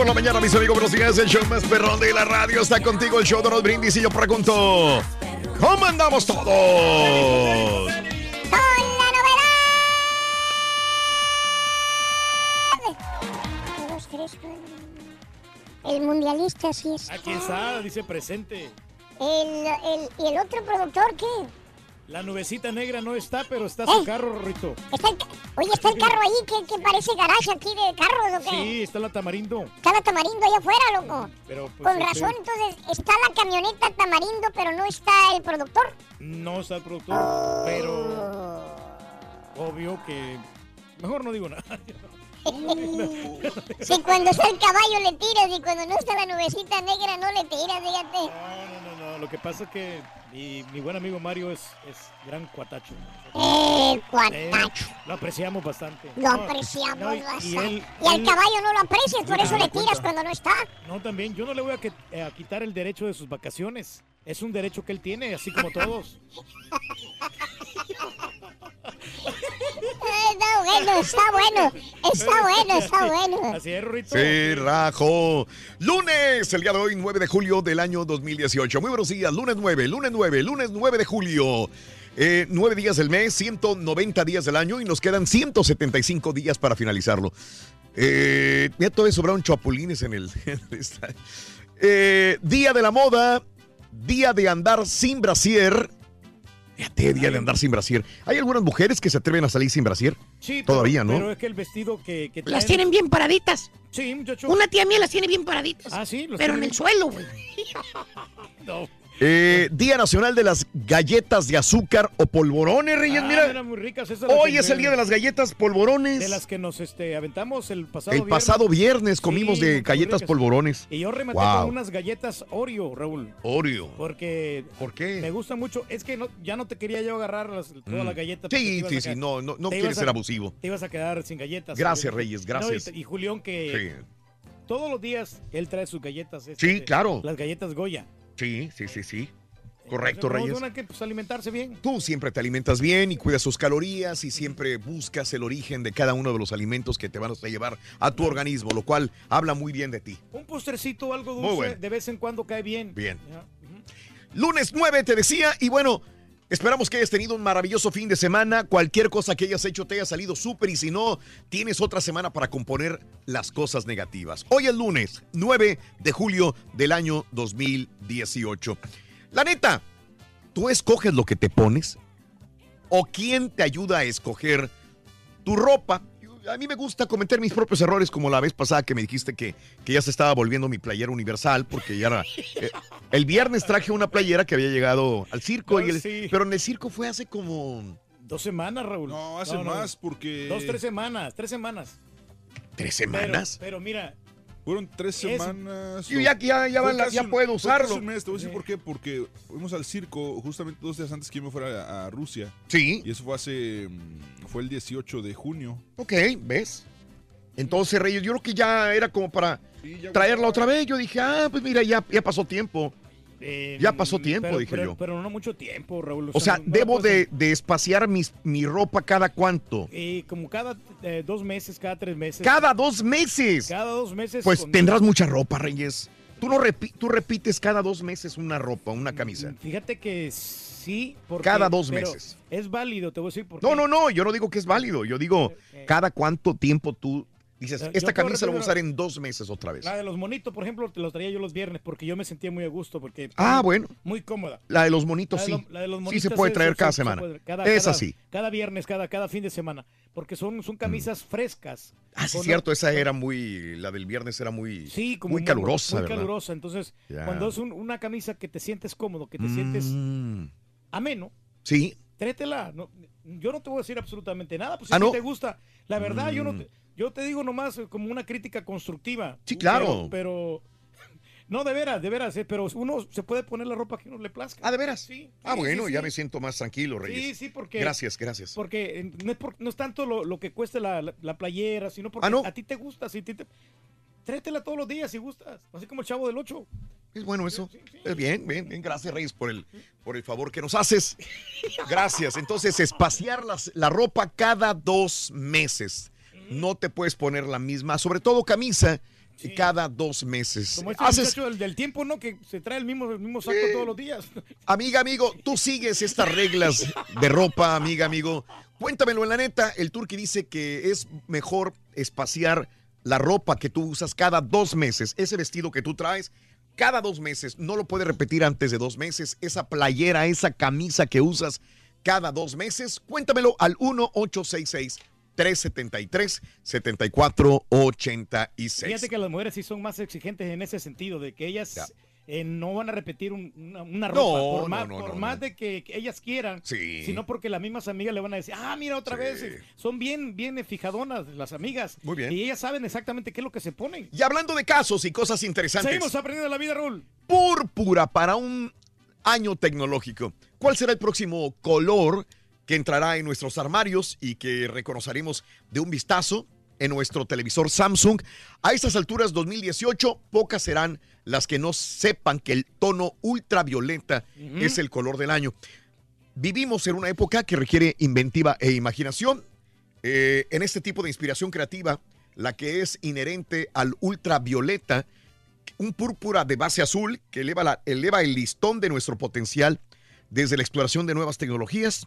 Por la mañana, mis amigos. Buenos días. El show más perrón de la radio está contigo. El show de los brindis. Y yo pregunto: ¿Cómo andamos todos? Dos, tres, cuatro. El mundialista sí es. Aquí está, dice presente. El, el, ¿Y el otro productor qué? La nubecita negra no está, pero está su carro, Rito. Está el Oye, está el carro ahí que, que parece garage aquí de carros, ¿o qué? Sí, está la tamarindo. Está la tamarindo allá afuera, loco. Pero pues, Con este, razón, entonces está la camioneta tamarindo, pero no está el productor. No está el productor, pero obvio que. Mejor no digo nada. Si cuando está el caballo le tiras y cuando no está la nubecita negra no le tiras, fíjate. No, no, no, no. Lo que pasa es que mi, mi buen amigo Mario es, es gran cuatacho. Eh, Eh, cuatacho. lo apreciamos bastante. Lo No, apreciamos no, y- y bastante. él- Y al él- caballo no lo aprecias, por eso le tiras cuando no está. No, también, yo no le voy a, que- eh, a quitar el derecho de sus vacaciones. Es un derecho que él tiene, así como todos. Está bueno, está bueno. Está bueno, está bueno. Así es, Rito. Sí, rajo. Lunes, el día de hoy, 9 de julio del año 2018. Muy buenos días. Lunes 9, lunes 9, lunes 9 de julio. Eh, nueve días del mes, 190 días del año y nos quedan 175 días para finalizarlo. Eh, mira, todavía sobraron chapulines en el. en esta- Eh, día de la moda, día de andar sin brasier. Fíjate, día de andar sin brasier. ¿Hay algunas mujeres que se atreven a salir sin brasier? Sí, pero- Todavía, ¿no? Pero es que el vestido que, que Las tienen bien paraditas. Sí, muchacho. Una tía mía las tiene bien paraditas. Ah, sí, los Pero en el suelo, güey. No. Eh, día Nacional de las Galletas de Azúcar o Polvorones, Reyes. Ah, mira, eran muy ricas esas hoy es el día de las galletas polvorones. De las que nos este, aventamos el pasado el viernes. pasado viernes comimos Sí, de galletas ricas. polvorones. Y yo rematé Wow. con unas galletas Oreo, Raúl. Oreo. Porque ¿Por qué? me gusta mucho. Es que no, ya no te quería yo agarrar las, todas Mm. las galletas. Sí, sí, sí, no, no, no quieres ser abusivo. Te ibas a quedar sin galletas. Gracias. Reyes, No, gracias. y, y Julián que Sí, todos los días él trae sus galletas. estas Sí, claro. Las galletas Goya. Sí, sí, sí, sí. Correcto, Entonces, Reyes. Hay que pues, alimentarse bien. Tú siempre te alimentas bien y cuidas sus calorías y siempre buscas el origen de cada uno de los alimentos que te van a llevar a tu organismo, lo cual habla muy bien de ti. Un postrecito, algo dulce, bueno. de vez en cuando cae bien. Bien. Ya. Lunes 9, te decía, y bueno, esperamos que hayas tenido un maravilloso fin de semana. Cualquier cosa que hayas hecho te haya salido súper y si no, tienes otra semana para componer las cosas negativas. Hoy es lunes 9 de julio del año 2018. La neta, ¿tú escoges lo que te pones? ¿O quién te ayuda a escoger tu ropa? A mí me gusta cometer mis propios errores, como la vez pasada que me dijiste que, que ya se estaba volviendo mi playera universal, porque ya era. eh, el viernes traje una playera que había llegado al circo, y el- sí. pero en el circo fue hace como Dos semanas, Raúl. No, hace más porque. Dos, tres semanas, tres semanas. tres Pero, semanas. pero mira, Fueron tres Es- semanas. Y ya, ya, ya, van ya un- puedo usarlo. un mes, te voy a decir por qué. Porque fuimos al circo justamente dos días antes que yo me fuera a, a Rusia. Sí. Y eso fue hace. mm, Fue el 18 de junio. Ok, ¿ves? Entonces, Reyes, yo creo que ya era como para Sí, traerla otra vez. Yo dije, ah, pues mira, ya, ya pasó tiempo. Eh, Ya pasó tiempo, pero- dije pero- yo. Pero no mucho tiempo, Raúl. O sea, no- no debo de, de espaciar mis, mi ropa cada cuánto. eh, como cada eh, dos meses, cada tres meses. Cada dos meses. Cada dos meses. Pues con- tendrás mucha ropa, Reyes. Tú, no repi- tú repites cada dos meses una ropa, una camisa. Fíjate que sí. Porque, Cada dos meses. Es válido, te voy a decir por No, qué. no, no, yo no digo que es válido. Yo digo, Eh, cada cuánto tiempo tú dices, Yo- yo esta camisa la voy a usar en dos meses otra vez. La de los monitos, por ejemplo, te los traía yo los viernes porque yo me sentía muy a gusto. porque Ah, bueno. Muy cómoda. La de los monitos, La de sí. la de los Sí monitos se puede es- traer se- cada se semana. puede- cada- Esa cada- sí. Cada viernes, cada, cada fin de semana. Porque son, son camisas frescas. Ah, sí, Con- cierto, esa era muy, la del viernes era muy, Sí, como muy calurosa, Muy ¿verdad? calurosa. Entonces, cuando es un- una camisa que te sientes cómodo, que te sientes Mm, ameno, Sí, trétela. No, yo no te voy a decir absolutamente nada. Pues si Ah, ti ¿no? te gusta, la verdad, yo no Mm. te, yo te digo nomás eh, como una crítica constructiva. Sí, claro. Pero, pero- no, de veras, de veras, eh, pero uno se puede poner la ropa que uno le plazca. Ah, ¿de veras? Sí. Ah, sí, bueno, sí, ya sí. me siento más tranquilo, Reyes. Sí, sí, porque. Gracias, gracias. Porque eh, no es, por- no es tanto lo, lo que cueste la, la- la playera, sino porque Ah, ¿no? a ti te gusta. Si ti te, trétela todos los días si gustas. Así como el chavo del 8. Es bueno eso. Eh, Bien, bien, bien. Gracias, Reyes, por el, por el favor que nos haces. Gracias. Entonces, espaciar las- la ropa cada dos meses. No te puedes poner la misma, sobre todo camisa, cada dos meses. Como este Haces, del, del tiempo, ¿no? Que se trae el mismo, el mismo saco Sí. todos los días. amiga, amigo, tú sigues estas reglas de ropa, amiga, amigo. Cuéntamelo en la neta. El Turqui dice que es mejor espaciar la ropa que tú usas cada dos meses. Ese vestido que tú traes cada dos meses. No lo puedes repetir antes de dos meses. Esa playera, esa camisa que usas cada dos meses. Cuéntamelo al 1866 373 7486. Fíjate que las mujeres sí son más exigentes en ese sentido, de que ellas Ya. eh, no van a repetir un- una, una No, ropa, por más, no, por no, más no. de que, que ellas quieran, Sí. sino porque las mismas amigas le van a decir, ah, mira otra Sí. vez, eh, son bien, bien fijadonas las amigas. Muy bien. Y ellas saben exactamente qué es lo que se ponen. Y hablando de casos y cosas interesantes. Seguimos aprendiendo la vida, Raúl. púrpura para un año tecnológico. ¿Cuál será el próximo color que entrará en nuestros armarios y que reconoceremos de un vistazo en nuestro televisor Samsung? A estas alturas 2018, pocas serán las que no sepan que el tono ultravioleta es el color del año. Vivimos en una época que requiere inventiva e imaginación. Eh, en este tipo de inspiración creativa, la que es inherente al ultravioleta, un púrpura de base azul que eleva, la- eleva el listón de nuestro potencial desde la exploración de nuevas tecnologías.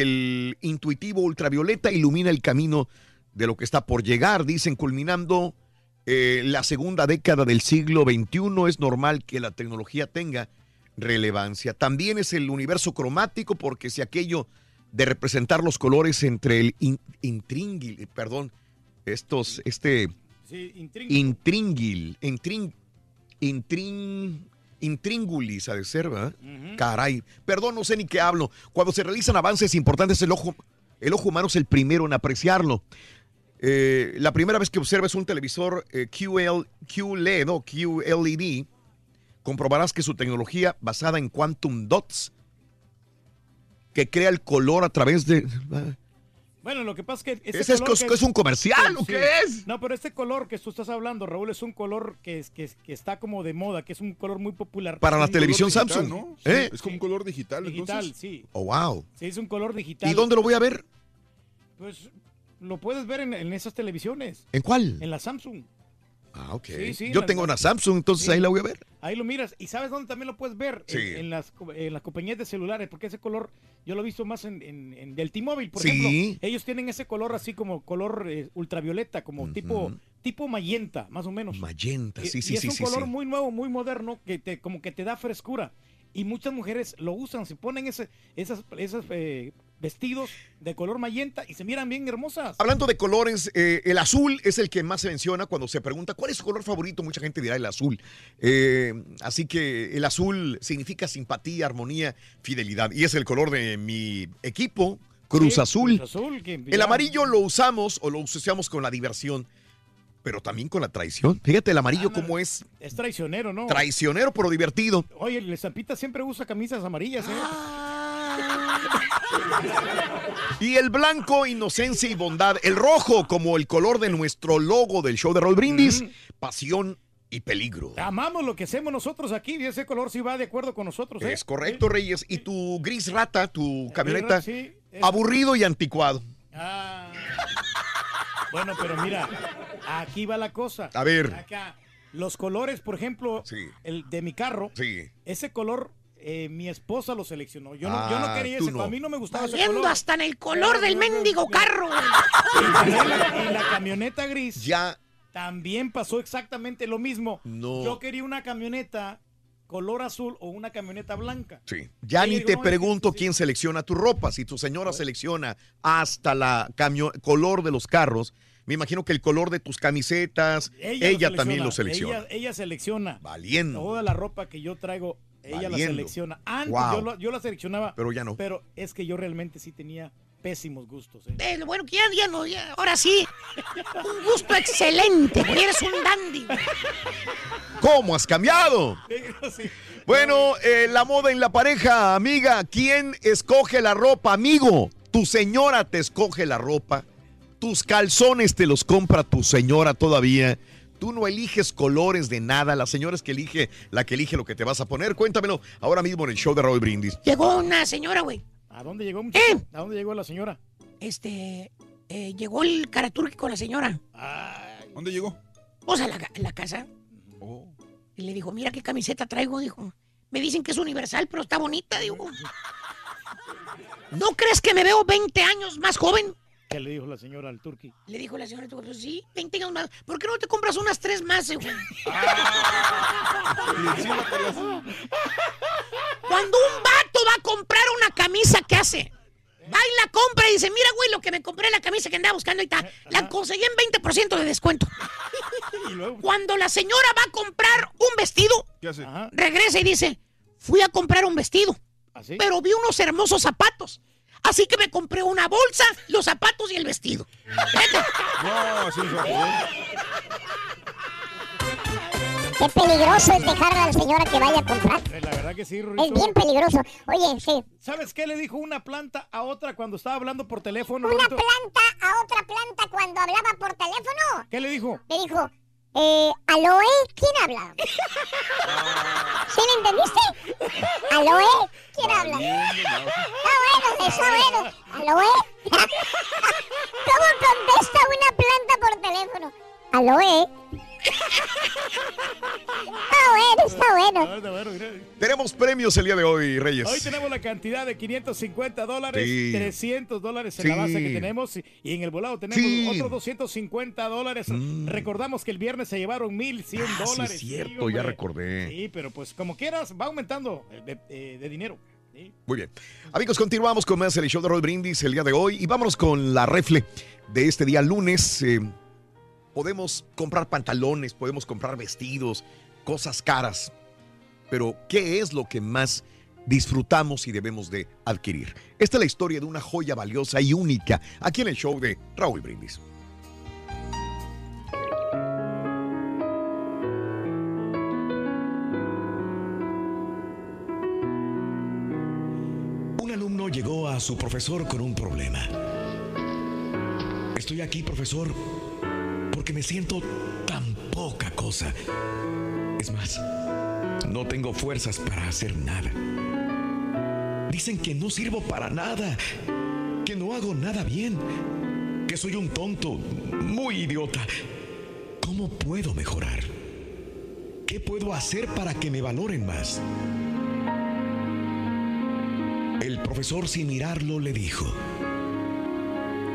El intuitivo ultravioleta ilumina el camino de lo que está por llegar, dicen, culminando eh, la segunda década del siglo XXI. Es normal que la tecnología tenga relevancia. También es el universo cromático porque si aquello de representar los colores entre el in- intríngil, perdón, estos, este Sí, intríngulis. intríngil, intrín, intrín, intríngulis ha de ser, ¿verdad? Caray, perdón, no sé ni qué hablo. Cuando se realizan avances importantes, el ojo, el ojo humano es el primero en apreciarlo. Eh, la primera vez que observes un televisor eh, QL, QLED o QLED, comprobarás que su tecnología basada en quantum dots, que crea el color a través de... Bueno, lo que pasa es que... ese ¿Ese es, color cos- que- es un comercial o Sí. qué es? No, pero este color que tú estás hablando, Raúl, es un color que, es, que, es- que está como de moda, que es un color muy popular. Para la televisión digital, Samsung. ¿no? ¿Eh? Sí, Es como un color digital, Digital, entonces. sí. Oh, wow. Sí, es un color digital. ¿Y dónde lo voy a ver? Pues lo puedes ver en, en esas televisiones, ¿En cuál? en la Samsung. Ah, ok. Sí, sí, Yo tengo una Samsung, entonces Sí. ahí la voy a ver. Ahí lo miras. ¿Y sabes dónde también lo puedes ver? En- Sí. En, las, en las compañías de celulares, porque ese color yo lo he visto más en, en- en del T-Mobile, por Sí. ejemplo. Ellos tienen ese color así como color eh, ultravioleta, como tipo, tipo magenta, más o menos. Magenta, Y- sí, y sí, es sí, un sí. color muy nuevo, muy moderno, que te, como que te da frescura. Y muchas mujeres lo usan, se ponen ese, esas, esas eh, vestidos de color magenta y se miran bien hermosas. Hablando de colores, eh, el azul es el que más se menciona cuando se pregunta cuál es su color favorito. Mucha gente dirá el azul. Eh, así que el azul significa simpatía, armonía, fidelidad. Y es el color de mi equipo, Cruz Sí, Azul. Cruz Azul, que El amarillo lo usamos o lo usamos con la diversión, pero también con la traición. Fíjate el amarillo cómo es Es traicionero, ¿no? traicionero pero divertido. Oye, el Zampita siempre usa camisas amarillas, ¿eh? Y el blanco, inocencia y bondad. El rojo, como el color de nuestro logo del show de Roll Brindis, pasión y peligro. Amamos lo que hacemos nosotros aquí y ese color sí va de acuerdo con nosotros, ¿eh? Es correcto, Reyes. Y tu gris rata, tu camioneta, sí, es- aburrido y anticuado. Ah. Bueno, pero mira, aquí va la cosa. A ver. Acá, los colores, por ejemplo, el de mi carro, Sí. ese color eh, mi esposa lo seleccionó. Yo no, yo no Ah, quería ese, no. a mí no me gustaba ese Viendo color. hasta en el color del mendigo carro. Y la, y la camioneta gris Ya. también pasó exactamente lo mismo. No. Yo quería una camioneta color azul o una camioneta blanca. Sí. Ya ni digo, te pregunto quién selecciona tu ropa. Si tu señora selecciona hasta la camio- color de los carros, me imagino que el color de tus camisetas, ella, lo también lo selecciona. Ella, ella selecciona. Valiendo. Toda la ropa que yo traigo, ella la selecciona. Antes Wow. yo, la, yo la seleccionaba. Pero ya no. Pero es que yo realmente sí tenía pésimos gustos. ¿eh? Eh, bueno, ya, ya no, ya, ahora sí. Un gusto excelente, güey, eres un dandy. ¿Cómo has cambiado? Sí. Bueno, eh, la moda en la pareja, amiga. ¿Quién escoge la ropa, amigo? Tu señora te escoge la ropa. Tus calzones te los compra tu señora todavía. Tú no eliges colores de nada. La señora es que elige, la que elige lo que te vas a poner. Cuéntamelo ahora mismo en el show de Raúl Brindis. Llegó una señora, güey. ¿A dónde llegó, muchacho? ¿A dónde llegó la señora? Este, eh, llegó el Karaturki con la señora. ¿Dónde llegó? Pues a la, a la casa. Y le dijo, mira qué camiseta traigo, dijo. Me dicen que es universal, pero está bonita, digo. ¿No crees que me veo 20 años más joven? ¿Qué le dijo la señora al turqui? Le dijo la señora, pues sí, 20 años más. ¿Por qué no te compras unas tres más, hijo? Cuando un vato va a comprar una camisa, ¿qué hace? Va y la compra y dice, mira, güey, lo que me compré, la camisa que andaba buscando ahorita, la conseguí en 20% de descuento. Cuando la señora va a comprar un vestido, ¿Qué hace? regresa y dice, fui a comprar un vestido, ¿Así? pero vi unos hermosos zapatos. Así que me compré una bolsa, los zapatos y el vestido. No, poder. Qué peligroso es dejar a la señora que vaya a comprar. Eh, La verdad que sí, Es Rurito. bien peligroso. Oye, sí. ¿Sabes qué le dijo una planta a otra cuando estaba hablando por teléfono? Una Rurito? planta a otra planta cuando hablaba por teléfono. ¿Qué le dijo? Le dijo, eh, ¿Aloe? ¿Quién habla? ¿Sí me entendiste? ¿Aloe? ¿Quién habla? Está bueno, está bueno. ¿Aloe? ¿Cómo contesta una planta por teléfono? ¿Aloe? Está bueno, está bueno. Tenemos premios el día de hoy, Reyes. Hoy tenemos la cantidad de 550 dólares, Sí. 300 dólares en Sí. la base que tenemos y en el volado tenemos Sí. otros 250 dólares. Recordamos que el viernes se llevaron 1100 Ah, sí, dólares. es cierto, ya recordé. Sí, pero pues como quieras, va aumentando eh, de, eh, de dinero. Sí. Muy bien. Amigos, continuamos con más el show de Roll Brindis el día de hoy y vámonos con la refle de este día lunes. Eh, podemos comprar pantalones, podemos comprar vestidos, cosas caras, pero ¿qué es lo que más disfrutamos y debemos de adquirir? Esta es la historia de una joya valiosa y única aquí en el show de Raúl Brindis. Un alumno llegó a su profesor con un problema. Estoy aquí, profesor, porque me siento tan poca cosa. Es más, no tengo fuerzas para hacer nada. Dicen que no sirvo para nada, que no hago nada bien, que soy un tonto, muy idiota. ¿Cómo puedo mejorar? ¿Qué puedo hacer para que me valoren más? El profesor sin mirarlo le dijo,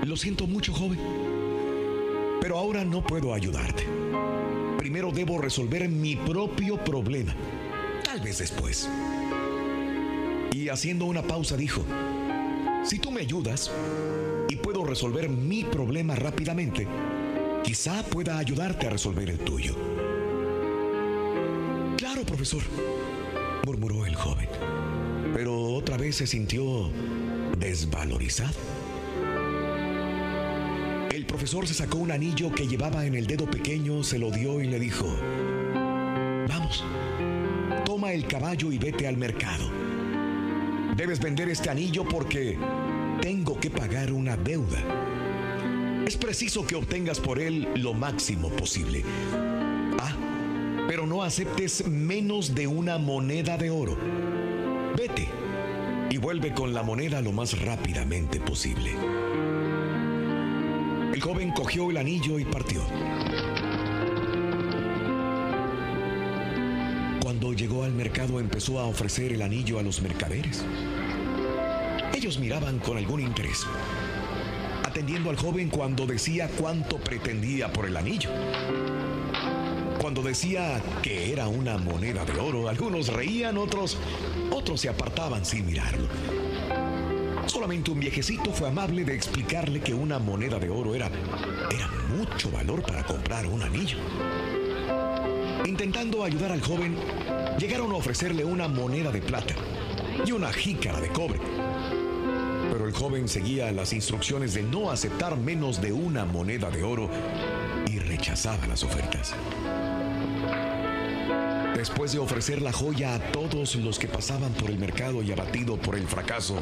lo siento mucho joven, pero ahora no puedo ayudarte. Primero debo resolver mi propio problema, tal vez después. y haciendo una pausa dijo, si tú me ayudas y puedo resolver mi problema rápidamente, quizá pueda ayudarte a resolver el tuyo. Claro, profesor, murmuró el joven, pero otra vez se sintió desvalorizado. El profesor se sacó un anillo que llevaba en el dedo pequeño, se lo dio y le dijo, vamos, toma el caballo y vete al mercado. Debes vender este anillo porque tengo que pagar una deuda. Es preciso que obtengas por él lo máximo posible. Ah, pero no aceptes menos de una moneda de oro. Vete y vuelve con la moneda lo más rápidamente posible. El joven cogió el anillo y partió. Cuando llegó al mercado empezó a ofrecer el anillo a los mercaderes. Ellos miraban con algún interés, atendiendo al joven cuando decía cuánto pretendía por el anillo. Cuando decía que era una moneda de oro, algunos reían, otros, otros se apartaban sin mirarlo. Un viejecito fue amable de explicarle que una moneda de oro era, mucho valor para comprar un anillo. Intentando ayudar al joven, llegaron a ofrecerle una moneda de plata y una jícara de cobre. Pero el joven seguía las instrucciones de no aceptar menos de una moneda de oro y rechazaba las ofertas. Después de ofrecer la joya a todos los que pasaban por el mercado y abatido por el fracaso,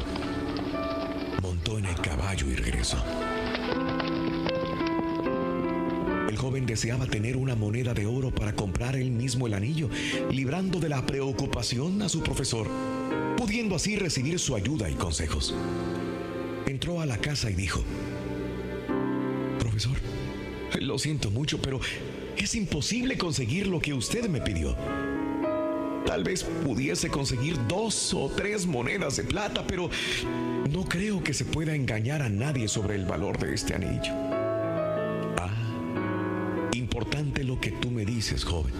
El joven deseaba tener una moneda de oro para comprar él mismo el anillo, librando de la preocupación a su profesor, pudiendo así recibir su ayuda y consejos. Entró a la casa y dijo, Profesor, lo siento mucho, pero es imposible conseguir lo que usted me pidió. Tal vez pudiese conseguir dos o tres monedas de plata, pero no creo que se pueda engañar a nadie sobre el valor de este anillo. Ah, importante lo que tú me dices, joven,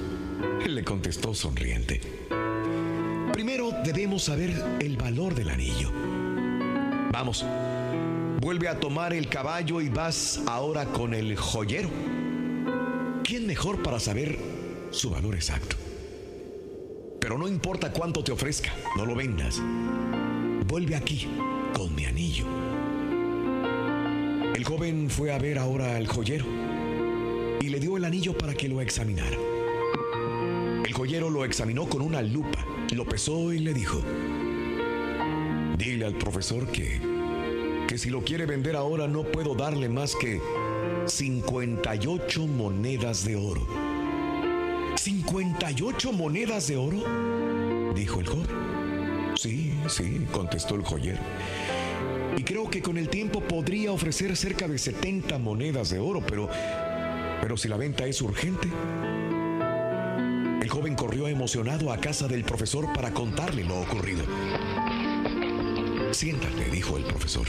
le contestó sonriente. Primero debemos saber el valor del anillo. Vamos, vuelve a tomar el caballo y vas ahora con el joyero. ¿Quién mejor para saber su valor exacto? Pero no importa cuánto te ofrezca, no lo vendas. Vuelve aquí con mi anillo. El joven fue a ver ahora al joyero y le dio el anillo para que lo examinara. El joyero lo examinó con una lupa, lo pesó y le dijo, dile al profesor que, que si lo quiere vender ahora no puedo darle más que 58 monedas de oro. ¿58 monedas de oro? Dijo el joven. Sí, sí, contestó el joyero. Y creo que con el tiempo podría ofrecer cerca de 70 monedas de oro, pero, pero si la venta es urgente. El joven corrió emocionado a casa del profesor para contarle lo ocurrido. Siéntate, dijo el profesor.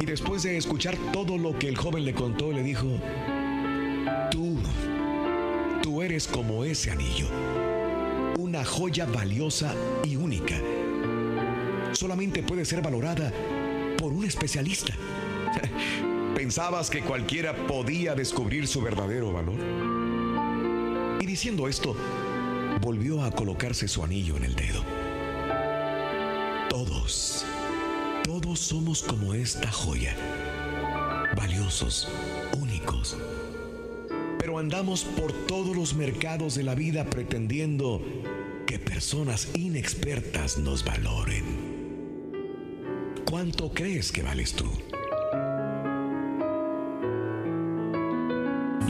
Y después de escuchar todo lo que el joven le contó, le dijo, eres como ese anillo, una joya valiosa y única. Solamente puede ser valorada por un especialista. ¿Pensabas que cualquiera podía descubrir su verdadero valor? Y diciendo esto, volvió a colocarse su anillo en el dedo. Todos, todos somos como esta joya, valiosos, únicos. Andamos por todos los mercados de la vida pretendiendo que personas inexpertas nos valoren. ¿Cuánto crees que vales tú?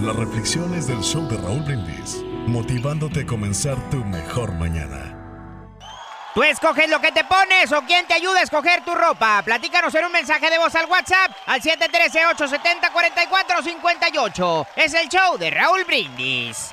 Las reflexiones del show de Raúl Brindis, motivándote a comenzar tu mejor mañana. Tú escoges lo que te pones o quién te ayuda a escoger tu ropa. Platícanos en un mensaje de voz al WhatsApp al 713-870-4458. Es el show de Raúl Brindis.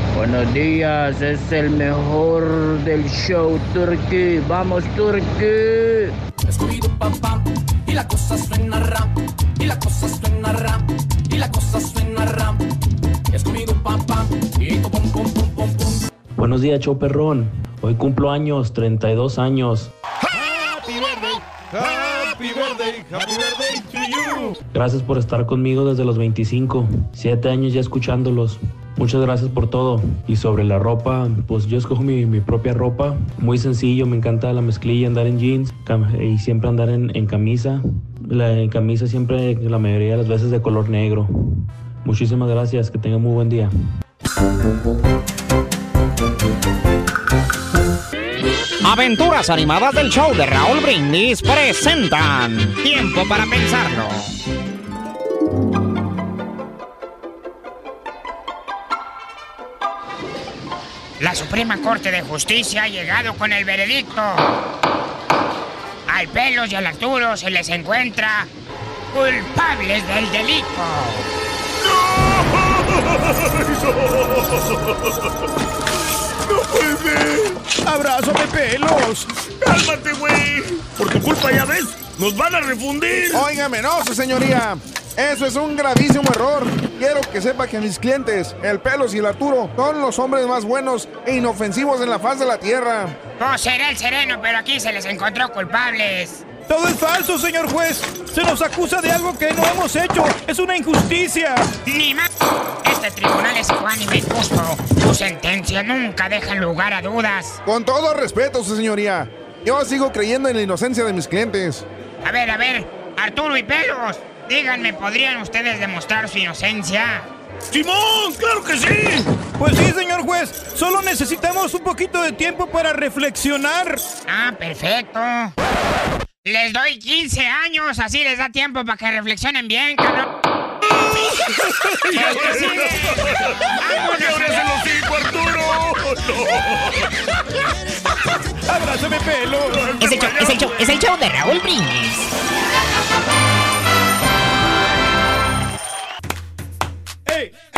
Buenos días, es el mejor del show, turque. Vamos. Escogido papá y la cosa suena rap y la cosa suena rap y la cosa suena rap. Escogido papá y pum pum pum pum. Buenos días, show perrón. Hoy cumplo años, 32 años. Gracias por estar conmigo desde los 25. Siete años ya escuchándolos. Muchas gracias por todo. Y sobre la ropa, pues yo escojo mi, propia ropa. Muy sencillo, me encanta la mezclilla, andar en jeans y siempre andar en, en camisa. La en camisa siempre, la mayoría de las veces de color negro. Muchísimas gracias, que tengan muy buen día. Aventuras animadas del show de Raúl Brindis presentan Tiempo para pensarlo. La Suprema Corte de Justicia ha llegado con el veredicto. Al Pelos y al Arturo se les encuentra culpables del delito. ¡No puede ser! ¡Abrázame, pelos! ¡Cálmate, güey! Por tu culpa, ya ves, nos van a refundir. Óigame, no, su señoría. Eso es un gravísimo error. Quiero que sepa que mis clientes, el Pelos y el Arturo, son los hombres más buenos e inofensivos en la faz de la tierra. No será el sereno, pero aquí se les encontró culpables. Todo es falso, señor juez. Se nos acusa de algo que no hemos hecho. Es una injusticia. Ni más. Este tribunal es ecuánime y justo. Tu sentencia nunca deja lugar a dudas. Con todo respeto, su señoría. Yo sigo creyendo en la inocencia de mis clientes. A ver, a ver, Arturo y Pelos, díganme, ¿podrían ustedes demostrar su inocencia? ¡Simón! ¡Claro que sí! Pues sí, señor juez. Solo necesitamos un poquito de tiempo para reflexionar. Ah, perfecto. Les doy 15 años, así les da tiempo para que reflexionen bien, cabrón. ¡Ya que sigue? ¡Vámonos! el hocico, Arturo! ¡No! ¡Abrázame, pelo! Es el, show, es, el show, es el show de Raúl Brindis.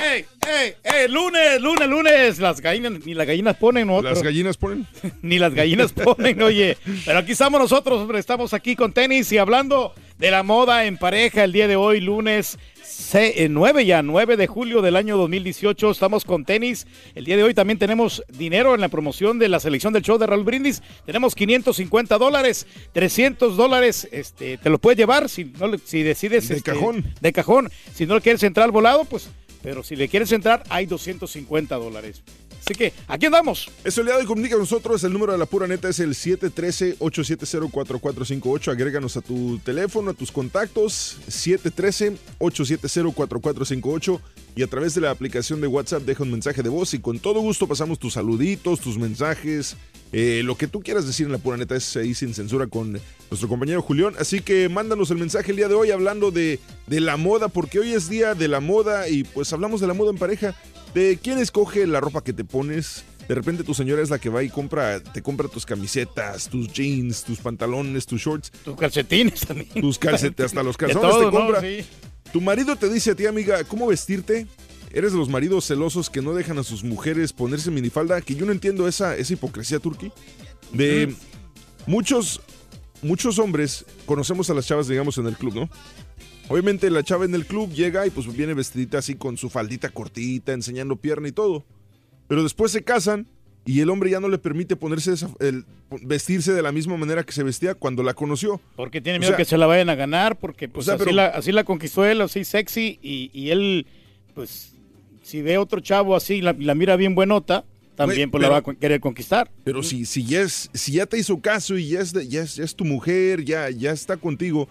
¡Ey, ey, ey! ¡Lunes, lunes, lunes! Las gallinas, ni las gallinas ponen, ¿no? ¿Las gallinas ponen? ni las gallinas ponen, oye. Pero aquí estamos nosotros, hombre, estamos aquí con tenis y hablando de la moda en pareja el día de hoy, lunes se- eh, 9 ya, 9 de julio del año 2018. Estamos con tenis. El día de hoy también tenemos dinero en la promoción de la selección del show de Raúl Brindis. Tenemos 550 dólares, 300 dólares. Este, te lo puedes llevar si, no, si decides. De este, cajón. De cajón. Si no le quieres entrar al volado, pues. Pero si le quieres entrar, hay 250 dólares. Así que aquí andamos. Eso el día de comunica con nosotros. El número de la pura neta es el 713-870-4458. Agréganos a tu teléfono, a tus contactos. 713-870-4458. Y a través de la aplicación de WhatsApp deja un mensaje de voz y con todo gusto pasamos tus saluditos, tus mensajes, eh, lo que tú quieras decir en la pura neta es ahí sin censura con nuestro compañero Julián. Así que mándanos el mensaje el día de hoy hablando de, de la moda, porque hoy es día de la moda y pues hablamos de la moda en pareja, de quién escoge la ropa que te pones. De repente tu señora es la que va y compra, te compra tus camisetas, tus jeans, tus pantalones, tus shorts. Tus calcetines también. Tus calcetines, hasta los calzones todo, te ¿no? compra. Sí. Tu marido te dice a ti, amiga, ¿cómo vestirte? Eres de los maridos celosos que no dejan a sus mujeres ponerse minifalda, que yo no entiendo esa, esa hipocresía turqui. De muchos, muchos hombres conocemos a las chavas, digamos, en el club, ¿no? Obviamente la chava en el club llega y pues viene vestidita así con su faldita cortita, enseñando pierna y todo. Pero después se casan y el hombre ya no le permite ponerse esa- el- vestirse de la misma manera que se vestía cuando la conoció. Porque tiene O miedo sea, que se la vayan a ganar, porque pues O sea, así, pero- la, así la conquistó él, así sexy, y, y él, pues, si ve otro chavo así y la, mira bien buenota, también pues la va a querer conquistar. Pero si, si, ya es, si ya te hizo caso y ya es, de- ya es, ya es tu mujer, ya, ya está contigo,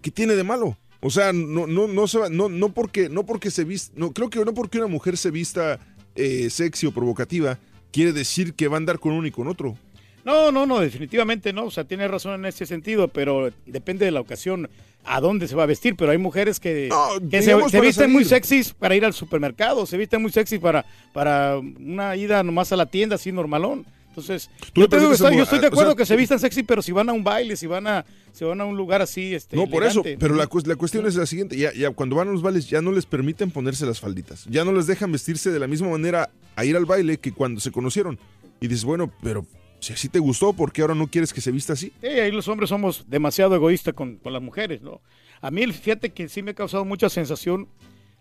¿qué tiene de malo? O sea, no, no, no, se va- no, no porque, no porque se vista, no, creo que no porque una mujer se vista eh, sexy o provocativa, quiere decir que va a andar con uno y con otro. No, no, no, definitivamente no. O sea, tiene razón en ese sentido, pero depende de la ocasión a dónde se va a vestir. Pero hay mujeres que, que se, visten muy sexys para ir al supermercado, se visten muy sexys para, para una ida nomás a la tienda así normalón. Entonces, yo, te digo, estoy de o sea, acuerdo que se tú- vistan sexy, pero si van a un baile, si van a, si van a un lugar así, este, No, por eso, pero la, la cuestión es la siguiente, ya, ya cuando van a los bailes ya no les permiten ponerse las falditas, ya no les dejan vestirse de la misma manera a ir al baile que cuando se conocieron. Y dices, bueno, pero si así te gustó, ¿por qué ahora no quieres que se vista así? Sí, ahí los hombres somos demasiado egoístas con, con las mujeres, ¿no? A mí, fíjate que sí me ha causado mucha sensación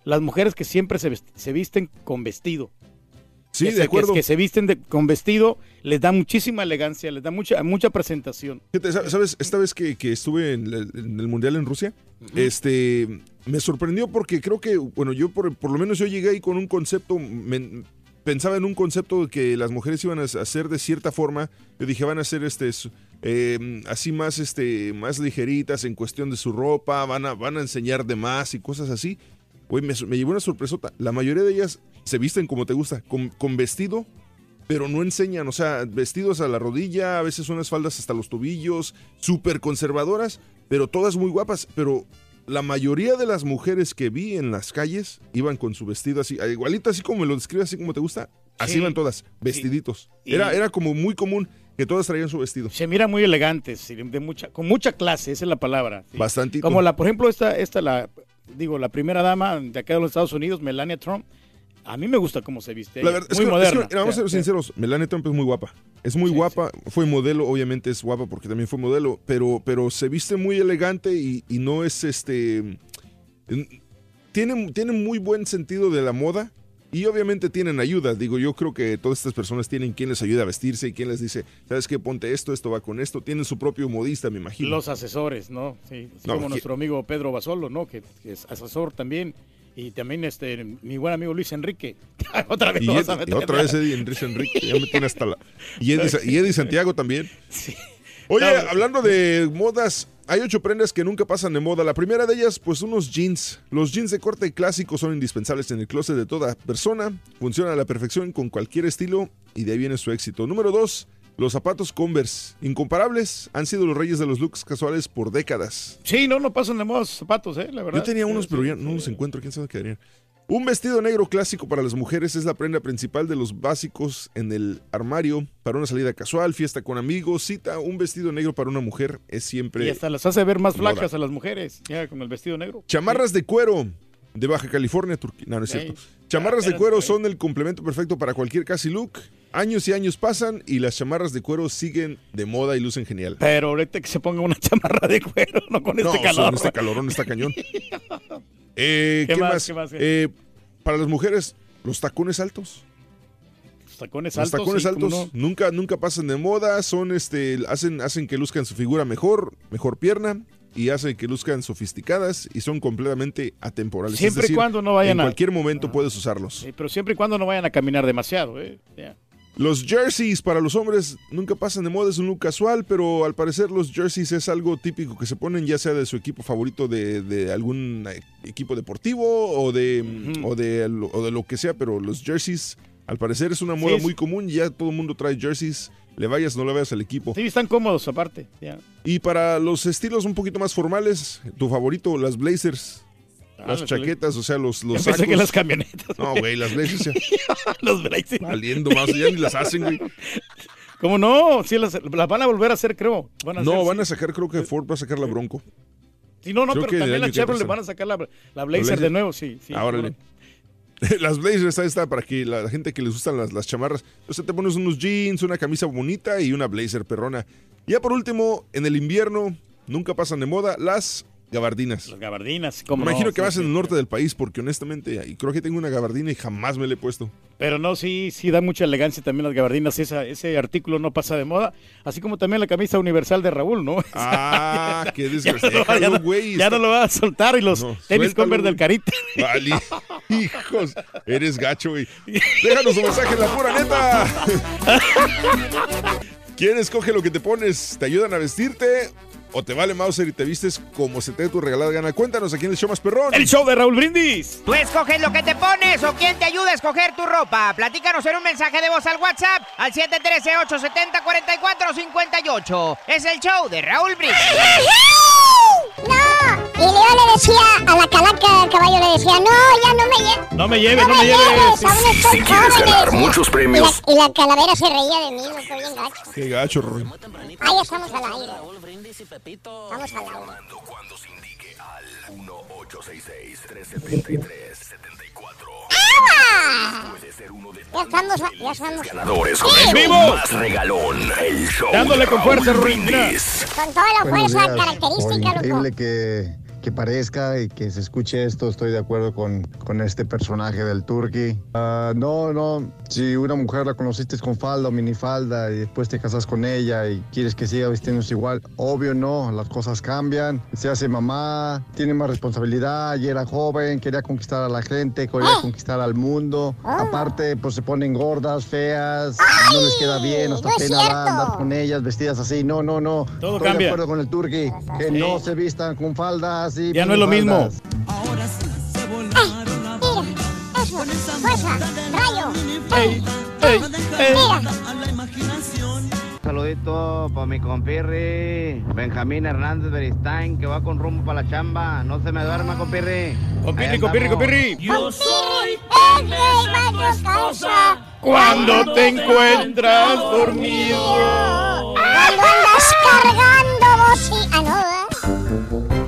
las mujeres que siempre se, se visten con vestido. Sí, Que de se- que- acuerdo. Que, se visten de- con vestido les da muchísima elegancia, les da mucha, mucha presentación. ¿Sabes? Esta vez que, que estuve en, el- en el Mundial en Rusia, este, me sorprendió porque creo que, bueno, yo por, por lo menos yo llegué ahí con un concepto, pensaba en un concepto que las mujeres iban a hacer de cierta forma, yo dije, van a ser este, eh, así más, este, más ligeritas en cuestión de su ropa, van a, van a enseñar de más y cosas así. Güey, me, me llevó una sorpresota. La mayoría de ellas se visten como te gusta, con, con vestido, pero no enseñan, o sea, vestidos a la rodilla, a veces unas faldas hasta los tobillos, súper conservadoras, pero todas muy guapas, pero la mayoría de las mujeres que vi en las calles iban con su vestido así, igualito así como me lo describes, así como te gusta, así Sí. iban todas, vestiditos. Era, era como muy común que todas traían su vestido. Se mira muy elegantes, sí, de mucha, con mucha clase, esa es la palabra. sí. Bastantito. Como la, por ejemplo, esta, esta la, digo, la primera dama de acá de los Estados Unidos, Melania Trump. A mí me gusta cómo se viste. La verdad, es muy que- moderna. es que, vamos a ser Sí, sí. sinceros, Melania Trump es muy guapa. Es muy guapa, fue modelo, obviamente es guapa porque también fue modelo, pero, pero se viste muy elegante y, y no es este... en- Tiene, tiene muy buen sentido de la moda y obviamente tienen ayuda. Digo, yo creo que todas estas personas tienen quien les ayuda a vestirse y quien les dice, ¿sabes qué? Ponte esto, esto va con esto. Tienen su propio modista, me imagino. Los asesores, ¿no? Sí, así No, como ¿qui- nuestro amigo Pedro Basolo, ¿no? Que, que es asesor también. Y también este mi buen amigo Luis Enrique. otra vez Y, Ed- a otra vez Eddie Enrique Enrique, ya me tiene hasta la... Y Eddie, y Eddie Santiago también. Oye, No, hablando de modas, hay ocho prendas que nunca pasan de moda. La primera de ellas, pues unos jeans. Los jeans de corte clásico son indispensables en el closet de toda persona. Funcionan a la perfección con cualquier estilo y de ahí viene su éxito. Número dos, los zapatos Converse. Incomparables, han sido los reyes de los looks casuales por décadas. Sí, no, no pasan de moda zapatos, ¿eh? La verdad. Yo tenía unos, pero ya no los encuentro. ¿Quién sabe qué harían? Un vestido negro clásico para las mujeres es la prenda principal de los básicos en el armario para una salida casual, fiesta con amigos, cita. Un vestido negro para una mujer es siempre. Y hasta las hace ver más moda. flacas a las mujeres, ya con el vestido negro. Chamarras de cuero de Baja California, Turquía. No, no es cierto. Chamarras de cuero son el complemento perfecto para cualquier casi look. Años y años pasan y las chamarras de cuero siguen de moda y lucen genial. Pero ahorita que se ponga una chamarra de cuero, no con este no, calor. son este calorón está cañón. Eh, ¿Qué ¿Qué, más, más? qué más, qué? Eh, para las mujeres, los tacones altos. Los tacones Los altos. tacones sí, cómo altos no. nunca, nunca pasan de moda, son este, hacen, hacen que luzcan su figura mejor, mejor pierna, y hacen que luzcan sofisticadas y son completamente atemporales. Es Siempre y cuando no vayan en a- cualquier momento puedes usarlos. Sí, pero siempre y cuando no vayan a caminar demasiado, ¿eh? Los jerseys para los hombres nunca pasan de moda, es un look casual, pero al parecer los jerseys es algo típico que se ponen ya sea de su equipo favorito de, de algún eh, equipo deportivo o de, o, de, lo- o de lo que sea, pero los jerseys al parecer es una moda Sí, muy común ya todo el mundo trae jerseys, le vayas no le vayas al equipo. Sí, están cómodos aparte. ya. Y para los estilos un poquito más formales, tu favorito, las blazers. Ah, las chaquetas, o sea, los, los sacos. que las camionetas. No, güey, las blazers ya. los blazers. Valiendo más, ya ni las hacen, güey. ¿Cómo no? Sí, las, las van a volver a hacer, creo. Van a No, hacer, van sí. a sacar, creo que Ford va a sacar la Bronco. Sí, no, no, creo pero también la Chevrolet entra. van a sacar la, la Blazer, Blazer. de nuevo, sí. sí Ah, órale. Las blazers, ahí está, para que la, gente que les gustan las, las chamarras. Entonces te pones unos jeans, una camisa bonita y una blazer perrona. Ya por último, en el invierno, nunca pasan de moda, las gabardinas. Las gabardinas, Me como imagino que vas en el norte del país, porque honestamente, y creo que tengo una gabardina y jamás me la he puesto. Pero no, sí, sí da mucha elegancia también las gabardinas. Esa, ese artículo no pasa de moda. Así como también la camisa universal de Raúl, ¿no? Ah, qué Ya no lo- desgraciado, ya no-. Ya no lo vas a soltar y los tenis Converse del. Carita. Vale. Hijos, eres gacho, güey. Déjanos un mensaje en la pura neta. ¿Quién escoge lo que te pones? ¿Te ayudan a vestirte o te vale Mauser y te vistes como se te dé tu regalada gana. Cuéntanos aquí en el show más perrón. El show de Raúl Brindis. Tú escoges lo que te pones o quién te ayuda a escoger tu ropa. Platícanos en un mensaje de voz al WhatsApp al 713-870-4458. Es el show de Raúl Brindis. ¡No! Y Leo le decía a la calaca, el caballo le decía, no, ya no me lleves. No me lleves, no, me lleves. aún estoy Si quieres joven", le ganar muchos Y premios, la, y la calavera se reía de mí, loco, bien gacho. Qué gacho, Rory. Ah, ya estamos al aire. Estamos al aire. ¡Agua! Ya estamos, a- ya estamos. ganadores con ¡Sí! el show ¡Vivo! más regalón. El show Dándole con fuerza. Brindis. Con toda la Buenos fuerza días. característica, loco. increíble que, que parezca y que se escuche esto, estoy de acuerdo con, con este personaje del Turkey. Ah, no, no, si una mujer la conociste con falda o minifalda y después te casas con ella y quieres que siga vistiéndose igual, obvio no, las cosas cambian. Se hace mamá, tiene más responsabilidad, y era joven, quería conquistar a la gente, quería conquistar al mundo. Aparte, pues se ponen gordas, feas, no les queda bien, hasta no pena da andar con ellas vestidas así. No, no, no. Todo Estoy cambia. de acuerdo con el Turkey, que no se vistan con faldas y Ya no es lo mismo. minifaldas. Eso, fuerza, rayo. Ey, ey, ey. Mira, Saludito para mi compirri, Benjamín Hernández Beristain, que va con rumbo para la chamba. No se me duerma, compirri. Compirri, compirri, compirri. Yo soy el rey Mario Cuando te encuentras dormido. Cuando andas cargando bocinas. Ah, no, ¿verdad?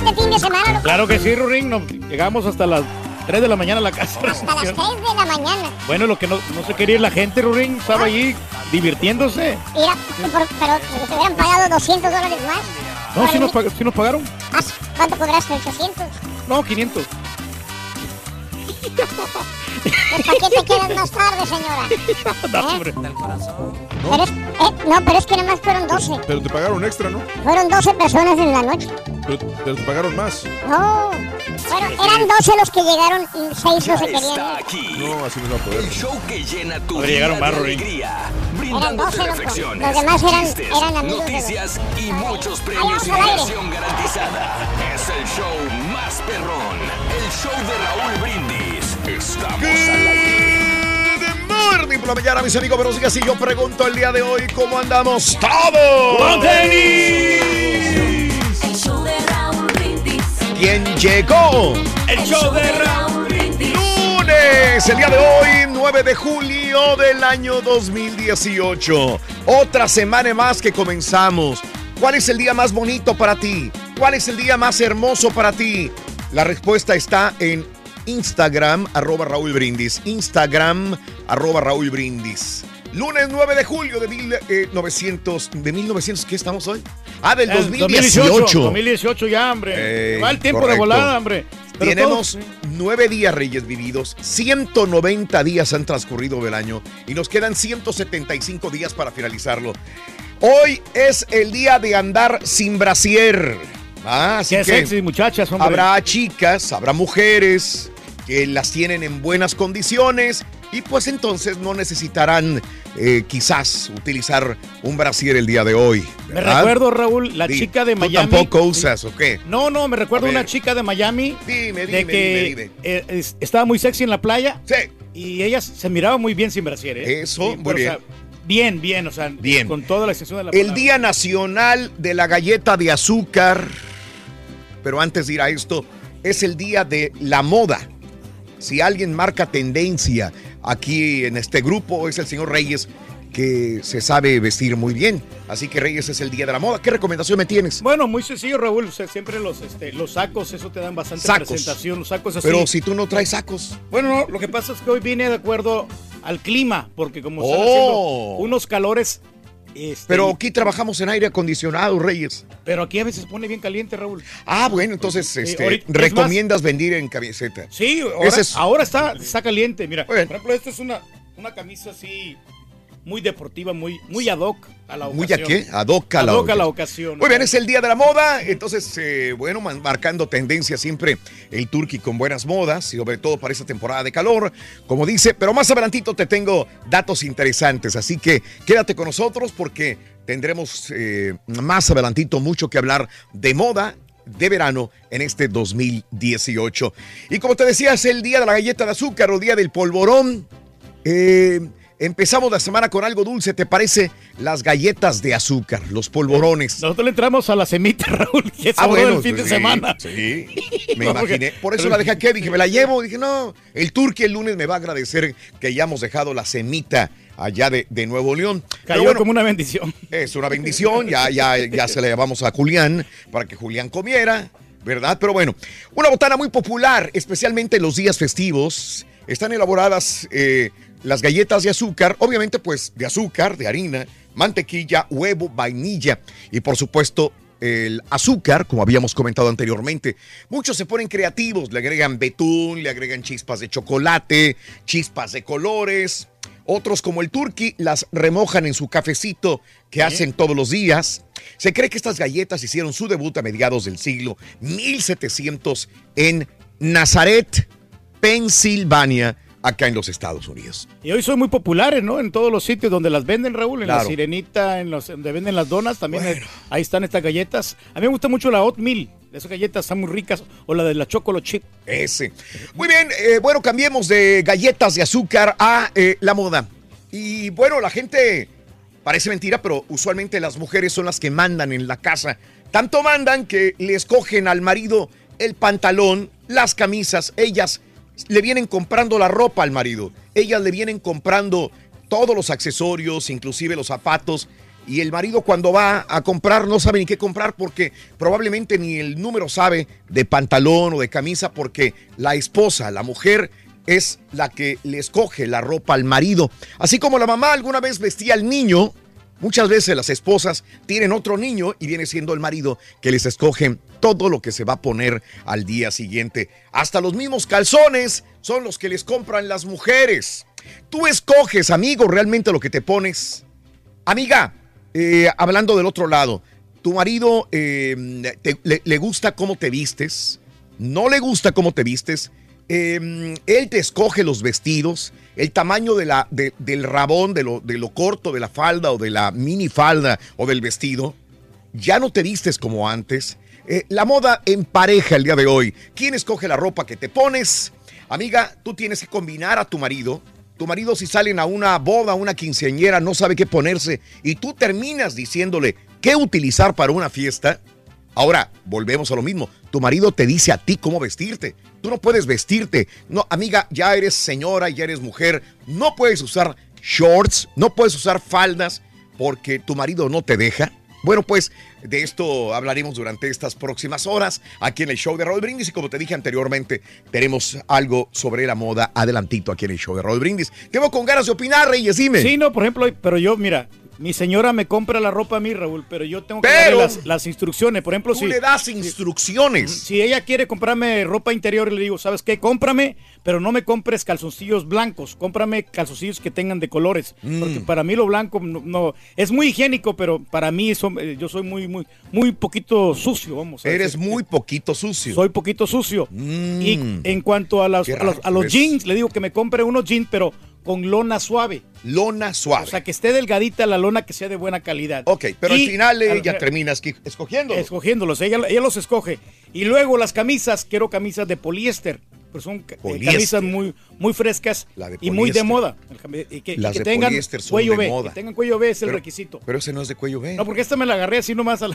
¿Cargaste bocinas este fin de semana, loco? Claro que sí, Rurín. nos- llegamos hasta las 3 de la mañana a la casa. Hasta las 3 de la mañana. Bueno, lo que no, no se quería ir la gente, Rurín, estaba allí divirtiéndose. Mira, por- pero te hubieran pagado 200 dólares más. No, sí nos, pag- sí nos pagaron. Ah, ¿Cuánto cobraste? ¿800? No, 500. ¿Para qué te quedas más tarde, señora? No, ¿Eh? hombre. Pero es- eh, no, pero es que nada más fueron 12. Pero te pagaron extra, ¿no? Fueron 12 personas en la noche. Pero, pero te pagaron más. No, fueron, eran 12 los que llegaron y 6 no se querían aquí. No, así no va a poder. El show que llena tu A ver, día llegaron de alegría. Eran Brindándote 12, loco. reflexiones, Los demás eran, eran amigos de los- noticias y muchos premios y diversión garantizada. Es el show más perrón. El show de Raúl Brindis. Estamos al aire. Good morning por la mañana, mis amigos. Pero sí, así yo pregunto el día de hoy, ¿cómo andamos todos? ¡Con tenis! ¿Quién llegó? El show de Raúl Brindis. Lunes, el día de hoy, 9 de julio del año 2018. Otra semana más que comenzamos. ¿Cuál es el día más bonito para ti? ¿Cuál es el día más hermoso para ti? La respuesta está en Instagram, arroba Raúl Brindis. Instagram, arroba Raúl Brindis. Lunes 9 de julio de 1900. ¿De 1900 qué estamos hoy? Ah, del Eh, 2018. 2018 ya, hombre. Eh, Va el tiempo correcto. de volada, hombre. Pero Tenemos nueve días reyes vividos, 190 días han transcurrido del año y nos quedan 175 días para finalizarlo. Hoy es el día de andar sin brasier. Ah, así Qué que sexy, muchachas, hombre. habrá chicas, habrá mujeres que las tienen en buenas condiciones y pues entonces no necesitarán eh, quizás utilizar un brasier el día de hoy. Me recuerdo, Raúl, la chica de ¿tú Miami. tampoco usas o qué? No, no, me recuerdo una chica de Miami. Dime, de dime, que dime, dime. eh, es- estaba muy sexy en la playa. Sí. Y ella se miraba muy bien sin brasier, ¿eh? Eso, Sí, muy pero, o bien. sea, bien, bien, o sea, Bien. con toda la extensión de la El palabra. Día Nacional de la Galleta de Azúcar. Pero antes de ir a esto, es el Día de la Moda. Si alguien marca tendencia aquí en este grupo, es el señor Reyes, que se sabe vestir muy bien. Así que Reyes es el Día de la Moda. ¿Qué recomendación me tienes? Bueno, muy sencillo, Raúl. O sea, siempre los, este, los sacos, eso te dan bastante Sacos. presentación. Los sacos así. Pero si tú no traes sacos. Bueno, no, lo que pasa es que hoy vine de acuerdo al clima, porque como están Oh. haciendo unos calores. Este, Pero aquí trabajamos en aire acondicionado, Reyes. pero aquí a veces pone bien caliente, Raúl. Ah, bueno, entonces este, ahorita- es recomiendas venir en camiseta. Sí, ahora, Ese es- ahora está, está caliente. Mira, por ejemplo, esta es una, una camisa así muy deportiva, muy, muy ad hoc a la Muy a ocasión. qué? Ad hoc a la Ad hoc a la ocasión. ocasión. Muy bien, es el día de la moda. Entonces, eh, bueno, marcando tendencia siempre el Turkey con buenas modas y sobre todo para esta temporada de calor, como dice. Pero más adelantito te tengo datos interesantes. Así que quédate con nosotros porque tendremos eh, más adelantito mucho que hablar de moda de verano en este 2018. Y como te decía, es el día de la galleta de azúcar o día del polvorón. Eh, empezamos la semana con algo dulce, ¿te parece? Las galletas de azúcar, los polvorones. Nosotros le entramos a la semita, Raúl, que Ah, sobró bueno, el fin de semana. Sí, me imaginé. Por eso la dejé aquí, dije, me la llevo. Dije, no, el turqui el lunes me va a agradecer que hayamos dejado la semita allá de, de Nuevo León. Cayó como una bendición. Es una bendición, ya, ya, ya se la llevamos a Julián para que Julián comiera, ¿verdad? Pero bueno, una botana muy popular, especialmente en los días festivos. Están elaboradas eh, las galletas de azúcar, obviamente pues de azúcar, de harina, mantequilla, huevo, vainilla y por supuesto el azúcar, como habíamos comentado anteriormente. Muchos se ponen creativos, le agregan betún, le agregan chispas de chocolate, chispas de colores. Otros, como el turqui, las remojan en su cafecito que hacen todos los días. Se cree que estas galletas hicieron su debut a mediados del siglo 1700 en Nazaret, Pensilvania, acá en los Estados Unidos. Y hoy son muy populares, ¿no? En todos los sitios donde las venden, Raúl, en la. Sirenita, en los donde venden las donas, también hay- ahí están estas galletas. A mí me gusta mucho la oatmeal, esas galletas están muy ricas, o la de la chocolate chip. Ese. Muy bien, eh, bueno, cambiemos de galletas de azúcar a eh, la moda. Y bueno, la gente parece mentira, pero usualmente las mujeres son las que mandan en la casa. Tanto mandan que le escogen al marido el pantalón, las camisas, ellas le vienen comprando la ropa al marido, ellas le vienen comprando todos los accesorios, inclusive los zapatos. Y el marido cuando va a comprar no sabe ni qué comprar porque probablemente ni el número sabe de pantalón o de camisa porque la esposa, la mujer, es la que le escoge la ropa al marido. Así como la mamá alguna vez vestía al niño, muchas veces las esposas tienen otro niño y viene siendo el marido que les escoge todo lo que se va a poner al día siguiente. Hasta los mismos calzones son los que les compran las mujeres. Tú escoges, amigo, realmente lo que te pones. Amiga, eh, hablando del otro lado, ¿tu marido eh, le, le gusta cómo te vistes? ¿No le gusta cómo te vistes? Eh, él te escoge los vestidos, el tamaño del rabón, de lo, corto de la falda o de la mini falda o del vestido. Ya no te vistes como antes. Eh, la moda en pareja el día de hoy. ¿Quién escoge la ropa que te pones? Amiga, tú tienes que combinar a tu marido. Tu marido si salen a una boda, una quinceañera, no sabe qué ponerse y tú terminas diciéndole qué utilizar para una fiesta. Ahora, volvemos a lo mismo. Tu marido te dice a ti cómo vestirte. Tú no puedes vestirte. No, amiga, ya eres señora, ya eres mujer. No puedes usar shorts, no puedes usar faldas porque tu marido no te deja. Bueno, pues de esto hablaremos durante estas próximas horas aquí en el show de Raúl Brindis y como te dije anteriormente, tenemos algo sobre la moda adelantito aquí en el show de Raúl Brindis. Tengo con ganas de opinar, Reyes, dime. Sí, no, por ejemplo, pero yo, mira, mi señora me compra la ropa a mí, Raúl, pero yo tengo que Pero- darle las, las instrucciones. Por ejemplo, Tú si, le das instrucciones. si ella quiere comprarme ropa interior, le digo, ¿sabes qué? Cómprame, pero no me compres calzoncillos blancos, cómprame calzoncillos que tengan de colores. Mm. Porque para mí lo blanco no, no- es muy higiénico, pero para mí son- eh, yo soy muy, muy, muy poquito sucio, vamos. a Eres muy poquito sucio. Soy poquito sucio. Y en cuanto a, las- a los, a los jeans, le digo que me compre unos jeans, pero con lona suave. Lona suave. O sea, que esté delgadita la lona, que sea de buena calidad. Ok, pero Y al final al- ella termina escogiendo. Escogiéndolos, ella, ella los escoge. Y luego las camisas, quiero camisas de poliéster. Pues son eh, Poliéster. camisas muy, muy frescas y muy de moda. Y que, y Las que de tengan poliéster son cuello de B. moda. Que tengan cuello B es el Pero- requisito. Pero ese no es de cuello B. No, porque esta me la agarré así nomás a la.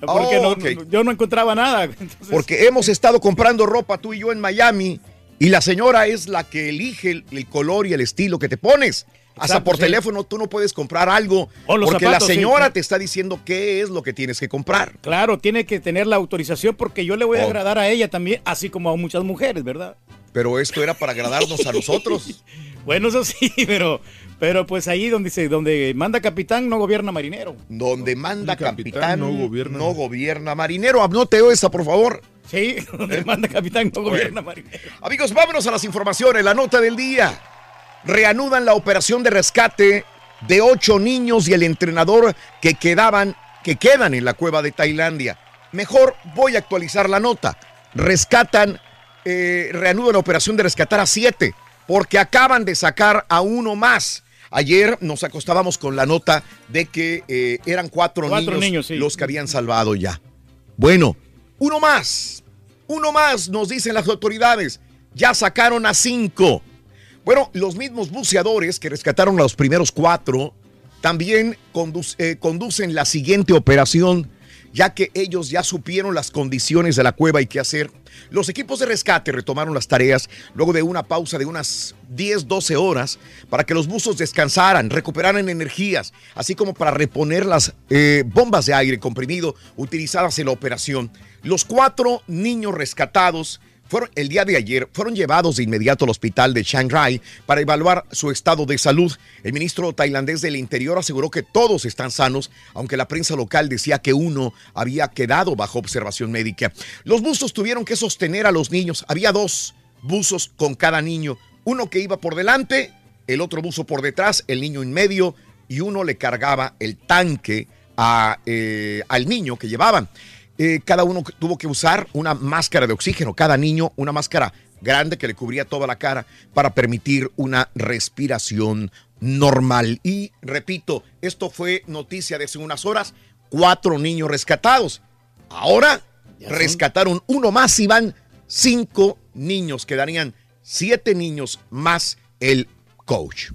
Porque Oh, no- yo no encontraba nada. Entonces, Porque hemos estado comprando ropa tú y yo en Miami y la señora es la que elige el, el color y el estilo que te pones. Hasta por sí. teléfono tú no puedes comprar algo porque zapatos, la señora sí. te está diciendo qué es lo que tienes que comprar. Claro, tiene que tener la autorización porque yo le voy a Oh. agradar a ella también, así como a muchas mujeres, ¿verdad? Pero esto era para agradarnos a nosotros. Bueno, eso sí, pero, pero pues ahí donde dice, donde manda capitán no gobierna marinero. Donde manda capitán, no gobierna. no gobierna marinero. Anote esa, por favor. Sí, donde manda capitán no gobierna marinero. Amigos, vámonos a las informaciones. La nota del día. Reanudan la operación de rescate de ocho niños y el entrenador que quedaban, que quedan en la cueva de Tailandia. Mejor voy a actualizar la nota. Rescatan, eh, reanudan la operación de rescatar a siete, porque acaban de sacar a uno más. Ayer nos acostábamos con la nota de que eh, eran cuatro, Cuatro niños, niños, sí. los que habían salvado ya. Bueno, uno más, uno más, nos dicen las autoridades. Ya sacaron a cinco. Bueno, los mismos buceadores que rescataron a los primeros cuatro también eh, conducen la siguiente operación, ya que ellos ya supieron las condiciones de la cueva y qué hacer. Los equipos de rescate retomaron las tareas luego de una pausa de unas 10, 12 horas para que los buzos descansaran, recuperaran energías, así como para reponer las eh, bombas de aire comprimido utilizadas en la operación. Los cuatro niños rescatados el día de ayer fueron llevados de inmediato al hospital de Chiang Rai para evaluar su estado de salud. El ministro tailandés del Interior aseguró que todos están sanos, aunque la prensa local decía que uno había quedado bajo observación médica. Los buzos tuvieron que sostener a los niños. Había dos buzos con cada niño, uno que iba por delante, el otro buzo por detrás, el niño en medio y uno le cargaba el tanque eh, al niño que llevaban. Eh, cada uno tuvo que usar una máscara de oxígeno, cada niño una máscara grande que le cubría toda la cara para permitir una respiración normal. Y repito, esto fue noticia de hace unas horas, cuatro niños rescatados. Ahora rescataron uno más y van cinco niños, quedarían siete niños más el coach.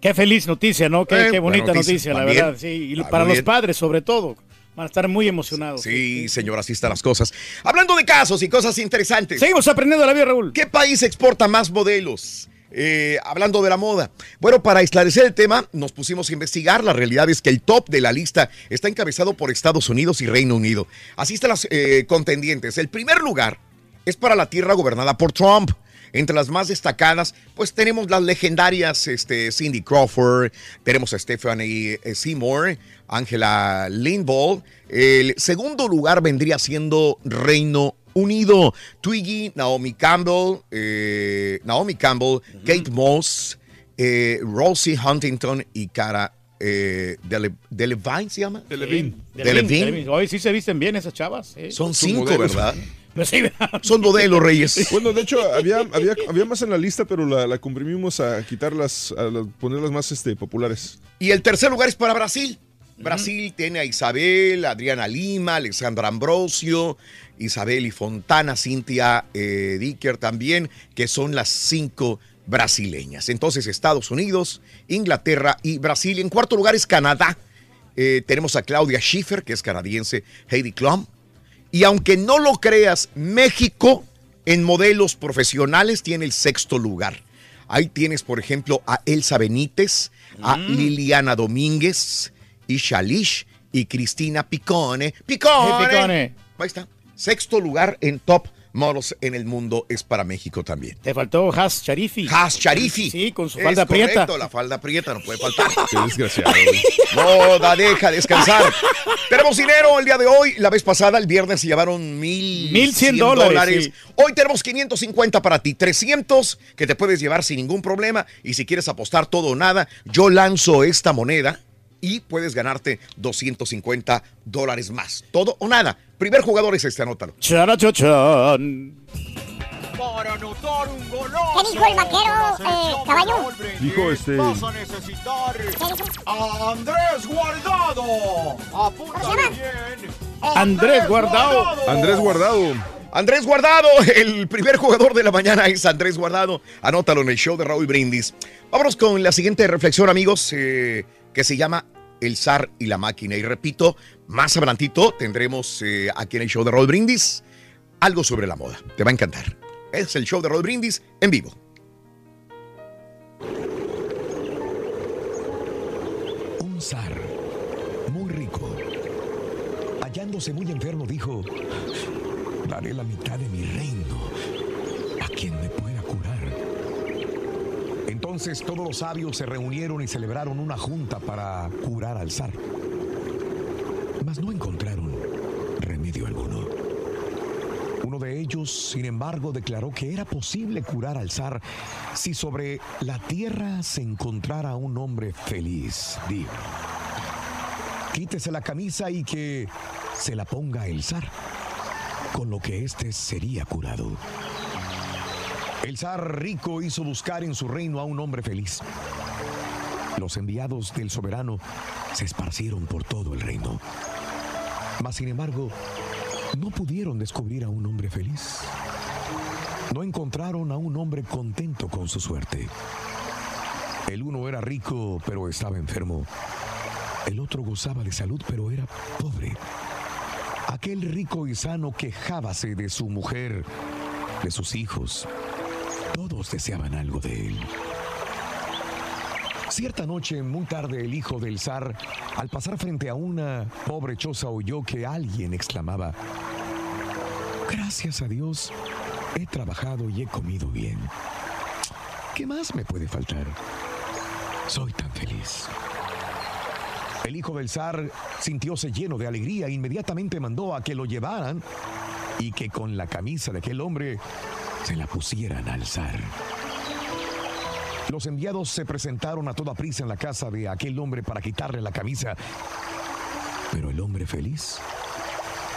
Qué feliz noticia, ¿no? Qué, Eh, qué bonita noticia, noticia, la verdad. Sí, y para los padres, sobre todo. Van a estar muy emocionados. Sí, señor, así están las cosas. Hablando de casos y cosas interesantes. Seguimos aprendiendo la vida, Raúl. ¿Qué país exporta más modelos? Eh, hablando de la moda. Bueno, para esclarecer el tema, nos pusimos a investigar. La realidad es que el top de la lista está encabezado por Estados Unidos y Reino Unido. Así están las eh, contendientes. El primer lugar es para la tierra gobernada por Trump. Entre las más destacadas, pues tenemos las legendarias este, Cindy Crawford, tenemos a Stephanie eh, Seymour, Angela Lindvall. El segundo lugar vendría siendo Reino Unido. Twiggy, Naomi Campbell, eh, Naomi Campbell, Kate Moss, eh, Rosie Huntington y Cara eh, Dele- se llama. Delevine. Delevingne. Hoy sí se visten bien esas chavas. ¿eh? Son cinco. ¿verdad? Son modelos, Reyes. Bueno, de hecho, había, había, había más en la lista, pero la, la comprimimos a quitarlas, a la- ponerlas más este, populares. Y el tercer lugar es para Brasil. Brasil tiene a Isabel, Adriana Lima, Alexandra Ambrosio, Isabel y Fontana, Cintia eh, Dicker también, que son las cinco brasileñas. Entonces, Estados Unidos, Inglaterra y Brasil. En cuarto lugar es Canadá. Eh, tenemos a Claudia Schiffer, que es canadiense, Heidi Klum. Y aunque no lo creas, México en modelos profesionales tiene el sexto lugar. Ahí tienes, por ejemplo, a Elsa Benítez, a Liliana Domínguez, y Shalish y Cristina Picone. ¡Picone! Picone. Ahí está. Sexto lugar en top models en el mundo es para México también. Te faltó Has Charifi. Has Charifi. Sí, con su Es falda prieta. correcto, la falda prieta no puede faltar. Qué desgraciado. No, da, deja descansar. tenemos dinero el día de hoy. La vez pasada, el viernes, se llevaron mil, 1100 dólares, sí. Hoy tenemos 550 para ti, 300 que te puedes llevar sin ningún problema. Y si quieres apostar todo o nada, yo lanzo esta moneda y puedes ganarte 250 dólares más. Todo o nada. Primer jugador es este, anótalo. Charachachan. ¿Qué dijo el vaquero, eh, caballo? Dijo este. Vas a necesitar a Andrés Guardado. Apúntale bien. Andrés Guardado. Andrés Guardado. Andrés Guardado, el primer jugador de la mañana es Andrés Guardado. Anótalo en el show de Raúl Brindis. Vámonos con la siguiente reflexión, amigos, eh, que se llama El zar y la máquina. Y repito, más adelantito tendremos eh, aquí en el show de Raúl Brindis algo sobre la moda. Te va a encantar. Es el show de Raúl Brindis en vivo. Un zar muy rico, hallándose muy enfermo, dijo, daré la mitad de mi reino Entonces todos los sabios se reunieron y celebraron una junta para curar al zar. Mas no encontraron remedio alguno. Uno de ellos, sin embargo, declaró que era posible curar al zar si sobre la tierra se encontrara un hombre feliz. Dijo, quítese la camisa y que se la ponga el zar, con lo que éste sería curado. El zar rico hizo buscar en su reino a un hombre feliz. Los enviados del soberano se esparcieron por todo el reino. Mas, sin embargo, no pudieron descubrir a un hombre feliz. No encontraron a un hombre contento con su suerte. El uno era rico, pero estaba enfermo. El otro gozaba de salud, pero era pobre. Aquel rico y sano quejábase de su mujer, de sus hijos. Todos deseaban algo de él. Cierta noche, muy tarde, el hijo del zar, al pasar frente a una pobre choza, oyó que alguien exclamaba, Gracias a Dios, he trabajado y he comido bien. ¿Qué más me puede faltar? Soy tan feliz. El hijo del zar sintióse lleno de alegría e inmediatamente mandó a que lo llevaran y que con la camisa de aquel hombre se la pusieran al zar. Los enviados se presentaron a toda prisa en la casa de aquel hombre para quitarle la camisa. Pero el hombre feliz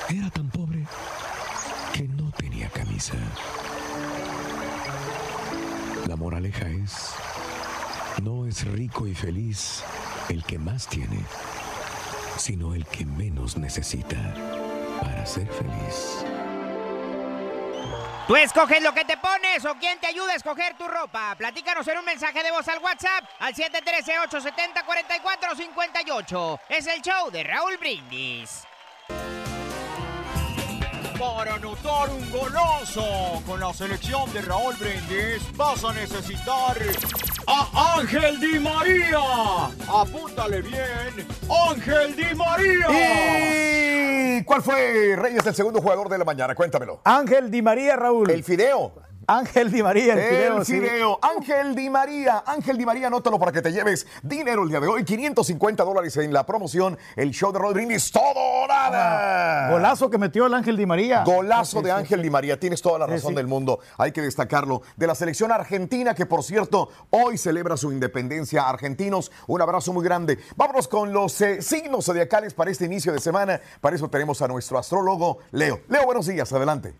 era tan pobre que no tenía camisa. La moraleja es, no es rico y feliz el que más tiene, sino el que menos necesita para ser feliz. Tú escoges lo que te pones o quién te ayuda a escoger tu ropa. Platícanos en un mensaje de voz al WhatsApp al 713-870-4458. Es el show de Raúl Brindis. Para anotar un golazo con la selección de Raúl Brindis vas a necesitar a Ángel Di María. Apúntale bien, Ángel Di María. ¿Y cuál fue, Reyes, el segundo jugador de la mañana? Cuéntamelo. Ángel Di María, Raúl. El fideo. Ángel Di María, el, fideo. El sí. Ángel Di María. Ángel Di María, anótalo para que te lleves dinero el día de hoy. 550 dólares en la promoción. El show de Brindis. ¡Todo nada! Ah, Golazo que metió el Ángel Di María. Golazo Sí, de sí, Ángel Di María. Tienes toda la razón del mundo. Hay que destacarlo. De la selección argentina, que por cierto, hoy celebra su independencia. Argentinos, un abrazo muy grande. Vámonos con los eh, signos zodiacales para este inicio de semana. Para eso tenemos a nuestro astrólogo, Leo. Leo, buenos días. Adelante.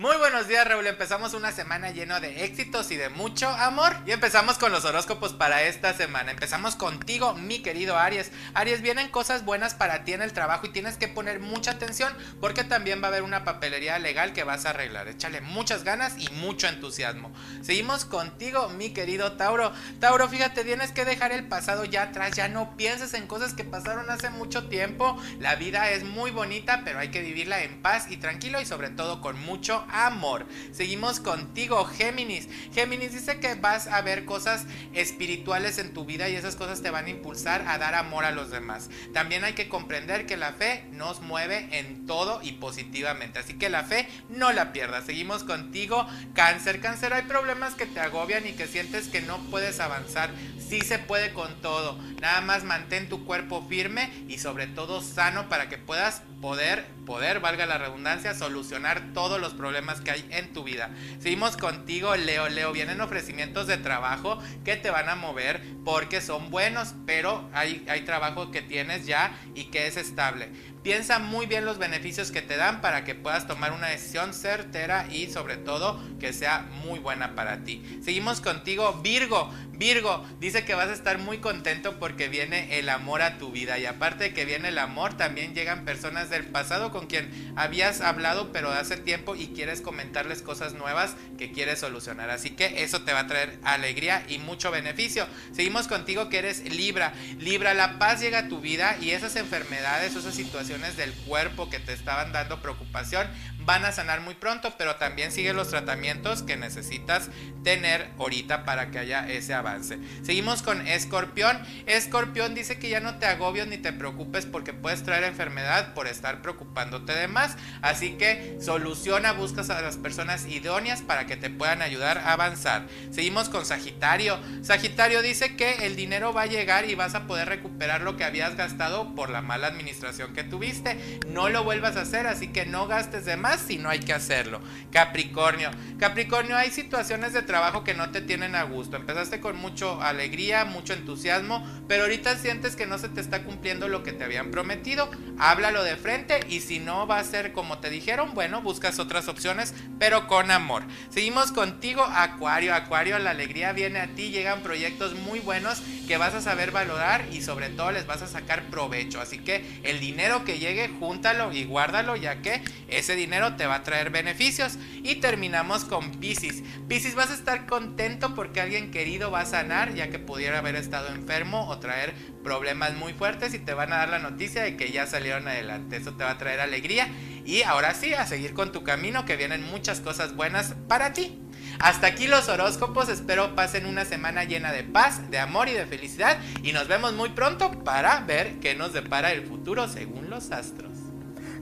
Muy buenos días, Raúl. Empezamos una semana lleno de éxitos y de mucho amor. Y empezamos con los horóscopos para esta semana. Empezamos contigo, mi querido Aries. Aries, vienen cosas buenas para ti en el trabajo y tienes que poner mucha atención porque también va a haber una papelería legal que vas a arreglar. Échale muchas ganas y mucho entusiasmo. Seguimos contigo, mi querido Tauro. Tauro, fíjate, tienes que dejar el pasado ya atrás. Ya no pienses en cosas que pasaron hace mucho tiempo. La vida es muy bonita, pero hay que vivirla en paz y tranquilo y sobre todo con mucho amor. Seguimos contigo, Géminis. Géminis dice que vas a ver cosas espirituales en tu vida y esas cosas te van a impulsar a dar amor a los demás. También hay que comprender que la fe nos mueve en todo y positivamente. Así que la fe no la pierdas. Seguimos contigo, Cáncer. Cáncer, hay problemas que te agobian y que sientes que no puedes avanzar. Sí se puede con todo. Nada más mantén tu cuerpo firme y sobre todo sano para que puedas poder, poder, valga la redundancia, solucionar todos los problemas que hay en tu vida. Seguimos contigo, Leo. Leo, vienen ofrecimientos de trabajo que te van a mover porque son buenos, pero hay, hay trabajo que tienes ya y que es estable. Piensa muy bien los beneficios que te dan para que puedas tomar una decisión certera y sobre todo que sea muy buena para ti. Seguimos contigo, Virgo. Virgo dice que vas a estar muy contento porque viene el amor a tu vida y aparte de que viene el amor, también llegan personas del pasado con quien habías hablado pero hace tiempo y quieres comentarles cosas nuevas que quieres solucionar. Así que eso te va a traer alegría y mucho beneficio. Seguimos contigo que eres Libra. Libra, la paz llega a tu vida y esas enfermedades, esas situaciones del cuerpo que te estaban dando preocupación van a sanar muy pronto, pero también sigue los tratamientos que necesitas tener ahorita para que haya ese avance. Seguimos con Escorpión. Escorpión dice que ya no te agobies ni te preocupes porque puedes traer enfermedad por estar preocupándote de más. Así que soluciona, buscas a las personas idóneas para que te puedan ayudar a avanzar. Seguimos con Sagitario. Sagitario dice que el dinero va a llegar y vas a poder recuperar lo que habías gastado por la mala administración que tuviste. No lo vuelvas a hacer, así que no gastes de más si no hay que hacerlo. Capricornio. Capricornio, hay situaciones de trabajo que no te tienen a gusto. Empezaste con mucho alegría, mucho entusiasmo, pero ahorita sientes que no se te está cumpliendo lo que te habían prometido. Háblalo de frente y si no va a ser como te dijeron, bueno, buscas otras opciones, pero con amor. Seguimos contigo, Acuario. Acuario, la alegría viene a ti, llegan proyectos muy buenos que vas a saber valorar y sobre todo les vas a sacar provecho. Así que el dinero que llegue, júntalo y guárdalo, ya que ese dinero te va a traer beneficios. Y terminamos con Pisces. Pisces, vas a estar contento porque alguien querido va a sanar, ya que pudiera haber estado enfermo o traer problemas muy fuertes y te van a dar la noticia de que ya salieron adelante. Eso te va a traer alegría. Y ahora sí, a seguir con tu camino, que vienen muchas cosas buenas para ti. Hasta aquí los horóscopos, espero pasen una semana llena de paz, de amor y de felicidad y nos vemos muy pronto para ver qué nos depara el futuro según los astros.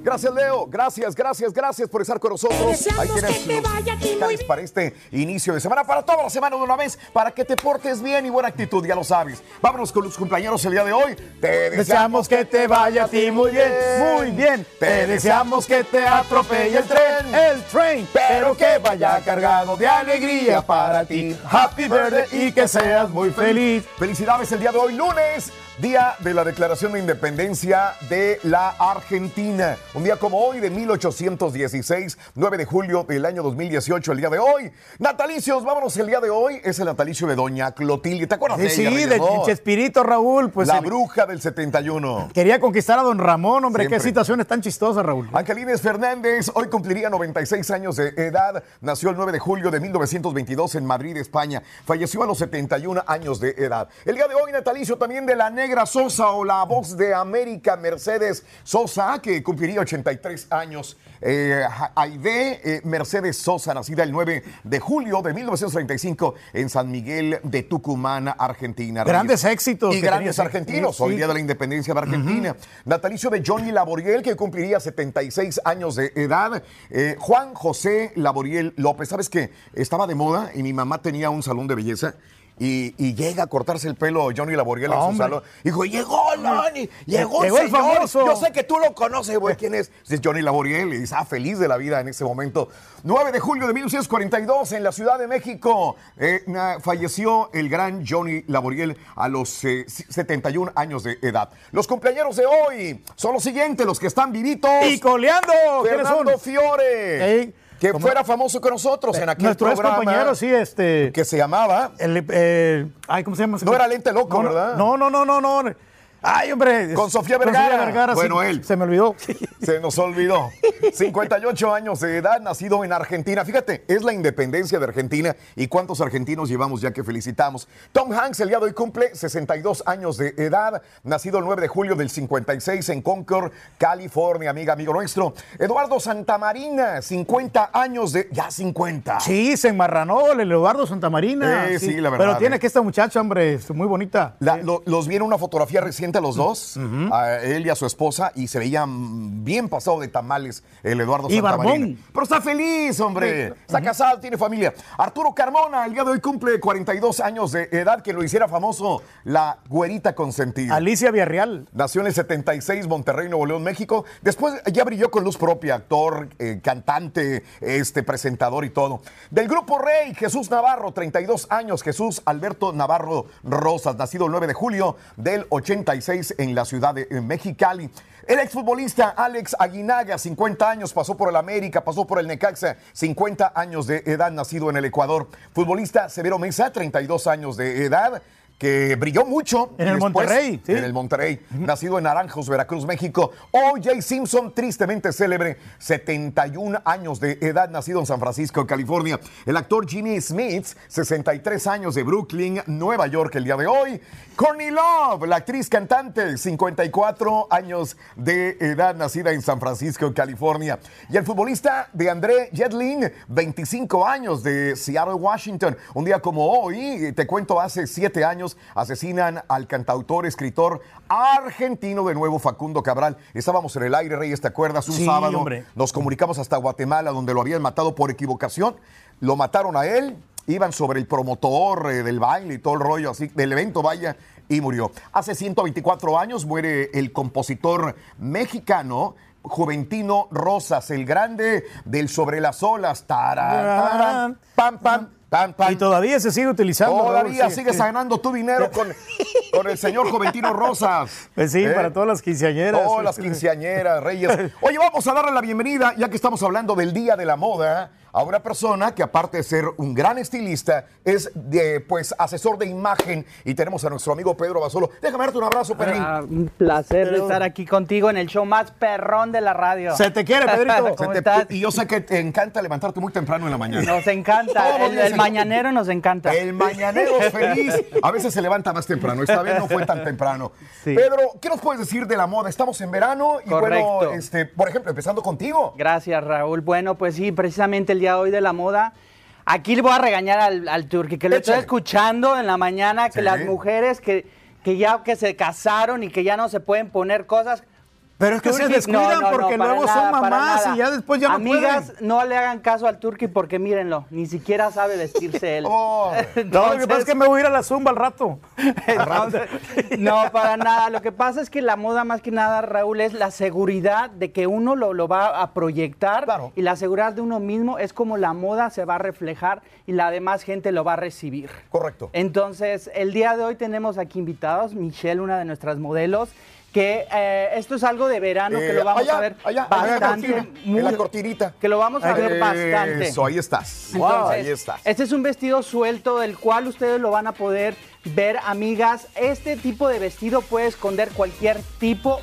Gracias, Leo. Gracias, gracias, gracias por estar con nosotros. deseamos Ahí tienes que te los vaya a ti muy para este inicio de semana, para toda la semana de una vez, para que te portes bien y buena actitud, ya lo sabes. Vámonos con los cumpleaños el día de hoy. Te Deseamos que te vaya a ti muy bien, muy bien. Te deseamos que te atropelle el tren, el tren, pero que vaya cargado de alegría para ti. Happy birthday y que seas muy feliz. Felicidades el día de hoy, lunes, día de la declaración de independencia de la Argentina. Un día como hoy de 1816, 9 de julio del año 2018, el día de hoy. Natalicios, vámonos el día de hoy. Es el natalicio de Doña Clotilde. ¿Te acuerdas de Sí, ella? sí, de? Chespirito Raúl, pues la el- bruja del 71. quería conquistar a don Ramón, hombre, qué Siempre. situaciones tan chistosas, Raúl. Angelines Fernández hoy cumpliría 96 años de edad. Nació el 9 de julio de 1922 en Madrid, España. Falleció a los 71 años de edad. El día de hoy natalicio también de la negra Sosa o la voz de América Mercedes Sosa, que cumpliría 83 años. Eh, Aide eh, Mercedes Sosa, nacida el 9 de julio de 1935 en San Miguel de Tucumán, Argentina. Grandes Reyes. éxitos Y grandes tenía, argentinos. sí, Hoy día de la independencia de Argentina. Natalicio de Johnny Laboriel, que cumpliría 76 años de edad. Eh, Juan José Laboriel López. ¿Sabes qué? Estaba de moda y mi mamá tenía un salón de belleza. Y, y llega a cortarse el pelo Johnny Laboriel en su salón. Dijo, llegó Johnny, llegó, Llegó el señor. famoso. Yo sé que tú lo conoces, güey. ¿Quién es? Es Johnny Laboriel y está feliz de la vida en ese momento. 9 de julio de 1942 en la Ciudad de México eh, falleció el gran Johnny Laboriel a los eh, 71 años de edad. Los cumpleaños de hoy son los siguientes, los que están vivitos. Y coleando. ¿Quiénes Fernando son? Fiore. Ey, que fuera famoso con nosotros en aquel Nuestro programa. compañero, sí, este. Que se llamaba. El, eh, ay, ¿cómo se llama? No era Lente Loco, no, ¿verdad? No, no, no, no, no. Ay, hombre. Con Sofía Vergara. Vergara, sí, Bueno, él. Se me olvidó. Se nos olvidó. 58 años de edad, nacido en Argentina. Fíjate, es la independencia de Argentina y cuántos argentinos llevamos ya que felicitamos. Tom Hanks el día de hoy cumple 62 años de edad, nacido el 9 de julio del 56 en Concord, California, amiga, amigo nuestro. Eduardo Santamarina, 50 años de... Ya 50. Sí, se enmarranó el Eduardo Santamarina. Eh, sí, la verdad, Pero tiene eh. que esta muchacha, hombre, es muy bonita. La- lo- los vi en una fotografía reciente a los dos, a él y a su esposa, y se veían bien pasado de tamales el Eduardo Y barbón. Pero está feliz, hombre. Está casado, tiene familia. Arturo Carmona, el día de hoy cumple 42 años de edad, que lo hiciera famoso la güerita consentida. Alicia Villarreal. Nació en el 76, Monterrey, Nuevo León, México. Después ya brilló con luz propia, actor, eh, cantante, este, presentador y todo. Del grupo Rey, Jesús Navarro, 32 años. Jesús Alberto Navarro Rosas, nacido el 9 de julio del 86 en la ciudad de Mexicali. El exfutbolista Alex Aguinaga, 50 años, pasó por el América, pasó por el Necaxa, 50 años de edad, nacido en el Ecuador. Futbolista Severo Mesa, 32 años de edad que brilló mucho. En el Monterrey, sí. En el Monterrey, nacido en Naranjos, Veracruz, México. O.J. Simpson, tristemente célebre, 71 años de edad, nacido en San Francisco, California. El actor Jimmy Smith, 63 años de Brooklyn, Nueva York, el día de hoy. Courtney Love, la actriz cantante, 54 años de edad, nacida en San Francisco, California. Y el futbolista de André Jetlin, 25 años de Seattle, Washington. Un día como hoy, te cuento, hace siete años, asesinan al cantautor, escritor argentino de nuevo, Facundo Cabral. Estábamos en el aire, Reyes, ¿te acuerdas? Un Sí, sábado. hombre. Nos comunicamos hasta Guatemala, donde lo habían matado por equivocación. Lo mataron a él, iban sobre el promotor eh, del baile y todo el rollo así, del evento, vaya, y murió. Hace 124 años muere el compositor mexicano Juventino Rosas, el grande del sobre las olas. Tarán, tarán, pam, pam, Y todavía se sigue utilizando. Todavía Raúl, sí. sigues ganando tu dinero con, con el señor Juventino Rosas. Pues sí, ¿Eh? para todas las quinceañeras. Todas las quinceañeras, reyes. Oye, vamos a darle la bienvenida, ya que estamos hablando del Día de la Moda, a una persona que aparte de ser un gran estilista, es de, pues asesor de imagen y tenemos a nuestro amigo Pedro Basolo. Déjame darte un abrazo, Pedrín. Ah, un placer estar aquí contigo en el show más perrón de la radio. Se te quiere, Pedrito. ¿Cómo Se te- estás? y yo sé que te encanta levantarte muy temprano en la mañana. Nos encanta. El, mañanero nos encanta. El mañanero es feliz. A veces se levanta más temprano. Esta vez no fue tan temprano. Pedro, ¿qué nos puedes decir de la moda? Estamos en verano y bueno, Correcto. este, por ejemplo, empezando contigo. Gracias, Raúl. Bueno, pues sí, precisamente el día de hoy de la moda. Aquí le voy a regañar al, al Turqui, que lo estoy escuchando en la mañana, que Sí. las mujeres que, que ya que se casaron y que ya no se pueden poner cosas. Pero es que se descuidan porque luego son nada, mamás y ya después ya no Amigas, no le hagan caso al Turqui porque mírenlo, ni siquiera sabe vestirse él. No, lo que pasa es que me voy a ir a la zumba al rato. No, para nada. Lo que pasa es que la moda, más que nada, Raúl, es la seguridad de que uno lo, lo va a proyectar y la seguridad de uno mismo es como la moda se va a reflejar y la demás gente lo va a recibir. Correcto. Entonces, el día de hoy tenemos aquí invitados, Michelle, una de nuestras modelos, que eh, esto es algo de verano que Eh, lo vamos allá, a ver allá, en la bastante. en la cortinita. Que lo vamos a ver bastante. Eso, ahí estás. Entonces, ahí estás. Este es un vestido suelto del cual ustedes lo van a poder ver, amigas. Este tipo de vestido puede esconder cualquier tipo.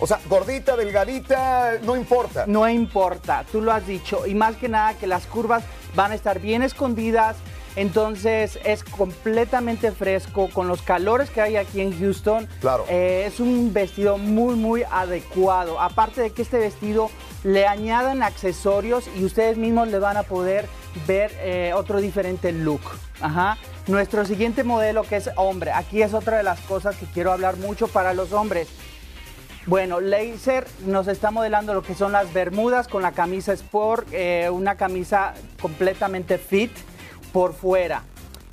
O sea, gordita, delgadita, no importa. No importa, tú lo has dicho. Y más que nada que las curvas van a estar bien escondidas. Entonces es completamente fresco con los calores que hay aquí en Houston. Claro. Eh, es un vestido muy, muy adecuado. Aparte de que este vestido le añadan accesorios y ustedes mismos le van a poder ver eh, otro diferente look. Ajá. Nuestro siguiente modelo que es hombre. Aquí es otra de las cosas que quiero hablar mucho para los hombres. Bueno, Laser nos está modelando lo que son las bermudas con la camisa Sport, eh, una camisa completamente fit por fuera.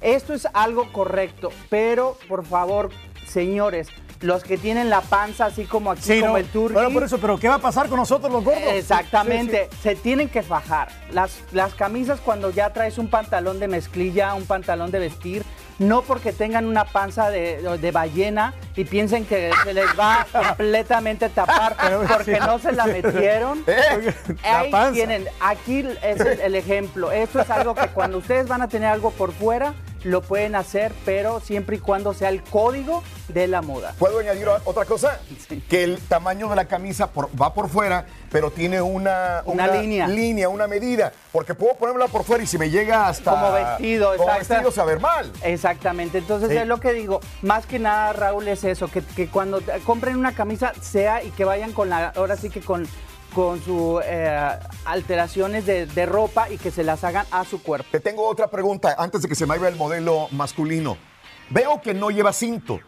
Esto es algo correcto, pero por favor, señores, los que tienen la panza así como aquí, Sí, como no. el turqui. Bueno, por eso, pero ¿qué va a pasar con nosotros los gordos? Exactamente, Sí, se tienen que fajar. Las, las camisas cuando ya traes un pantalón de mezclilla, un pantalón de vestir, no porque tengan una panza de, de ballena y piensen que se les va completamente tapar porque no se la metieron. La Ahí tienen, aquí es el, el ejemplo. Esto es algo que cuando ustedes van a tener algo por fuera, lo pueden hacer, pero siempre y cuando sea el código de la moda. ¿Puedo añadir otra cosa? Que el tamaño de la camisa por- va por fuera, pero tiene una, Una línea. línea, una medida. Porque puedo ponerla por fuera y si me llega hasta. como vestido, como exacto. vestido se va a ver mal. Exactamente, entonces Sí. es lo que digo, más que nada Raúl es eso, que, que cuando compren una camisa sea y que vayan con la, ahora sí que con, con sus alteraciones de, ropa y que se las hagan a su cuerpo. Te tengo otra pregunta antes de que se me vaya el modelo masculino. Veo que no lleva cinto.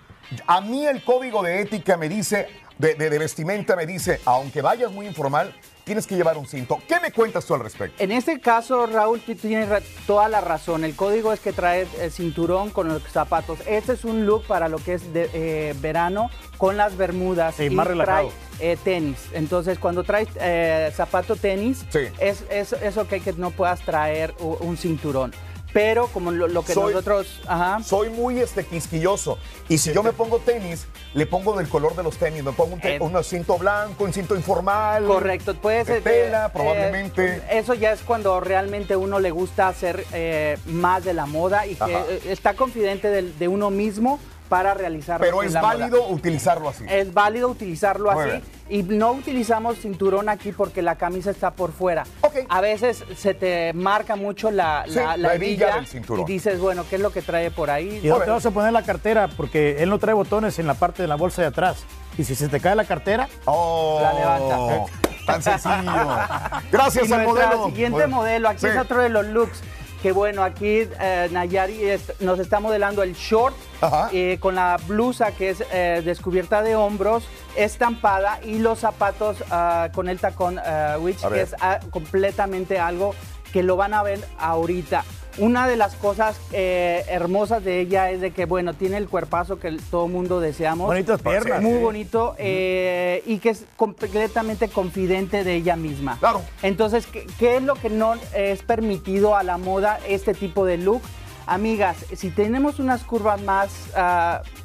A mí el código de ética me dice, de vestimenta me dice, aunque vayas muy informal, tienes que llevar un cinto. ¿Qué me cuentas tú al respecto? En este caso, Raúl, tú tienes toda la razón. El código es que trae eh, cinturón con los zapatos. Este es un look para lo que es de, eh, verano con las bermudas. Sí, y más relajado. trae, eh, tenis. Entonces, cuando traes eh, zapato tenis, Sí. es, es, es ok que no puedas traer un cinturón. Pero como lo, lo que Soy- nosotros... Ajá. Soy muy este, quisquilloso. Y si yo me pongo tenis, le pongo del color de los tenis. Me pongo un, te- Eh, un cinto blanco, un cinto informal. Correcto, puede de ser. tela, eh, probablemente. eso ya es cuando realmente uno le gusta hacer eh, más de la moda y que Ajá. está confidente de, uno mismo para realizar. Pero es la moda. válido utilizarlo así. Es válido utilizarlo Muy así y no utilizamos cinturón aquí porque la camisa está por fuera. A veces se te marca mucho la, Sí, la, la hebilla hebilla del cinturón. y dices, bueno, ¿qué es lo que trae por ahí? ¿Y dónde te vas a poner la cartera? Porque él no trae botones en la parte de la bolsa de atrás. Y si se te cae la cartera, oh, La levanta. Tan sencillo. Gracias Y al modelo. siguiente modelo, aquí sí. es otro de los looks. Que bueno, aquí eh, Nayari es- nos está modelando el short eh, con la blusa que es eh, descubierta de hombros, estampada y los zapatos ah, con el tacón ah, which que es ah, completamente algo que lo van a ver ahorita. Una de las cosas eh, hermosas de ella es de que, bueno, tiene el cuerpazo que el- todo mundo deseamos. Bonitas piernas. Muy Sí. bonito. eh, y que es completamente confidente de ella misma. Claro. Entonces, ¿qué, qué es lo que no es permitido a la moda este tipo de look? Amigas, si tenemos unas curvas más sí,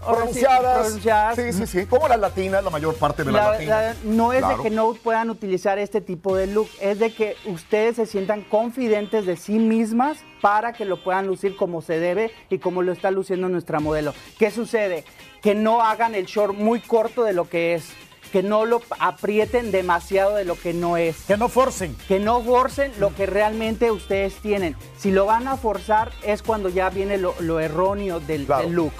Pronunciadas. pronunciadas, Sí, sí, sí. Como las latinas, la mayor parte de las la- latinas. la- no es Claro. de que no puedan utilizar este tipo de look, es de que ustedes se sientan confidentes de sí mismas para que lo puedan lucir como se debe y como lo está luciendo nuestra modelo. ¿Qué sucede? Que no hagan el short muy corto de lo que es. Que no lo aprieten demasiado de lo que no es. Que no forcen. Que no forcen lo que realmente ustedes tienen. Si lo van a forzar es cuando ya viene lo, lo erróneo del, del look.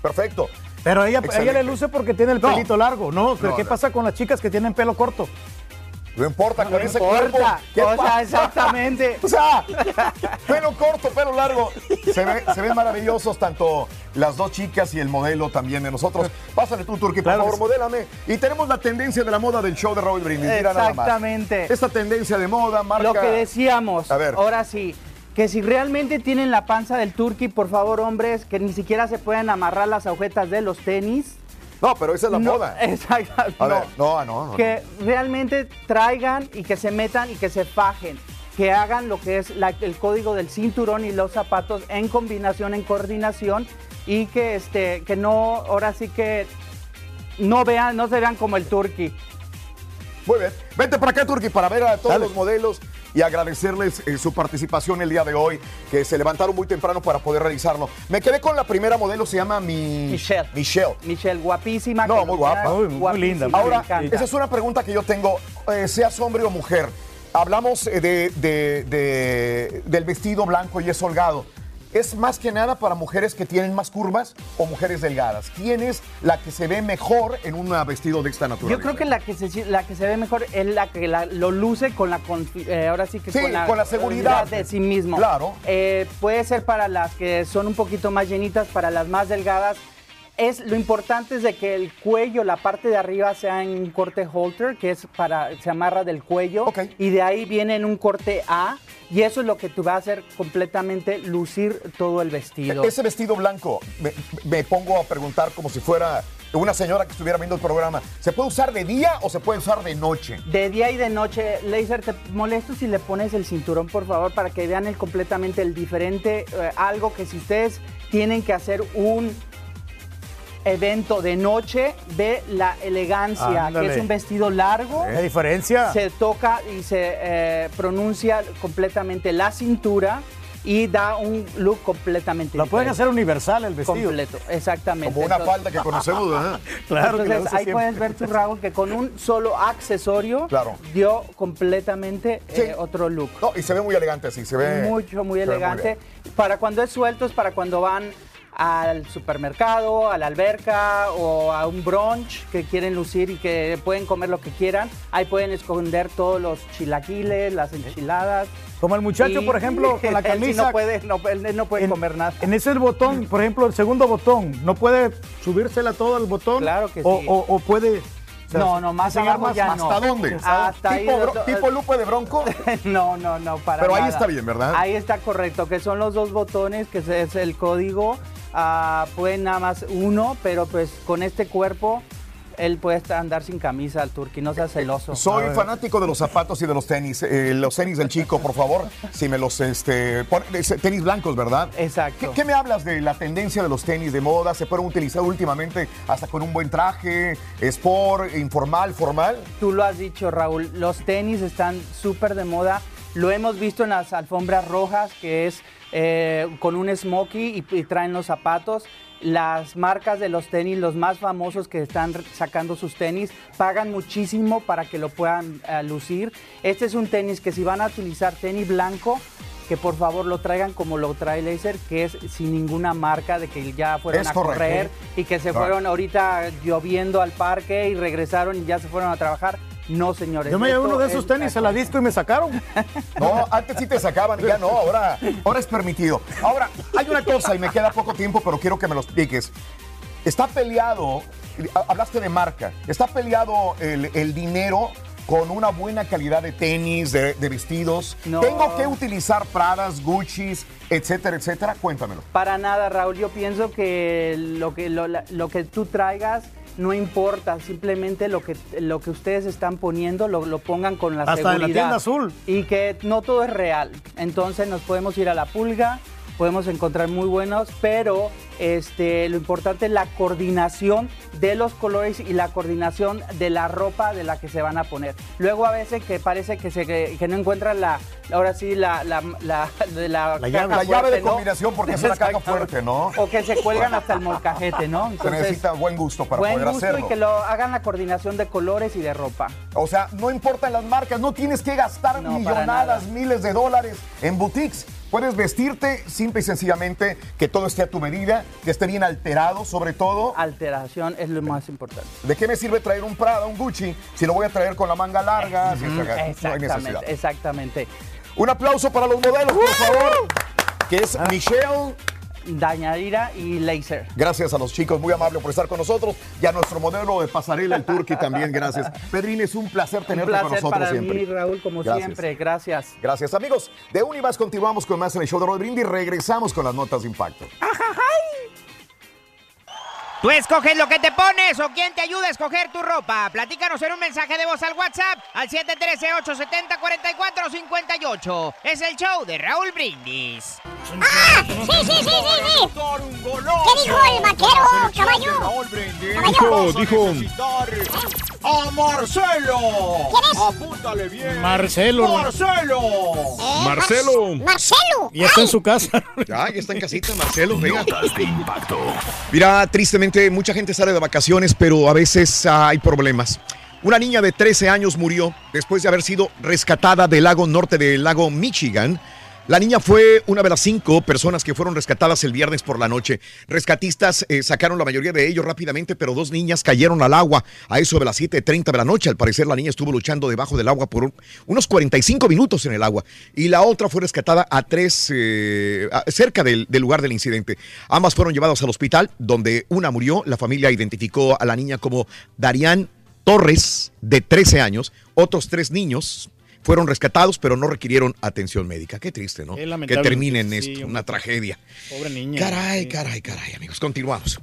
Perfecto. Pero ella, ella le luce porque tiene el No. pelito largo, ¿no? Pero No, ¿Qué no. pasa con las chicas que tienen pelo corto? No importa, con ese importa. cuerpo. ¿qué O sea, exactamente. o sea, pelo corto, pelo largo. Se, ve- se ven maravillosos tanto las dos chicas y el modelo también de nosotros. Pásale tú, Turki, por favor, modélame. Y tenemos la tendencia de la moda del show de Raúl Brindis. Mira nada más. Exactamente. Esta tendencia de moda marca... Lo que decíamos, A ver. ahora sí, que si realmente tienen la panza del turqui, por favor, hombres, que ni siquiera se pueden amarrar las agujetas de los tenis. No, pero esa es la No, moda. Exacto. A no. ver, no, no, no. Que realmente traigan y que se metan y que se fajen. Que hagan lo que es la- el código del cinturón y los zapatos en combinación, en coordinación. Y que este, que no, ahora sí que no vean, no se vean como el turqui. Muy bien. Vente para acá, Turki, para ver a todos los modelos y agradecerles eh, su participación el día de hoy, que se levantaron muy temprano para poder realizarlo. Me quedé con la primera modelo, se llama mi... Michelle. Michelle. Michelle, guapísima. No, muy guapa. guapísima, Ahora, me encanta. esa es una pregunta que yo tengo, eh, seas hombre o mujer. Hablamos eh, de, de- de- del vestido blanco y es holgado. ¿Es más que nada para mujeres que tienen más curvas o mujeres delgadas? ¿Quién es la que se ve mejor en un vestido de esta naturaleza? Yo creo que la que se, la que se ve mejor es la que la- lo luce con la eh, ahora sí que Sí, con la, con la seguridad. de sí mismo. Claro. Eh, puede ser para las que son un poquito más llenitas, para las más delgadas. Es lo importante es de que el cuello, la parte de arriba sea en un corte halter, que es para se amarra del cuello y de ahí viene en un corte A y eso es lo que te va a hacer completamente lucir todo el vestido. Ese vestido blanco, me, me pongo a preguntar como si fuera una señora que estuviera viendo el programa. ¿Se puede usar de día o se puede usar de noche? De día y de noche, Laser, te molesto si le pones el cinturón, por favor, para que vean el completamente el diferente, eh, algo que si ustedes tienen que hacer un evento de noche, ve la elegancia, Ándale. que es un vestido largo. ¿Qué diferencia? Se toca y se eh, pronuncia completamente la cintura y da un look completamente Lo pueden diferente. hacer universal el vestido. Completo, exactamente. Como una Entonces- falda que conocemos, ¿verdad? Claro Entonces ahí siempre. puedes ver tu Raúl que con un solo accesorio Claro. dio completamente eh, otro look. No, y se ve muy elegante así, se ve... Mucho, muy elegante. para cuando es suelto es para cuando van al supermercado, a la alberca o a un brunch que quieren lucir y que pueden comer lo que quieran. Ahí pueden esconder todos los chilaquiles, las enchiladas. Como el muchacho, Y- por ejemplo, con la Él sí camisa. no puede, no, él no puede comer nada. En ese botón, por ejemplo, el segundo botón, ¿no puede subírsela todo al botón? Claro que o, sí. O, o puede. o sea, No, no, más abajo ya no. ¿Hasta dónde? Hasta ahí. ¿Tipo, bro- do- tipo Lupe de Bronco? no, no, no, para Pero ahí está bien, ¿verdad? Ahí está correcto, que son los dos botones, que es el código. Ah, pueden nada más uno, pero pues con este cuerpo él puede andar sin camisa al turqui, no sea celoso. Soy fanático de los zapatos y de los tenis. Eh, los tenis del chico, por favor, si me los... Este, pon- tenis blancos, ¿verdad? Exacto. ¿Qué, qué me hablas de la tendencia de los tenis de moda? ¿Se pueden utilizar últimamente hasta con un buen traje? ¿Sport, informal, formal? Tú lo has dicho, Raúl, los tenis están súper de moda. Lo hemos visto en las alfombras rojas, que es eh, con un smoky y, y traen los zapatos. Las marcas de los tenis, los más famosos que están sacando sus tenis, pagan muchísimo para que lo puedan eh, lucir. Este es un tenis que si van a utilizar tenis blanco, que por favor lo traigan como lo trae Laser, que es sin ninguna marca de que ya fueron Es a correcto. correr y que se Claro. fueron ahorita lloviendo al parque y regresaron y ya se fueron a trabajar. No, señores. Yo me llevé uno de es- esos tenis a la disco y me sacaron. No, antes sí te sacaban, ya no, ahora, ahora es permitido. Ahora, hay una cosa y me queda poco tiempo, pero quiero que me lo expliques. Está peleado, hablaste de marca, está peleado el, el dinero con una buena calidad de tenis, de, de vestidos? No. ¿Tengo que utilizar Pradas, Gucci's, etcétera, etcétera? Cuéntamelo. Para nada, Raúl. Yo pienso que lo que, lo que tú traigas no importa. Simplemente lo que, lo que ustedes están poniendo lo, lo pongan con la Hasta en la seguridad. tienda azul. Y que no todo es real. Entonces nos podemos ir a la pulga, podemos encontrar muy buenos, pero este, lo importante es la coordinación de los colores y la coordinación de la ropa de la que se van a poner. Luego a veces que parece que, se, que, que no encuentran la, ahora sí, la, la, la, la, La llave, la llave de fuerte, ¿no? combinación porque es una caja fuerte, ¿no? O que se cuelgan hasta el molcajete, ¿no? Se necesita buen gusto para buen poder gusto hacerlo. y que lo hagan la coordinación de colores y de ropa. O sea, no importan las marcas, no tienes que gastar No, millonadas, nada. miles de dólares en boutiques. Puedes vestirte simple y sencillamente que todo esté a tu medida, que esté bien alterado sobre todo. Alteración es lo más importante. ¿De qué me sirve traer un Prada, un Gucci, si lo voy a traer con la manga larga? si Ujú, no hay Exactamente, necesidad. exactamente. Un aplauso para los modelos, por favor, que es Michelle. Dañadira y Laser. Gracias a los chicos, muy amable por estar con nosotros. Y a nuestro modelo de pasarela, el Turqui, también gracias. Pedrín, es un placer Un tenerte con nosotros para siempre. mí, Raúl, como Gracias. siempre. Gracias. Gracias, amigos. De Univas continuamos con más en el show de Roll Brindis. Regresamos con las notas de impacto. Tú escoges lo que te pones o quién te ayuda a escoger tu ropa. Platícanos en un mensaje de voz al WhatsApp al 713-870-4458. Es el show de Raúl Brindis. ¡Ah! ¡Sí, sí, sí, sí! sí. ¿Qué dijo el vaquero, caballo? Dijo, dijo. ¡A Marcelo! ¿Quién es? Apúntale bien. Marcelo. ¡Marcelo! Marcelo. Marcelo. Y está en su casa. Ya, ya está en casita, Marcelo. Venga. Notas de impacto. Mira, tristemente, mucha gente sale de vacaciones, pero a veces ah, hay problemas. Una niña de 13 años murió después de haber sido rescatada del lago norte del lago Michigan. La niña fue una de las cinco personas que fueron rescatadas el viernes por la noche. Rescatistas eh, sacaron la mayoría de ellos rápidamente, pero dos niñas cayeron al agua a eso de las 7.30 de la noche. Al parecer la niña estuvo luchando debajo del agua por un- unos 45 minutos en el agua y la otra fue rescatada a tres, eh, cerca del, del lugar del incidente. Ambas fueron llevadas al hospital donde una murió. La familia identificó a la niña como Darian Torres, de 13 años. Otros tres niños fueron rescatados, pero no requirieron atención médica. Qué triste, ¿no? Que lamentable termine en esto, una tragedia. Pobre niña. Caray, Sí. caray, caray, amigos. Continuamos.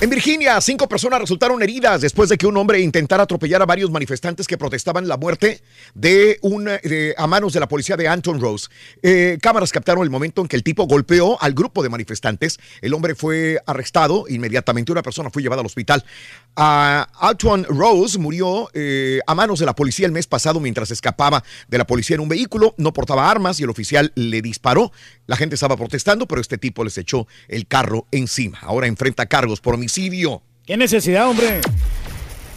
En Virginia, cinco personas resultaron heridas después de que un hombre intentara atropellar a varios manifestantes que protestaban la muerte de un, a manos de la policía de Anton Rose. Eh, cámaras captaron el momento en que el tipo golpeó al grupo de manifestantes. El hombre fue arrestado. Inmediatamente una persona fue llevada al hospital. Ah, Antoine Rose murió eh, a manos de la policía el mes pasado mientras escapaba de la policía en un vehículo. No portaba armas y el oficial le disparó. La gente estaba protestando, pero este tipo les echó el carro encima. Ahora enfrenta cargos por homicidio. ¿Qué necesidad, hombre?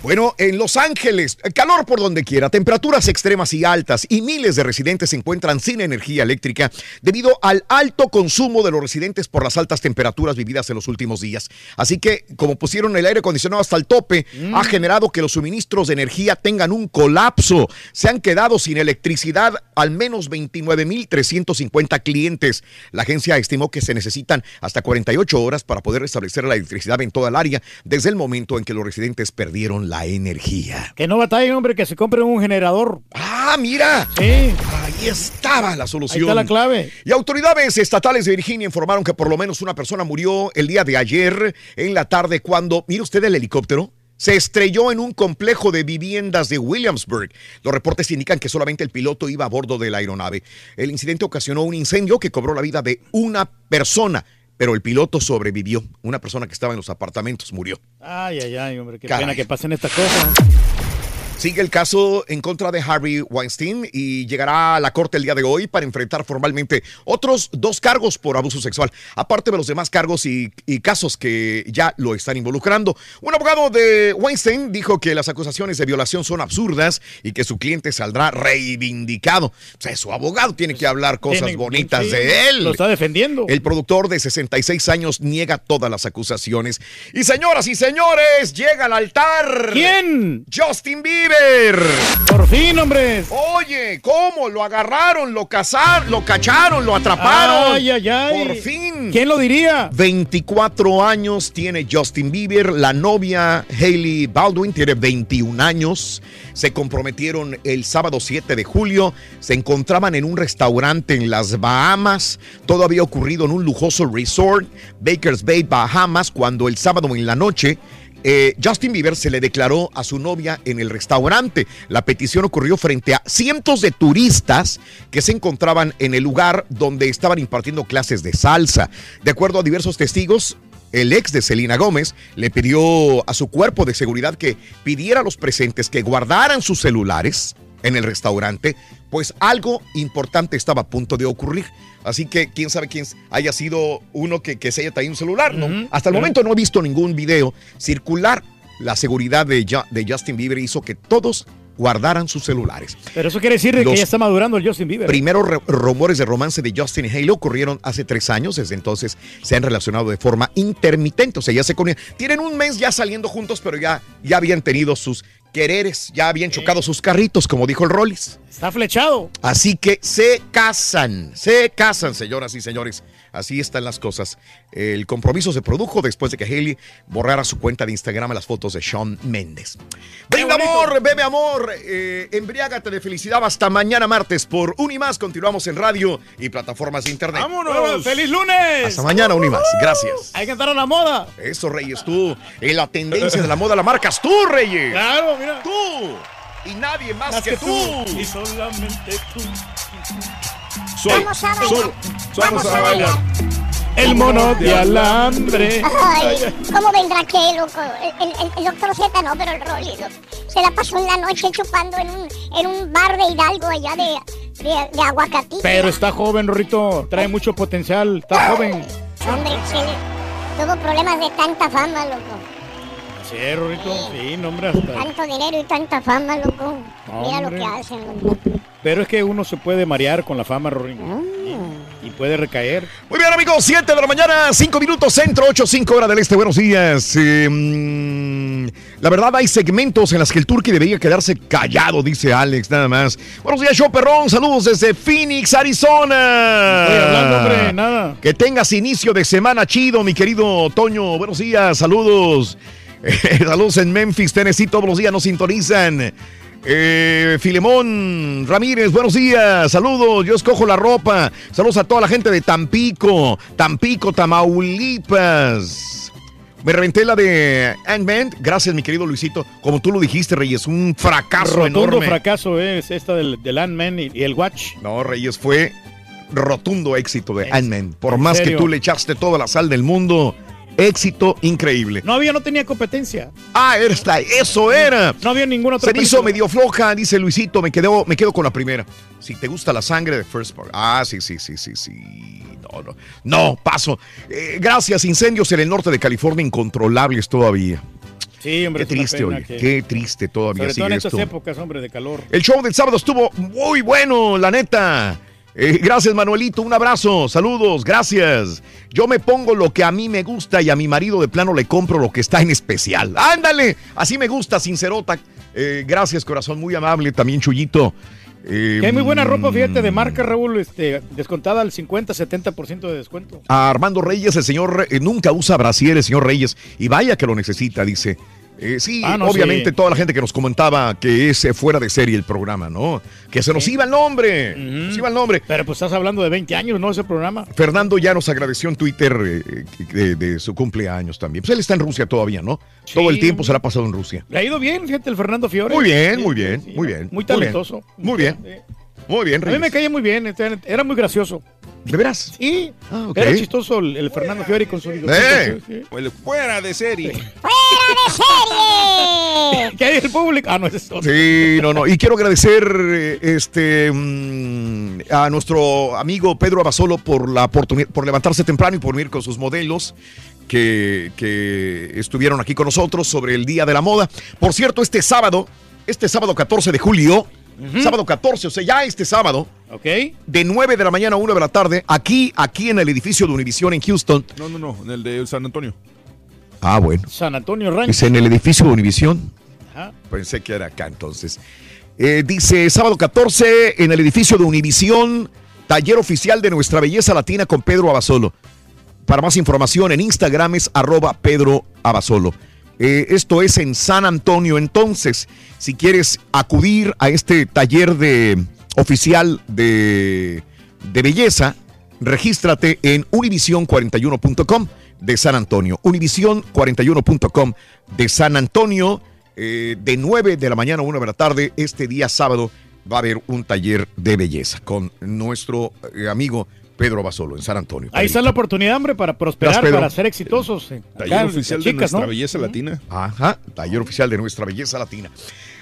Bueno, en Los Ángeles, calor por donde quiera, temperaturas extremas y altas y miles de residentes se encuentran sin energía eléctrica debido al alto consumo de los residentes por las altas temperaturas vividas en los últimos días. Así que, como pusieron el aire acondicionado hasta el tope, ha generado que los suministros de energía tengan un colapso. Se han quedado sin electricidad al menos 29.350 clientes. La agencia estimó que se necesitan hasta 48 horas para poder restablecer la electricidad en toda el área desde el momento en que los residentes perdieron la energía. Que no batallen, hombre, que se compre un generador. ¡Ah, mira! Sí. Ahí estaba la solución. Ahí está la clave. Y autoridades estatales de Virginia informaron que por lo menos una persona murió el día de ayer en la tarde cuando, mire usted el helicóptero, se estrelló en un complejo de viviendas de Williamsburg. Los reportes indican que solamente el piloto iba a bordo de la aeronave. El incidente ocasionó un incendio que cobró la vida de una persona, pero el piloto sobrevivió. Una persona que estaba en los apartamentos murió. Ay, ay, ay, hombre, qué Caray. pena que pasen estas cosas. Sigue el caso en contra de Harvey Weinstein y llegará a la corte el día de hoy para enfrentar formalmente otros dos cargos por abuso sexual, aparte de los demás cargos y, y casos que ya lo están involucrando. Un abogado de Weinstein dijo que las acusaciones de violación son absurdas y que su cliente saldrá reivindicado. O sea, su abogado tiene que hablar cosas Tiene- bonitas sí, de él. Lo está defendiendo. El productor de 66 años niega todas las acusaciones. Y señoras y señores, llega al altar. ¿Quién? Justin Bieber. Por fin, hombre. Oye, ¿cómo? Lo agarraron, lo cazaron, lo cacharon, lo atraparon. Ay, ay, ay. Por fin. ¿Quién lo diría? 24 años tiene Justin Bieber, la novia Hailey Baldwin tiene 21 años. Se comprometieron el sábado 7 de julio, se encontraban en un restaurante en las Bahamas. Todo había ocurrido en un lujoso resort, Bakers Bay, Bahamas, cuando el sábado en la noche eh, Justin Bieber se le declaró a su novia en el restaurante. La petición ocurrió frente a cientos de turistas que se encontraban en el lugar donde estaban impartiendo clases de salsa. De acuerdo a diversos testigos, el ex de Selena Gómez le pidió a su cuerpo de seguridad que pidiera a los presentes que guardaran sus celulares en el restaurante, pues algo importante estaba a punto de ocurrir. Así que quién sabe quién haya sido uno que, que se haya traído un celular. ¿no? Hasta el momento no he visto ningún video circular. La seguridad de, Ju- de Justin Bieber hizo que todos guardaran sus celulares. Pero eso quiere decir de que ya está madurando el Justin Bieber. Primeros re- rumores de romance de Justin y Halo ocurrieron hace tres años. Desde entonces se han relacionado de forma intermitente. O sea, ya se conocen. Tienen un mes ya saliendo juntos, pero ya, ya habían tenido sus quereres, ya habían chocado sus carritos, como dijo el Rollis. Está flechado. Así que se casan, se casan, señoras y señores. Así están las cosas. El compromiso se produjo después de que Haley borrara su cuenta de Instagram las fotos de Shawn Mendes. Brinda amor, bebe amor, eh, embriágate de felicidad hasta mañana martes por Unimás. Continuamos en radio y plataformas de internet. ¡Vámonos! ¡Feliz lunes! Hasta mañana, Unimás. Gracias. Hay que entrar a la moda. Eso, Reyes, tú. En la tendencia de la moda la marcas tú, Reyes. Claro, mira. Tú. Y nadie más, Más que, que tú. tú. Y solamente tú. Soy, Vamos a bailar. solo, Vamos a bailar. El mono de alambre. Ay, ¿cómo vendrá qué, loco? El, el- el doctor Z no, pero el Rolly se la pasó en la noche chupando en un, en un bar de Hidalgo allá de, de, de aguacatito. Pero está joven, Rorrito. Trae mucho potencial. Está joven. Hombre, tuvo problemas de tanta fama, loco. Sí, Rorrito. Sí, no, hombre. hasta- Tanto dinero y tanta fama, loco. Mira lo que hacen, loco. Pero es que uno se puede marear con la fama, Rorrito. Ah. Y, y puede recaer. Muy bien, amigos, 7 de la mañana, 5 minutos centro, 8, 5 hora del este. Buenos días. Eh, mm, la verdad, hay segmentos en las que el turqui debería quedarse callado, dice Alex, nada más. Buenos días, show perrón. Saludos desde Phoenix, Arizona. Estoy hablando, hombre, nada. Que tengas inicio de semana chido, mi querido Toño. Buenos días, saludos. Eh, saludos en Memphis, Tennessee, todos los días nos sintonizan. Eh, Filemón Ramírez, buenos días, saludos, yo escojo la ropa. Saludos a toda la gente de Tampico, Tampico, Tamaulipas. Me reventé la de Ant-Man, gracias mi querido Luisito. Como tú lo dijiste, Reyes, un fracaso Rotundo enorme. fracaso es esta del, del Ant-Man y, y el Watch. No, Reyes, fue rotundo éxito de ¿En- Ant-Man. Por más que tú le echaste toda la sal del mundo, éxito increíble. No había, no tenía competencia. Ah, esta, eso era. No había ninguna otra Se hizo medio floja, dice Luisito. Me quedo, me quedo con la primera. Si te gusta la sangre de First Part. Ah, sí, sí, sí, sí, sí. No, no. No, paso. Eh, gracias, incendios en el norte de California incontrolables todavía. Sí, hombre. Qué triste, oye. que- Qué triste todavía Sobre todo en sigue estas esto. épocas, hombre, de calor. El show del sábado estuvo muy bueno, la neta. Eh, gracias, Manuelito. Un abrazo. Saludos. Gracias. Yo me pongo lo que a mí me gusta y a mi marido de plano le compro lo que está en especial. Ándale. Así me gusta, sincerota. Eh, gracias, corazón. Muy amable. También, Chuyito. Eh, Que hay muy buena ropa, fíjate, de marca, Raúl, este, descontada al 50-70% de descuento. A Armando Reyes, el señor eh, nunca usa brasier, el señor Reyes. Y vaya que lo necesita, dice. Eh, sí, Ah, no, obviamente sí. toda la gente que nos comentaba que es eh, fuera de serie el programa, ¿no? Que se nos iba el nombre. Se nos iba el nombre. Pero pues estás hablando de 20 años, ¿no? Ese programa. Fernando ya nos agradeció en Twitter eh, de, de su cumpleaños también. Pues él está en Rusia todavía, ¿no? Todo el tiempo se la ha pasado en Rusia. Le ha ido bien, fíjate, el Fernando Fiore. Muy bien, muy bien, muy bien. Muy talentoso. Muy bien. Muy bien, A mí Reyes. me caía muy bien, este, era muy gracioso. ¿De veras? Sí. Ah. Era chistoso el, el Fernando Fiore con su Eh. sí, sí. Huele fuera de serie. ¿Qué hay el público? Ah, no, es otro. Sí, no, no. Y quiero agradecer eh, este mm, a nuestro amigo Pedro Abasolo por la oportunidad, por levantarse temprano y por venir con sus modelos que, que estuvieron aquí con nosotros sobre el Día de la Moda. Por cierto, este sábado, este sábado 14 de julio, sábado 14, o sea, ya este sábado, Ok. de 9 de la mañana a 1 de la tarde, aquí, aquí en el edificio de Univisión en Houston. No, no, no, en el de San Antonio. Ah, bueno. San Antonio Ranch. Es en el edificio de Univisión. Ajá. Pensé que era acá entonces. Eh, dice, sábado 14 en el edificio de Univisión, taller oficial de nuestra belleza latina con Pedro Abasolo. Para más información en Instagram es arroba Pedro Abasolo. Eh, esto es en San Antonio. Entonces, si quieres acudir a este taller de oficial de, de belleza, regístrate en univision41.com de San Antonio. Univision41.com de San Antonio. eh, de 9 de la mañana a 1 de la tarde, este día sábado, va a haber un taller de belleza con nuestro eh, amigo Pedro Basolo en San Antonio. Ahí está la oportunidad, hombre, para prosperar, para ser exitosos. eh, Taller acá, oficial de nuestra ¿no? belleza latina. Ajá, taller oficial de nuestra belleza latina.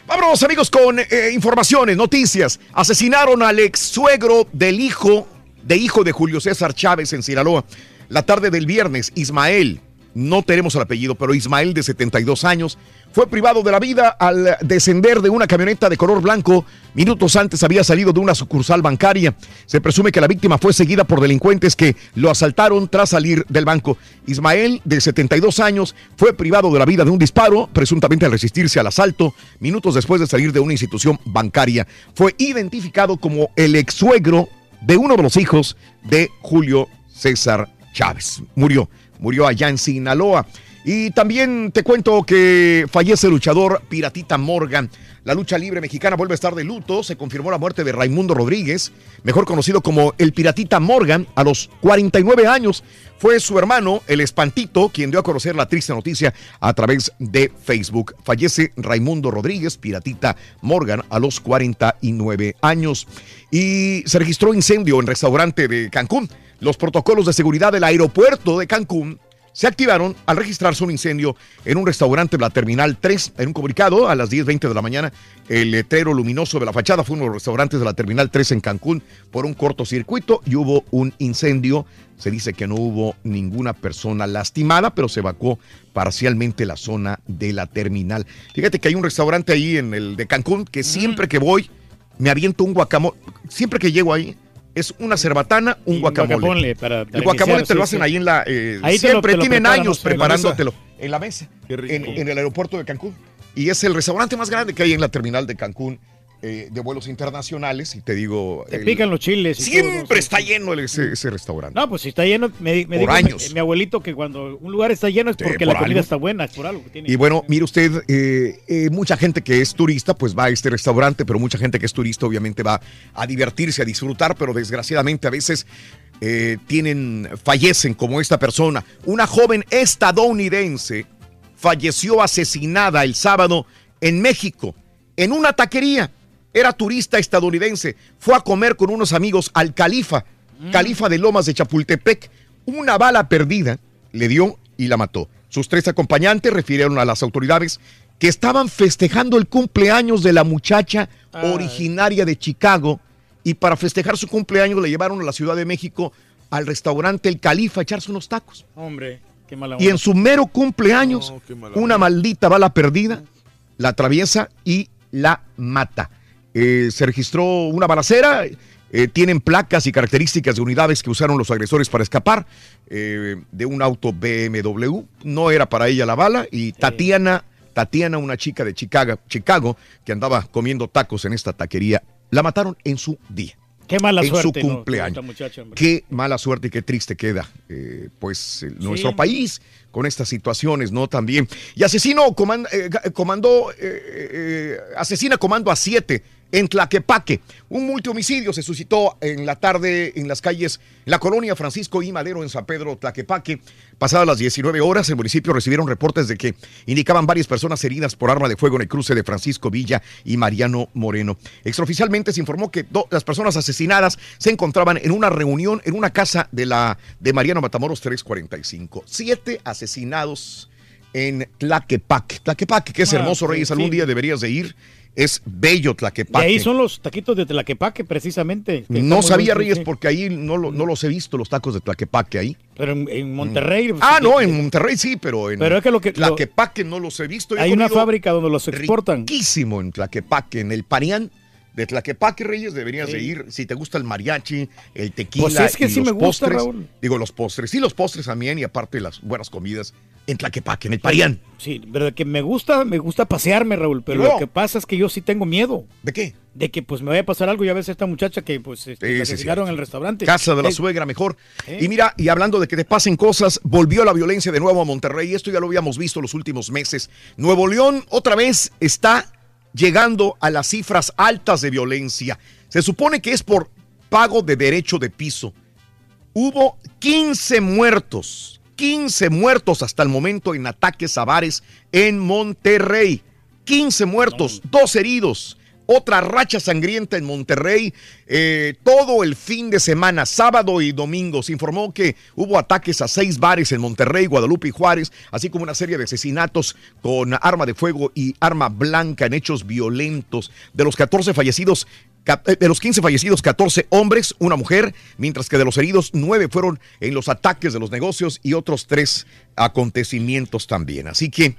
Vámonos, amigos, con eh, informaciones, noticias. Asesinaron al ex suegro del hijo de hijo de Julio César Chávez en Sinaloa. La tarde del viernes, Ismael, no tenemos el apellido, pero Ismael de 72 años, fue privado de la vida al descender de una camioneta de color blanco. Minutos antes había salido de una sucursal bancaria. Se presume que la víctima fue seguida por delincuentes que lo asaltaron tras salir del banco. Ismael, de 72 años, fue privado de la vida de un disparo, presuntamente al resistirse al asalto, minutos después de salir de una institución bancaria. Fue identificado como el ex suegro de uno de los hijos de Julio César Chávez. Murió, murió allá en Sinaloa. Y también te cuento que fallece el luchador Piratita Morgan. La lucha libre mexicana vuelve a estar de luto. Se confirmó la muerte de Raimundo Rodríguez, mejor conocido como el Piratita Morgan, a los 49 años. Fue su hermano, el Espantito, quien dio a conocer la triste noticia a través de Facebook. Fallece Raimundo Rodríguez, Piratita Morgan, a los 49 años. Y se registró incendio en restaurante de Cancún. Los protocolos de seguridad del aeropuerto de Cancún se activaron al registrarse un incendio en un restaurante de la Terminal 3. En un comunicado a las 10.20 de la mañana, el letrero luminoso de la fachada fue uno de los restaurantes de la Terminal 3 en Cancún por un cortocircuito y hubo un incendio. Se dice que no hubo ninguna persona lastimada, pero se evacuó parcialmente la zona de la terminal. Fíjate que hay un restaurante ahí en el de Cancún que siempre que voy me aviento un guacamole. Siempre que llego ahí es una cerbatana, un guacamole. guacamole para- el guacamole te lo hacen sí. ahí en la. eh, Ahí te lo- siempre te lo tienen años sé, en la preparándotelo en la mesa, en, en el aeropuerto de Cancún. Y es el restaurante más grande que hay en la terminal de Cancún eh, de vuelos internacionales. Y te digo. Te el- pican los chiles. y Siempre todo, ¿no? está lleno el- ese, ese restaurante. No, pues si está lleno, me, me Por dijo mi- años. Mi, abuelito que cuando un lugar está lleno es porque por la comida algo. está buena, es por algo. que tiene. Y bueno, mire usted, eh, eh, mucha gente que es turista, pues va a este restaurante, pero mucha gente que es turista obviamente va a divertirse, a disfrutar, pero desgraciadamente a veces eh, tienen, fallecen como esta persona. Una joven estadounidense falleció asesinada el sábado en México, en una taquería. Era turista estadounidense, fue a comer con unos amigos al Califa, Califa de Lomas de Chapultepec. Una bala perdida le dio y la mató. Sus tres acompañantes refirieron a las autoridades que estaban festejando el cumpleaños de la muchacha originaria de Chicago y para festejar su cumpleaños le llevaron a la Ciudad de México al restaurante El Califa a echarse unos tacos. Hombre, qué mala Y en su mero cumpleaños, una maldita bala perdida la atraviesa y la mata. Eh, se registró una balacera. eh, tienen placas y características de unidades que usaron los agresores para escapar eh, de un auto BMW. No era para ella la bala. Y Tatiana, Tatiana, una chica de Chicago, Chicago, que andaba comiendo tacos en esta taquería, la mataron en su día. Qué mala en suerte. su cumpleaños. Muchacha. Qué mala suerte y qué triste queda, eh, pues, nuestro país con estas situaciones, ¿no? También. Y asesino eh, comandó, eh, asesina comando a siete en Tlaquepaque. Un multihomicidio se suscitó en la tarde en las calles, la colonia Francisco y Madero en San Pedro, Tlaquepaque. Pasadas las 19 horas, el municipio recibieron reportes de que indicaban varias personas heridas por arma de fuego en el cruce de Francisco Villa y Mariano Moreno. Extraoficialmente se informó que las personas asesinadas se encontraban en una reunión en una casa de la de Mariano Matamoros 345. Siete asesinados en Tlaquepaque. Tlaquepaque, que es Ah, hermoso, Reyes. Algún día deberías de ir. Es bello Y Tlaquepaque. ahí son los taquitos de Tlaquepaque, precisamente. No sabía, Reyes, sí. porque ahí no, lo- no los he visto, los tacos de Tlaquepaque ahí. Pero en, en Monterrey. Ah, sí, no, en Monterrey sí, pero en Pero es que lo que- lo- Tlaquepaque no los he visto. Yo he Hay una fábrica donde los exportan. Riquísimo en Tlaquepaque, en el Parián de Tlaquepaque, Reyes, deberías de Sí. ir. Si te gusta el mariachi, el tequila Pues es que y sí los me gusta, postres. Raúl. Digo, los postres. Sí, los postres también y aparte las buenas comidas. En Tlaquepaque, en el Parián. Sí, pero que me gusta, me gusta pasearme, Raúl, pero No. lo que pasa es que yo sí tengo miedo. ¿De qué? De que pues me vaya a pasar algo, ya ves esta muchacha que pues este, Sí, la sí, asesinaron sí. en el restaurante. Casa de la suegra, mejor. ¿Eh? Y mira, y hablando de que te pasen cosas, volvió la violencia de nuevo a Monterrey. Esto ya lo habíamos visto los últimos meses. Nuevo León otra vez está llegando a las cifras altas de violencia. Se supone que es por pago de derecho de piso. Hubo 15 muertos, 15 muertos hasta el momento en ataques a bares en Monterrey. 15 muertos, dos heridos. Otra racha sangrienta en Monterrey. Eh, todo el fin de semana, sábado y domingo, se informó que hubo ataques a seis bares en Monterrey, Guadalupe y Juárez, así como una serie de asesinatos con arma de fuego y arma blanca en hechos violentos. De los 14 fallecidos, de los 15 fallecidos, 14 hombres, una mujer, mientras que de los heridos, 9 fueron en los ataques de los negocios y otros 3 acontecimientos también. Así que,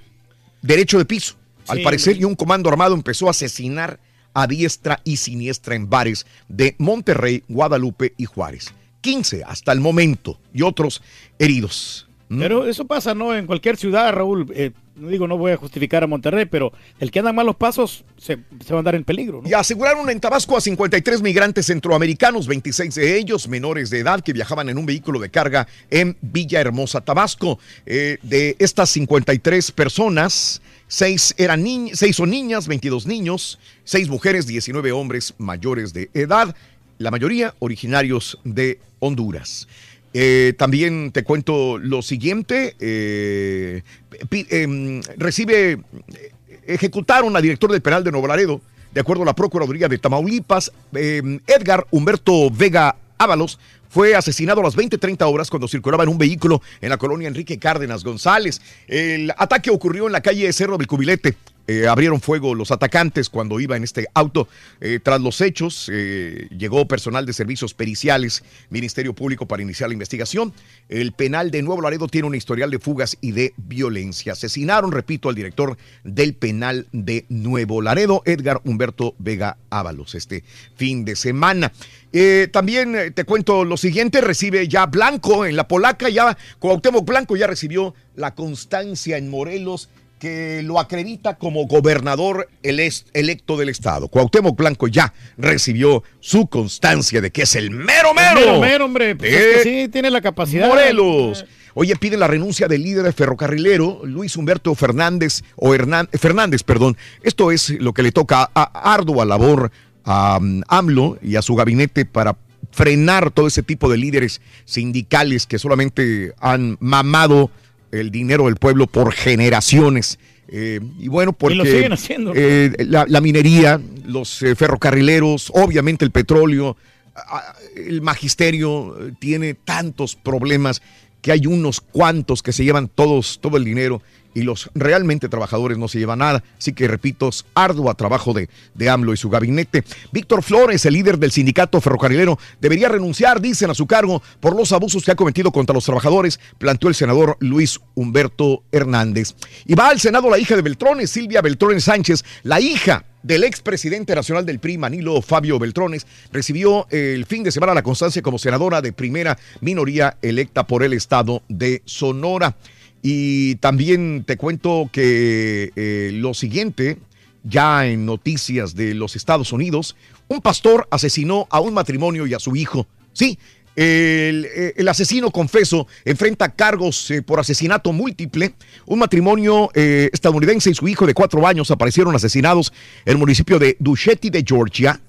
derecho de piso. Al Sí, parecer, y un comando armado empezó a asesinar a diestra y siniestra en bares de Monterrey, Guadalupe y Juárez. 15 hasta el momento y otros heridos. ¿Mm? Pero eso pasa, ¿no? En cualquier ciudad, Raúl. eh, no digo, no voy a justificar a Monterrey, pero el que anda malos pasos se, se va a andar en peligro. Y aseguraron en Tabasco a 53 migrantes centroamericanos, 26 de ellos menores de edad que viajaban en un vehículo de carga en Villahermosa, Tabasco. Eh, de estas 53 personas, 6 eran ni- seis son niñas, 22 niños, 6 mujeres, 19 hombres mayores de edad, la mayoría originarios de Honduras. Eh, también te cuento lo siguiente. eh, em, recibe, eh, ejecutaron al director del penal de Nuevo Laredo, de acuerdo a la Procuraduría de Tamaulipas. em, Edgar Humberto Vega Ábalos fue asesinado a las 20:30 horas cuando circulaba en un vehículo en la colonia Enrique Cárdenas González. El ataque ocurrió en la calle Cerro del Cubilete. Eh, abrieron fuego los atacantes cuando iba en este auto. Eh, tras los hechos, eh, llegó personal de servicios periciales, Ministerio Público para iniciar la investigación. El penal de Nuevo Laredo tiene un historial de fugas y de violencia. Asesinaron, repito, al director del penal de Nuevo Laredo, Edgar Humberto Vega Ábalos, este fin de semana. También te cuento lo siguiente, recibe ya Blanco en la Polaca, ya Cuauhtémoc Blanco ya recibió la constancia en Morelos que lo acredita como gobernador electo del estado. Cuauhtémoc Blanco ya recibió su constancia de que es el mero mero. Mero, mero, hombre. Pues es que sí, tiene la capacidad. Morelos. Oye, pide la renuncia del líder ferrocarrilero, Luis Humberto Fernández, o Hernán- Fernández, perdón. Esto es lo que le toca a ardua labor a um, AMLO y a su gabinete para frenar todo ese tipo de líderes sindicales que solamente han mamado el dinero del pueblo por generaciones. Eh, y bueno, porque lo siguen haciendo. eh, la, la minería, los eh, ferrocarrileros, obviamente el petróleo, el magisterio tiene tantos problemas que hay unos cuantos que se llevan todos, todo el dinero y los realmente trabajadores no se llevan nada. Así que repito, es arduo trabajo de, de AMLO y su gabinete. Víctor Flores, el líder del sindicato ferrocarrilero, debería renunciar, dicen, a su cargo por los abusos que ha cometido contra los trabajadores, planteó el senador Luis Humberto Hernández. Y va al Senado la hija de Beltrones, Silvia Beltrones Sánchez, la hija del expresidente nacional del PRI, Manilo Fabio Beltrones, recibió el fin de semana la constancia como senadora de primera minoría electa por el estado de Sonora. Y también te cuento que eh, lo siguiente, ya en noticias de los Estados Unidos, un pastor asesinó a un matrimonio y a su hijo. Sí, el, eh, el asesino confeso enfrenta cargos eh, por asesinato múltiple. Un matrimonio estadounidense y su hijo de cuatro años aparecieron asesinados en el municipio de Duchetti de Georgia.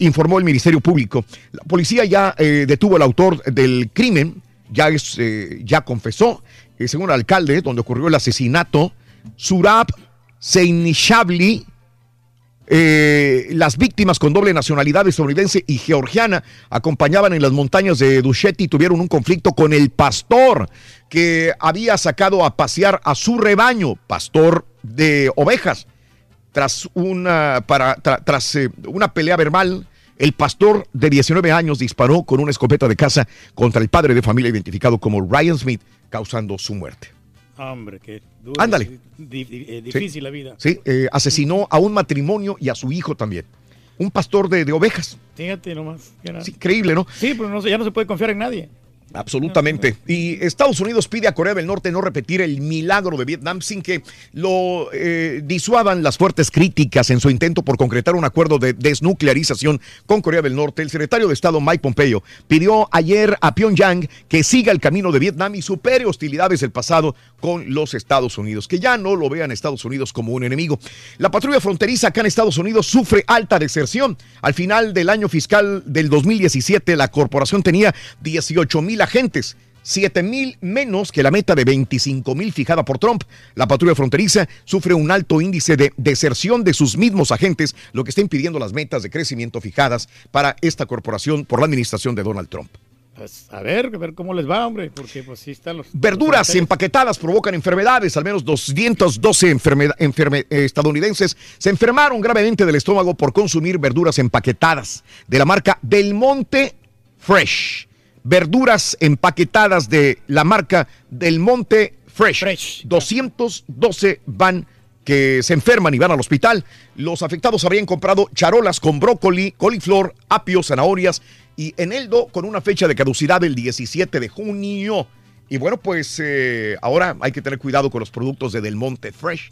informó el Ministerio Público. La policía ya detuvo al autor del crimen, ya, es, ya confesó, según el alcalde, donde ocurrió el asesinato, Surab Seinishabli, eh, las víctimas con doble nacionalidad estadounidense y georgiana acompañaban en las montañas de Duchetti y tuvieron un conflicto con el pastor que había sacado a pasear a su rebaño, pastor de ovejas. Tras una, para, tra- tras, eh, una pelea verbal, el pastor de 19 años disparó con una escopeta de caza contra el padre de familia identificado como Ryan Smith, causando su muerte. Hombre, qué duro. Ándale. Eh, Sí. difícil la vida. Sí, eh, asesinó a un matrimonio y a su hijo también. Un pastor de, de ovejas. Fíjate nomás. nada. Increíble, ¿no? Sí, pero no, ya no se puede confiar en nadie. Absolutamente. Y Estados Unidos pide a Corea del Norte no repetir el milagro de Vietnam sin que lo eh, disuadan las fuertes críticas en su intento por concretar un acuerdo de desnuclearización con Corea del Norte. El secretario de Estado Mike Pompeo pidió ayer a Pyongyang que siga el camino de Vietnam y supere hostilidades del pasado con los Estados Unidos, que ya no lo vean Estados Unidos como un enemigo. La patrulla fronteriza acá en Estados Unidos sufre alta deserción. Al final del año fiscal del 2017, la corporación tenía 18 mil agentes. 7 mil menos que la meta de 25 mil fijada por Trump. La patrulla fronteriza sufre un alto índice de deserción de sus mismos agentes, lo que está impidiendo las metas de crecimiento fijadas para esta corporación por la administración de Donald Trump. Pues, a ver, a ver cómo les va, hombre, porque pues sí están los... Verduras los empaquetadas provocan enfermedades. Al menos 212 enferme- enferme- eh, estadounidenses se enfermaron gravemente del estómago por consumir verduras empaquetadas de la marca Del Monte Fresh. Verduras empaquetadas de la marca Del Monte Fresh. 212 van que se enferman y van al hospital. Los afectados habrían comprado charolas con brócoli, coliflor, apio, zanahorias y eneldo con una fecha de caducidad del 17 de junio. Y bueno, pues eh, ahora hay que tener cuidado con los productos de Del Monte Fresh.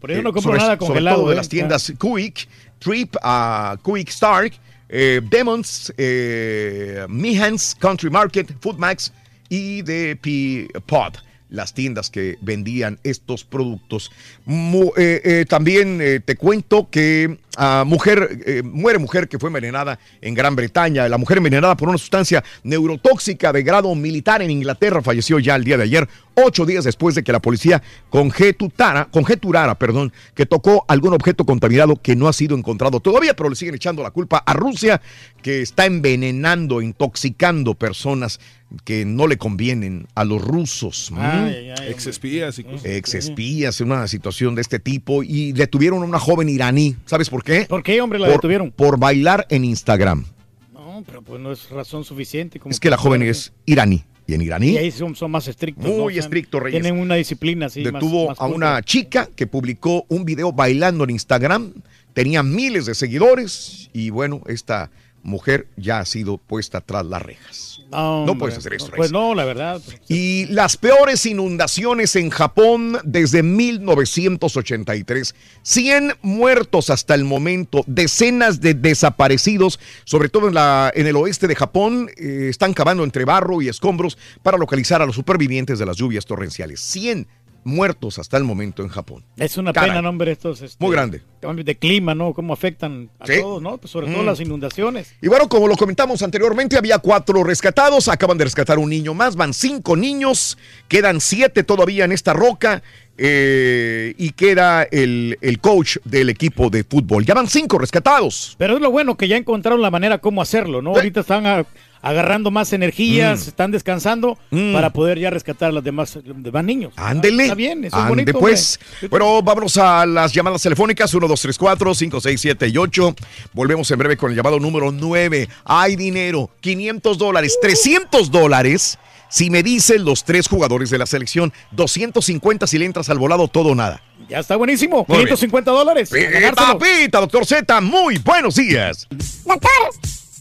Por eso Eh, no compro sobre- nada sobre congelado. todo de eh, las tiendas Quick, Trip, ah, Quick Stark, eh, Demons, eh, Mehans, Country Market, Foodmax y de P Pod. Las tiendas que vendían estos productos. Eh, eh, también eh, te cuento que ah, mujer, muere mujer que fue envenenada en Gran Bretaña. La mujer envenenada por una sustancia neurotóxica de grado militar en Inglaterra falleció ya el día de ayer, ocho días después de que la policía conjeturara, conjeturara perdón, que tocó algún objeto contaminado que no ha sido encontrado todavía, pero le siguen echando la culpa a Rusia, que está envenenando, intoxicando personas que no le convienen a los rusos. Ay, ay, Ex espías y cosas. Ex espías, una situación de este tipo. Y detuvieron a una joven iraní. ¿Sabes por qué? ¿Por qué, hombre, la Por- detuvieron? Por bailar en Instagram. No, pero pues no es razón suficiente. como Es que la joven es iraní. Y en Y iraní ahí son, son más estrictos. Muy ¿no? O sea, estricto, Reyes. Tienen una disciplina así. detuvo más a una chica que publicó un video bailando en Instagram. Tenía miles de seguidores. Y bueno, esta mujer ya ha sido puesta tras las rejas. No, puedes hacer esto, Pues no, la verdad. Y las peores inundaciones en Japón desde 1983. 100 muertos hasta el momento, decenas de desaparecidos, sobre todo en, la, en el oeste de Japón, eh, están cavando entre barro y escombros para localizar a los supervivientes de las lluvias torrenciales. 100 muertos hasta el momento en Japón. Es una Caray. pena, ¿no, hombre, estos este, Muy grande. cambios de clima, ¿no? Cómo afectan a Sí. todos, ¿no? Pues sobre todo Mm. las inundaciones. Y bueno, como lo comentamos anteriormente, había cuatro rescatados, acaban de rescatar un niño más, van cinco niños, quedan siete todavía en esta roca eh, y queda el, el coach del equipo de fútbol. Ya van cinco rescatados. Pero es lo bueno que ya encontraron la manera cómo hacerlo, ¿no? Ahorita están a- agarrando más energías, Mm. están descansando Mm. para poder ya rescatar a los demás, los demás niños. Ándele. Está bien, eso es Ande, bonito. pues. Bueno, vámonos a las llamadas telefónicas 1, 2, 3, 4, 5, 6, 7 y 8. Volvemos en breve con el llamado número 9. Hay dinero, 500 dólares, 300 dólares. Si me dicen los tres jugadores de la selección, 250 si le entras al volado, todo o nada. Ya está buenísimo. Muy bien. 550 dólares. a Eh, ganárselo. Papita, doctor Z, muy buenos días. Doctor,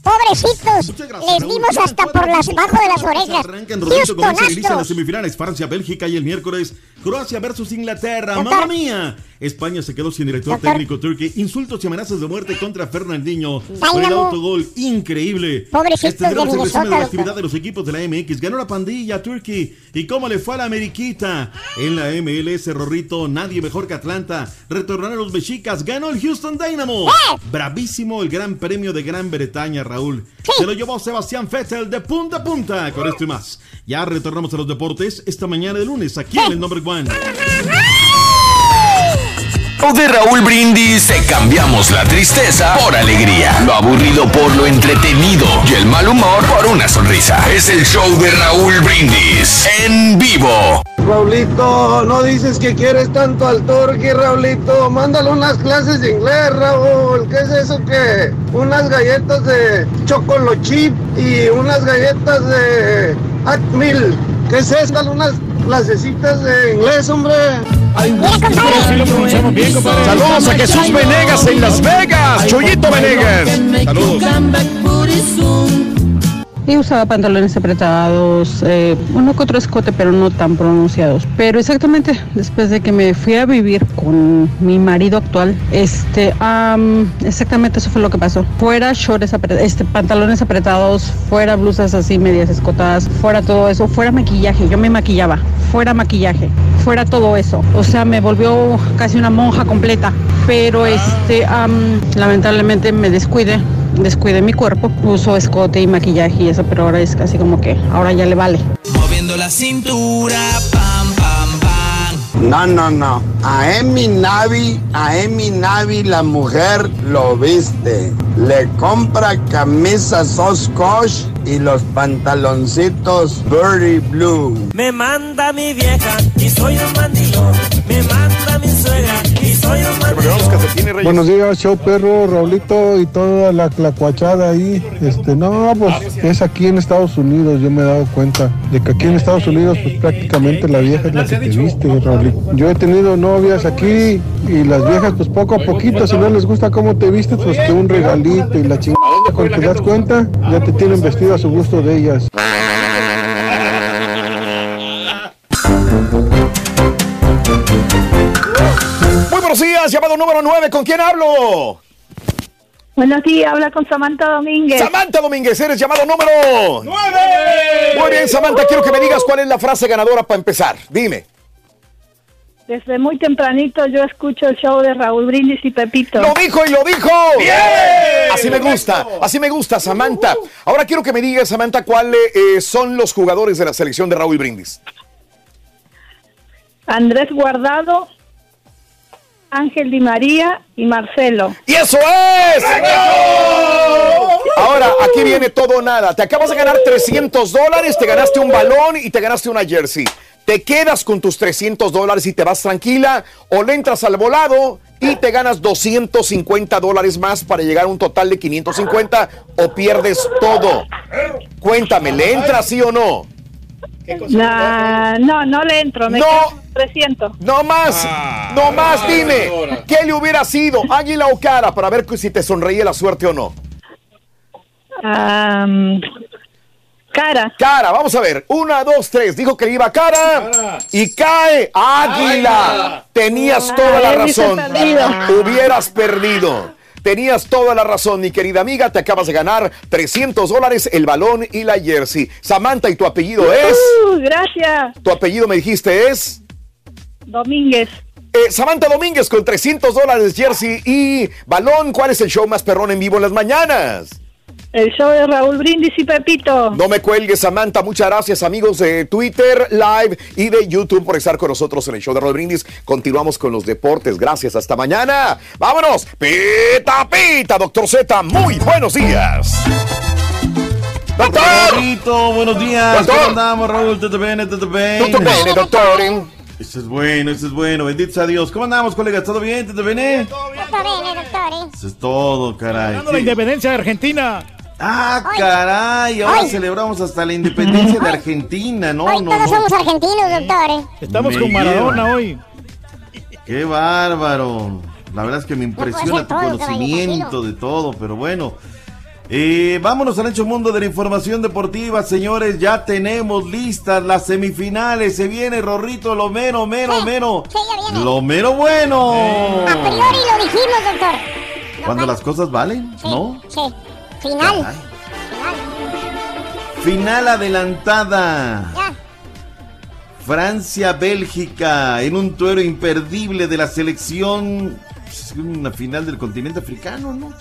pobrecitos, les dimos hasta por las bajo de las orejas. Elisa en las Houston semifinales. Francia, Bélgica y el miércoles Croacia versus Inglaterra. ¡Mamma mía! España se quedó sin director Doctor. técnico Turquía. Insultos y amenazas de muerte contra Fernandinho por el autogol. Increíble. Este de el resumen de la actividad de los equipos de la MX. Ganó la pandilla Turkey. ¿Y cómo le fue a la Ameriquita? En la MLS, Rorrito, nadie mejor que Atlanta. Retornaron los mexicas. Ganó el Houston Dynamo. Bravísimo el Gran Premio de Gran Bretaña, Raúl. Se lo llevó Sebastián Vettel de punta a punta. Con esto y más. Ya retornamos a los deportes esta mañana de lunes aquí en el Number One. O de Raúl Brindis te cambiamos la tristeza por alegría, lo aburrido por lo entretenido y el mal humor por una sonrisa. Es el show de Raúl Brindis en vivo. Raulito, no dices que quieres tanto al Turqui, Raulito. Mándale unas clases de inglés, Raúl. ¿Qué es eso que? Unas galletas de chocolo chip y unas galletas de Atmil. ¿Qué es eso? Unas clasecitas de inglés, hombre. Saludos a Jesús Venegas en Las Vegas. Chuyito Venegas. Saludos. Y usaba pantalones apretados, eh, uno que otro escote, pero no tan pronunciados. Pero exactamente después de que me fui a vivir con mi marido actual, este, am, exactamente eso fue lo que pasó. Fuera shorts, este, pantalones apretados, fuera blusas así medias escotadas, fuera todo eso, fuera maquillaje. Yo me maquillaba, fuera maquillaje, fuera todo eso. O sea, me volvió casi una monja completa. Pero este, am, lamentablemente me descuide, descuide mi cuerpo. Uso escote y maquillaje y eso, pero ahora es casi como que ahora ya le vale. Moviendo la cintura, pam, pam, pam. No, no, no. A Emi Navi, a Emi Navi la mujer lo viste. Le compra camisas Oshkosh y los pantaloncitos Birdie Blue. Me manda mi vieja y soy un mandilón. Me manda mi suegra y. Buenos días, show perro, Raulito y toda la clacuachada ahí. Este, no, pues es aquí en Estados Unidos, yo me he dado cuenta de que aquí en Estados Unidos, pues prácticamente la vieja es la que te viste, Raulito. Yo he tenido novias aquí y las viejas, pues poco a poquito, si no les gusta cómo te vistes, pues que un regalito y la chingada. Cuando te das cuenta, ya te tienen vestido a su gusto de ellas. Días, llamado número 9. ¿Con quién hablo? Buenos días, habla con Samantha Domínguez. Samantha Domínguez, eres llamado número 9. Muy bien, Samantha, quiero que me digas cuál es la frase ganadora para empezar. Dime. Desde muy tempranito yo escucho el show de Raúl Brindis y Pepito. ¡Lo dijo y lo dijo! Así me gusta, así me gusta, Samantha. Ahora quiero que me digas, Samantha, cuáles eh, son los jugadores de la selección de Raúl Brindis. Andrés Guardado, Ángel Di María y Marcelo. ¡Y eso es! Ahora, aquí viene todo o nada. Te acabas de ganar 300 dólares, te ganaste un balón y te ganaste una jersey. ¿Te quedas con tus 300 dólares y te vas tranquila? ¿O le entras al volado y te ganas 250 dólares más para llegar a un total de 550? ¿O pierdes todo? Cuéntame, ¿le entras sí o no? Nah, no, no le entro, me No. quedo con 300. No más, no más, dime. ¿Qué le hubiera sido, águila o cara, para ver si te sonreía la suerte o no? Cara. Cara, vamos a ver. Una, dos, tres. Dijo que iba cara. Y cae águila. Tenías toda la razón. Hubieras perdido. Tenías toda la razón, mi querida amiga. Te acabas de ganar 300 dólares, el balón y la jersey. Samantha, ¿y tu apellido es? Uh, gracias, Tu apellido me dijiste es. Domínguez. Eh, Samantha Domínguez con 300 dólares, jersey y balón. ¿Cuál es el show más perrón en vivo en las mañanas? El show de Raúl Brindis y Pepito. No me cuelgues, Samantha. Muchas gracias, amigos de Twitter, Live y de YouTube por estar con nosotros en el show de Rod Brindis. Continuamos con los deportes. Gracias. Hasta mañana. Vámonos. Pita, pita, doctor Z. Muy buenos días. Doctor. Doctorito, buenos días. Doctor. ¿Cómo andamos, Raúl? ¿Todo bien? ¿Todo bien? Tutto bene, doctor. Eso es bueno, eso es bueno. Bendito sea Dios. ¿Cómo andamos, colegas? ¿Todo bien? ¿Todo bien? Tutto bene, dottore. Eso es todo, caray. Ganando la independencia de Argentina. Ah, caray. Ahora Ay. celebramos hasta la independencia de Argentina, ¿no? Hoy no, todos no. somos argentinos, doctore. Estamos Me con Maradona lleva. hoy. Qué bárbaro. La verdad es que me impresiona tu todo, conocimiento de todo, pero bueno. Eh, vámonos al ancho mundo de la información deportiva, señores. Ya tenemos listas las semifinales. Se viene Rorrito, lo mero, mero, mero. Lo mero bueno. A priori lo dijimos, doctor. Cuando las cosas valen, ¿no? Sí. Final. Caray. Final adelantada. Ya. Francia-Bélgica en un tuero imperdible de la selección. Es una final del continente africano, ¿no?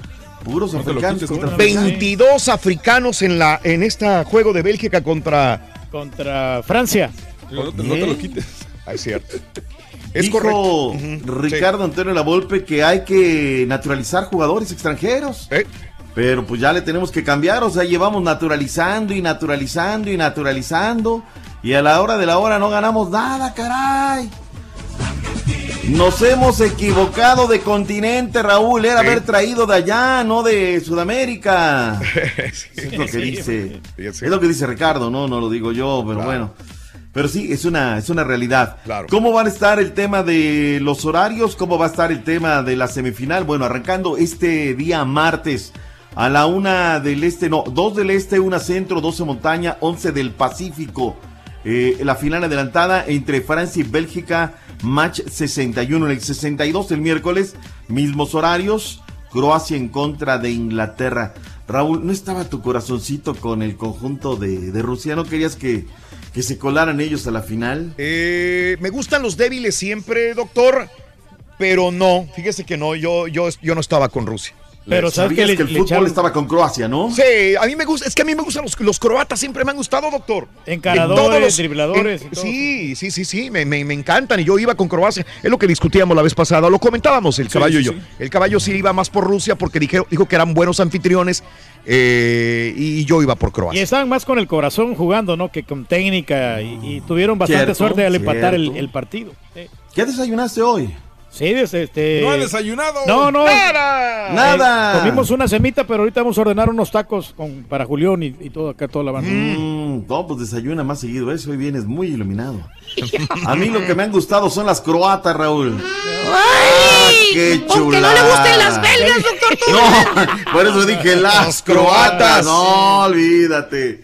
Puros africanos quites, contra ¿no? 22 africanos en la en este juego de Bélgica contra Contra Francia. No, te- no te lo quites. Ah, es cierto. Es Dijo correcto. Ricardo Antonio Lavolpe que hay que naturalizar jugadores extranjeros. Pero pues ya le tenemos que cambiar, o sea, llevamos naturalizando y naturalizando y naturalizando. Y a la hora de la hora no ganamos nada, caray. Nos hemos equivocado de continente, Raúl. Era Sí. haber traído de allá, no de Sudamérica. es lo que Sí, dice. Es lo que dice Ricardo, no, no lo digo yo, pero bueno. Pero sí, es una, es una realidad. ¿Cómo van a estar el tema de los horarios? ¿Cómo va a estar el tema de la semifinal? Bueno, arrancando este día martes A la una del este, no, dos del este, una centro, 12 montaña, 11 del Pacífico. Eh, la final adelantada entre Francia y Bélgica, match 61 en el 62 el miércoles, mismos horarios, Croacia en contra de Inglaterra. Raúl, ¿no estaba tu corazoncito con el conjunto de, de Rusia? ¿No querías que, que se colaran ellos a la final? Eh, me gustan los débiles siempre, doctor, pero no, fíjese que no, yo, yo, yo no estaba con Rusia. Pero sabes que, el fútbol estaba con Croacia, ¿no? Sí, a mí me gusta, es que a mí me gustan los, los croatas, siempre me han gustado, doctor. Encaradores, los- dribladores. en- y todo. sí, sí, sí, sí, me, me- me encantan y yo iba con Croacia. Es lo que discutíamos la vez pasada, lo comentábamos el caballo sí, y yo. sí. El caballo sí iba más por Rusia porque dije, dijo que eran buenos anfitriones eh, y yo iba por Y Croacia. estaban más con el corazón jugando, ¿no? Que con técnica y, y tuvieron bastante Cierto, suerte al empatar el, partido. ¿Qué desayunaste hoy? Sí, desde este. No ha desayunado. No, no. ¡Nada! Nada. Eh, comimos una semita, pero ahorita vamos a ordenar unos tacos con, para Julián y, y todo acá, toda la banda. Mm, no, pues desayuna más seguido eso, hoy vienes muy iluminado. A mí lo que me han gustado son las croatas, Raúl. Ah, qué Aunque no le gusten las belgas, doctor. No, por eso dije las croatas. No, olvídate.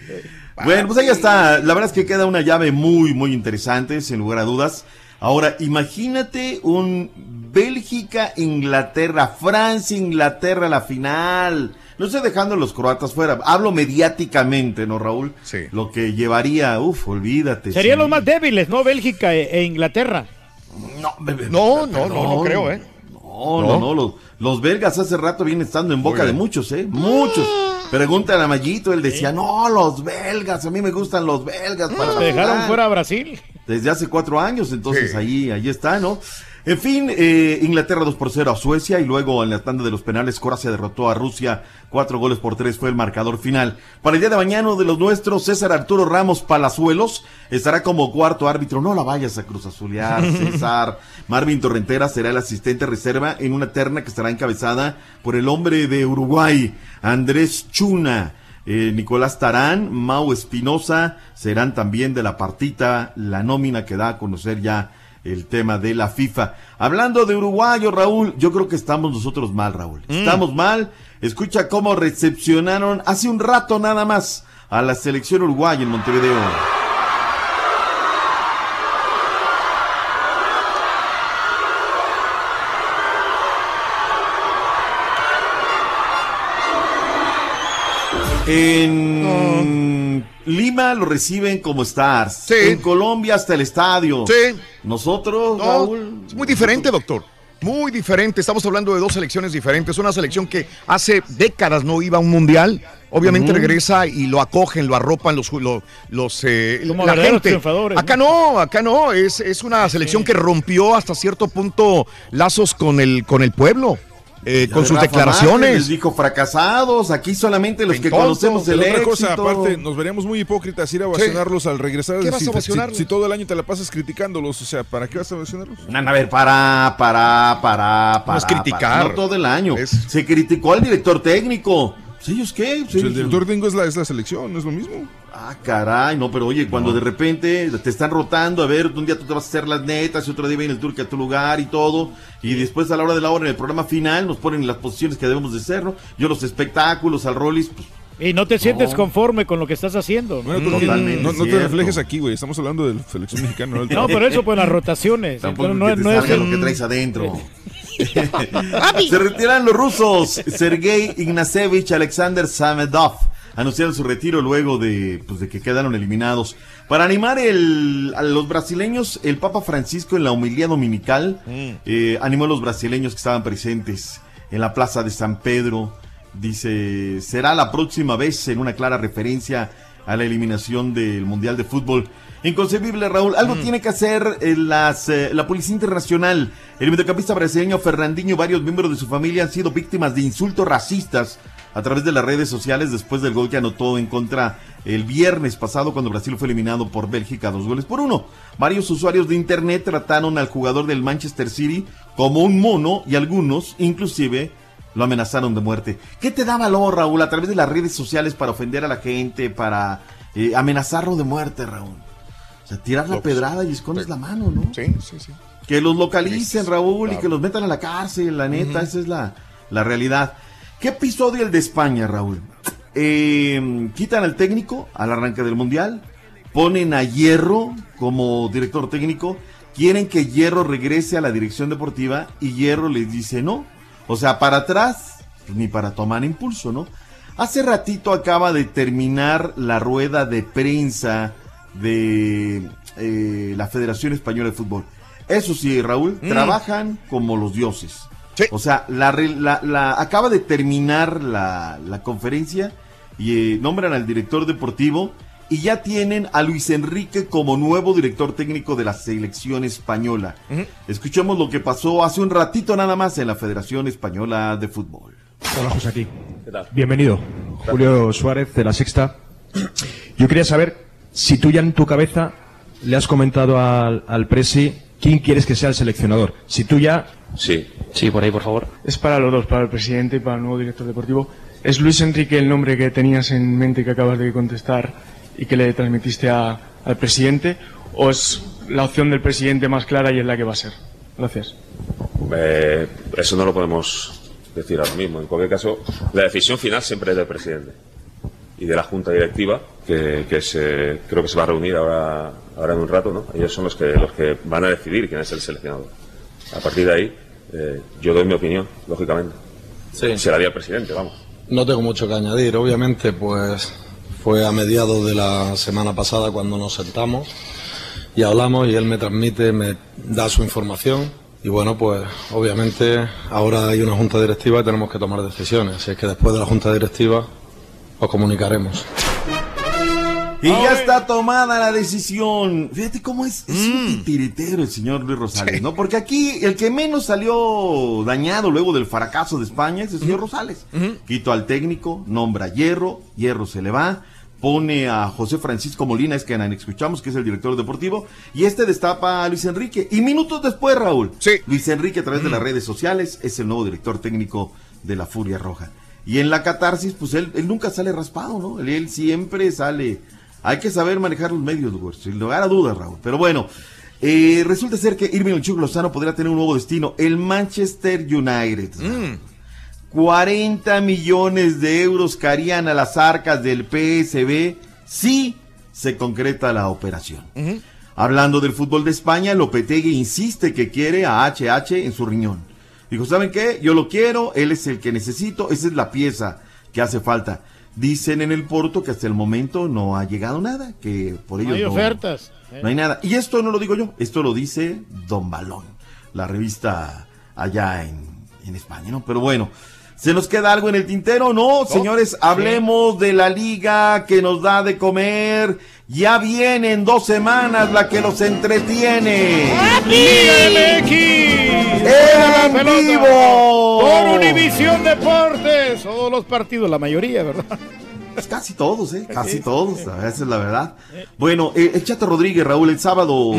Bueno, pues ahí está. La verdad es que queda una llave muy, muy interesante, sin lugar a dudas. Ahora, imagínate un Bélgica-Inglaterra, Francia-Inglaterra, la final. No estoy dejando a los croatas fuera. Hablo mediáticamente, ¿no, Raúl? Sí. Lo que llevaría, uff, olvídate. Serían sí. los más débiles, ¿no? Bélgica e, e Inglaterra. No, bebé, No, no, no, no perdón. creo, ¿eh? No, no, no. Los, los belgas hace rato vienen estando en boca de muchos, ¿eh? Muchos. Pregúntale a Mayito, él decía, no, los belgas, a mí me gustan los belgas. Para Se dejaron final". fuera a Brasil. Desde hace cuatro años, entonces Sí. ahí, ahí está, ¿no? En fin, eh, Inglaterra 2 por 0 a Suecia y luego en la tanda de los penales Croacia derrotó a Rusia. Cuatro goles por tres fue el marcador final. Para el día de mañana uno de los nuestros, César Arturo Ramos Palazuelos, estará como cuarto árbitro. No la vayas a Cruz Azulear, César. Marvin Torrentera será el asistente reserva en una terna que estará encabezada por el hombre de Uruguay, Andrés Chuna. Eh, Nicolás Tarán, Mau Espinosa serán también de la partita, la nómina que da a conocer ya el tema de la FIFA. Hablando de uruguayo, Raúl, yo creo que estamos nosotros mal, Raúl. Estamos mal. Escucha cómo recepcionaron hace un rato nada más a la selección uruguaya en Montevideo. En Lima lo reciben como stars. Sí. En Colombia hasta el estadio. Sí. Nosotros, No, Raúl. es muy diferente, doctor. Muy diferente. Estamos hablando de dos selecciones diferentes. Una selección que hace décadas no iba a un mundial. Obviamente regresa y lo acogen, lo arropan los, los, los, eh, Como la gente. triunfadores, Acá no, acá no. Es, es una selección que rompió hasta cierto punto lazos con el, con el pueblo, eh, con de sus Rafa Márquez Les declaraciones. dijo fracasados. Aquí solamente los que Tonto. conocemos el Pero otra éxito. cosa, aparte, nos veríamos muy hipócritas ir a ovacionarlos al regresar. ¿Qué vas si, a si- si todo el año te la pasas criticándolos, o sea, ¿para qué vas a ovacionarlos? No, a ver, para, para, para, para. es criticar. para. No todo el año. Es- Se criticó al director técnico. Pues, ¿Ellos qué? Pues, Pues el ellos- director técnico es la, es la selección, ¿no es lo mismo? Ah, caray, no, pero oye, cuando de repente te están rotando, a ver, un día tú te vas a hacer las netas y otro día viene el turque a tu lugar y todo, y después a la hora de la hora en el programa final nos ponen las posiciones que debemos de ser, ¿no? Yo los espectáculos, al Rollis, pues Y no te sientes No. conforme con lo que estás haciendo. Totalmente no, no te reflejes aquí, güey. Estamos hablando de la selección mexicana. No, No, pero eso pues las rotaciones. tampoco Entonces, que no, te no es lo que traes adentro. Se retiran los rusos. Sergei Ignacevich, Alexander Samedov anunciaron su retiro luego de, pues, de que quedaron eliminados. Para animar el- a los brasileños, el Papa Francisco en la homilía dominical eh, animó a los brasileños que estaban presentes en la plaza de San Pedro. Dice, será la próxima vez en una clara referencia a la eliminación del Mundial de Fútbol. Inconcebible, Raúl. Algo tiene que hacer eh, las, eh, la Policía Internacional. El mediocampista brasileño Fernandinho y varios miembros de su familia han sido víctimas de insultos racistas a través de las redes sociales después del gol que anotó en contra el viernes pasado cuando Brasil fue eliminado por Bélgica dos goles por uno. Varios usuarios de internet trataron al jugador del Manchester City como un mono y algunos inclusive lo amenazaron de muerte. ¿Qué te da valor, Raúl, a través de las redes sociales para ofender a la gente, para eh, amenazarlo de muerte, Raúl? O sea, tirar la pedrada y escondes la mano, ¿no? Sí, sí, sí. Que los localicen, Raúl, y que los metan a la cárcel, la neta, esa es la, la realidad. ¿Qué episodio el de España, Raúl? Eh, quitan al técnico al arranque del Mundial, ponen a Hierro como director técnico, quieren que Hierro regrese a la dirección deportiva y Hierro les dice no. O sea, para atrás, pues, ni para tomar impulso, ¿no? Hace ratito acaba de terminar la rueda de prensa de eh, la Federación Española de Fútbol. Eso sí, Raúl, Mm. trabajan como los dioses. O sea, la, re- la- la- acaba de terminar la, la conferencia y eh, nombran al director deportivo y ya tienen a Luis Enrique como nuevo director técnico de la selección española. Escuchemos lo que pasó hace un ratito nada más en la Federación Española de Fútbol. Hola, José aquí. Bienvenido. Julio Suárez de La Sexta. Yo quería saber si tú ya en tu cabeza le has comentado al, al Presi quién quieres que sea el seleccionador. Si tú ya... Sí, sí, por ahí, por favor. Es para los dos, para el presidente y para el nuevo director deportivo. ¿Es Luis Enrique el nombre que tenías en mente que acabas de contestar y que le transmitiste a- al presidente? ¿O es la opción del presidente más clara y es la que va a ser? Gracias. Eh, eso no lo podemos decir ahora mismo. En cualquier caso, la decisión final siempre es del presidente y de la junta directiva, que, que se, creo que se va a reunir ahora, ahora en un rato, ¿no? Ellos son los que, los que van a decidir quién es el seleccionador. A partir de ahí, eh, yo doy mi opinión, lógicamente. Se la di al presidente, vamos. No tengo mucho que añadir, obviamente, pues fue a mediados de la semana pasada cuando nos sentamos y hablamos y él me transmite, me da su información y bueno, pues obviamente ahora hay una junta directiva y tenemos que tomar decisiones, así es que después de la junta directiva os comunicaremos. Y ya está tomada la decisión. Fíjate cómo es, es un titiritero el señor Luis Rosales, ¿no? Porque aquí el que menos salió dañado luego del fracaso de España es el señor Rosales. Quito al técnico, nombra Hierro, Hierro se le va, pone a José Francisco Molina, es que escuchamos que es el director deportivo, y este destapa a Luis Enrique. Y minutos después, Raúl, Luis Enrique a través de las redes sociales es el nuevo director técnico de la Furia Roja. Y en la catarsis, pues él, él nunca sale raspado, ¿no? Él, él siempre sale. Hay que saber manejar los medios, güey, sin lugar a dudas, Raúl. Pero bueno, eh, resulta ser que Irving El Chuck Lozano podría tener un nuevo destino, el Manchester United. 40 millones de euros caerían a las arcas del PSB si se concreta la operación. Hablando del fútbol de España, Lopetegui insiste que quiere a HH en su riñón. Dijo, ¿saben qué? Yo lo quiero, él es el que necesito, esa es la pieza que hace falta. Dicen en el Porto que hasta el momento no ha llegado nada, que por ello No hay no, ofertas. no hay nada. Y esto no lo digo yo, esto lo dice Don Balón, la revista allá en, en España, ¿no? Pero bueno, ¿se nos queda algo en el tintero? No, señores, hablemos de la liga que nos da de comer. Ya viene en dos semanas la que los entretiene. ¡En vivo! Por Univisión Deportes. Todos los partidos, la mayoría, ¿verdad? Pues casi todos, ¿eh? Casi todos, esa es la verdad. Bueno, eh, el Chato Rodríguez, Raúl, el sábado,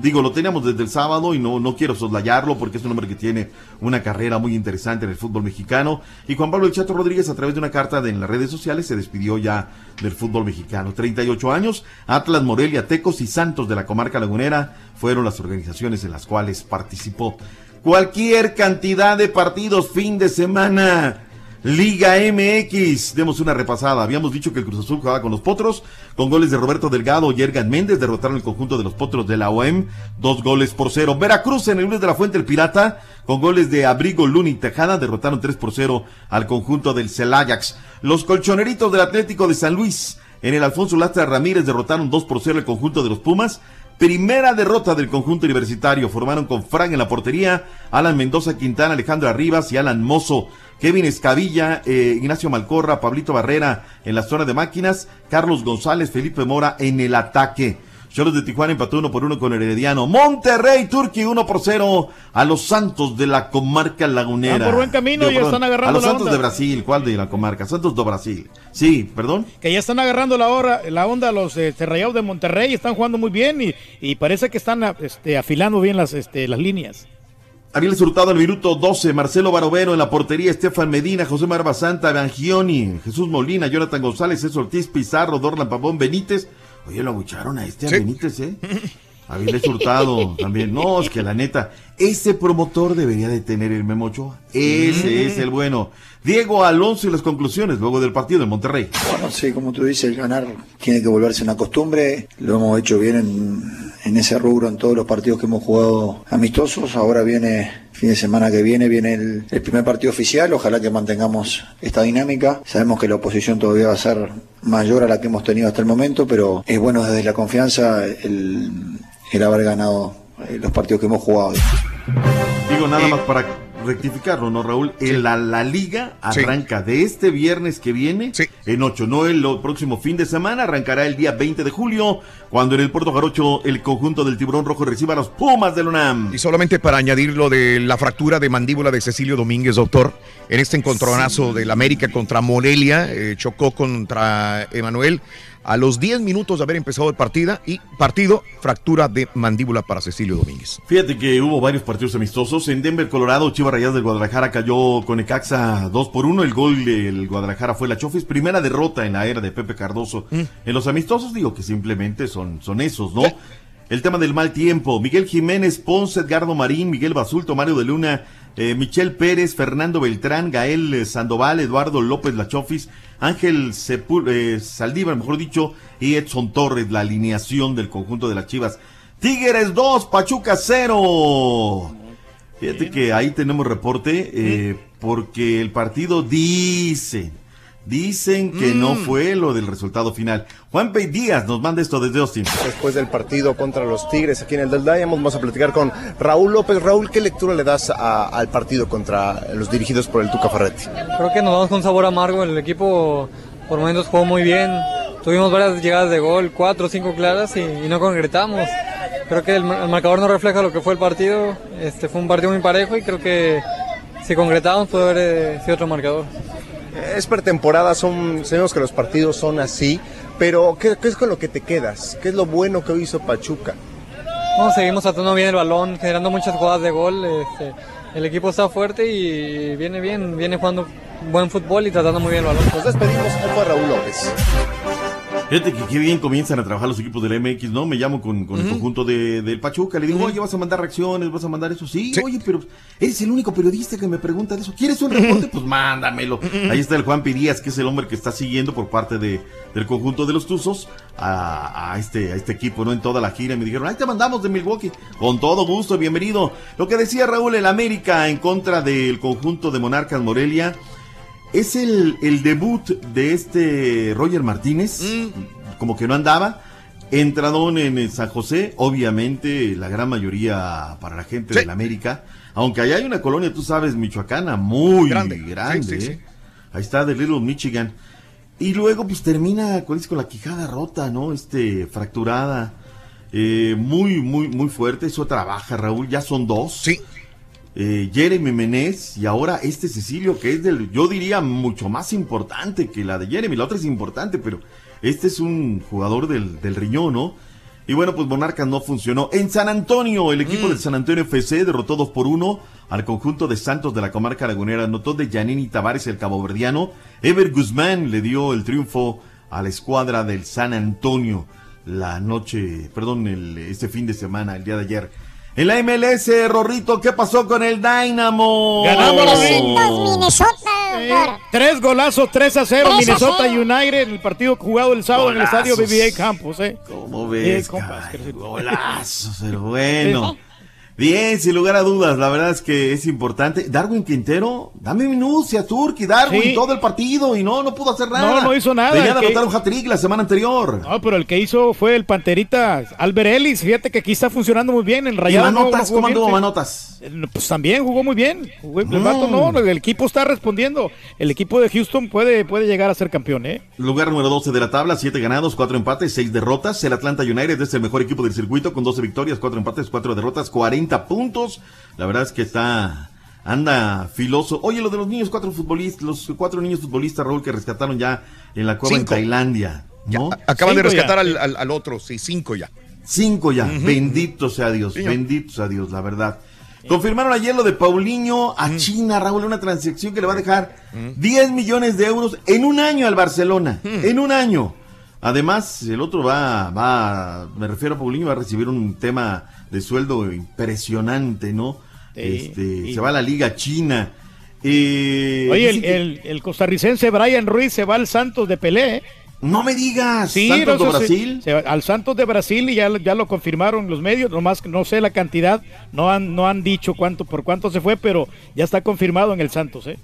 digo, lo teníamos desde el sábado y no, no quiero soslayarlo porque es un hombre que tiene una carrera muy interesante en el fútbol mexicano. Y Juan Pablo El Chato Rodríguez, a través de una carta de, en las redes sociales, se despidió ya del fútbol mexicano. 38 años, Atlas, Morelia, Tecos y Santos de la comarca lagunera fueron las organizaciones en las cuales participó. Cualquier cantidad de partidos fin de semana. Liga MX, demos una repasada. Habíamos dicho que el Cruz Azul jugaba con los Potros, con goles de Roberto Delgado y Ergan Méndez, derrotaron el conjunto de los Potros de la OM, dos goles por cero. Veracruz en el lunes de la Fuente el Pirata, con goles de Abrigo, Luna y Tejada, derrotaron tres por cero al conjunto del Celayax. Los colchoneritos del Atlético de San Luis, en el Alfonso Lastra Ramírez, derrotaron dos por cero el conjunto de los Pumas. Primera derrota del conjunto universitario. Formaron con Frank en la portería, Alan Mendoza Quintana, Alejandro Arribas y Alan Mozo. Kevin Escavilla, eh, Ignacio Malcorra, Pablito Barrera en la zona de máquinas, Carlos González, Felipe Mora en el ataque. Cholos de Tijuana empató uno por uno con Herediano. Monterrey, Turquía uno por cero a los Santos de la comarca lagunera. Van por buen camino, ya están agarrando A los la Santos onda. de Brasil, ¿cuál de la comarca? Santos de Brasil. Sí, perdón. Que ya están agarrando la, hora, la onda los eh, de Monterrey, están jugando muy bien y, y parece que están este, afilando bien las, este, las líneas. Ariel Hurtado al minuto 12, Marcelo Barovero en la portería, Estefan Medina, José Marva Santa, Evangioni, Jesús Molina, Jonathan González, César Ortiz, Pizarro, Dorlan Pavón, Benítez. Oye, lo abucharon a este a. Benítez, ¿eh? Avilés Hurtado también. No, es que la neta, ese promotor debería de tener el Memo Ochoa. Ese Mm. es el bueno. Diego Alonso y las conclusiones luego del partido en Monterrey. Bueno, sí, como tú dices, el ganar tiene que volverse una costumbre. Lo hemos hecho bien en, en ese rubro en todos los partidos que hemos jugado amistosos. Ahora viene, fin de semana que viene, viene el, el primer partido oficial. Ojalá que mantengamos esta dinámica. Sabemos que la oposición todavía va a ser mayor a la que hemos tenido hasta el momento, pero es bueno desde la confianza el, el haber ganado eh, los partidos que hemos jugado. Digo nada más para rectificarlo, ¿no, Raúl? En la, la liga arranca de este viernes que viene en 8, no el lo- próximo fin de semana, arrancará el día 20 de julio, cuando en el Puerto Jarocho el conjunto del Tiburón Rojo reciba a los Pumas del UNAM. Y solamente para añadir lo de la fractura de mandíbula de Cecilio Domínguez, doctor, en este encontronazo del América contra Morelia, eh, chocó contra Emanuel. A los 10 minutos de haber empezado el partida y partido, fractura de mandíbula para Cecilio Domínguez. Fíjate que hubo varios partidos amistosos. En Denver, Colorado, Chivas Rayadas del Guadalajara cayó con Ecaxa 2 por 1. El gol del Guadalajara fue la Chofis. Primera derrota en la era de Pepe Cardoso. En los amistosos digo que simplemente son, son esos, ¿no? El tema del mal tiempo. Miguel Jiménez, Ponce, Edgardo Marín, Miguel Basulto, Mario de Luna, eh, Michel Pérez, Fernando Beltrán, Gael eh, Sandoval, Eduardo López Lachofis, Ángel Sepul eh, Saldívar, mejor dicho, y Edson Torres, la alineación del conjunto de las Chivas. Tigres 2, Pachuca 0. Fíjate que ahí tenemos reporte eh, porque el partido dice, dicen que no Mm. fue lo del resultado final. Juan Pey Díaz nos manda esto desde Austin. Después del partido contra los Tigres aquí en el Del Diamond, vamos a platicar con Raúl López. Raúl, ¿qué lectura le das a- al partido contra los dirigidos por el Tuca Ferretti? Creo que nos vamos con un sabor amargo. El equipo por momentos jugó muy bien. Tuvimos varias llegadas de gol, cuatro o cinco claras y, y no concretamos. Creo que el, mar- el marcador no refleja lo que fue el partido. Este fue un partido muy parejo y creo que si concretamos puede haber eh, sido otro marcador. Es pretemporada, son, sabemos que los partidos son así, pero ¿qué, qué es con lo que te quedas? ¿Qué es lo bueno que hoy hizo Pachuca? No, seguimos tratando bien el balón, generando muchas jugadas de gol. este, el equipo está fuerte y viene bien, viene jugando buen fútbol y tratando muy bien el balón. Nos despedimos, fue Raúl López. Fíjate que qué bien comienzan a trabajar los equipos del MX, ¿no? Me llamo con, con el conjunto de, del Pachuca, le digo, oye, vas a mandar reacciones, vas a mandar eso. Sí, oye, pero eres el único periodista que me pregunta de eso. ¿Quieres un reporte? Pues mándamelo. Ahí está el Juan Pirías, que es el hombre que está siguiendo por parte de, del conjunto de los Tuzos a, a este, a este equipo, ¿no? En toda la gira. Me dijeron, ahí te mandamos de Milwaukee. Con todo gusto, bienvenido. Lo que decía Raúl, el América en contra del conjunto de Monarcas Morelia. Es el, el debut de este Roger Martínez, como que no andaba. Entradón en San José, obviamente la gran mayoría para la gente del América. Aunque allá hay una colonia, tú sabes, michoacana, muy grande. Grande. Sí, sí, sí. ¿eh? Ahí está, de Little Michigan. Y luego pues termina con, con la quijada rota, ¿no? Este, fracturada. Eh, muy, muy, muy fuerte. Eso trabaja, Raúl. Ya son dos. Sí. Eh, Jeremy Menez y ahora este Cecilio, que es del, yo diría, mucho más importante que la de Jeremy. La otra es importante, pero este es un jugador del, del riñón, ¿no? Y bueno, pues Monarcas no funcionó. En San Antonio, el equipo del San Antonio FC derrotó 2 por 1 al conjunto de Santos de la comarca lagunera. Anotó de Yanini Tavares, el caboverdiano. Ever Guzmán le dio el triunfo a la escuadra del San Antonio la noche, perdón, el, este fin de semana, el día de ayer. En la MLS, Rorrito, ¿qué pasó con el Dynamo? Ganamos los Minnesota. Tres golazos, 3 a 0, 3 a Minnesota 0. United en el partido jugado el sábado en el estadio. BBA Campus. ¿eh? ¿Cómo ves, Eh, compas? Golazos, pero bueno. Bien, sin lugar a dudas, la verdad es que es importante. Darwin Quintero, dame minucia, Turki, Darwin, Sí. todo el partido y no, no pudo hacer nada. No, no hizo nada. Venía El de que- anotar un hat-trick la semana anterior. No, pero el que hizo fue el Panterita Albert Ellis. Fíjate que aquí está funcionando muy bien. En Rayado no- Manotas? no ¿Cómo anduvo. Manotas? Eh, Pues también jugó muy bien. Jugó- El Mm. vato no, el equipo está respondiendo. El equipo de Houston puede, puede llegar a ser campeón, ¿eh? Lugar número 12 de la tabla, 7 ganados, 4 empates, 6 derrotas. El Atlanta United es el mejor equipo del circuito con 12 victorias, 4 empates, 4 derrotas, 40 puntos. La verdad es que está anda filoso. Oye, lo de los niños cuatro futbolistas, los cuatro niños futbolistas, Raúl, que rescataron ya en la cueva Cinco. en Tailandia. ¿no? Acaban de Cinco rescatar al, al- al otro, sí, cinco ya. Cinco ya. Ujú. Bendito sea Dios. Señor. Bendito sea Dios, la verdad. Confirmaron ayer lo de Paulinho a China, Raúl, una transacción que le va a dejar 10 millones de euros en un año al Barcelona. En un año. Además, el otro va, va, me refiero a Paulinho, va a recibir un tema de sueldo impresionante, ¿no? Este, Se va a la Liga China. Eh, Oye, el, que- el- el costarricense Brian Ruiz se va al Santos de Pelé. ¿eh? No me digas, Sí, Santos no, de Brasil. se al Santos de Brasil y ya, lo- ya lo confirmaron los medios, nomás no sé la cantidad, no han, no han dicho cuánto, por cuánto se fue, pero ya está confirmado en el Santos, ¿eh?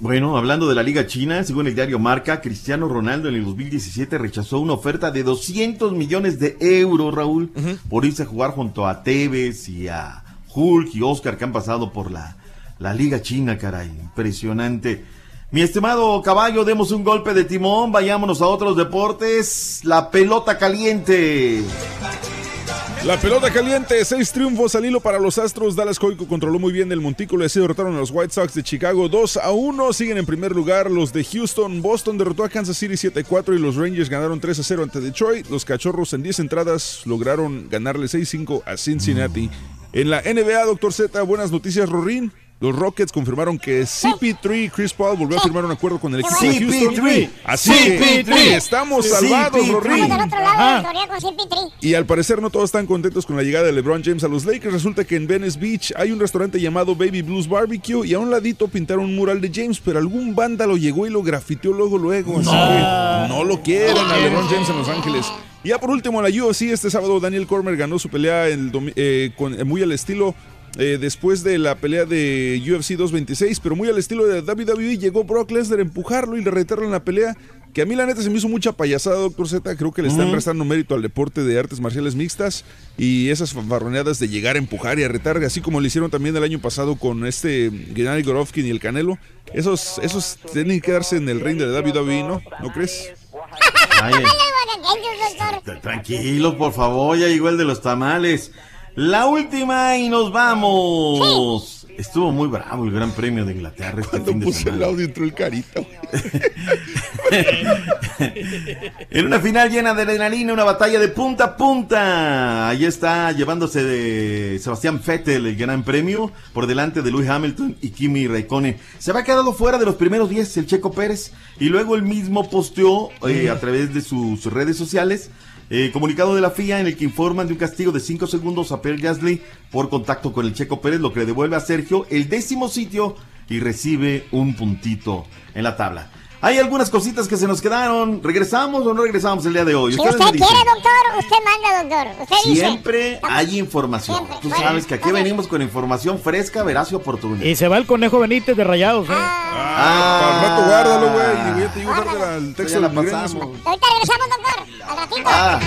Bueno, hablando de la Liga China, según el diario Marca, Cristiano Ronaldo en el 2017 rechazó una oferta de 200 millones de euros, Raúl, por irse a jugar junto a Tevez y a Hulk y Oscar que han pasado por la, la Liga China, caray. Impresionante. Mi estimado caballo, demos un golpe de timón, vayámonos a otros deportes. La pelota caliente. La pelota caliente, seis triunfos al hilo para los Astros. Dallas Coico controló muy bien el montículo y así derrotaron a los White Sox de Chicago 2 a 1. Siguen en primer lugar los de Houston. Boston derrotó a Kansas City 7 a 4 y los Rangers ganaron 3 a 0 ante Detroit. Los Cachorros en 10 entradas lograron ganarle 6 a 5 a Cincinnati. En la NBA, Doctor Z, buenas noticias, Rorín. Los Rockets confirmaron que CP3 Chris Paul volvió a firmar un acuerdo con el equipo de Houston. CP3. Así que CP3. estamos salvados, CP3. Rorín. Estamos del otro lado del historial con CP3. Y al parecer no todos están contentos con la llegada de LeBron James a los Lakers. Resulta que en Venice Beach hay un restaurante llamado Baby Blues Barbecue y a un ladito pintaron un mural de James, pero algún vándalo llegó y lo grafiteó luego luego. Así que no lo quieren a LeBron James en Los Ángeles. Y ya por último, la UFC este sábado Daniel Cormer ganó su pelea el eh, con, eh, muy al estilo eh, después de la pelea de UFC 226, pero muy al estilo de WWE llegó Brock Lesnar a empujarlo y le retarlo en la pelea. Que a mí la neta se me hizo mucha payasada, doctor Z. Creo que le están Ujú. restando mérito al deporte de artes marciales mixtas y esas fanfarroneadas de llegar a empujar y a retar, así como lo hicieron también el año pasado con este Gennady Golovkin y el Canelo. Esos, esos tienen que darse en el ring de la WWE, ¿no? ¿No crees? Ay, Tranquilos, por favor, ya llegó el de los tamales. La última y nos vamos. Estuvo muy bravo el Gran Premio de Inglaterra este fin de Puse el audio entró el carito. En una final llena de adrenalina, una batalla de punta a punta. Ahí está llevándose de Sebastián Vettel el gran premio por delante de Lewis Hamilton y Kimi Raikkonen. Se había quedado fuera de los primeros 10 el Checo Pérez y luego él mismo posteó eh, a través de sus redes sociales eh, comunicado de la FIA en el que informan de un castigo de 5 segundos a Pierre Gasly por contacto con el Checo Pérez, lo que le devuelve a Sergio el décimo sitio y recibe un puntito en la tabla. Hay algunas cositas que se nos quedaron. ¿Regresamos o no regresamos el día de hoy? Si usted quiere, doctor, usted manda, doctor. Usted dice. Siempre hay información. Siempre. Tú Bueno, sabes que aquí venimos con información fresca, veraz y oportuna. Y se va el conejo Benítez de Rayados, ¿eh? Ah, Para el rato guárdalo, güey. y te digo al ya texto la del migreño. pasamos. Ahorita regresamos, doctor. Al ratito. Ah,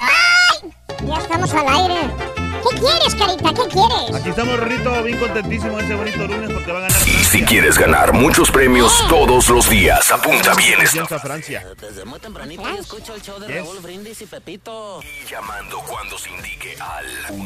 ¡Ay! Ya estamos al aire. ¿Qué quieres, carita? ¿Qué quieres? Aquí estamos, Rorrito, bien contentísimo ese bonito lunes porque va a ganar Y si quieres ganar muchos premios todos los días, apunta bien esto. Francia. Desde muy tempranito yo escucho el show de Raúl Brindis y Pepito. Y llamando cuando se indique al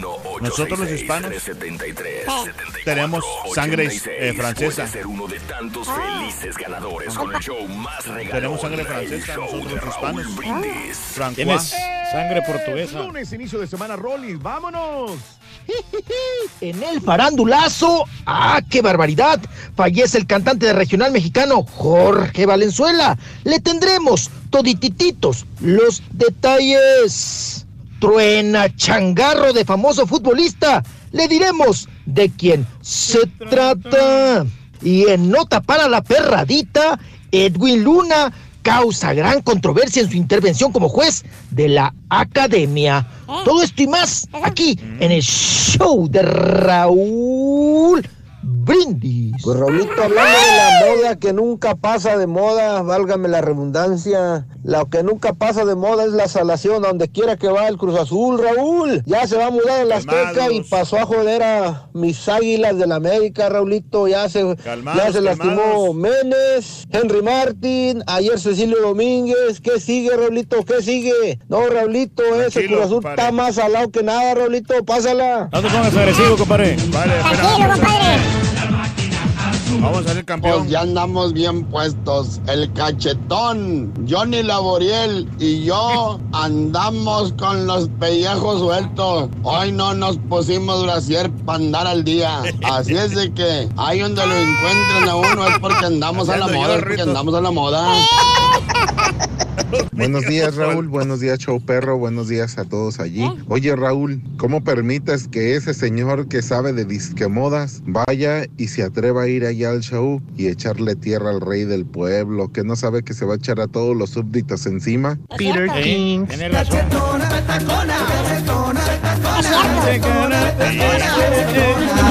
Nosotros los hispanos 1-866-373. tenemos sangre eh, francesa. Puede ser uno de tantos felices ganadores con el show más regalón. Tenemos sangre francesa, nosotros los hispanos. Brindis. Francois. Tienes sangre portuguesa. Lunes, inicio de semana, Rolly. ¡Vámonos! En el farandulazo, ¡ah, qué barbaridad! Fallece el cantante de regional mexicano Jorge Valenzuela. Le tendremos toditititos los detalles. Truena changarro de famoso futbolista. Le diremos de quién se trata. Y en nota para la perradita, Edwin Luna causa gran controversia en su intervención como juez de la academia. Todo esto y más aquí en el show de Raúl Brindis. Pues Raulito, hablando de la moda que nunca pasa de moda, válgame la redundancia, lo que nunca pasa de moda es la salación, a donde quiera que va el Cruz Azul, Raúl. Ya se va a mudar en la Azteca y pasó a joder a mis águilas de la América, Raulito. Ya se, Calmados, ya se lastimó calmados. Menes, Henry Martin, ayer Cecilio Domínguez. ¿Qué sigue, Raulito? ¿Qué sigue? No, Raulito, ese Cruz Azul compadre. está más salado que nada, Raulito. Pásala. No te pongas agresivo, compadre. Vale, Tranquilo, compadre. Vamos a ser campeón. Pues ya andamos bien puestos. El cachetón, Johnny Laboriel y yo andamos con los pellejos sueltos. Hoy no nos pusimos brasier para andar al día. Así es de que ahí donde lo encuentren a uno es porque andamos a la moda, es porque andamos a la moda. Buenos días, Raúl. Buenos días, Show Perro. Buenos días a todos allí. Oye, Raúl, ¿cómo permites que ese señor que sabe de disquemodas vaya y se atreva a ir allá al show y echarle tierra al rey del pueblo, que no sabe que se va a echar a todos los súbditos encima? Peter King.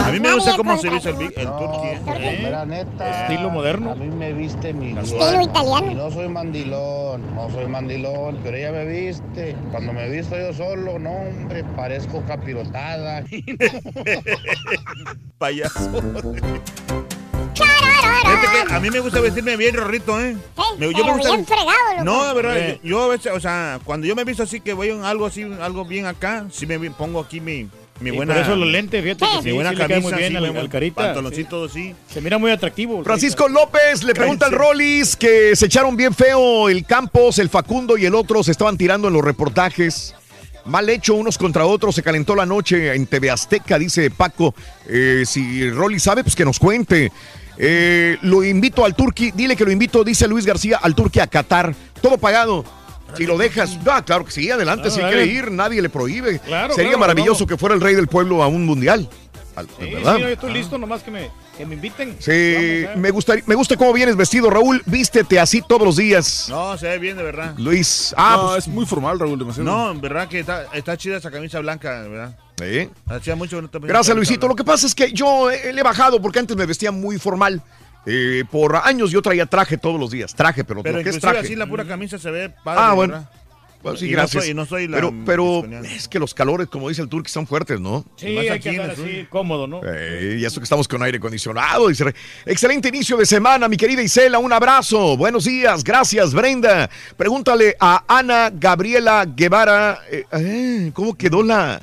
A mí me gusta cómo se viste el, el turqui. ¿eh? Mira, neta. Estilo moderno. A mí me viste mi Estilo italiano. Y no soy mandilón, no soy mandilón, pero ella me viste. Cuando me visto yo solo, no, hombre, parezco capirotada. Payaso. Que a mí me gusta vestirme bien rorrito, ¿eh? Me- pero bien fregado, loco. No, de verdad, Sí. yo, yo a veces, o sea, cuando yo me visto así que voy en algo así, algo bien acá, sí me pongo aquí mi, mi buena... por eso los lentes, fíjate que Mi sí, buena sí camisa, muy bien sí, al- al carita, Pantaloncito así. Se mira muy atractivo. Francisco López le pregunta al Rollis que se echaron bien feo el Campos, el Facundo y el otro se estaban tirando en los reportajes. Mal hecho unos contra otros, se calentó la noche en TV Azteca, dice Paco. Eh, si Rollis sabe, pues que nos cuente. Eh, lo invito al Turqui, dile que lo invito, dice Luis García, al Turqui a Qatar. Todo pagado. Si lo dejas, ah, claro que sí, adelante, Ah, si quiere ir, nadie le prohíbe. Claro, Sería claro, maravilloso que fuera el rey del pueblo a un mundial. Sí, ¿Verdad? sí, yo estoy listo, nomás que me, que me inviten. Sí, Vamos, ¿eh? me, gusta, me gusta cómo vienes vestido, Raúl. Vístete así todos los días. No, se ve bien, de verdad. Luis, ah, no, pues- es muy formal, Raúl, demasiado. No, en verdad que está, está chida esa camisa blanca, de verdad. ¿eh? Hacía mucho que no te Gracias, Luisito. Lo que pasa es que yo eh, le he bajado porque antes me vestía muy formal. Eh, por años yo traía traje todos los días. Traje, pero, Pero lo que es traje. así la pura camisa se ve padre, ah, bueno. verdad. Bueno, sí, Y no gracias. soy- y no soy la pero pero es que los calores, como dice el Turki, son fuertes, ¿no? Sí, Más hay aquí que el así, cómodo, ¿no? Eh, y eso que estamos con aire acondicionado. dice, Excelente inicio de semana, mi querida Isela. Un abrazo. Buenos días. Gracias, Brenda. Pregúntale a Ana Gabriela Guevara. eh, eh, ¿Cómo quedó la.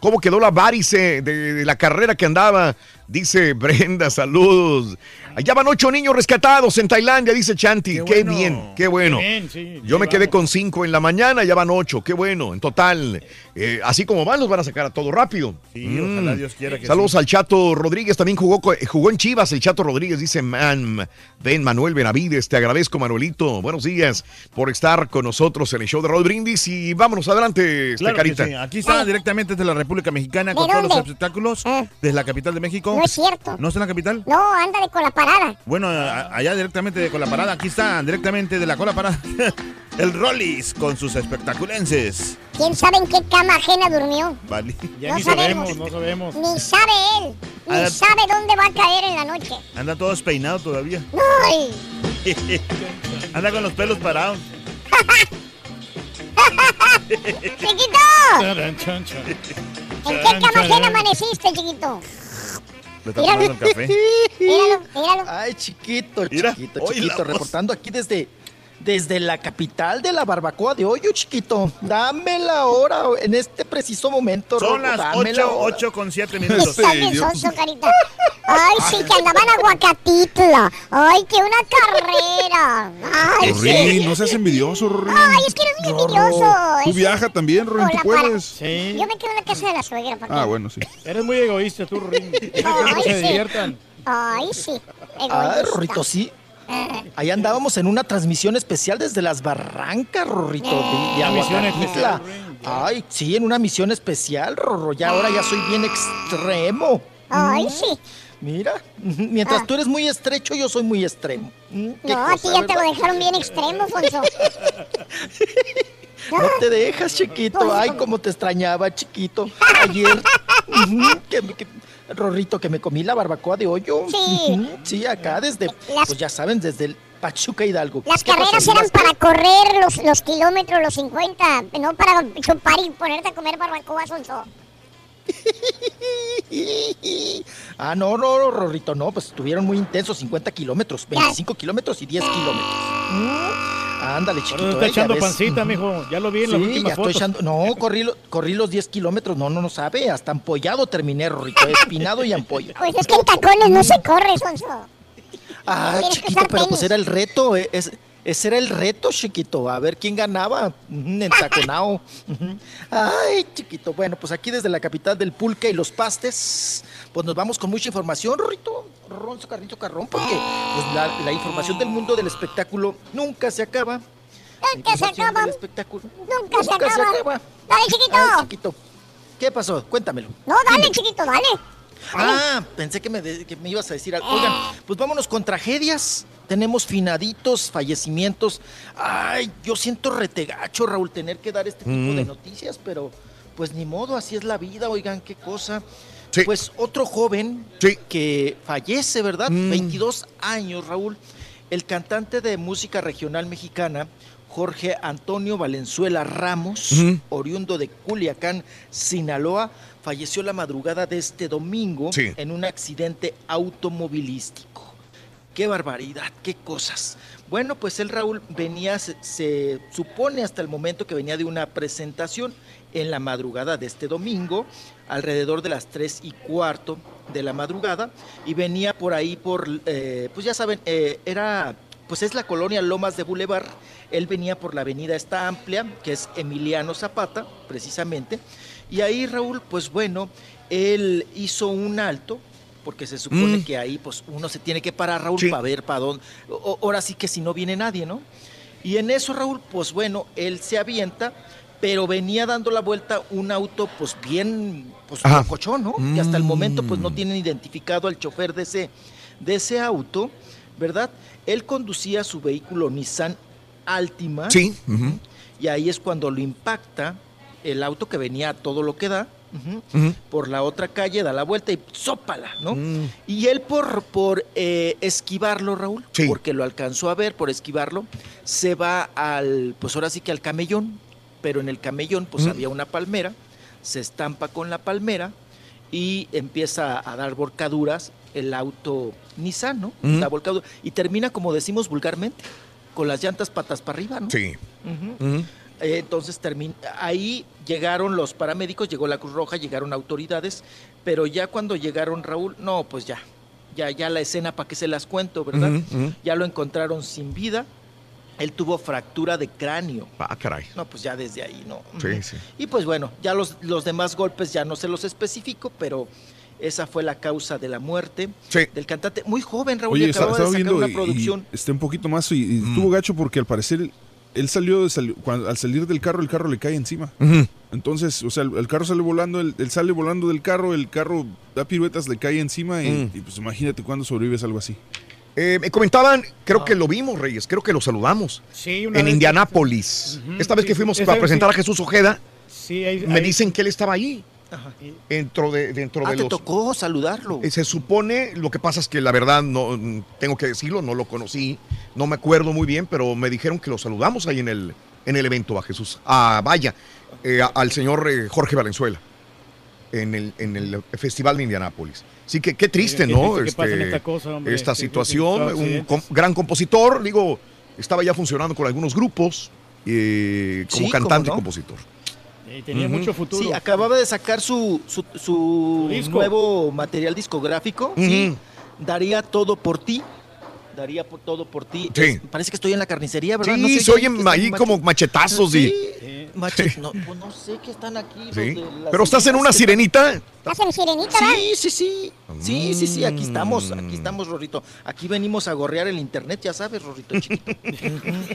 ¿Cómo quedó la varice de, de la carrera que andaba? Dice Brenda, saludos. Allá van ocho niños rescatados en Tailandia, dice Chanti. Qué, bueno. bien, qué bueno. Qué bien, sí, Yo me quedé con cinco en la mañana, ya van ocho. Qué bueno, en total. Eh, así como van, los van a sacar a todo rápido. Sí, Mm. ojalá Dios quiera que Saludos sí. al Chato Rodríguez, también jugó, co- jugó en Chivas el Chato Rodríguez, dice Man, ven Manuel Benavides, te agradezco Manuelito, buenos días por estar con nosotros en el show de Rod Brindis y vámonos adelante, este Claro carita. sí. Aquí está directamente desde la República Mexicana con ¿De todos los espectáculos Ah. desde la capital de México. No es cierto. ¿No está en la capital? No, anda de con la parada. Bueno, a- allá directamente de Cola Parada, aquí está directamente de la Cola Parada el Rollis con sus espectaculenses. ¿Quién sabe en qué cama ajena durmió? Vale. Ya No ni sabemos. sabemos, no sabemos. Ni sabe él. Ni sabe dónde va a caer en la noche. Anda todo despeinado todavía. ¡Ay! Anda con los pelos parados. ¡Chiquito! ¿En qué cama ajena amaneciste, chiquito? Le está tomando el café. Míralo, míralo. Ay, chiquito, Mira, chiquito, la chiquito, voz. reportando aquí desde, desde la capital de la barbacoa de hoyo, chiquito. Dame la hora en este preciso momento, Son las dame la 8, hora. 8 con 7 minutos. Bien sonso, carita. Ay, sí, que andaban aguacatitla. Ay, que una carrera. Ay, Rorín, sí. no seas envidioso, Rorín. Ay, es que eres muy envidioso. Tú Es- viaja también, Rorín, tú puedes. Sí. Yo me quedo en la casa de la suegra. ¿para qué? Ah, bueno, sí. Eres muy egoísta tú, Rin. Ay, que se sí. diviertan. Ay, sí. Ah, Egoísta. Rorrito, sí. Ahí andábamos en una transmisión especial desde las barrancas, Rorrito, de, de. Ay, sí, en una misión especial, Rorro. Ya ahora ya soy bien extremo. Ay, Mm, sí. Mira, mientras Ah. tú eres muy estrecho, yo soy muy extremo. Mm, No, a ti ya te lo dejaron bien extremo, Fonso. No te dejas, chiquito. Ay, cómo te extrañaba, chiquito. Ayer, que, que- Rorrito, que me comí la barbacoa de hoyo. Sí. Sí, acá desde, Las- pues ya saben, desde el Pachuca Hidalgo. Las carreras eran ¿Ibas para correr los, los kilómetros, los 50, no para chupar y ponerte a comer barbacoa, Sonso. Ah, no, no, Rorrito, no, pues estuvieron muy intensos, 50 kilómetros, 25 kilómetros y 10 kilómetros. Mm. Ándale, chiquito. Ahora está eh, ya echando pancita, mijo. Ya lo vi en las Sí, últimas ya estoy fotos. echando. No, corrí, lo- corrí los 10 kilómetros. No, no, no sabe. Hasta ampollado terminé, Rorrito. Espinado y ampolla. Pues es que en tacones no se corre, Sonso. Ah, Tienes chiquito, pero pues era el reto. eh, es- ese era el reto, chiquito. A ver quién ganaba. Ujú, Entaconao. Ay, chiquito. Bueno, pues aquí desde la capital del pulque y los pastes, pues nos vamos con mucha información, Rorrito. Ronzo, carrito, carrón, porque pues, la, la información del mundo del espectáculo nunca se acaba. Nunca se acaba. del espectáculo Nunca, se nunca se acaba. acaba. Dale, chiquito. Ay, chiquito. ¿Qué pasó? Cuéntamelo. No, dale, chiquito, dale. Ah, pensé que me, de- que me ibas a decir algo. Oigan, pues vámonos con tragedias. Tenemos finaditos, fallecimientos. Ay, yo siento retegacho, Raúl, tener que dar este tipo Mm. de noticias, pero pues ni modo, así es la vida, oigan, qué cosa. Pues otro joven que fallece, ¿verdad? Mm. 22 años, Raúl. El cantante de música regional mexicana, Jorge Antonio Valenzuela Ramos, oriundo de Culiacán, Sinaloa, falleció la madrugada de este domingo Sí. en un accidente automovilístico. Qué barbaridad, qué cosas. Bueno, pues el Raúl venía, se, se supone hasta el momento que venía de una presentación en la madrugada de este domingo, alrededor de las 3 y cuarto de la madrugada, y venía por ahí por, eh, pues ya saben, eh, era, pues es la colonia Lomas de Boulevard, él venía por la avenida esta amplia, que es Emiliano Zapata, precisamente, y ahí Raúl, pues bueno, él hizo un alto, porque se supone Mm. que ahí pues uno se tiene que parar, Raúl, Sí. para ver para dónde. O- ahora sí que si no viene nadie, ¿no? Y en eso, Raúl, pues bueno, él se avienta, pero venía dando la vuelta un auto pues bien, pues Ajá. cochón, ¿no? Que hasta el momento pues no Mm. tienen identificado al chofer de ese, de ese auto, ¿verdad? Él conducía su vehículo Nissan Altima. Sí. Y ahí es cuando lo impacta el auto que venía a todo lo que da. por la otra calle, da la vuelta y sópala, ¿no? Mm. Y él por, por eh, esquivarlo, Raúl, Sí. porque lo alcanzó a ver, por esquivarlo, se va al, pues ahora sí que al camellón, pero en el camellón pues Mm. había una palmera, se estampa con la palmera y empieza a dar volcaduras el auto Nissan, ¿no? Mm. Da volcadura, y termina como decimos vulgarmente, con las llantas patas para arriba, ¿no? Sí. Eh, Entonces ahí llegaron los paramédicos, llegó la Cruz Roja, llegaron autoridades, pero ya cuando llegaron Raúl, no, pues ya, ya, ya la escena para que se las cuento, ¿verdad? Ya lo encontraron sin vida, él tuvo fractura de cráneo. Ah, caray. No, pues ya desde ahí, ¿no? Sí, sí. Y pues bueno, ya los, los demás golpes ya no se los especifico, pero esa fue la causa de la muerte del cantante. Muy joven, Raúl, Oye, está- acababa de estaba sacar viendo una y- y producción. está un poquito más y, y Mm. estuvo gacho porque al parecer él salió, cuando- al salir del carro, el carro le cae encima. Entonces, o sea, el, el carro sale volando, él, él sale volando del carro, el carro da piruetas, le cae encima y, Mm. y, pues imagínate cuando sobrevives algo así. Eh, me comentaban, creo que lo vimos, Reyes, creo que lo saludamos. Sí, una en vez- Indianápolis. Esta vez sí, que fuimos vez presentar sí. a Jesús Ojeda, Sí, ahí- me ahí- dicen que él estaba ahí. Dentro de, dentro Ah, de te los. tocó saludarlo. Eh, Se supone, lo que pasa es que la verdad no tengo que decirlo, no lo conocí, no me acuerdo muy bien, pero me dijeron que lo saludamos ahí en el, en el evento a Jesús, a vaya, eh, a- al señor eh, Jorge Valenzuela, en el, en el Festival de Indianápolis. Así que qué triste, Qué ¿no? triste pasen Este, esta cosa, hombre, esta situación, un com- gran compositor, digo, estaba ya funcionando con algunos grupos eh, como Sí, cantante no. y compositor. Y tenía mucho futuro. Sí, acababa de sacar su, su, nuevo material discográfico. Sí, daría todo por ti. Daría por todo por ti. Sí. Es- parece que estoy en la carnicería, ¿verdad? Sí, No sé, están ahí como machetazos y... Sí, mache- no, pues no sé qué están aquí. los Sí. de las Pero estás en una que- sirenita. ¿Estás en sirenita, ¿verdad? Sí, sí, sí. Sí, sí, sí, aquí estamos, Mm. aquí estamos, Rorrito. Aquí venimos a gorrear el internet, ya sabes, Rorrito chiquito.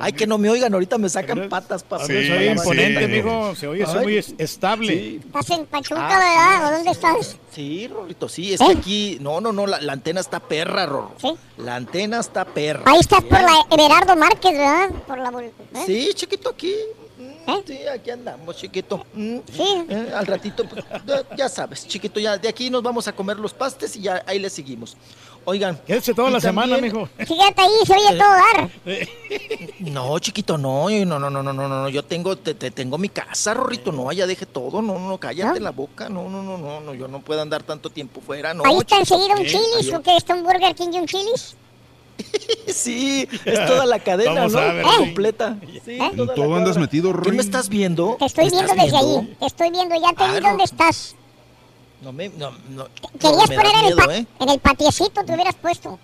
Ay, que no me oigan, ahorita me sacan patas para se oye imponente, mijo. Se oye eso Ay. muy es- estable. ¿Estás en Pachuca, Ah, verdad? ¿O dónde estás? Sí, Rorrito, sí, es ¿Eh? que aquí, no, no, no, la, la antena está perra, Rorro. Sí. La antena está perra. Ahí estás por la Everardo Márquez, ¿verdad? Por la... ¿eh? Sí, chiquito, aquí. Mm, Sí, aquí andamos, chiquito. Mm, Sí. eh, al ratito, pues, ya, ya sabes, chiquito, ya de aquí nos vamos a comer los pastes y ya ahí le seguimos. Oigan. Quédese toda la semana, mijo. Fíjate ahí, se oye todo dar. No, chiquito, no, no, no, no, no, no, no. Yo tengo, te, te tengo mi casa, Rorrito. No, allá deje todo. No, no, no cállate la boca. No, no, no, no, no. Yo no puedo andar tanto tiempo fuera. Ahí está enseguida un chilis, ¿o qué? ¿Está un Burger King y un chilis? sí, es toda la cadena, ¿no? Completa. Sí, todo andas metido, Rorrito? ¿Qué me estás viendo? Te estoy viendo desde ahí. Te estoy viendo, ya te vi dónde estás. No me, no, no. Querías me poner en el, miedo, ¿eh? en el patiecito, te hubieras puesto.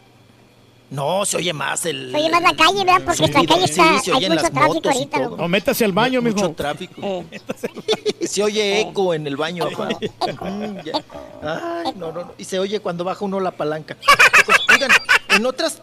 No, se oye más el. Se oye más la calle, ¿verdad? Porque Sí, esta calle sí, está, se hay mucho tráfico ahorita, loco. O métase al baño, Mucho mijo. tráfico. Se oye eco en el baño. papá. Mm. Ay, no, no, no. Y se oye cuando baja uno la palanca. Oigan, en otras.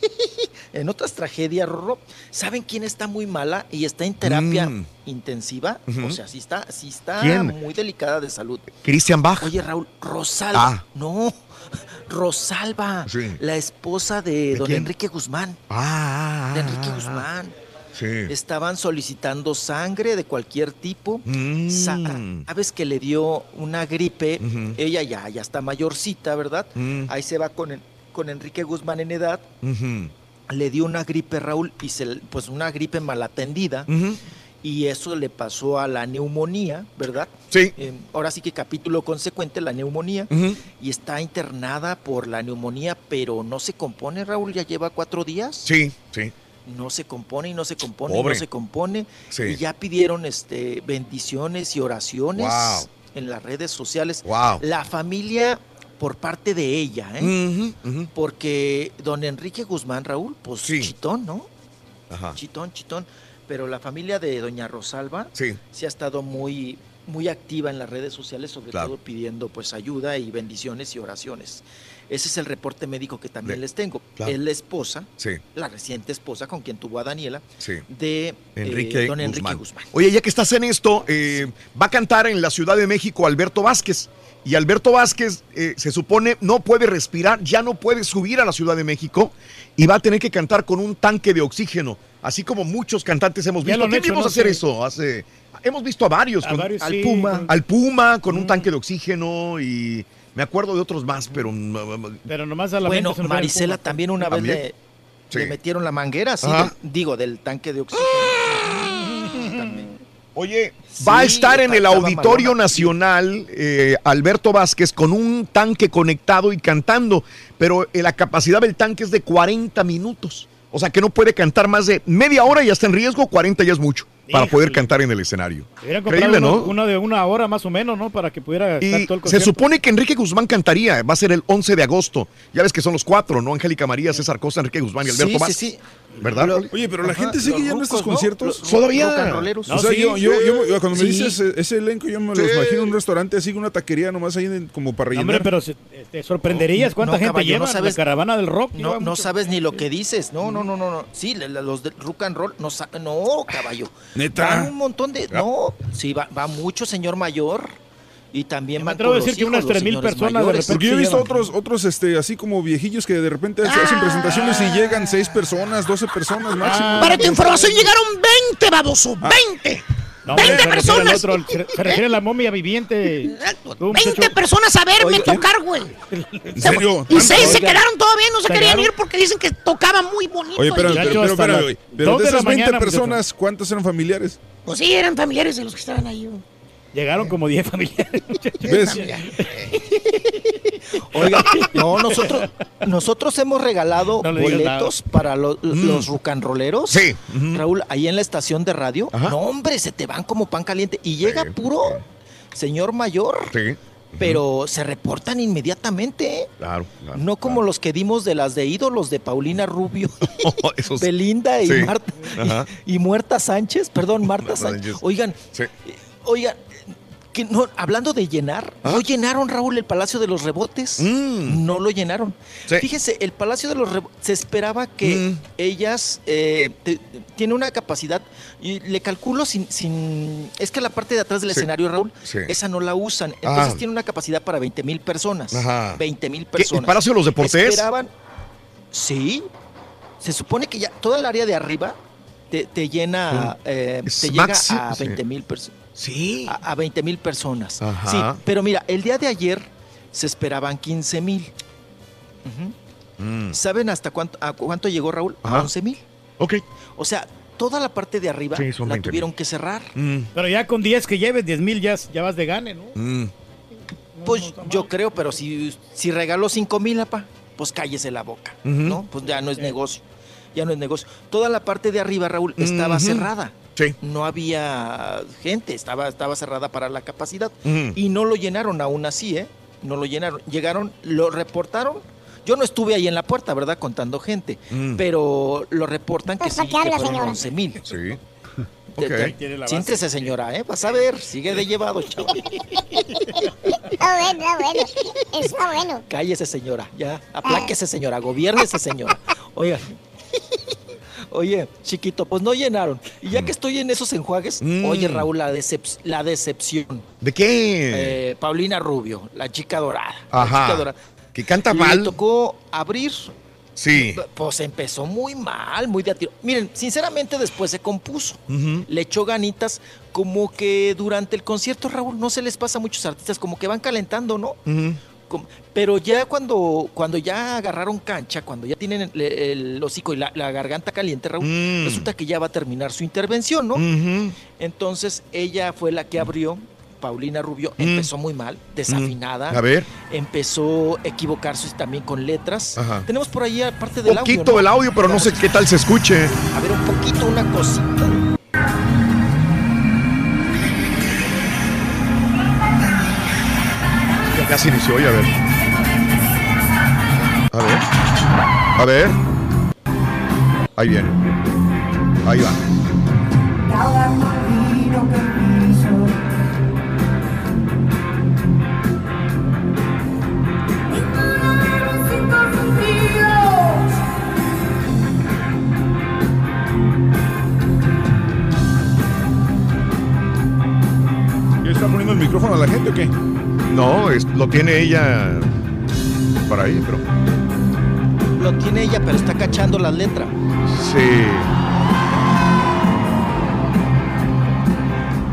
En otras tragedias, Rorro, ¿saben quién está muy mala y está en terapia Mm. intensiva? O sea, sí está, sí está ¿Quién? muy delicada de salud. Cristian Bach. Oye, Raúl, Rosalba. Ah. No, Rosalba, Sí. la esposa de, ¿De don quién? Enrique Guzmán. Ah, De Enrique Guzmán. Sí. Estaban solicitando sangre de cualquier tipo. Mm. Sa- Sabes que le dio una gripe. Ella ya, ya está mayorcita, ¿verdad? Mm. Ahí se va con, en- con Enrique Guzmán en edad. Le dio una gripe, Raúl, y se, pues una gripe malatendida. Ujú. Y eso le pasó a la neumonía, ¿verdad? Sí. Eh, ahora sí que capítulo consecuente, la neumonía. Y está internada por la neumonía, pero no se compone, Raúl, ya lleva cuatro días. Sí, sí. No se compone y no se compone y no se compone. Sí. Y ya pidieron este, bendiciones y oraciones Wow. en las redes sociales. Wow. La familia por parte de ella, ¿eh? Porque don Enrique Guzmán, Raúl, pues Sí. chitón, ¿no? Ajá. Chitón, chitón. Pero la familia de doña Rosalba Sí. ha estado muy, muy activa en las redes sociales, sobre Claro. todo pidiendo pues ayuda y bendiciones y oraciones. Ese es el reporte médico que también Le- les tengo. Claro. Es la esposa, Sí. la reciente esposa con quien tuvo a Daniela, Sí. de eh, Enrique, don Enrique Guzmán. Guzmán. Oye, ya que estás en esto, eh, va a cantar en la Ciudad de México Alberto Vázquez. Y Alberto Vázquez eh, se supone no puede respirar, ya no puede subir a la Ciudad de México y va a tener que cantar con un tanque de oxígeno. Así como muchos cantantes hemos visto. ¿Quién hecho, vimos ¿no? hacer eso? Hace, hemos visto a varios. A con- varios, al sí, Puma. con- al Puma con un tanque de oxígeno y me acuerdo de otros más, pero mm, Pero nomás a la Bueno, mente Marisela también una vez ¿También? le, Sí. le metieron la manguera, sí, Ajá. del- digo, del tanque de oxígeno. También. Oye, va a estar en el Auditorio. Nacional eh, Alberto Vázquez con un tanque conectado y cantando, pero eh, la capacidad del tanque es de 40 minutos. O sea que no puede cantar más de media hora y ya está en riesgo, 40 ya es mucho para poder cantar en el escenario. Increíble, uno, ¿no? uno de una hora más o menos, ¿no? Para que pudiera estar Y todo el se supone que Enrique Guzmán cantaría, va a ser el 11 de agosto. Ya ves que son los cuatro, ¿no? Angélica María, César Costa, Enrique Guzmán y Alberto Sí, sí, Vázquez. sí. ¿Verdad? Lo- Oye, pero la Ajá, gente sigue los yendo a estos ¿no? conciertos. Todavía. rolleros. o sea, sí, yo, yo, sí. yo- yo cuando me Sí. dices ese, elenco, yo me lo Sí. imagino en un restaurante así, una taquería nomás ahí en- como para No, rellenar. hombre, pero se- te sorprenderías cuánta No, gente caballo, lleva no sabes- la caravana del rock. No, no sabes ni lo que dices. No, no, no, no, no. Sí, los de rock and roll no sa- No, caballo. Neta. Van un montón de. No, sí, va, va mucho señor mayor. Y también Me van atrevo a decir los que unas hijos, los 3,000 señores personas de mayores. repente Porque yo he visto otros, otros este, así como viejillos que de repente se hacen presentaciones y llegan seis personas, 12 personas máximo. Ah, Para tu información llegaron 20, baboso. 20. No, hombre, 20 se refiere al personas. otro, se, se refiere a la momia viviente. Tú, 20 muchacho. personas a verme Oye, tocar, güey. ¿En serio? Y seis se quedaron todavía, no se querían ¿pegaron? ir porque dicen que tocaban muy bonito. Oye, pero, pero, pero, las güey. Pero de esas 20 mañana, muchacho. personas, ¿cuántas eran familiares? Pues sí, eran familiares de los que estaban ahí. güey. Llegaron como 10 familiares. ¿Ves? Oiga, no, nosotros, nosotros hemos regalado No boletos para lo- los rucanroleros. Sí. Raúl, ahí en la estación de radio. Ajá. No, hombre, se te van como pan caliente. Y llega Sí. puro señor mayor, Sí. pero se reportan inmediatamente. ¿eh? Claro, claro, No como los que dimos de las de ídolos de Paulina Rubio. Esos- Belinda y Sí. Marta y, Muerta Sánchez, perdón, Marta Sánchez. Oigan, Sí. oigan, que no, hablando de llenar, ¿Ah? no llenaron Raúl el Palacio de los Rebotes. Mm. No lo llenaron. Sí. Fíjese, el Palacio de los Rebotes se esperaba que Mm. ellas eh, te- tiene una capacidad y le calculo sin, sin es que la parte de atrás del Sí. escenario Raúl Sí. esa no la usan. Entonces Ah. tiene una capacidad para 20 mil personas. Ajá. 20 mil ¿Qué, personas. ¿El Palacio de los Deportes? Esperaban. Sí. Se supone que ya toda el área de arriba te, te llena, eh, te llega a sí. 20 mil personas. Sí. A, 20 mil personas. Ajá. Sí, pero mira, el día de ayer se esperaban 15 mil. Mm. ¿Saben hasta cuánto, a cuánto llegó Raúl? Ajá. A 11 mil. Ok. O sea, toda la parte de arriba Sí, la 20,000. tuvieron que cerrar. Mm. Pero ya con 10 que lleves, 10 mil ya, ya vas de gane, ¿no? Mm. Pues yo creo, pero si, si regaló 5 mil, apa. pues cállese la boca. ¿no? Pues ya no es negocio, ya no es negocio. Toda la parte de arriba, Raúl, estaba cerrada. Sí. No había gente, estaba, estaba cerrada para la capacidad. Y no lo llenaron aún así, ¿eh? No lo llenaron. Llegaron, lo reportaron. Yo no estuve ahí en la puerta, ¿verdad? Contando gente. Mm. Pero lo reportan que Pues, sí, ¿para que qué habla, fueron señora? 11 mil. Sí. Ok. Siéntese, señora, ¿eh? Vas a ver, sigue de llevado, chavo. Está bueno, está bueno. Está bueno. Cállese, señora, ya. Apláquese, señora, gobiernese, señora. Oiga. Oye, chiquito, pues no llenaron. Y ya que estoy en esos enjuagues, Mm. oye, Raúl, la, decep- la decepción. ¿De qué? Eh, Paulina Rubio, la chica dorada. la Ajá. chica dorada. Que canta Le mal. tocó abrir. Sí. Pues empezó muy mal, muy de a tiro. Miren, sinceramente después se compuso. Le echó ganitas, como que durante el concierto, Raúl, no se les pasa a muchos artistas, como que van calentando, ¿no? Pero ya cuando, cuando ya agarraron cancha, cuando ya tienen el, el hocico y la, la garganta caliente, Raúl, Mm. resulta que ya va a terminar su intervención, ¿no? Entonces ella fue la que abrió, Paulina Rubio, Mm. empezó muy mal, desafinada. A ver. Empezó a equivocarse también con letras. Ajá. Tenemos por ahí parte del audio. Poquito ¿no? el audio, pero no sé qué tal se escuche. A ver, un poquito, una cosita. Ya casi inició, a ver. A ver. A ver. Ahí viene. Ahí va. ¿Ya está poniendo el micrófono a la gente o qué? No, es- lo tiene ella para ahí, pero. Lo tiene ella, pero está cachando la letra. Sí.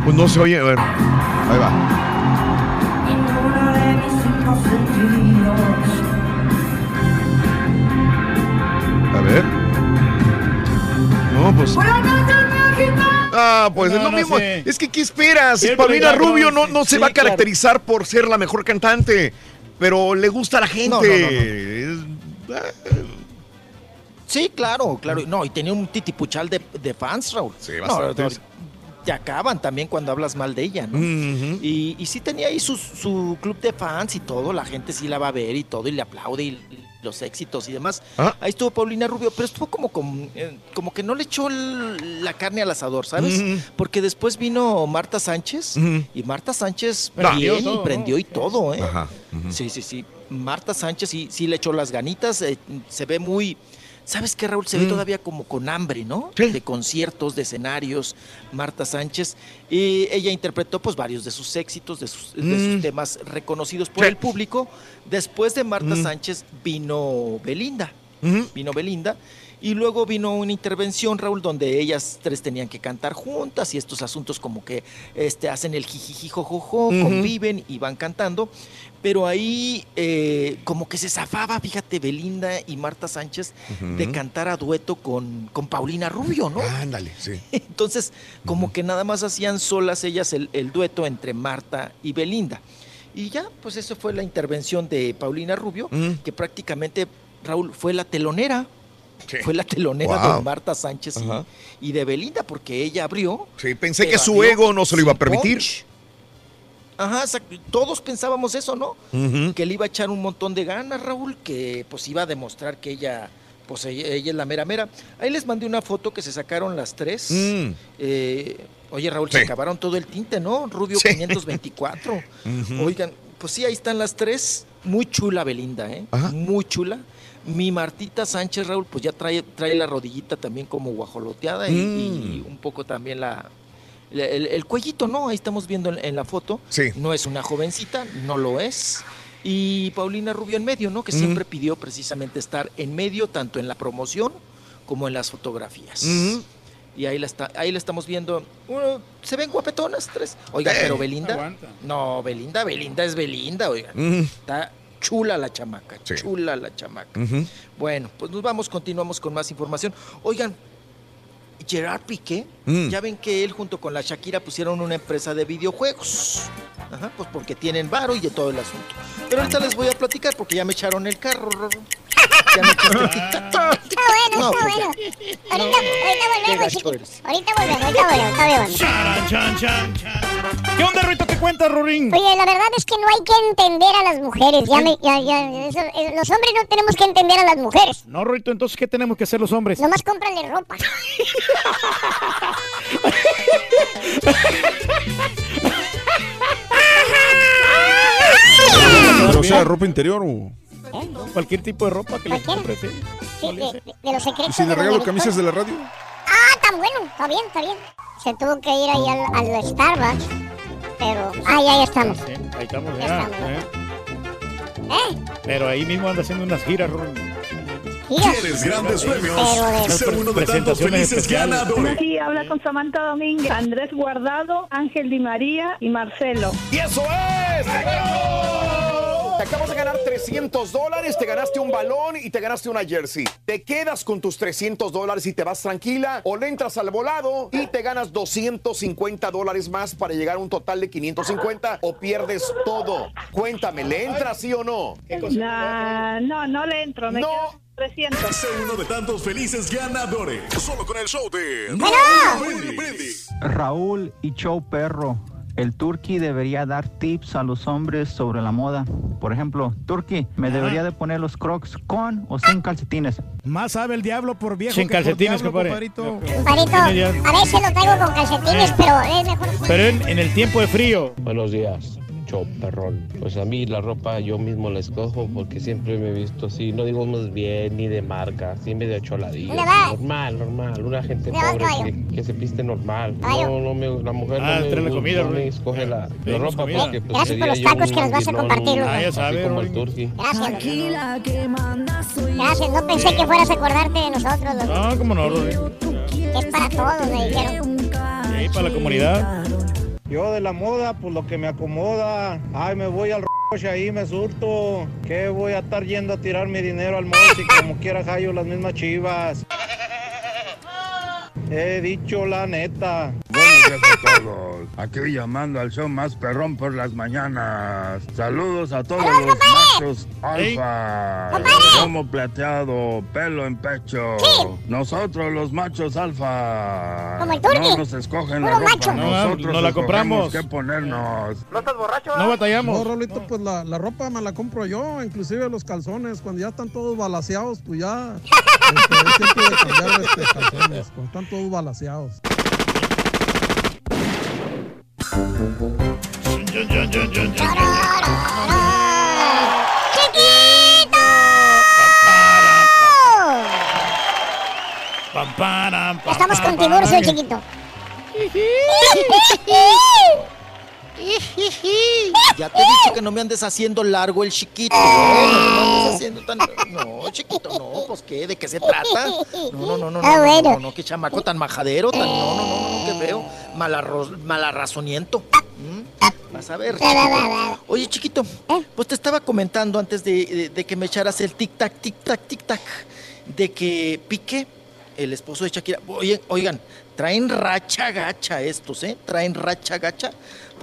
Pues no se oye, a ver. Ahí va. A ver. No, pues. Ah, pues No, es lo no mismo. sé. Es que, ¿qué esperas? Sí, Paulina ya, Rubio no, no, se sí, va a claro. caracterizar por ser la mejor cantante, pero le gusta a la gente. No, no, no, no. Es- Sí, claro, claro. No, y tenía un titipuchal de, de fans, Raúl. Sí, no, te acaban también cuando hablas mal de ella, ¿no? Y, y sí tenía ahí su, su club de fans y todo, la gente sí la va a ver y todo, y le aplaude y, y los éxitos y demás. Ah. Ahí estuvo Paulina Rubio, pero estuvo como, como, eh, como que no le echó el- la carne al asador, ¿sabes? Porque después vino Marta Sánchez y Marta Sánchez bien y ¿no? prendió y todo, ¿eh? Ajá. Sí, sí, sí. Marta Sánchez sí, sí le echó las ganitas. eh, se ve muy. ¿Sabes qué, Raúl? Se ve Mm. todavía como con hambre, ¿no? Sí. De conciertos, de escenarios. Marta Sánchez. Y ella interpretó, pues, varios de sus éxitos, de sus, de sus Mm. temas reconocidos por Sí. el público. Después de Marta Mm. Sánchez vino Belinda. Vino Belinda. Y luego vino una intervención, Raúl, donde ellas tres tenían que cantar juntas y estos asuntos como que este, hacen el jijijijojojo, Ujú. conviven y van cantando. Pero ahí eh, como que se zafaba, fíjate, Belinda y Marta Sánchez de cantar a dueto con, con Paulina Rubio, ¿no? Ándale, sí. Entonces, como que nada más hacían solas ellas el, el dueto entre Marta y Belinda. Y ya, pues eso fue la intervención de Paulina Rubio, que prácticamente, Raúl, fue la telonera. Sí. Fue la telonera Wow. de Marta Sánchez y- de Belinda, porque ella abrió. Sí, pensé que su ego no se lo iba a permitir. punch. Ajá, todos pensábamos eso, ¿no? Que le iba a echar un montón de ganas, Raúl, que pues iba a demostrar que ella, pues ella, ella es la mera mera. Ahí les mandé una foto que se sacaron las tres. Mm. Eh, oye, Raúl, Sí. se acabaron todo el tinte, ¿no? Rubio Sí. 524. Ujú. Oigan, pues sí, ahí están las tres. Muy chula Belinda, ¿eh? Ajá. Muy chula. Mi Martita Sánchez, Raúl, pues ya trae, trae la rodillita también como guajoloteada y, y Mm. un poco también la, la- el, el cuellito, ¿no? Ahí estamos viendo en, en la foto. Sí. No es una jovencita, no lo es. Y Paulina Rubio en medio, ¿no? Que Mm. siempre pidió precisamente estar en medio, tanto en la promoción como en las fotografías. Ujú. Y ahí la, está, ahí la estamos viendo. Se ven guapetonas tres. Oiga, Eh. pero Belinda. Aguanta. No, Belinda, Belinda es Belinda, oiga. Está chula la chamaca, Sí. chula la chamaca. Bueno, pues nos vamos, continuamos con más información. Oigan, Gerard Piqué, Mm. ya ven que él junto con la Shakira pusieron una empresa de videojuegos. Ajá, pues porque tienen varo y de todo el asunto. Pero ahorita les voy a platicar porque ya me echaron el carro. Está bueno, está bueno. Ahorita, ahorita volvemos, chiquito. Ahorita volvemos, ahorita volvemos. ¿Qué onda, Rito? ¿Qué cuentas, Rorín? Oye, la verdad es que no hay que entender a las mujeres. Ya me, ya, ya, eso- eh, los hombres no tenemos que entender a las mujeres. No, Rito, entonces, ¿qué tenemos que hacer los hombres? Nomás cómprale ropa. Pero, o sea, ropa interior o. Cualquier tipo de ropa que le compres, sí. Sí, de, de- de los secretos. ¿Y si le regalo camisas de la radio? Ah, está bueno, está bien, está bien. Se tuvo que ir ahí al, al Starbucks. Pero. Ah, ya, ya estamos. Sí, ahí estamos Ya ya. estamos. ¿eh? ¿Eh? Pero ahí mismo anda haciendo unas giras, Rorín. ¿Quieres grandes premios? Sé uno de tantos felices ganadores. Sí, habla con Samantha Domínguez, Andrés Guardado, Ángel Di María y Marcelo. ¡Y eso es! Te acabas de ganar 300 dólares, te ganaste un balón y te ganaste una jersey. ¿Te quedas con tus 300 dólares y te vas tranquila? ¿O le entras al volado y te ganas 250 dólares más para llegar a un total de 550? ¿O pierdes todo? Cuéntame, ¿le entras sí o no? Nah, no, no le entro, me quedo 300. Sé uno de tantos felices ganadores. Solo con el show de. Raúl Brindis. Raúl y Show Perro. El Turqui debería dar tips a los hombres sobre la moda. Por ejemplo, Turqui, ¿me debería de poner los crocs con o sin calcetines? Más sabe el diablo por viejo Sin que por calcetines, diablo, compadre. compadrito. Compadrito, a veces lo traigo con calcetines, Eh. pero es mejor. Pero en, en el tiempo de frío. Buenos días, show perrón. Pues a mí la ropa yo mismo la escojo porque siempre me he visto así, no digamos bien ni de marca, así medio choladillo. ¿Dónde vas? Normal, normal, una gente ¿Dónde vas, pobre que, que se viste normal. No, no me, la mujer Ah, no, me, no- comida, no me escoge la, la ropa comida. porque pues, Gracias por los tacos que nos vas a compartir, Rubén. Ah, ya sabe, como el turqui. Gracias. Gracias, no pensé que fueras a acordarte de nosotros. No, cómo no, Rorín. Es para todos, me dijeron. Sí, para la comunidad. Yo de la moda, pues lo que me acomoda. Ay, me voy al roche ahí, me surto. Que voy a estar yendo a tirar mi dinero al moche como quiera hallo las mismas chivas. He dicho la neta. Buenos días a todos. Aquí llamando al show más perrón por las mañanas. Saludos a todos los machos alfa. Lomo plateado, pelo en pecho. Nosotros los machos alfa. Como el turqui. No nos escogen la ropa. Nosotros no la compramos. qué ponernos. ¿No estás borracho? No batallamos. No, Rolito, pues la, la ropa me la compro yo, inclusive los calzones. Cuando ya están todos balaseados, pues ya este, es tiempo de cambiar este, calzones. Cuando están todos balaseados. Pam, Estamos con Tiburcio, chiquito. Ya te he dicho que no me andes haciendo largo el chiquito. No, no me andes haciendo tan. No, chiquito, no, pues qué, ¿de qué se trata? No, no, no, no, Ah, no, no, bueno. no, no, qué chamaco tan majadero, tan. No, no, no, no, qué feo. Malarro- Malarrazoniento. ¿Mm? Vas a ver. chiquito. Oye, chiquito, pues te estaba comentando antes de, de- de que me echaras el tic-tac, tic-tac, tic-tac, de que Piqué, el esposo de Shakira, oye, oigan, traen racha gacha estos, ¿eh? Traen racha gacha,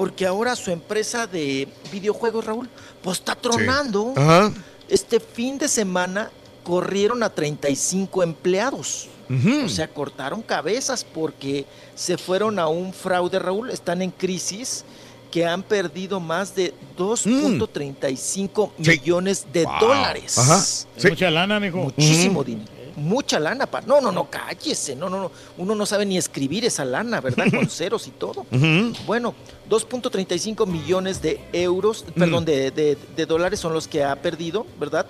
porque ahora su empresa de videojuegos, Raúl, pues está tronando. Ajá. Este fin de semana corrieron a 35 empleados. O sea, cortaron cabezas porque se fueron a un fraude, Raúl. Están en crisis que han perdido más de 2.35 millones de Wow. dólares. Ajá. Mucha lana, mijo. Muchísimo dinero. Mucha lana. pa- No, no, no, cállese. No, no, no. Uno no sabe ni escribir esa lana, ¿verdad? Con ceros y todo. Bueno, 2.35 millones de euros, perdón, de, de- de dólares son los que ha perdido, ¿verdad?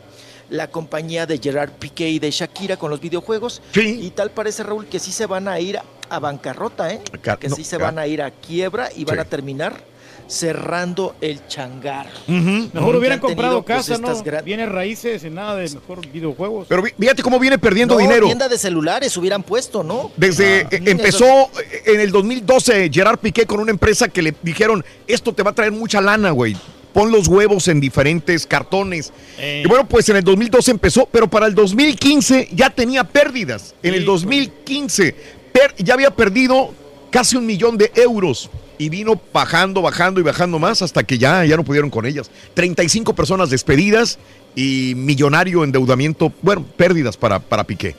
La compañía de Gerard Piqué y de Shakira con los videojuegos. Y tal parece, Raúl, que sí se van a ir a bancarrota, ¿eh? Que no, sí se van a ir a quiebra y van a terminar cerrando el changar. Mejor hubieran comprado pues, casa, ¿no? Viene raíces y nada de mejor videojuegos. Pero fíjate cómo viene perdiendo No, dinero. tienda de celulares hubieran puesto, ¿no? Desde Ah, eh, empezó en el 2012 Gerard Piqué con una empresa que le dijeron, esto te va a traer mucha lana, güey. Pon los huevos en diferentes cartones. Eh. Y bueno, pues en el 2012 empezó, pero para el 2015 ya tenía pérdidas. En el 2015 per- ya había perdido casi un millón de euros. Y vino bajando, bajando y bajando más hasta que ya, ya no pudieron con ellas. 35 personas despedidas y millonario endeudamiento, bueno, pérdidas para, para Piqué.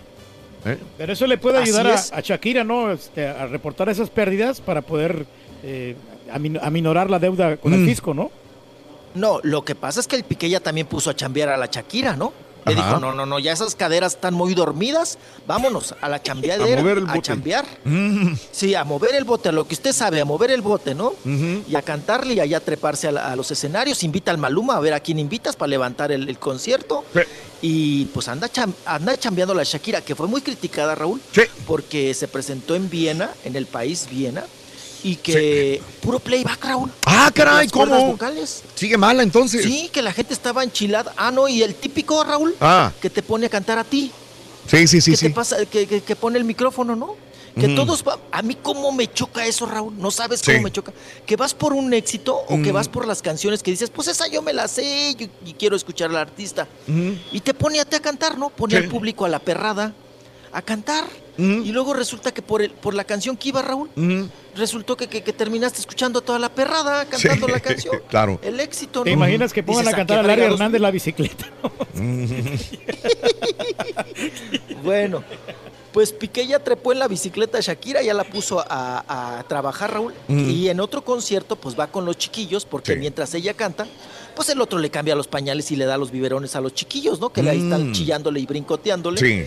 ¿Eh? Pero eso le puede ayudar a, a Shakira, ¿no? Este, a reportar esas pérdidas para poder eh, amin- aminorar la deuda con Mm. el fisco, ¿no? No, lo que pasa es que el Piqué ya también puso a chambear a la Shakira, ¿no? Le Ajá. dijo, no, no, no, ya esas caderas están muy dormidas, vámonos a la chambeadera, A mover el a bote. chambear. Mm, Sí, a mover el bote, a lo que usted sabe, a mover el bote, ¿no? Y a cantarle y allá treparse a, la- a los escenarios, invita al Maluma a ver a quién invitas para levantar el, el concierto. Sí. Y pues anda, cham- anda chambeando la Shakira, que fue muy criticada, Raúl, Sí. porque se presentó en Viena, en el país Viena, y que puro playback, Raúl. Ah, caray, Las ¿cómo? vocales. Sigue mala entonces. Sí, que la gente estaba enchilada. Ah, no, y el típico, Raúl, Ah, que te pone a cantar a ti. sí, sí, sí, que sí. te pasa, que, que- que pone el micrófono, ¿no? Que todos va- a mí cómo me choca eso, Raúl, no sabes cómo Sí. me choca. Que vas por un éxito o que Mm. vas por las canciones que dices, pues esa yo me la sé y, y quiero escuchar al artista. Y te pone a ti a cantar, ¿no? Pone Sí. al público a la perrada a cantar. Y luego resulta que por, el, por la canción que iba, Raúl. Resultó que, que- que terminaste escuchando a toda la perrada cantando Sí, la canción. claro. El éxito, ¿Te ¿no? imaginas que pongan a cantar a Larry Hernández la bicicleta? Bueno, pues Piqué ya trepó en la bicicleta a Shakira, ya la puso a, a trabajar, Raúl. Mm. Y en otro concierto, pues va con los chiquillos, porque Sí. mientras ella canta, pues el otro le cambia los pañales y le da los biberones a los chiquillos, ¿no? Que ahí están Mm. chillándole y brincoteándole. Sí.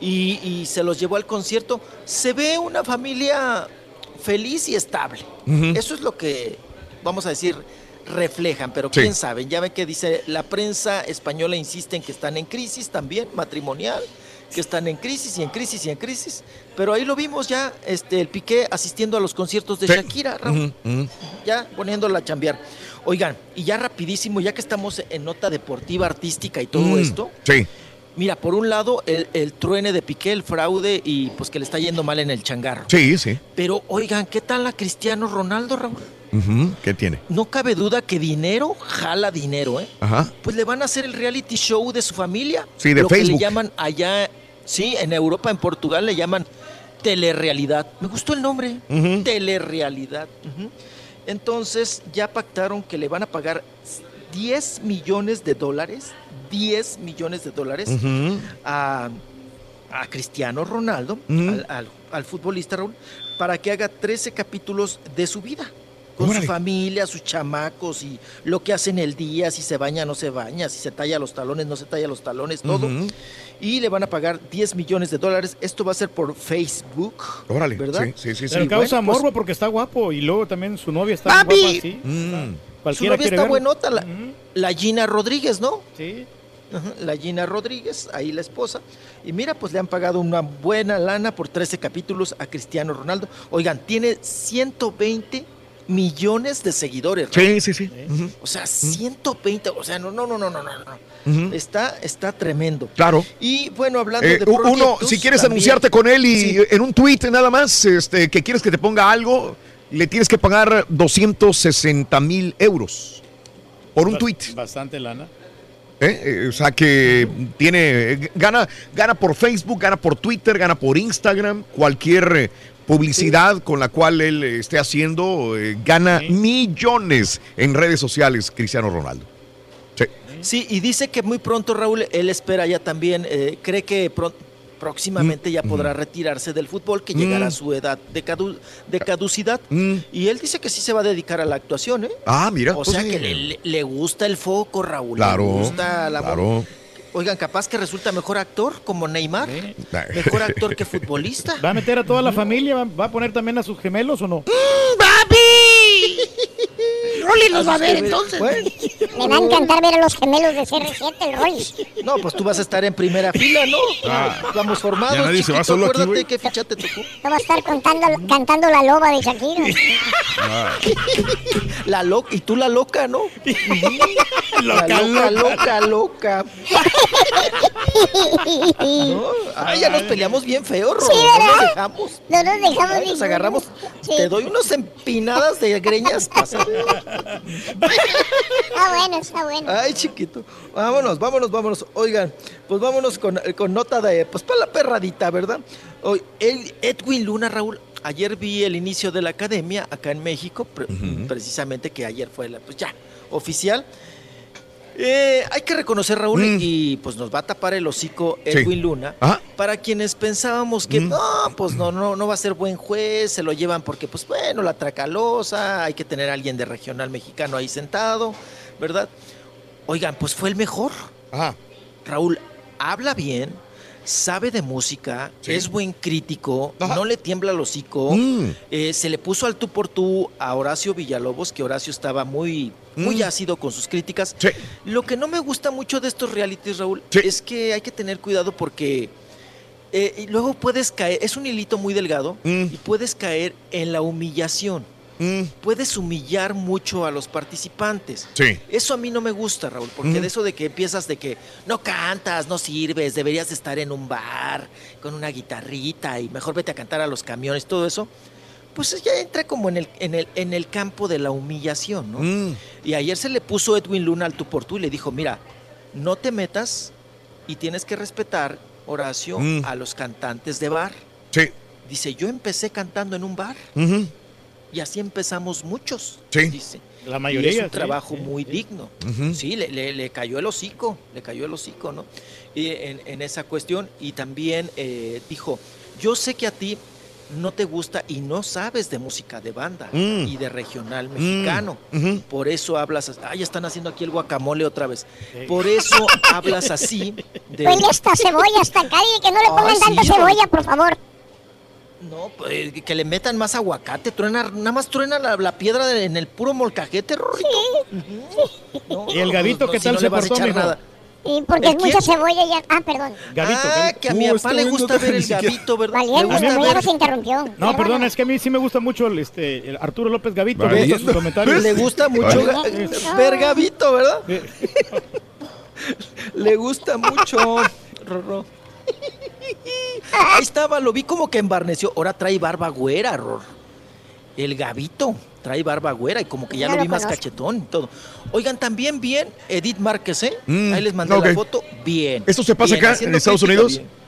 Y, y se los llevó al concierto. Se ve una familia feliz y estable. Eso es lo que, vamos a decir, reflejan, pero Sí. quién sabe. Ya ven que dice, la prensa española insiste en que están en crisis también, matrimonial, que están en crisis y en crisis y en crisis. Pero ahí lo vimos ya, este, el Piqué asistiendo a los conciertos de Sí. Shakira, Raúl, ya poniéndola a chambear. Oigan, y ya rapidísimo, ya que estamos en nota deportiva, artística y todo Mm, esto, Sí. Mira, por un lado, el, el truene de Piqué, el fraude y pues que le está yendo mal en el changarro. Sí, sí. Pero oigan, ¿qué tal a Cristiano Ronaldo, Raúl? ¿Qué tiene? No cabe duda que dinero jala dinero, ¿eh? Ajá. Pues le van a hacer el reality show de su familia. Sí, de Lo que Facebook. le llaman allá, sí, en Europa, en Portugal, le llaman telerrealidad. Me gustó el nombre. Ujú. Entonces ya pactaron que le van a pagar 10 millones de dólares, 10 millones de dólares a, a Cristiano Ronaldo, al, al- al futbolista Raúl, para que haga 13 capítulos de su vida. Con Órale. su familia, sus chamacos y lo que hace en el día, si se baña, no se baña, si se talla los talones, no se talla los talones, todo. Y le van a pagar 10 millones de dólares. Esto va a ser por Facebook. Órale. ¿Verdad? Sí, sí, sí. sí. Pero causa bueno, pues- morbo porque está guapo y luego también su novia está ¡Papi! guapa, sí. Mm. Su novia está verlo. buenota, la, la Gina Rodríguez, ¿no? Sí. Ajá, La Gina Rodríguez, ahí la esposa. Y mira, pues le han pagado una buena lana por 13 capítulos a Cristiano Ronaldo. Oigan, tiene 120 millones de seguidores. ¿no? Sí, sí, sí. Ujú. O sea, 120, o sea, no, no, no, no, no, no. Está, está tremendo. Claro. Y bueno, hablando Eh, de uno, si quieres también- anunciarte con él y Sí. en un tweet nada más, este, que quieres que te ponga algo, le tienes que pagar 260 mil euros por un Bas- tweet. Bastante lana. ¿Eh? Eh, O sea que tiene, gana, gana por Facebook, gana por Twitter, gana por Instagram, cualquier eh, publicidad con la cual él eh, esté haciendo, eh, gana millones en redes sociales, Cristiano Ronaldo. Sí. Sí, y dice que muy pronto, Raúl, él espera ya también, eh, cree que pro- próximamente ya podrá retirarse del fútbol, que llegará a Mm. su edad de, cadu- de caducidad. Mm. Y él dice que sí se va a dedicar a la actuación, ¿eh? Ah, mira. O pues, sea sí. que le, gusta el foco, Raúl. Claro, Le gusta la claro. Oigan, capaz que resulta mejor actor como Neymar. Mejor actor que futbolista. ¿Va a meter a toda la familia? ¿Va- ¿Va a poner también a sus gemelos o no? ¡Papi! Rolly los va a ver entonces. bueno. Me va a encantar ver a los gemelos de CR7, el Rollis. No, pues tú vas a estar en primera fila, ¿no? Ah. Vamos formados. Ya nadie se va chiquito, solo aquí, acuérdate güey. qué ficha te tocó. Yo voy a estar contando, cantando la loba de Shakira. La loca, y tú la loca, ¿no? la Loca, loca, loca. loca, loca. No, Ay, ya nos peleamos bien feo, Ro. Sí, no nos dejamos. No nos dejamos Ay, nos agarramos. Sí. Te doy unas empinadas de greñas. pasa. Está bueno, está bueno. Ay, chiquito. Vámonos, vámonos, vámonos. Oigan, pues vámonos con, con nota de, pues para la perradita, ¿verdad? Hoy, el Edwin Luna, Raúl, ayer vi el inicio de la academia acá en México, pre- precisamente que ayer fue la, pues ya, oficial. Eh, hay que reconocer, Raúl, Mm. y pues nos va a tapar el hocico Sí. Edwin Luna. Ajá. Para quienes pensábamos que no, pues no, no, no va a ser buen juez, se lo llevan porque, pues bueno, la tracalosa, hay que tener a alguien de regional mexicano ahí sentado, ¿verdad? Oigan, pues fue el mejor. Raúl, habla bien, sabe de música, es buen crítico, no le tiembla el hocico. Mm. Eh, se le puso al tú por tú a Horacio Villalobos, que Horacio estaba muy, muy Mm. ácido con sus críticas. Lo que no me gusta mucho de estos realities, Raúl, es que hay que tener cuidado porque eh, y luego puedes caer, es un hilito muy delgado Mm. y puedes caer en la humillación. Puedes humillar mucho a los participantes. Sí. Eso a mí no me gusta, Raúl, porque Ujú. de eso de que empiezas de que no cantas, no sirves, deberías de estar en un bar con una guitarrita y mejor vete a cantar a los camiones, todo eso, pues ya entra como en el, en el, en el campo de la humillación, ¿no? Mm. Y ayer se le puso Edwin Luna al tú por tú y le dijo, mira, no te metas y tienes que respetar, Horacio, Mm. a los cantantes de bar. Sí. Dice, yo empecé cantando en un bar. Y así empezamos muchos. Sí. Dice. La Y mayoría, es un sí, trabajo muy digno. Ujú. Sí, le, le- le cayó el hocico, le cayó el hocico, ¿no? Y en, en esa cuestión. Y también eh, dijo, yo sé que a ti no te gusta y no sabes de música de banda Mm. y de regional mexicano. Ujú. Por eso hablas así. Ah, ya están haciendo aquí el guacamole otra vez. Por eso hablas así. De... Esta cebolla hasta acá y que no le Ay, pongan tanta cebolla, por favor. No, pues, que le metan más aguacate, truena, nada más truena la, la piedra de- en el puro molcajete, Rorrito. No, ¿Y el Gavito no, qué si tal no se le vas a portó, echar mijo? nada. Y porque ¿El es mucha cebolla ya. Ah, perdón. Gavito, ah, Gavito. que a mi Uh, papá le gusta ver el siquiera- Gavito, ¿verdad? Valiendo, gusta como ya ver- nos interrumpió. No, perdón, es que a mí sí me gusta mucho el, este, el Arturo López Gavito. Me sus comentarios. Le gusta mucho ga- ver Gavito, ¿verdad? Le gusta mucho, Rorro. Ahí estaba, lo vi como que embarneció. Ahora trae barba güera, Ror. El Gavito trae barba güera y como que ya lo lo vi más cachetón y todo. Oigan, también bien Edith Márquez, ¿eh? Mm, Ahí les mandé la foto. Bien. ¿Esto se pasa Bien, acá, en Estados Unidos? bien.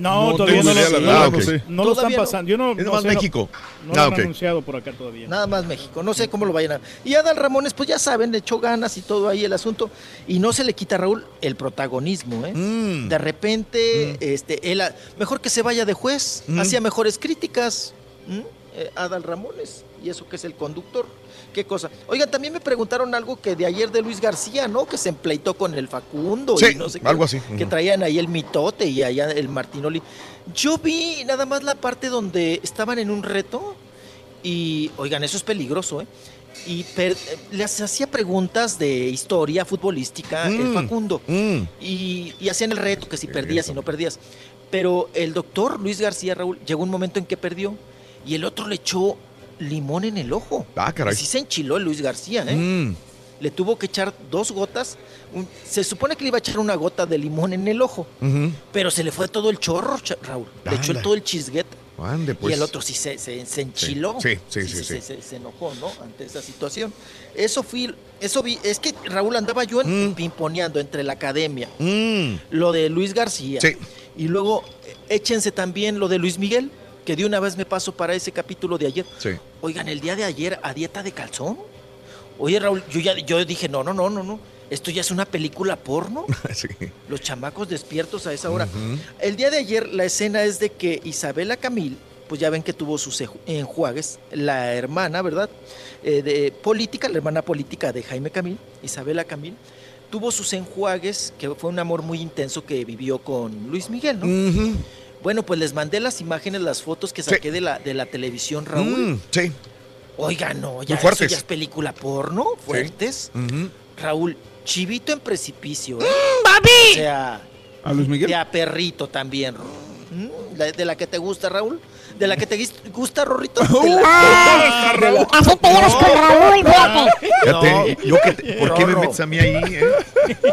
No, No todavía no, lo, no, lo- no lo están pasando. Yo no, Es sé, no- México. No, Ah, lo han ok. anunciado por acá todavía. Nada más México, no sé cómo lo vayan a... Y Adal Ramones, pues ya saben, le echó ganas y todo ahí el asunto. Y no se le quita a Raúl el protagonismo, ¿eh? Mm. De repente, este, él, mejor que se vaya de juez, Mm. hacía mejores críticas. Eh, Adal Ramones, y eso que es el conductor. Qué cosa. Oigan, también me preguntaron algo que de ayer de Luis García, ¿no? Que se empleitó con el Facundo Sí, y no sé qué. algo así. Que traían ahí el mitote y allá el Martinoli. Yo vi nada más la parte donde estaban en un reto y, oigan, eso es peligroso, ¿eh? Y les hacía preguntas de historia futbolística el Mm, Facundo. mm. Y, y hacían el reto, que si perdías y no perdías. Pero el doctor Luis García Raúl llegó un momento en que perdió y el otro le echó limón en el ojo. Ah, caray. Así se enchiló Luis García, ¿eh? Mm. Le tuvo que echar dos gotas. un- se supone que le iba a echar una gota de limón en el ojo, pero se le fue todo el chorro, Raúl. Le echó todo el chisguete. Ande, pues. Y el otro sí se, se, se enchiló. Sí, sí, sí, sí. Se, se- se enojó, ¿no? Ante esa situación. Eso fui, eso vi, es que Raúl andaba yo en, pimponeando entre la academia, Mm. lo de Luis García. Sí. Y luego eh, échense también lo de Luis Miguel, que de una vez me paso para ese capítulo de ayer. Sí. Oigan, el día de ayer a dieta de calzón. Oye, Raúl, yo ya yo dije, no, no, no, no, no. Esto ya es una película porno. sí. Los chamacos despiertos a esa hora. El día de ayer la escena es de que Isabela Camil, pues ya ven que tuvo sus enjuagues, la hermana, ¿verdad? Eh, de política, la hermana política de Jaime Camil, Isabela Camil, tuvo sus enjuagues, que fue un amor muy intenso que vivió con Luis Miguel, ¿no? Ujú. Bueno, pues les mandé las imágenes, las fotos que saqué de, la, de la televisión, Raúl. Mm, sí. Oiga, no, ya, eso ya es película porno, fuertes. Raúl, chivito en precipicio, ¿eh? ¡Papi! O sea, ¿A Luis Miguel? de a perrito también. ¿Mm? ¿De la que te gusta, Raúl? ¿De la que te gusta, Rorrito? De la- Ah, así te llevas con Raúl, fíjate. Fíjate, yo que te- ¿por qué me metes a mí ahí? eh?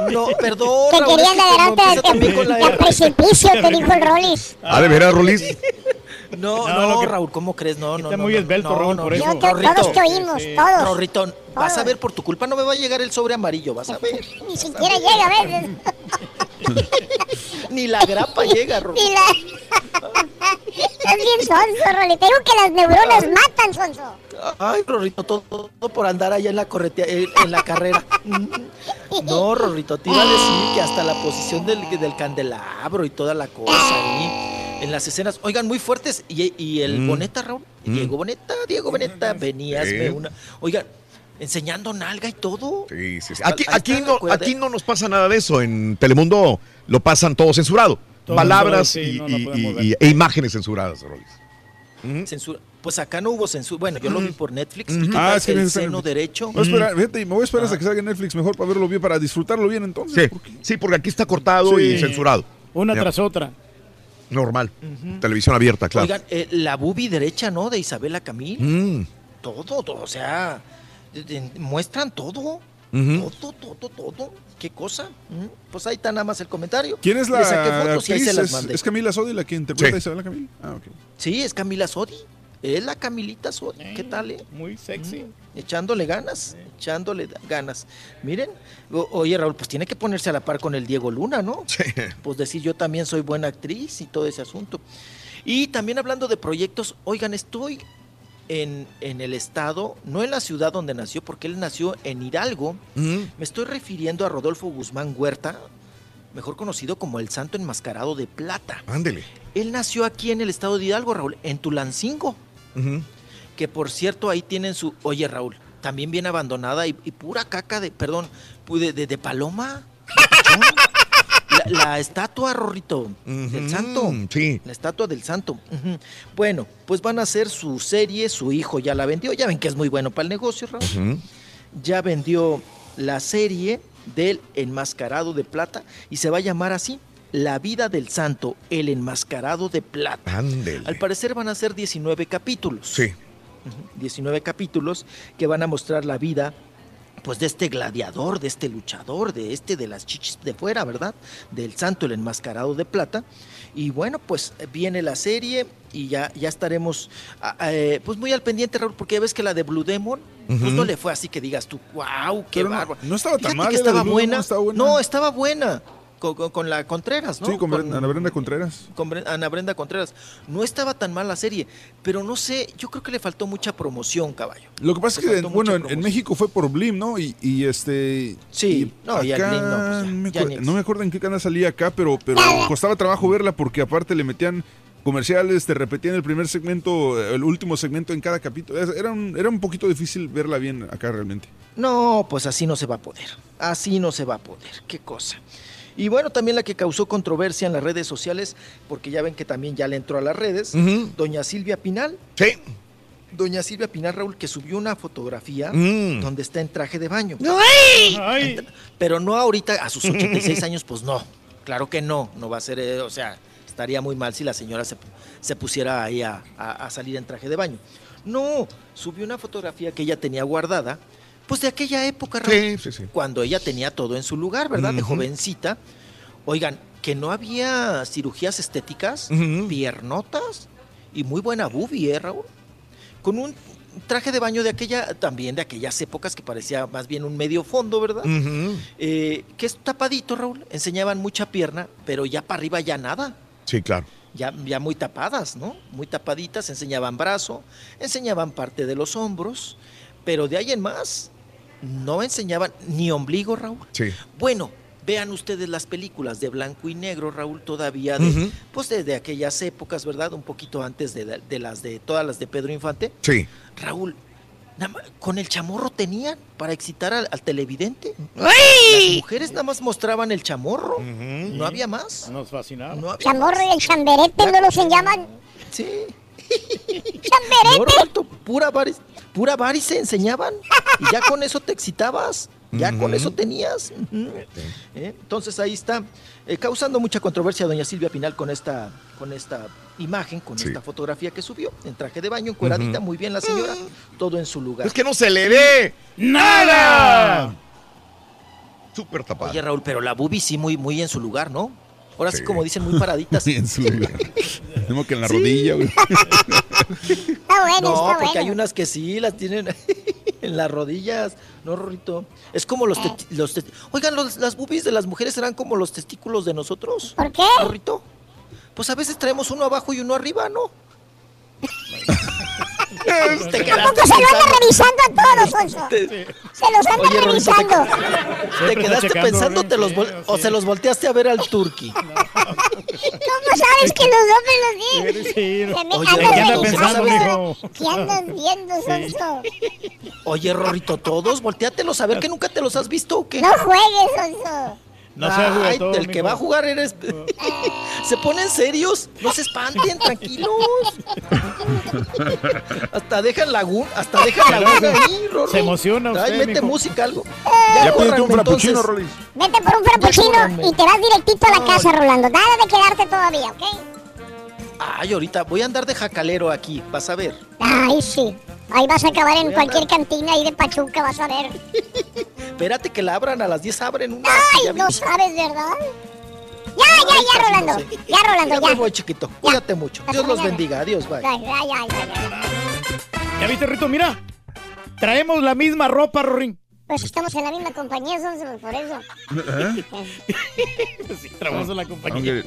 No, perdón. Te Raúl, querían es que como adelante al al precipicio, te dijo el Rollis. Ah, de veras, Rolis. No, No, no, lo que- Raúl, ¿cómo crees? No, no, Está no, muy no, esbelto, no, Raúl, no, por no. eso. Todos te oímos, todos. Rorrito, vas a ver, por tu culpa no me va a llegar el sobre amarillo, vas a ver. Ni siquiera llega a veces. Ni la grapa llega, Rorrito. Ni la... Estás bien sonso, Rolito. Digo que las neuronas matan, sonso. Ay, Rorrito, todo, todo por andar allá en la corretea, en, en la carrera. Mm. No, Rorrito, te iba a decir que hasta la posición del, del candelabro y toda la cosa ahí, en las escenas, oigan, muy fuertes. Y, y el Mm. Boneta, Raúl, Mm. Diego Boneta, Diego Boneta, venías, ve una. Oigan, enseñando nalga y todo. Sí, sí, sí. Aquí, aquí, no, aquí no nos pasa nada de eso. En Telemundo lo pasan todo censurado. Todo Palabras censurado, sí, y, no e imágenes censuradas, Rolis. Censura. Pues acá no hubo censura. Bueno, yo lo vi por Netflix. ¿Y qué Ah, es que el seno Netflix. derecho? Voy a esperar, fíjate, me voy a esperar hasta que salga en Netflix mejor para verlo bien, para disfrutarlo bien entonces. Sí, sí, porque aquí está cortado y censurado. Una Ya. tras otra. Normal. Televisión abierta, claro. Oigan, eh, la bubi derecha, ¿no? De Isabela Camil. Mm. Todo, todo, o sea, de- de- muestran todo. Todo, todo, todo. ¿Qué cosa? Pues ahí está nada más el comentario. ¿Quién es la fotos y ahí actriz? se las ¿Es, mandé. es Camila Sodi la que interpreta Sí. a Isabela Camil? Ah, ok. Sí, es Camila Sodi. Es la Camilita Sodi. ¿Qué tal, eh? Muy sexy. Mm, echándole ganas, echándole da- ganas. Miren, o- oye Raúl, pues tiene que ponerse a la par con el Diego Luna, ¿no? Pues decir yo también soy buena actriz y todo ese asunto. Y también hablando de proyectos, oigan, estoy en, en el estado, no en la ciudad donde nació, porque él nació en Hidalgo. Me estoy refiriendo a Rodolfo Guzmán Huerta, mejor conocido como el Santo Enmascarado de Plata. Ándele. Él nació aquí en el estado de Hidalgo, Raúl, en Tulancingo que por cierto ahí tienen su, oye Raúl, también bien abandonada y, y pura caca de, perdón, de, de- de paloma. La, la estatua, Rorrito, del santo. Sí. La estatua del santo. Bueno, pues van a hacer su serie, su hijo ya la vendió, ya ven que es muy bueno para el negocio, Raúl. Ya vendió la serie del enmascarado de plata y se va a llamar así. La vida del santo, el enmascarado de plata. Ándele. Al parecer van a ser 19 capítulos. Sí. 19 capítulos que van a mostrar la vida pues de este gladiador, de este luchador, de este de las chichis de fuera, ¿verdad? Del santo el enmascarado de plata. Y bueno, pues viene la serie y ya, ya estaremos ah, eh, pues muy al pendiente, Raúl, porque ya ves que la de Blue Demon, pues no le fue así que digas tú, wow, qué no- bárbaro. no estaba tan Fíjate mal, que estaba buena. No, estaba buena. Con, la Contreras, ¿no? Sí, con, Con- Ana Brenda Contreras. con Ana Brenda Contreras. No estaba tan mal la serie, pero no sé, yo creo que le faltó mucha promoción, caballo. Lo que pasa es que, faltó bueno, en, en. México fue por Blim, ¿no? Y, y este. Sí, y no, y acá Blim no, pues me no acuerdo en qué canal salía acá, pero, pero costaba trabajo verla porque aparte le metían comerciales, te repetían el primer segmento, el último segmento en cada capítulo. Era un, era un poquito difícil verla bien acá realmente. No, pues así no se va a poder. Así no se va a poder. Qué cosa. Y bueno, también la que causó controversia en las redes sociales, porque ya ven que también ya le entró a las redes, doña Silvia Pinal. Sí. Doña Silvia Pinal, Raúl, que subió una fotografía Mm. donde está en traje de baño. ¡Ay! Pero no ahorita, a sus 86 años, pues no. Claro que no. No va a ser, eh, o sea, estaría muy mal si la señora se, se pusiera ahí a, a- a salir en traje de baño. No, subió una fotografía que ella tenía guardada, pues de aquella época, Raúl, Sí, sí, sí. cuando ella tenía todo en su lugar, ¿verdad? De jovencita. Oigan, que no había cirugías estéticas, piernotas y muy buena boobie, ¿eh, Raúl? Con un traje de baño de aquella, también de aquellas épocas que parecía más bien un medio fondo, ¿verdad? Eh, que es tapadito, Raúl. Enseñaban mucha pierna, pero ya para arriba ya nada. Sí, claro. Ya, ya muy tapadas, ¿no? Muy tapaditas, enseñaban brazo, enseñaban parte de los hombros, pero de ahí en más no enseñaban ni ombligo, Raúl. Sí. Bueno, vean ustedes las películas de blanco y negro, Raúl, todavía de, pues de, de aquellas épocas, ¿verdad? Un poquito antes de, de las de todas las de Pedro Infante. Sí. Raúl, nada más- con el chamorro tenían para excitar al, al televidente. ¡Ay! Las mujeres nada más mostraban el chamorro, no había más. Nos fascinaba. No había Chamorro y el chamberete, ¿no los llaman? Sí. ¡Chamberete! No, Roberto, pura varis, pura varis se enseñaban y ya con eso te excitabas, ya con eso tenías. ¿Eh? Entonces ahí está, eh, causando mucha controversia doña Silvia Pinal con esta, con esta imagen, con Sí. esta fotografía que subió, en traje de baño, encueradita, muy bien la señora, todo en su lugar. Es que no se le ve nada. Súper tapado. Oye Raúl, pero la bubi sí muy, muy en su lugar, ¿no? Ahora sí, Sí. como dicen, muy paraditas. Sí, en su lugar. Tengo que en la rodilla, güey. Está bueno, No, está porque bueno. hay unas que sí las tienen en las rodillas. No, Rorrito. Es como los, testi- los Oigan, los- las boobies de las mujeres serán como los testículos de nosotros. ¿Por qué? Rorrito. Pues a veces traemos uno abajo y uno arriba, ¿no? Tampoco se lo anda revisando a todos, Sonso. Se los anda Oye, Rolito, te- revisando. ¿Te quedaste pensando te los vol- o se los volteaste a ver al turqui? ¿Cómo sabes que los dos me los di? Sí, Se me Oye, andas ¿qué anda revisando. pensando, ¿Qué andas viendo, Sonso? Oye, Rorrito, todos, volteátelos a ver que nunca te los has visto o qué. No juegues, Sonso. No seas Ay, el que va a jugar eres. ¿Se ponen serios? No se espanten, tranquilos. hasta dejan laguna, hasta dejan laguna ahí, Rorro. Se emociona Ay, usted, mete mijo. música, algo. Ya pídete córranme, un frappuccino. Rolis. Vete por un frappuccino y te vas directito a la casa, Rolando. Nada de quedarte todavía, ¿ok? Ay, ahorita voy a andar de jacalero aquí, vas a ver. Ay, sí. Ahí vas a acabar en cualquier cantina ahí de Pachuca, vas a ver. Espérate que la abran, a las 10 abren una. Ay, no vi. sabes, ¿verdad? Ya, ya, ya, no Rolando. sé. Ya, Rolando, Ya ya. me voy, chiquito. Cuídate mucho. Hasta Dios los bendiga. Adiós, bye. Ya, ya, ya, ya, ya. ¿Ya viste, Rito? Mira. Traemos la misma ropa, Rorín. Pues estamos en la misma compañía, Sonso, por eso. ¿Eh? Sí, traemos en la compañía.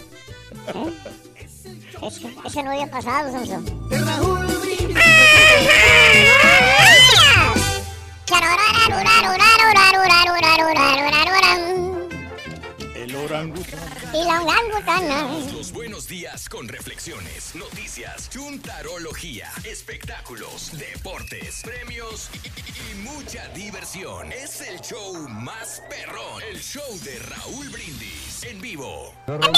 Aunque- Eso, eso no había pasado, Sonso. El orangután. Los buenos días con reflexiones, noticias, chuntarología, espectáculos, deportes, premios y, y- y mucha diversión. Es el show más perrón, el show de Raúl Brindis en vivo. No, pues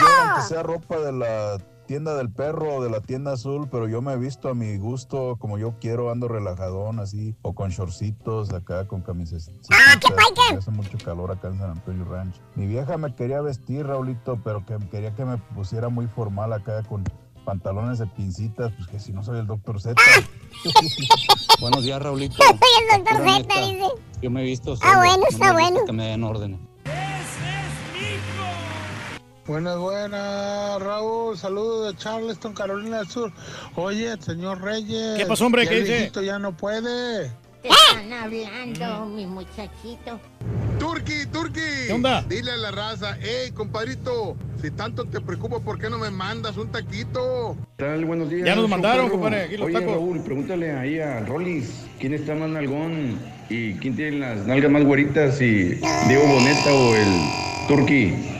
yo, aunque sea ropa de la tienda del perro o de la tienda azul, pero yo me he visto a mi gusto, como yo quiero, ando relajadón así, o con shortcitos acá, con camisas. ¡Ah, qué paique! Hace mucho calor acá en San Antonio Ranch. Mi vieja me quería vestir, Raulito, pero que quería que me pusiera muy formal acá con pantalones de pincitas, pues que si no soy el doctor Z. Buenos días, Raulito. Soy el doctor Z, dice. Yo me he visto Ah, solo, bueno, no está me bueno. Que me den órdenes. Buenas, buenas, Raúl. Saludos de Charleston, Carolina del Sur. Oye, señor Reyes. ¿Qué pasó, hombre? ya ¿Qué dice? ya no puede. Te están hablando, mi muchachito. Turki, Turki. ¿Qué onda? Dile a la raza, hey, compadrito, si tanto te preocupa, ¿por qué no me mandas un taquito? tal? Buenos días. Ya nos mandaron, compadre, aquí los Oye, tacos. Raúl, pregúntale ahí a Rollis quién está más nalgón y quién tiene las nalgas más güeritas, si Diego Boneta o el Turki.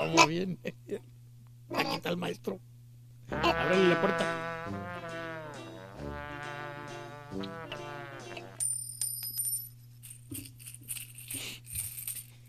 Vamos bien. Aquí está el maestro. Ábrele la puerta.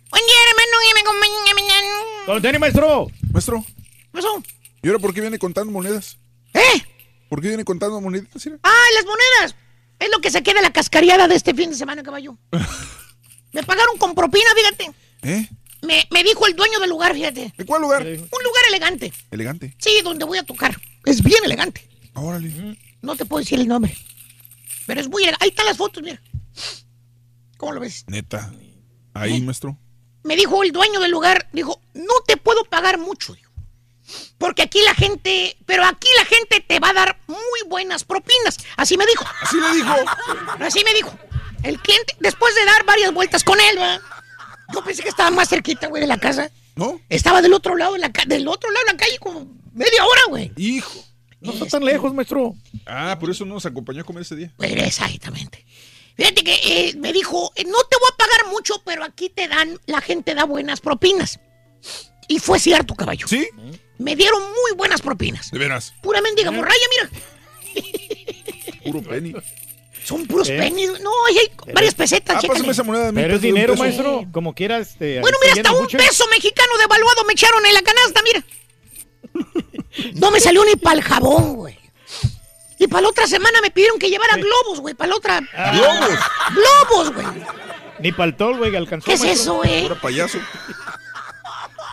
Buen día, hermano, que me acompañan. ¿Con tenis, maestro? Maestro, ¿Qué pasó? ¿y ahora por qué viene contando monedas? ¿Eh? ¿Por qué viene contando moneditas? Mira? Ah, las monedas. Es lo que se queda de la cascariada de este fin de semana, caballo. Me pagaron con propina, fíjate. ¿Eh? Me, me dijo el dueño del lugar, fíjate. ¿En cuál lugar? Un lugar elegante. Elegante. Sí, donde voy a tocar. Es bien elegante. Órale. No te puedo decir el nombre. Pero es muy elegante. Ahí están las fotos, mira. ¿Cómo lo ves? Neta. Ahí, maestro. Me dijo el dueño del lugar, dijo, no te puedo pagar mucho, dijo. Porque aquí la gente, pero aquí la gente te va a dar muy buenas propinas. Así me dijo. Así le dijo. Así me dijo. El cliente, después de dar varias vueltas con él, ¿verdad? Yo pensé que estaba más cerquita, güey, de la casa. ¿No? Estaba del otro lado de la, del otro lado de la calle como media hora, güey. Hijo. No está tan lejos, maestro. Ah, por eso no nos acompañó a comer ese día. Pues exactamente. Fíjate que eh, me dijo, eh, no te voy a pagar mucho, pero aquí te dan, la gente da buenas propinas. Y fue cierto, caballo. ¿Sí? Me dieron muy buenas propinas. De veras. Pura mendiga morralla, mira. Puro penny. Son puros ¿Eh? pennies. No, ahí hay varias pesetas, Ah, pásame esa moneda de mil Pero es dinero, maestro. Como quiera, este. Bueno, mira, hasta un mucho. peso mexicano devaluado me echaron en la canasta, mira. No me salió ni para el jabón, güey. Y para la otra semana me pidieron que llevara globos, güey. Para la otra. ¿Globos? Globos, güey. Ni para el tol, güey, alcanzó. ¿Qué es maestro. eso, eh? Ahora payaso.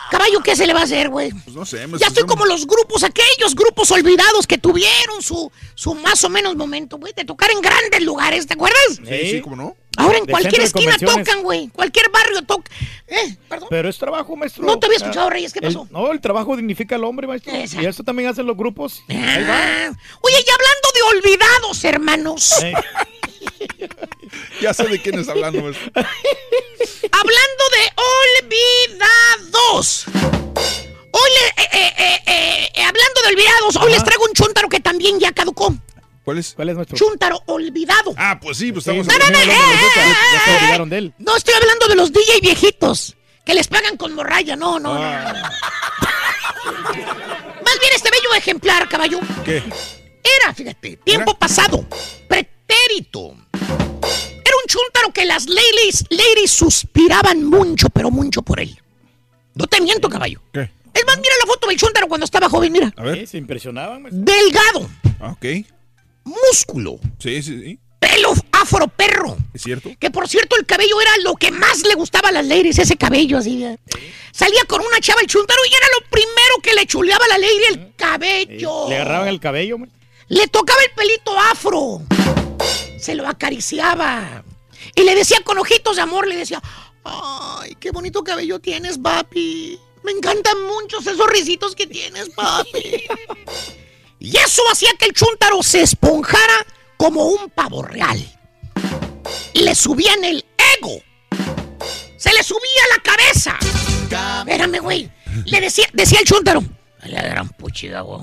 Caballo, ¿qué se le va a hacer, güey? Pues no sé. me Ya estoy como los grupos, aquellos grupos olvidados que tuvieron su, su más o menos momento, güey, de tocar en grandes lugares, ¿te acuerdas? Sí, sí, ¿cómo no? Ahora en De cualquier esquina tocan, güey. Cualquier barrio toca. Eh, perdón. Pero es trabajo, maestro. No te había escuchado, Reyes, ¿qué El- pasó? no, el trabajo dignifica al hombre, maestro. Exacto. Y eso también hacen los grupos. Ahí va. Ah, Oye, y hablando de olvidados, hermanos. Eh, Ya sé de quién está hablando. maestro. Hablando de olvidados. Hoy le- eh, eh, eh, hablando de olvidados, hoy les traigo un chúntaro que también ya caducó. ¿Cuál es? ¿Cuál es nuestro? Chúntaro olvidado. Ah, pues sí, pues Sí, estamos... hablando de los otros, ya- ya se olvidaron de él. No estoy hablando de los DJ viejitos que les pagan con morralla, no, no, no. Ah. Más bien este bello ejemplar, caballo. ¿Qué? Era, fíjate, tiempo pasado, pretérito. Era un chúntaro que las ladies, ladies suspiraban mucho, pero mucho por él. No te miento, caballo. ¿Qué? Es más, mira la foto del chúntaro cuando estaba joven, mira. A ver. Sí, se impresionaban, maestro. Delgado, Ah, ok. músculo, Sí, sí, sí. pelo afro perro. ¿Es cierto? Que por cierto, el cabello era lo que más le gustaba a las ladies, ese cabello así. ¿eh? Salía con una chava el chuntaro y era lo primero que le chuleaba a la lady el cabello. Le agarraban el cabello, maestro. Le tocaba el pelito afro. Se lo acariciaba. Y le decía con ojitos de amor, le decía, ay, qué bonito cabello tienes, papi. Me encantan mucho esos risitos que tienes, papi. y eso hacía que el chúntaro se esponjara como un pavo real. Le subían el ego. Se le subía la cabeza. Espérame, güey. Le decía, decía el chúntaro. La gran puchida, güey.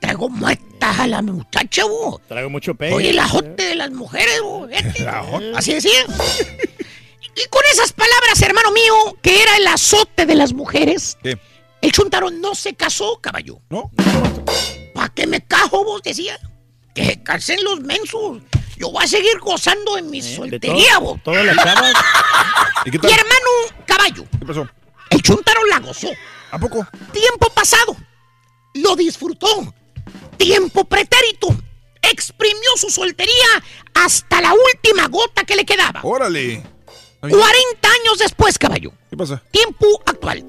Traigo muertas a la muchacha, güey. Traigo mucho pegue. Oye, el ajote de las mujeres, güey. Así decía. Y con esas palabras, hermano mío, que era el azote de las mujeres, ¿Qué? el chuntaro no se casó, caballo. ¿No? ¿Para qué me cajo, vos? Decía. Que se casen los mensos. Yo voy a seguir gozando en mi Eh, soltería, todo- vos. Todas las chavas. ¿Y qué Y tal? hermano, caballo, ¿Qué pasó? el chuntaro la gozó. ¿A poco? Tiempo pasado, lo disfrutó. Tiempo pretérito, exprimió su soltería hasta la última gota que le quedaba. Órale. 40 años después, caballo. ¿Qué pasa? Tiempo actual.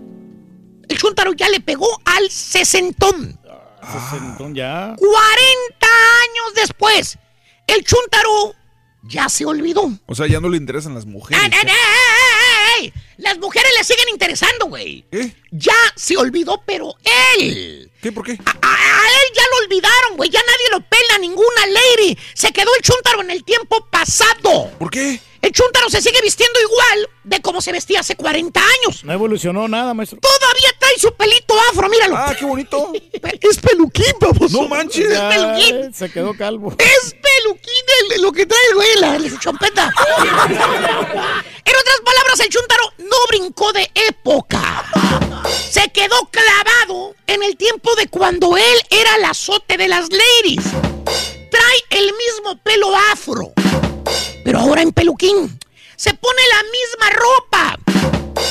El chuntaro ya le pegó al sesentón. Sesentón ya. 40 años después, el chuntaro ya se olvidó. O sea, ya no le interesan las mujeres. ¡Ey, ey, ey, ey, ey! Las mujeres le siguen interesando, güey. ¿Qué? Ya se olvidó, pero él. ¿Qué? ¿Por qué? A, a- a él ya lo olvidaron, güey. Ya nadie lo pela, ninguna lady. Se quedó el chuntaro en el tiempo pasado. ¿Por qué? El chuntaro se sigue vistiendo igual de como se vestía hace 40 años. No evolucionó nada, maestro. Todavía trae su pelito afro, míralo. Ah, qué bonito. Es peluquín, vamos. No manches. Es peluquín. Se quedó calvo. Es peluquín el- lo que trae el güey, la, la chompeta. en otras palabras, el chuntaro no brincó de época. Se quedó clavado en el tiempo de cuando él era el azote de las ladies. Trae el mismo pelo afro, pero ahora en peluquín. Se pone la misma ropa.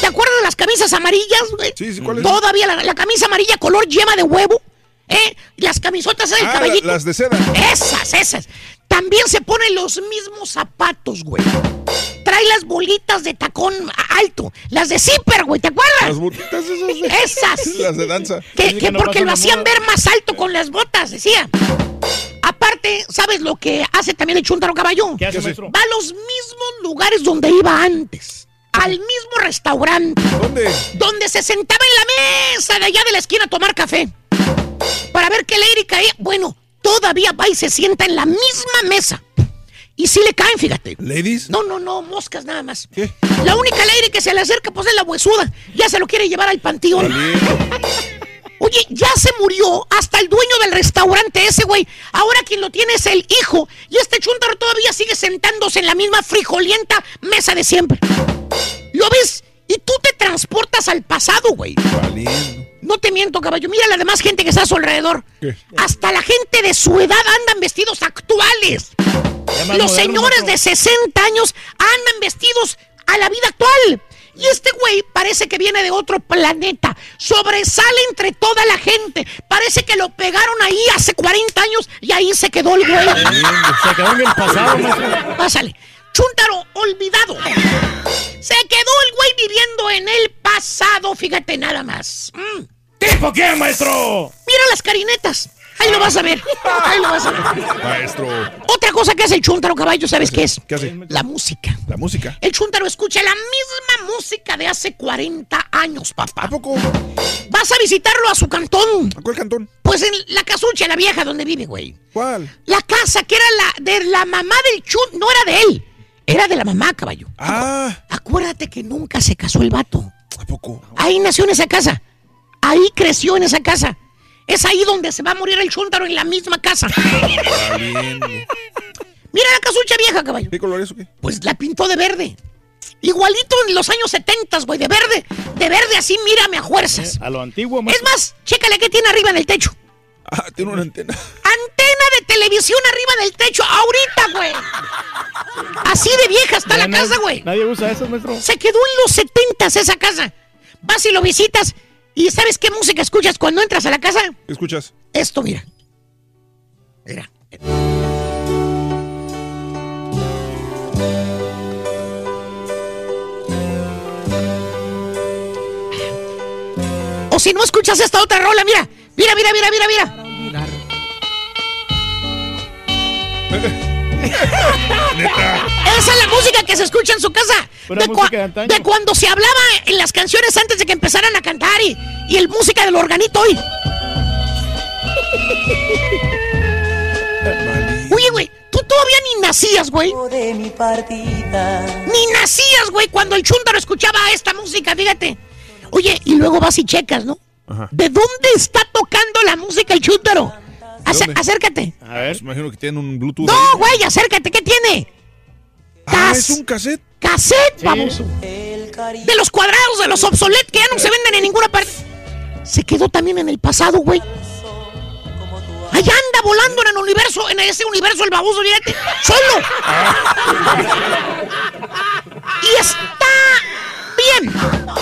¿Te acuerdas de las camisas amarillas, güey? Sí, sí, ¿cuál es? Todavía la, la camisa amarilla color yema de huevo. ¿Eh? Las camisotas del Ah, la- caballito. las de seda. Esas, esas. También se ponen los mismos zapatos, güey. Trae las bolitas de tacón alto. Las de zipper, güey, ¿te acuerdas? Las botitas esas. de- Esas. Las de danza. Que, que que no porque lo hacían moda. ver más alto con las botas, decía. Aparte, ¿sabes lo que hace también el chuntaro caballo? ¿Qué hace, hace? maestro? Va a los mismos lugares donde iba antes. Al mismo restaurante. ¿Dónde? Donde se sentaba en la mesa de allá de la esquina a tomar café. Para ver qué lady caía. Bueno, todavía va y se sienta en la misma mesa. Y sí le caen, fíjate. ¿Ladies? No, no, no, moscas nada más. ¿Qué? La única lady que se le acerca pues es la huesuda. Ya se lo quiere llevar al panteón. Oye, ya se murió hasta el dueño del restaurante ese, güey. Ahora quien lo tiene es el hijo. Y este chuntaro todavía sigue sentándose en la misma frijolienta mesa de siempre. ¿Lo ves? Y tú te transportas al pasado, güey. Valiendo. No te miento, caballo. Mira la demás gente que está a su alrededor. ¿Qué? Hasta la gente de su edad andan vestidos actuales. Los moderno, señores de 60 años andan vestidos a la vida actual. Y este güey parece que viene de otro planeta. Sobresale entre toda la gente. Parece que lo pegaron ahí hace 40 años y ahí se quedó el güey. Se quedó en el pasado. Pásale. Chúntaro olvidado. Se quedó el güey viviendo en el casado, fíjate nada más. Mm. ¿Tipo quién, maestro? Mira las carinetas. Ahí lo vas a ver. Ahí lo vas a ver. Maestro. Otra cosa que hace el chuntaro caballo, ¿sabes qué es? ¿Qué hace? La música. La música. El chuntaro escucha la misma música de hace 40 años, papá. ¿A poco? Vas a visitarlo a su cantón. ¿A cuál cantón? Pues en la casucha, la vieja donde vive, güey. ¿Cuál? La casa que era la de la mamá del chun, no era de él, era de la mamá, caballo. Ah. Acuérdate que nunca se casó el vato. ¿A poco? Ahí nació en esa casa. Ahí creció en esa casa. Es ahí donde se va a morir el chúntaro en la misma casa. Mira la casucha vieja, caballo. ¿Qué color es o qué? Pues la pintó de verde. Igualito en los años 70, güey, de verde. De verde así, mírame a fuerzas. A lo antiguo, Es maestro. más, chécale qué tiene arriba en el techo. Ah, tiene una antena. Antena de televisión arriba del techo, ahorita, güey. Así de vieja está la nadie- casa, güey. Nadie usa eso, maestro. Se quedó en los 70 esa casa. Vas y lo visitas. ¿Y sabes qué música escuchas cuando entras a la casa? ¿Qué escuchas? Esto, mira. Mira. O si no escuchas esta otra rola, mira. Mira, mira, mira, mira, mira. Esa es la música que se escucha en su casa. De, música cua- de antaño. de cuando se hablaba en las canciones antes de que empezaran a cantar y, y el música del organito hoy. Oye, güey, tú todavía ni nacías, güey. Ni nacías, güey, cuando el chúndaro escuchaba esta música, fíjate. Oye, y luego vas y checas, ¿no? Ajá. ¿De dónde está tocando la música el chúndaro? Ace- dónde? acércate. A ver. Pues imagino que tienen un Bluetooth. No, güey, acércate, ¿qué tiene? Ah, es un cassette. Cassette, baboso. De los cuadrados, de los obsoletos que ya no se venden en ninguna parte. Se quedó también en el pasado, güey. Allá anda volando en el universo, en ese universo el baboso, fíjate, solo. y está bien.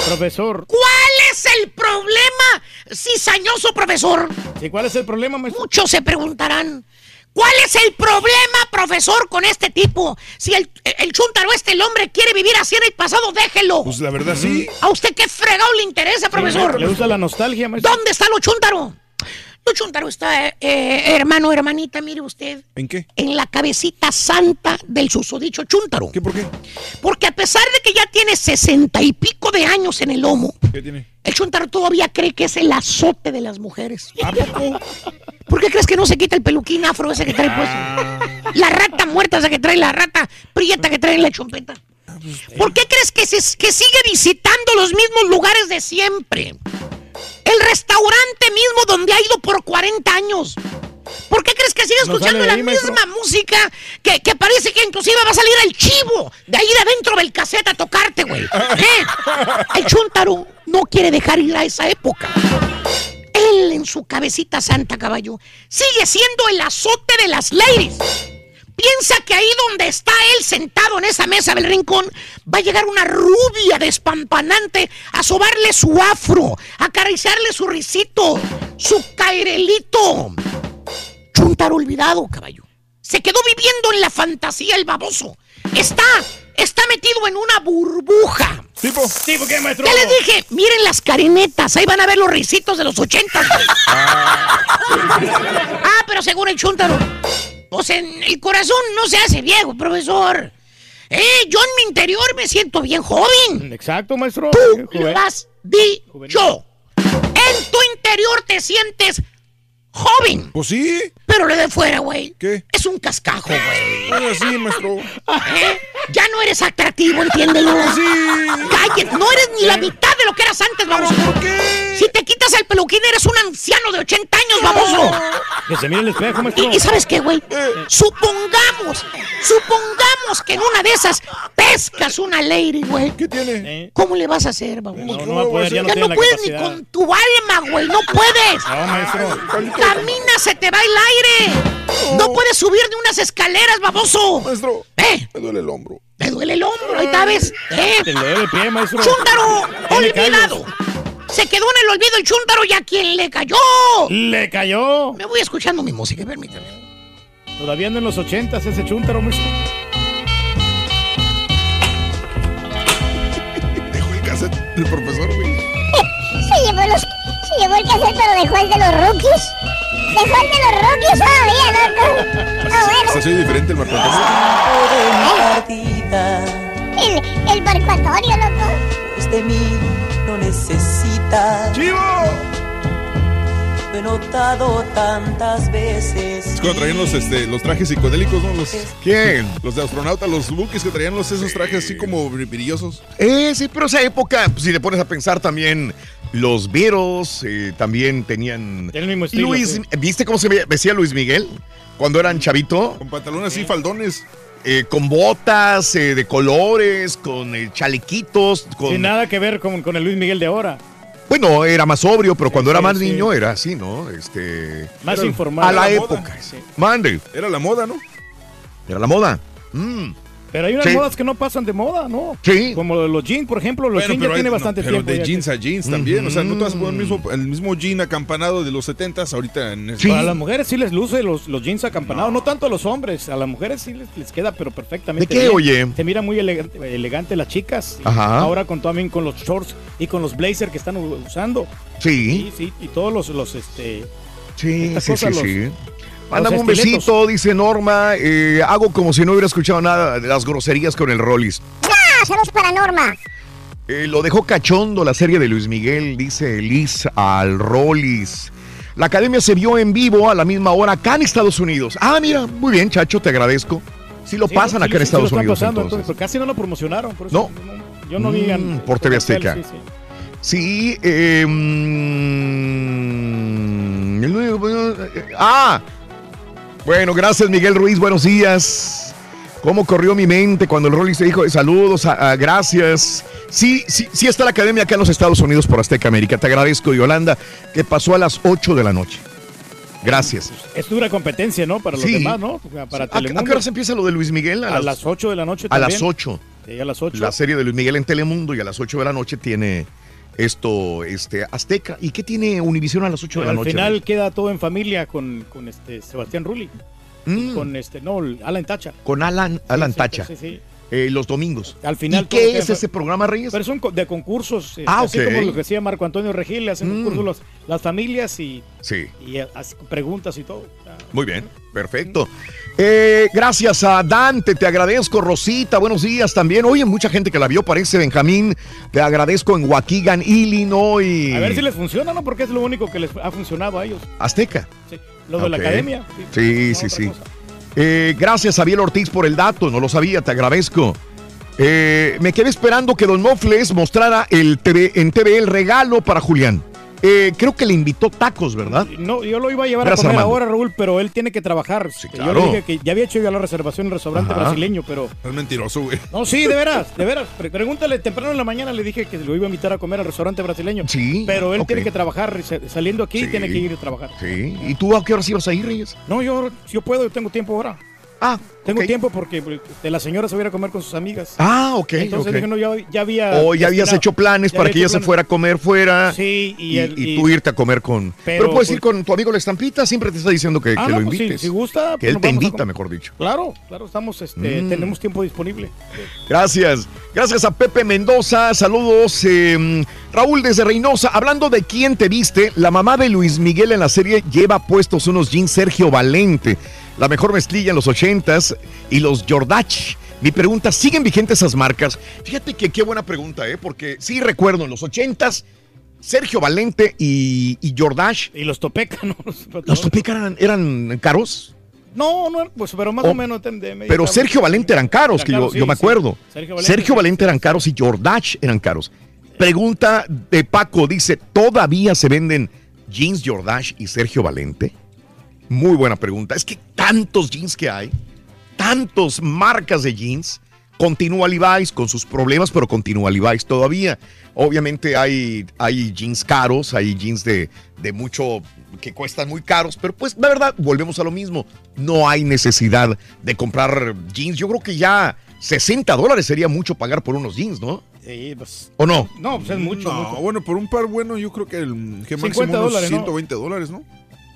Profesor. ¿Cuál es el problema, cizañoso profesor? ¿Y cuál es el problema, maestro? Muchos se preguntarán. ¿Cuál es el problema, profesor, con este tipo? Si el, el chúntaro este, el hombre, quiere vivir así en el pasado, déjelo. Pues la verdad sí. ¿A usted qué fregado le interesa, profesor? Le gusta la nostalgia, maestro. ¿Dónde está lo chúntaro? Lo chúntaro está, eh, eh, hermano, hermanita, mire usted, ¿En qué? en la cabecita santa del susodicho chúntaro. ¿Qué por qué? Porque a pesar de que ya tiene sesenta y pico de años en el lomo, ¿Qué tiene? el chúntaro todavía cree que es el azote de las mujeres. ¿A poco? ¿Por qué crees que no se quita el peluquín afro ese que trae puesto? La rata muerta esa que trae, la rata prieta que trae en la chompeta. ¿Por qué crees que, se- que sigue visitando los mismos lugares de siempre? El restaurante mismo donde ha ido por 40 años. ¿Por qué crees que sigue escuchando la ahí, maestro. misma música que, que parece que inclusive va a salir el chivo de ahí de adentro del cassette a tocarte, güey? ¿Eh? El chuntaro no quiere dejar ir a esa época. Él en su cabecita santa, caballo, sigue siendo el azote de las ladies. Piensa que ahí donde está él sentado en esa mesa del rincón, va a llegar una rubia despampanante a sobarle su afro, a acariciarle su risito, su cairelito. Chuntaro olvidado, caballo. Se quedó viviendo en la fantasía el baboso. Está, está metido en una burbuja. ¿Tipo? ¿Tipo qué, maestro? Ya les dije, miren las carinetas, ahí van a ver los risitos de los ochentas. güey. ah, pero según el chúntaro, pues en el corazón no se hace viejo, profesor. Eh, yo en mi interior me siento bien joven. Exacto, maestro. Tú lo has dicho. En tu interior te sientes joven. Pues sí. Pero lo de fuera, güey. ¿Qué? Es un cascajo, güey. No es así, maestro. ¿Eh? Ya no eres atractivo, entiéndelo. Sí. Cállate, no eres ni la mitad de lo que eras antes, baboso. ¿Por qué? Si te quitas el peluquín, eres un anciano de 80 años, baboso. Que se mire el espejo, maestro. Y, y ¿sabes qué, güey? Supongamos, supongamos que en una de esas pescas una lady, güey. ¿Qué tiene? Eh, ¿cómo le vas a hacer, baboso? No, no va a poder, ya no ya no puedes ni con tu alma, güey. No puedes. No, maestro. Camina, se te va el aire. No puedes subir de unas escaleras, baboso. Maestro, ¿Eh? me duele el hombro. Me duele el hombro, ahí está, ¿ves? ¿Eh? Te le debe el pie, maestro. ¡Chúntaro! Tiene ¡Olvidado! Se quedó en el olvido el chúntaro y a quien le cayó. Le cayó. Me voy escuchando mi música, permítame. Todavía anda en los ochentas ese chúntaro, maestro. Dejó el cassette del profesor, güey. llevó, los, se llevó el cassette, pero dejó el de los rookies. Dejó el de los rookies todavía, loco. Ah, bueno. Está soy diferente el Marco Antonio. El, el barcuatorio, loco. Pues de mí no necesitas. ¡Chivo! Lo he notado tantas veces. Es cuando traían los, este, los trajes psicodélicos, ¿no? Los, ¿Quién? Los de astronauta, los buques que traían los, esos trajes así como brillosos. Eh, sí, pero esa época, pues, si te pones a pensar también, los Beatles eh, también tenían... El mismo estilo, Luis, sí. ¿Viste cómo se vestía Luis Miguel cuando eran chavito? Con pantalones así, faldones. Eh, con botas eh, de colores, con eh, chalequitos, con... Sin nada que ver con, con el Luis Miguel de ahora. Bueno, era más sobrio, pero cuando Sí, era más sí. niño era así, ¿no? Este... Más informal. A la época. Mande. Era la moda, ¿no? Era la moda. Mm. Pero hay unas Sí. modas que no pasan de moda, ¿no? Sí. Como lo de los jeans, por ejemplo. Los jeans ya hay- tiene no, bastante pero tiempo. de jeans que- a jeans también. O sea, no te vas a poner el mismo, el mismo jean acampanado de los 70s ahorita en Para las mujeres sí les luce los, los jeans acampanados, no. tanto a los hombres, a las mujeres sí les, les queda pero perfectamente ¿De qué, bien. oye? Se mira muy elegante, elegante las chicas. Ajá. Ahora con también con los shorts y con los blazers que están usando. Sí. Sí, sí, y todos los, los este... Sí, sí, sí, los- sí. Mándame un besito, dice Norma. Eh, hago como si no hubiera escuchado nada de las groserías con el Rollis. ¡Ah! Saludos para Norma. Eh, lo dejó cachondo la serie de Luis Miguel, dice Liz al Rollis. La academia se vio en vivo a la misma hora acá en Estados Unidos. Ah, mira, muy bien, Chacho, te agradezco. Si lo Sí, pasan sí, acá en lo Estados Unidos pasando, entonces. pero casi no lo promocionaron. Por eso No. Yo no vi Mm, por TV Azteca. Sí, eh, ah, bueno, gracias Miguel Ruiz, buenos días. ¿Cómo corrió mi mente cuando el Rollis te dijo saludos, ah, gracias? Sí, sí, sí está la academia acá en los Estados Unidos por Azteca América. Te agradezco, Yolanda, que pasó a las 8 de la noche. Gracias. Es dura competencia, ¿no? Para los Sí. demás, ¿no? Para ¿A, a Telemundo. qué hora se empieza lo de Luis Miguel? A las 8 de la noche A las también. 8. Sí, a las 8. La serie de Luis Miguel en Telemundo y a las 8 de la noche tiene esto, este, Azteca. ¿Y qué tiene Univisión a las 8 de la Al noche? final queda todo en familia con, con este Sebastián Rulli. Mm. Con este, no, Alan Tacha. Con Alan, Alan sí, Tacha. sí, sí. eh, los domingos. Al final ¿Y qué es ese programa, Reyes? Pero son de concursos, este, Ah, así ok. como lo que decía Marco Antonio Regil, hacen Mm. concursos los- las familias y, Sí. y eh, así preguntas y todo. Muy bien, perfecto. Eh, gracias a Dante, te agradezco. Rosita, buenos días también. Oye, mucha gente que la vio, parece Benjamín. Te agradezco en Waukegan, Illinois. A ver si les funciona, ¿no? Porque es lo único que les ha funcionado a ellos. Azteca. Sí. Lo de la academia. Sí, sí, sí. Eh, gracias, Abiel Ortiz, por el dato. No lo sabía, te agradezco. Eh, me quedé esperando que Don Mofles mostrara el TV, en TV el regalo para Julián. Eh, creo que le invitó tacos, ¿verdad? No, yo lo iba a llevar Gracias, a comer Armando. ahora, Raúl, pero él tiene que trabajar. claro. Yo le dije que ya había hecho yo la reservación en el restaurante Ajá. brasileño, pero... Es mentiroso, güey. No, sí, de veras, de veras. Pre- Pregúntale, temprano en la mañana le dije que lo iba a invitar a comer al restaurante brasileño. Sí. Pero él tiene que trabajar, sa- saliendo aquí, Sí. tiene que ir a trabajar. Sí. ¿Y tú a qué horas ibas a ir, Reyes? No, yo, yo puedo, yo tengo tiempo ahora. Ah, Tengo tiempo porque de la señora se va a ir a comer con sus amigas. Ah, ok. Entonces ok. dije, no, ya, ya había... O ya habías hecho planes ya para que ella se fuera a comer fuera. Sí, y, Y, el- y y- tú irte a comer con. Pero, Pero, puedes ir pues- con tu amigo la estampita, siempre te está diciendo que, Ah, que no, lo pues, si- invites. si gusta, Que pues él nos te invita, mejor dicho. Claro, claro, estamos, este, Mm. tenemos tiempo disponible. Gracias. Gracias a Pepe Mendoza. Saludos. eh, Raúl desde Reynosa. Hablando de quién te viste, la mamá de Luis Miguel en la serie lleva puestos unos jeans Sergio Valente. La mejor mezclilla en los ochentas y los Jordach. Mi pregunta, ¿siguen vigentes esas marcas? Fíjate que qué buena pregunta, ¿eh? Porque sí recuerdo en los ochentas, Sergio Valente y, y Jordache. Y los Topeca, ¿no? ¿Los Topeca eran, eran caros? No, no, pues, pero más Oh, o menos. de- de media Pero. Sergio Valente eran caros, que yo, sí, yo me sí. acuerdo. Sergio Valente, Sergio Valente eran caros y Jordache eran caros. Pregunta de Paco, dice, ¿todavía se venden jeans Jordache y Sergio Valente? Muy buena pregunta. Es que tantos jeans que hay, tantos marcas de jeans. Continúa Levi's con sus problemas, pero continúa Levi's todavía. Obviamente hay, hay jeans caros, hay jeans de, de mucho que cuestan muy caros, pero pues la verdad, volvemos a lo mismo. No hay necesidad de comprar jeans. Yo creo que ya 60 dólares sería mucho pagar por unos jeans, ¿no? Sí, pues. ¿O no? No, pues es mucho. No, mucho. bueno, por un par bueno, yo creo que el que 50 máximo unos dólares, ¿no? 120 dólares, ¿no?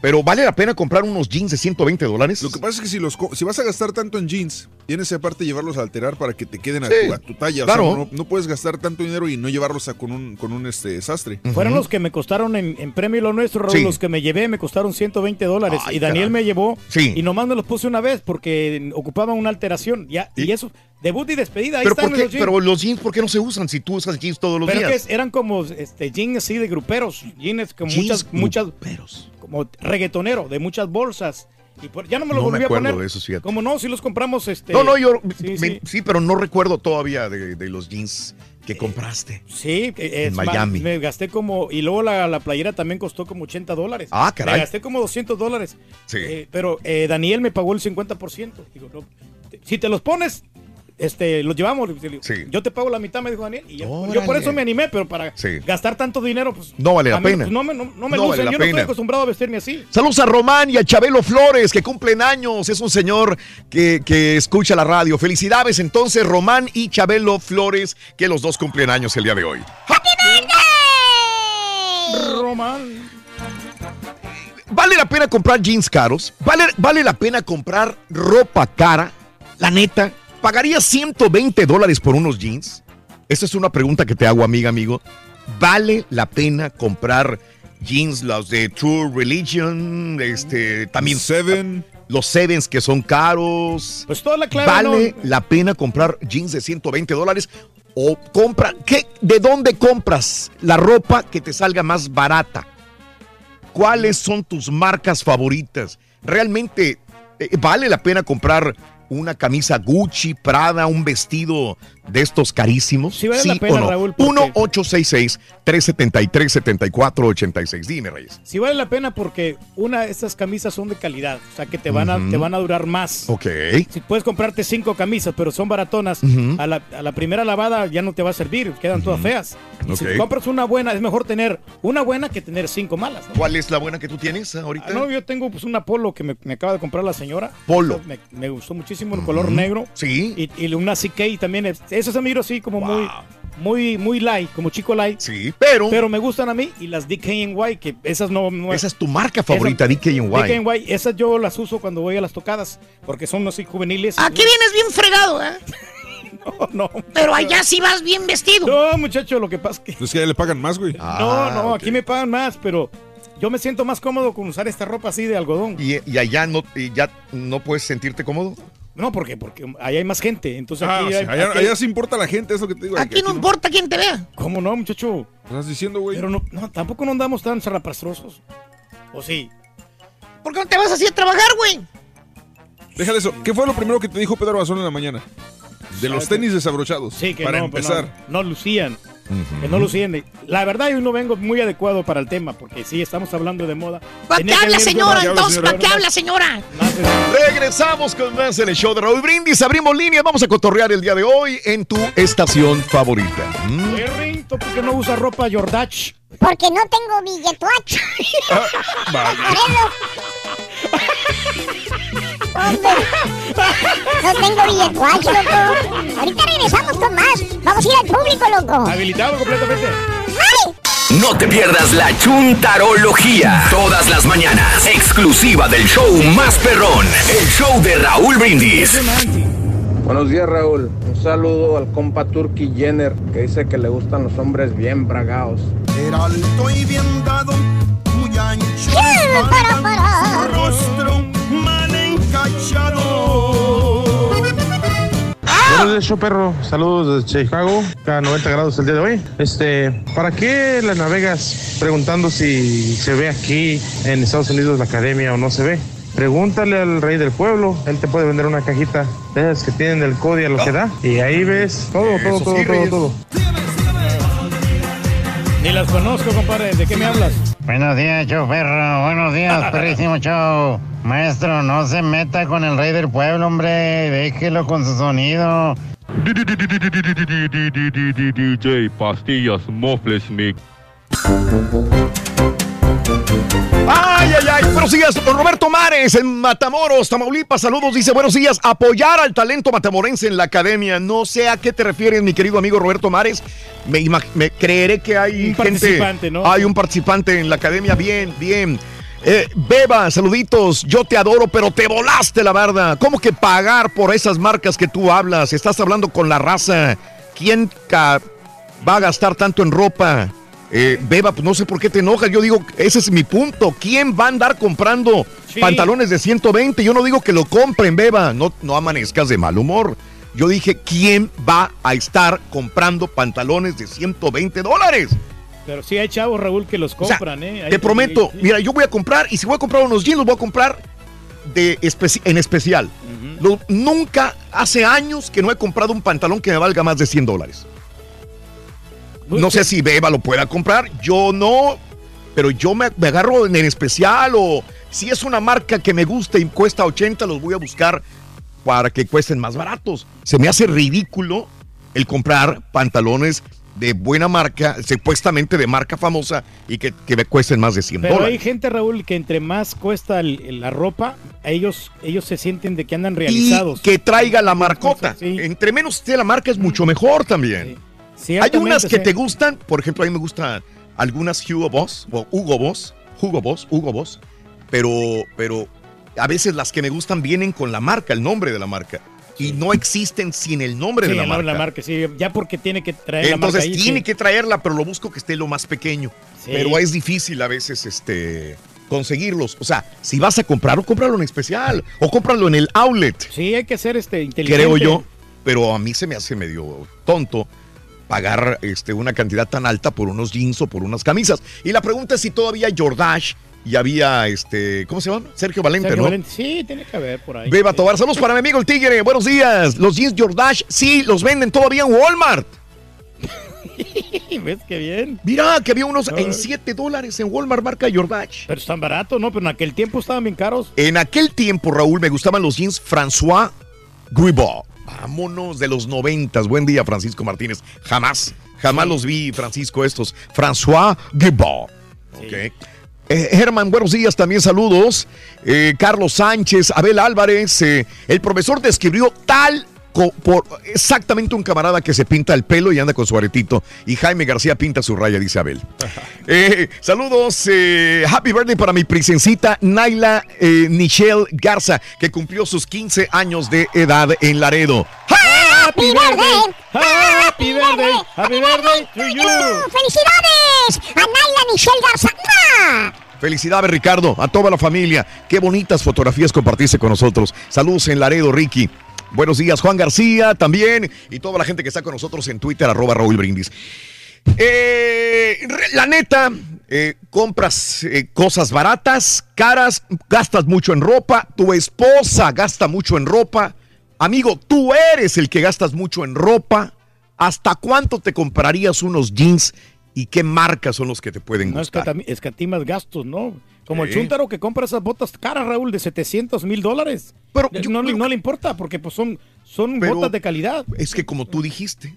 Pero ¿vale la pena comprar unos jeans de 120 dólares? Lo que pasa es que si, los, co- si vas a gastar tanto en jeans, tienes aparte llevarlos a alterar para que te queden a, tu, a tu talla. O claro. sea, no, no puedes gastar tanto dinero y no llevarlos a con un, con un este, sastre. Fueron los que me costaron en, en premio lo nuestro, Raúl, Sí. los que me llevé me costaron 120 dólares. Ay, y Daniel caray. me llevó Sí. y nomás me los puse una vez porque ocupaban una alteración. Ya, y, eso, debut y despedida, ahí Pero, están ¿por qué? los jeans. Pero los jeans, ¿por qué no se usan si tú usas jeans todos los Pero días? que es- eran como este jeans así de gruperos, jeans con Jeans muchas, muchas, como reggaetonero, de muchas bolsas. Y por- ya no me los No me volví a acuerdo poner. de esos, fíjate. Como no, si los compramos este. No, no, yo Sí, me- sí. sí, pero no recuerdo todavía de, de los jeans que compraste. Sí, En Miami. me gasté como. Y luego la, la playera también costó como 80 dólares. Ah, caray. Me gasté como 200 dólares. Sí. Eh, pero eh, Daniel me pagó el 50%. Digo, no, te- si te los pones, este, los llevamos. Le digo, Yo te pago la mitad, me dijo Daniel. Y yo, yo por eso me animé, pero para Sí. gastar tanto dinero, pues. No vale la mí, pena. pues, no me, no, no me No vale yo no estoy acostumbrado a vestirme así. Saludos a Román y a Chabelo Flores, que cumplen años. Es un señor que, que escucha la radio. Felicidades entonces, Román y Chabelo Flores, que los dos cumplen años el día de hoy. Román. ¿Vale la pena comprar jeans caros? ¿Vale, ¿Vale la pena comprar ropa cara? La neta, ¿pagarías 120 dólares por unos jeans? Esa es una pregunta que te hago, amiga, amigo. ¿Vale la pena comprar jeans, los de True Religion, este, también Seven. los Sevens que son caros? Pues toda la clave. ¿Vale ¿no? la pena comprar jeans de 120 dólares? ¿O compra, qué, de dónde compras la ropa que te salga más barata? ¿Cuáles son tus marcas favoritas? ¿Realmente eh, vale la pena comprar una camisa Gucci, Prada, un vestido de estos carísimos? Sí vale la pena, o no? Raúl, porque- 1-866-373-7486. Dime, Reyes. Sí vale la pena porque una de estas camisas son de calidad, o sea que te van, a, te van a durar más. Ok. Si puedes comprarte cinco camisas, pero son baratonas, a, la, a la primera lavada ya no te va a servir, quedan todas feas. Y Ok. Si compras una buena, es mejor tener una buena que tener cinco malas. ¿no? ¿Cuál es la buena que tú tienes ahorita? Ah, no, yo tengo pues una polo que me, me acaba de comprar la señora. Polo. Me, me gustó muchísimo el color negro. Sí. Y, y una CK también. es- Esos amigos así como muy, muy, muy light, como chico light. Sí, pero. Pero me gustan a mí y las DKNY, que esas no. no Esa es tu marca favorita, Esa- DKNY. DKNY, esas yo las uso cuando voy a las tocadas, porque son así juveniles. Aquí vienes bien fregado, ¿eh? no, no. Pero allá sí vas bien vestido. No, muchacho, lo que pasa es que. Es que ya le pagan más, güey. Ah, no, no, aquí me pagan más, pero yo me siento más cómodo con usar esta ropa así de algodón. ¿Y, y allá no, y ya no puedes sentirte cómodo? No, porque porque allá hay más gente, entonces Ah, aquí, sí, hay- allá, aquí allá sí importa la gente, es lo que te digo. Aquí no importa quién te vea. ¿Cómo no, muchacho? ¿Estás diciendo, güey? Pero no, no, tampoco no andamos tan zarrapastrosos. ¿O sí? ¿Por qué no te vas así a trabajar, güey? Déjale eso. ¿Qué fue lo primero que te dijo Pedro Bazón en la mañana? De los tenis desabrochados. Sí, que Para no, pues empezar. no, no lucían. Que no lucían. La verdad, yo no vengo muy adecuado para el tema, porque sí, estamos hablando de moda. ¿Para qué habla, señora? Entonces, ¿para qué habla, señora? Regresamos con más en el show de Raúl Brindis. Abrimos líneas. Vamos a cotorrear el día de hoy en tu estación favorita. Mm. Oye, Rinto, ¿por qué no usa ropa Jordach? Porque no tengo billetuach. Hombre, no tengo billetuach, loco. Ahorita regresamos con más. Vamos a ir al público, loco. Habilitado completamente. No te pierdas la chuntarología. Todas las mañanas. Exclusiva del show más perrón. El show de Raúl Brindis. Buenos días, Raúl. Un saludo al compa Turkey Jenner, que dice que le gustan los hombres bien bragados. Era alto y bien dado, muy ancho. para, para. Su rostro encachado. Buenos días, show perro. Saludos desde Chicago, a 90 grados el día de hoy. Este, ¿para qué la navegas preguntando si se ve aquí en Estados Unidos la academia o no se ve? Pregúntale al rey del pueblo, él te puede vender una cajita de esas que tienen el código a lo que da y ahí ves todo, todo, todo, sí, todo, todo. Ni las conozco, compadre. ¿De qué me hablas? Buenos días, show perro. Buenos días, perrísimo show. Maestro, no se meta con el rey del pueblo, hombre. Déjelo con su sonido. DJ Pastillas Mofles Mix. Ay, ay, ay. Buenos días, don Roberto Mares en Matamoros, Tamaulipas. Saludos, dice buenos días. Apoyar al talento matamorense en la academia. No sé a qué te refieres, mi querido amigo Roberto Mares. Me, creeré que hay Un gente. participante, ¿no? Hay un participante en la academia. Bien, bien. Eh, Beba, saluditos. Yo te adoro, pero te volaste la verdad. ¿Cómo que pagar por esas marcas que tú hablas? Estás hablando con la raza. ¿Quién ca- va a gastar tanto en ropa? Eh, Beba, pues no sé por qué te enojas. Yo digo, ese es mi punto. ¿Quién va a andar comprando Sí. pantalones de 120? Yo no digo que lo compren, Beba. No, no amanezcas de mal humor. Yo dije, ¿quién va a estar comprando pantalones de 120 dólares? Pero sí hay chavos, Raúl, que los O sea, compran, ¿eh? Hay- Te prometo, mira, yo voy a comprar, y si voy a comprar unos jeans, los voy a comprar de especi- en especial. Lo- nunca, hace años que no he comprado un pantalón que me valga más de 100 dólares. No sé si Beba lo pueda comprar, yo no, pero yo me, me agarro en especial o si es una marca que me gusta y cuesta 80, los voy a buscar para que cuesten más baratos. Se me hace ridículo el comprar pantalones de buena marca, supuestamente de marca famosa y que, que me cuesten más de 100 Pero hay gente, Raúl, que entre más cuesta el- la ropa, ellos, ellos se sienten de que andan Y realizados. que traiga la marcota. Entre menos esté la marca es mucho mejor también. Hay unas que sí. te gustan, por ejemplo, a mí me gustan algunas Hugo Boss o Hugo Boss, Hugo Boss, Hugo Boss, pero, pero a veces las que me gustan vienen con la marca, el nombre de la marca. Y no existen sin el nombre Sí, de la el marca. la marca, sí, ya porque tiene que traer Entonces la marca ahí, tiene sí. que traerla, pero lo busco que esté lo más pequeño. Pero es difícil a veces este conseguirlos. O sea, si vas a comprarlo, cómpralo en especial o cómpralo en el outlet. Sí, hay que ser este inteligente. Creo yo, pero a mí se me hace medio tonto pagar este, una cantidad tan alta por unos jeans o por unas camisas. Y la pregunta es si todavía Jordash y había este, ¿cómo se llama? Sergio Valente, Sergio ¿no? Valente, Sí, tiene que haber por ahí. Beba Tobar, saludos para mi amigo el Tigre, buenos días. Los jeans Jordash, sí, los venden todavía en Walmart. ¿Ves qué bien? Mira, que había unos en 7 dólares en Walmart marca Jordache. Pero están baratos, ¿no? Pero en aquel tiempo estaban bien caros. En aquel tiempo, Raúl, me gustaban los jeans François Guibault. Vámonos de los noventas. Buen día, Francisco Martínez. Jamás, jamás los vi, Francisco, estos. François Guibault. Ok. Eh, Germán, buenos días, también saludos. Eh, Carlos Sánchez, Abel Álvarez. eh, el profesor describió tal por exactamente un camarada que se pinta el pelo y anda con su aretito. Y Jaime García pinta su raya, dice Abel. Eh, saludos, eh, happy birthday para mi princesita Naila eh, Michelle Garza, que cumplió sus 15 años de edad en Laredo. Happy birthday, happy birthday, happy birthday to you. ¡Felicidades! A Naila Michelle Garza. Felicidades, Ricardo, a toda la familia. Qué bonitas fotografías compartiste con nosotros. Saludos en Laredo, Ricky. Buenos días, Juan García también. Y toda la gente que está con nosotros en Twitter, arroba Raúl Brindis. Eh, la neta, eh, compras eh, cosas baratas, caras, gastas mucho en ropa, tu esposa gasta mucho en ropa. Amigo, tú eres el que gastas mucho en ropa. ¿Hasta cuánto te comprarías unos jeans y qué marcas son los que te pueden No gustar? escatam- escatimas gastos, ¿no? Como el Sí. chúntaro que compra esas botas caras, Raúl, de 700 mil dólares. Pero no, le- no le importa porque pues son, son botas de calidad. Es que como tú dijiste,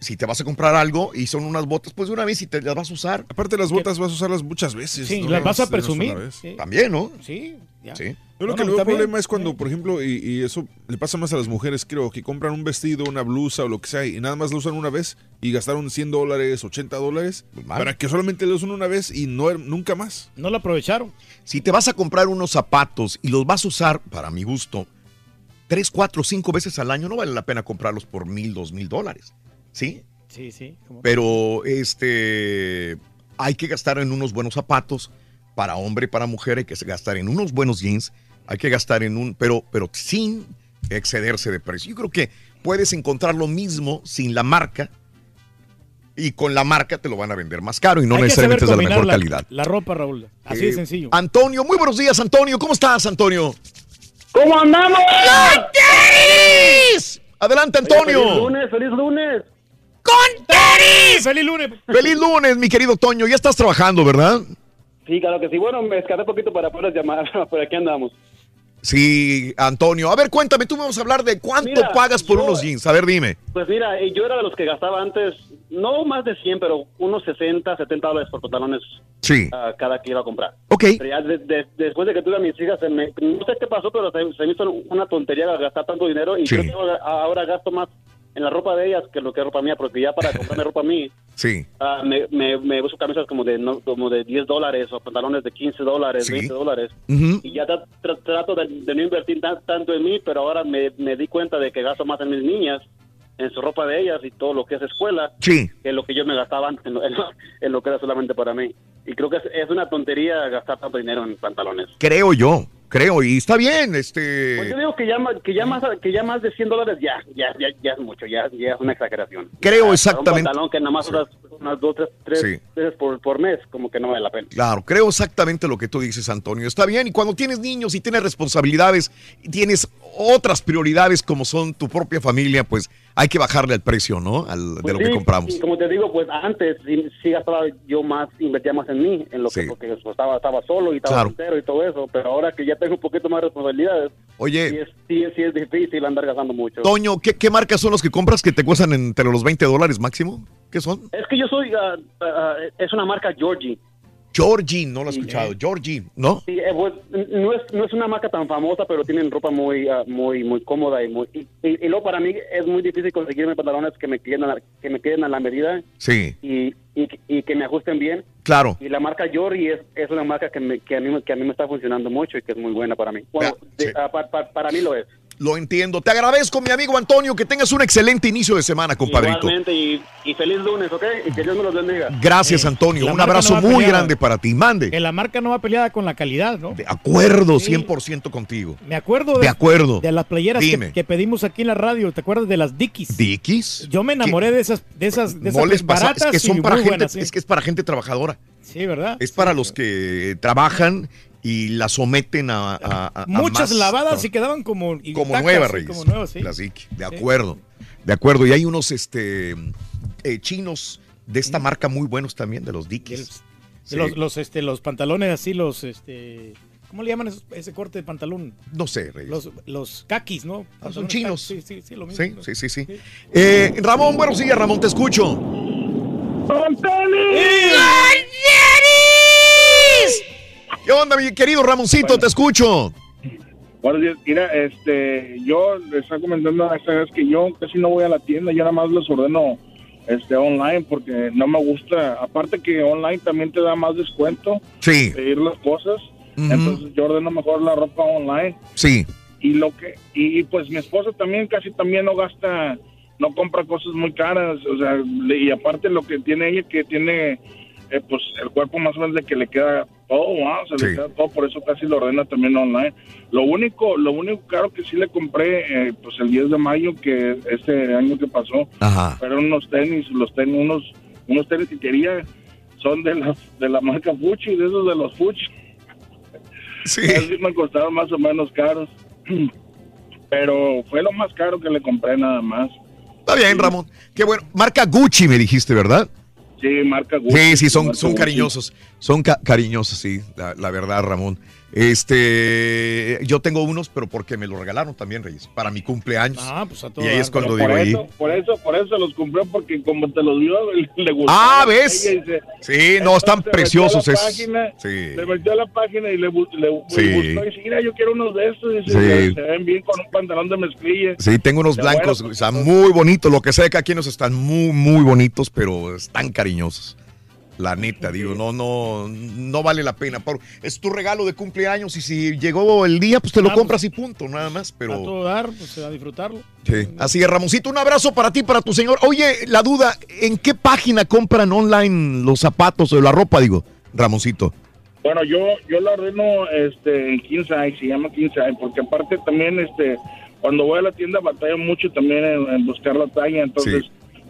si te vas a comprar algo y son unas botas, pues de una vez y te las vas a usar. Aparte las botas vas a usarlas muchas veces. Sí, no las vas a presumir. Sí. También, ¿no? Sí, ya. Sí. Yo lo No, que no, veo bien. problema es cuando, por ejemplo, y, y eso le pasa más a las mujeres, creo, que compran un vestido, una blusa o lo que sea y nada más lo usan una vez y gastaron 100 dólares, 80 dólares para que solamente lo usen una vez y no nunca más. No lo aprovecharon. Si te vas a comprar unos zapatos y los vas a usar, para mi gusto, tres, cuatro, cinco veces al año, no vale la pena comprarlos por mil, dos mil dólares. ¿Sí? Sí, sí. ¿cómo? Pero este hay que gastar en unos buenos zapatos para hombre y para mujer, hay que gastar en unos buenos jeans, hay que gastar en un, pero, pero sin excederse de precio. Yo creo que puedes encontrar lo mismo sin la marca y con la marca te lo van a vender más caro y no necesariamente es de la mejor calidad. La ropa, Raúl. Así Eh, de sencillo. Antonio, muy buenos días, Antonio. ¿Cómo estás, Antonio? ¿Cómo andamos? Adelante, Antonio. Feliz lunes, feliz lunes. ¡Con tenis! ¡Feliz lunes! Feliz lunes, mi querido Toño. Ya estás trabajando, ¿verdad? Sí, claro que sí. Bueno, me escapé poquito para poder llamar, pero aquí andamos. Sí, Antonio. A ver, cuéntame, tú vas a hablar de cuánto Mira, pagas por yo- unos jeans. A ver, dime. Pues mira, eh, yo era de los que gastaba antes, no más de 100, pero unos 60, 70 dólares por pantalones Sí. ah, cada que iba a comprar. Ok. Pero ya de- de- después de que tuve a mis hijas, se me- no sé qué pasó, pero se, se me hizo una tontería gastar tanto dinero y Sí. creo que ahora, ahora gasto más en la ropa de ellas que lo que es ropa mía, porque ya para comprarme ropa a mí, Sí. ah, me, me, me busco camisas como de no, como de 10 dólares o pantalones de 15 dólares, Sí. 20 dólares. Ujú. Y ya tra- tra- trato de, de no invertir tan- tanto en mí, pero ahora me, me di cuenta de que gasto más en mis niñas, en su ropa de ellas y todo lo que es escuela, Sí. que lo que yo me gastaba antes en lo, en lo- en lo que era solamente para mí. Y creo que es, es una tontería gastar tanto dinero en pantalones. Creo yo, creo, y está bien, este... Pues yo digo que ya, que ya más que ya más de 100 dólares ya, ya, ya, ya es mucho, ya, ya es una exageración. Creo exactamente- Un pantalón que nada más usas unas dos, tres, tres Sí. veces por, por mes, como que no vale la pena. Claro, creo exactamente lo que tú dices, Antonio. Está bien, y cuando tienes niños y tienes responsabilidades y tienes otras prioridades como son tu propia familia, pues hay que bajarle el precio, ¿no? Al, de Pues lo sí, que compramos. y como te digo, pues antes sí, sí gastaba yo más, invertía más en mí, en lo que porque pues, estaba, estaba solo y estaba Claro. soltero y todo eso, pero ahora que ya tengo un poquito más responsabilidades, Oye. sí es, sí, sí es difícil andar gastando mucho. Toño, ¿qué, qué marcas son los que compras que te cuestan entre los 20 dólares máximo? ¿Qué son? Es que yo soy, ah, ah, es una marca Georgie. Georgie, no lo he escuchado. Georgie, ¿no? Sí, eh, pues, no, es, no es una marca tan famosa, pero tienen ropa muy ah, muy muy cómoda y muy y, y- y luego para mí es muy difícil conseguirme pantalones que me queden a la, que me queden a la medida Sí, y, y, que me ajusten bien. claro. Y la marca Yori es, es una marca que, me, que, a mí, me- que a mí me está funcionando mucho y que es muy buena para mí. Bueno, de- ah, pa- pa- para mí lo es. Lo entiendo. Te agradezco, mi amigo Antonio, que tengas un excelente inicio de semana, compadrito. Igualmente y, y feliz lunes, ¿ok? Y que Dios me los bendiga. Gracias, Antonio. la Un abrazo no muy peleada. grande para ti. Mande. Que la marca no va peleada con la calidad, ¿no? De acuerdo, 100% contigo. Me acuerdo de, De acuerdo. de las playeras que, pedimos aquí en la radio. ¿Te acuerdas de las Dickies? ¿Dickies? Yo me enamoré de esas, de esas, de esas No les pasa, baratas es que son y para gente, buenas, sí. es que es para gente trabajadora. Sí, ¿verdad? Es para los que trabajan y la someten a, a- a- a Muchas más lavadas y quedaban como como nuevas, sí, Reyes. Como nuevas, sí. De Sí. acuerdo. De acuerdo. Y hay unos este eh, chinos de esta marca muy buenos también, de los Dickies. Sí. Los, los, este, los pantalones así, los, este, ¿cómo le llaman esos- ese corte de pantalón? No sé, Reyes. Los, los kakis, ¿no? Ah, son chinos. Sí, sí, sí, lo mismo. Sí, sí, sí, sí. Eh, Ramón, buenos días, Ramón, te escucho. ¿Qué onda, mi querido Ramoncito? Te escucho. Buenos días. Mira, este, yo les estaba comentando esta vez que yo casi no voy a la tienda, yo nada más los ordeno este online porque no me gusta. Aparte que online también te da más descuento. Sí. Pedir las cosas. Entonces yo ordeno mejor la ropa online. Sí. Y lo que y, pues mi esposa también casi también no gasta, no compra cosas muy caras, o sea, y aparte lo que tiene ella que tiene eh, pues el cuerpo más o menos de que le queda todo, ¿no? o sea, le Sí. queda todo, por eso casi lo ordena también online. Lo único, lo único caro que sí le compré, eh, pues el 10 de mayo, que este año que pasó, Ajá. fueron unos tenis, los tenis, unos, unos tenis que quería, son de la, de la marca Fuchi, de esos de los Fuchi. Sí. Así me costaron más o menos caros. Pero fue lo más caro que le compré nada más. Está bien, Ramón. Qué bueno. Marca Gucci, me dijiste, ¿verdad? Sí, marca Gucci. Sí, sí, son, son cariñosos. Son ca- cariñosos, sí, la, la verdad, Ramón. Este, yo tengo unos, pero porque me los regalaron también, Reyes, para mi cumpleaños. Ah, pues a y ahí es cuando digo por ahí. Eso, por eso, por eso los compré, porque como te los dio, le gustó. Ah, ¿ves? Sí, no, están preciosos. Le Es, página, sí. le metió a la página y le, le, le Sí. gustó. Y dice, mira, yo quiero unos de estos. Y dice, Sí. se ven bien con un pantalón de mezclilla. Sí, tengo unos blancos, bueno, están muy bonitos. Lo que sé que aquí nos están muy, muy bonitos, pero están cariñosos. La neta, digo, no, no, no vale la pena. Por- es tu regalo de cumpleaños y si llegó el día, pues te lo Ah, compras y punto, nada más. A Pero todo dar, pues a disfrutarlo. sí. así es, Ramoncito, un abrazo para ti, para tu señor. Oye, la duda, ¿en qué página compran online los zapatos o la ropa, digo, Ramoncito? Bueno, yo yo la ordeno este, en King Size, se llama King Size, porque aparte también este cuando voy a la tienda batallo mucho también en, en buscar la talla, entonces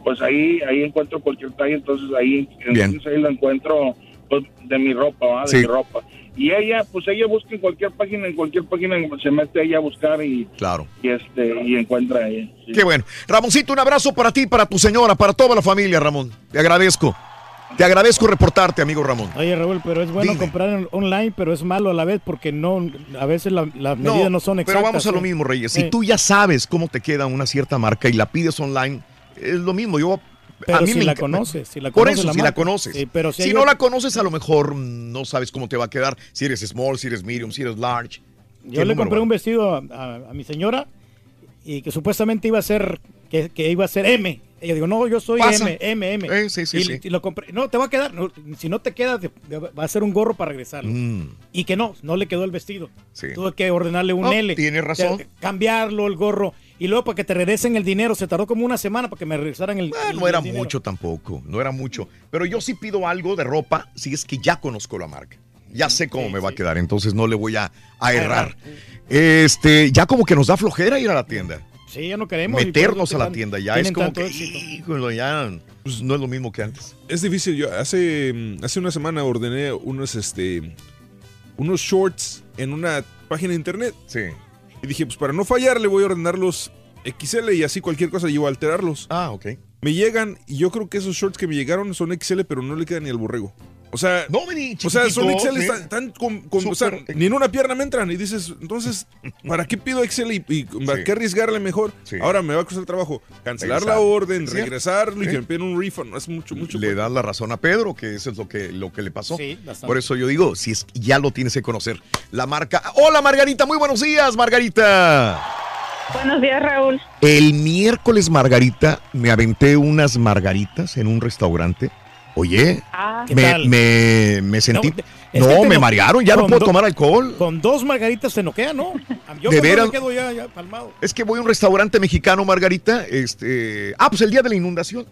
pues ahí ahí encuentro cualquier talla, entonces ahí en Bien. King Size la encuentro pues, de mi ropa, ¿va? de Sí. mi ropa. Y ella, pues ella busca en cualquier página, en cualquier página se mete ella a buscar y, Claro. y este y encuentra ahí. sí. Qué bueno. Ramoncito, un abrazo para ti, para tu señora, para toda la familia, Ramón. Te agradezco. Te agradezco reportarte, amigo Ramón. Oye, Raúl, pero es bueno Dime. comprar en- online, pero es malo a la vez porque no, a veces la- las medidas no, son exactas. Pero vamos a lo ¿eh? mismo, Reyes. Eh, Si tú ya sabes cómo te queda una cierta marca y la pides online, es lo mismo. Yo Pero a mí si me la conoces, si la Por conoces eso, la si la conoces. Pero si no la conoces, a lo mejor no sabes cómo te va a quedar. Si eres small, si eres medium, si eres large. Yo le compré un vestido a, a- a mi señora y que supuestamente iba a ser que, que iba a ser M yo digo, no, yo soy Pasa. M, M, M. Eh, sí, sí, y, sí. y lo compré. No, te va a quedar. no, si no te queda, va a ser un gorro para regresarlo. Mm. Y que no, no le quedó el vestido. Sí. Tuve que ordenarle un No, L. tienes razón. Cambiarlo, el gorro. Y luego para que te regresen el dinero. Se tardó como una semana para que me regresaran el, Ah, el- no era dinero. mucho tampoco, no era mucho. Pero yo sí pido algo de ropa si es que ya conozco la marca. Ya sé cómo me va a quedar, entonces no le voy a, a errar. Este, ya como que nos da flojera ir a la tienda. Sí, ya no queremos. Meternos a la tienda ya es como tanto que, éxito. híjole, ya pues, no es lo mismo que antes. Es difícil. Yo hace, hace una semana ordené unos, este, unos shorts en una página de internet. Sí. Y dije, pues para no fallar, le voy a ordenar los XL y así cualquier cosa llevo a alterarlos. Ah, ok. Me llegan y yo creo que esos shorts que me llegaron son XL, pero no le quedan ni al borrego. O sea, no, vení, o sea, son XL, ¿eh? están, están con, con- o sea, ni en una pierna me entran. Y dices, entonces, ¿para qué pido XL y, y para qué arriesgarle mejor? Ahora me va a costar trabajo cancelar la orden, cierto. regresarlo y Sí. que me piden un refund. Es mucho, mucho. Le das la razón a Pedro, que eso es lo que, lo que le pasó. Sí, bastante. Por eso yo digo, si es ya lo tienes que conocer. La marca. Hola Margarita, muy buenos días, Margarita. Buenos días, Raúl. El miércoles, Margarita, me aventé unas margaritas en un restaurante. Oye, Ah. ¿Qué me, me, me sentí. No, me no- marearon, ya no puedo do- tomar alcohol. Con dos margaritas se noquea, ¿no? Yo ¿De veras? me quedo ya, ya palmado. Es que voy a un restaurante mexicano, Margarita. Este, ah, pues el día de la inundación.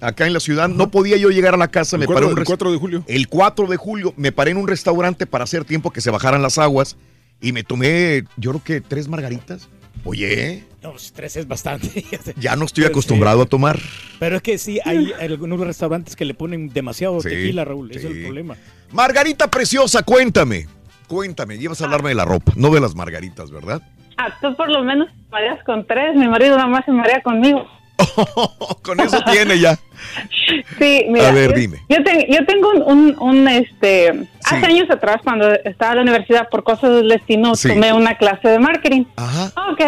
Acá en la ciudad no podía yo llegar a la casa, El me 4, paré en un el res- 4 de julio. El 4 de julio me paré en un restaurante para hacer tiempo que se bajaran las aguas y me tomé, yo creo que tres margaritas. Oye, No, pues, tres es bastante. ya no estoy acostumbrado a tomar. Pero es que sí, hay algunos restaurantes que le ponen demasiado Sí, tequila, Raúl. Ese es sí. el problema. Margarita preciosa, cuéntame. Cuéntame, llevas a hablarme de la ropa, no de las margaritas, ¿verdad? Ah, tú por lo menos te mareas con tres. Mi marido nada más se marea conmigo. Con eso tiene ya. Sí, mira. A ver, yo, dime. Yo, ten- yo tengo un, un, un, este, hace años atrás, cuando estaba en la universidad por cosas del destino, Sí. tomé una clase de marketing. Ajá. Ok.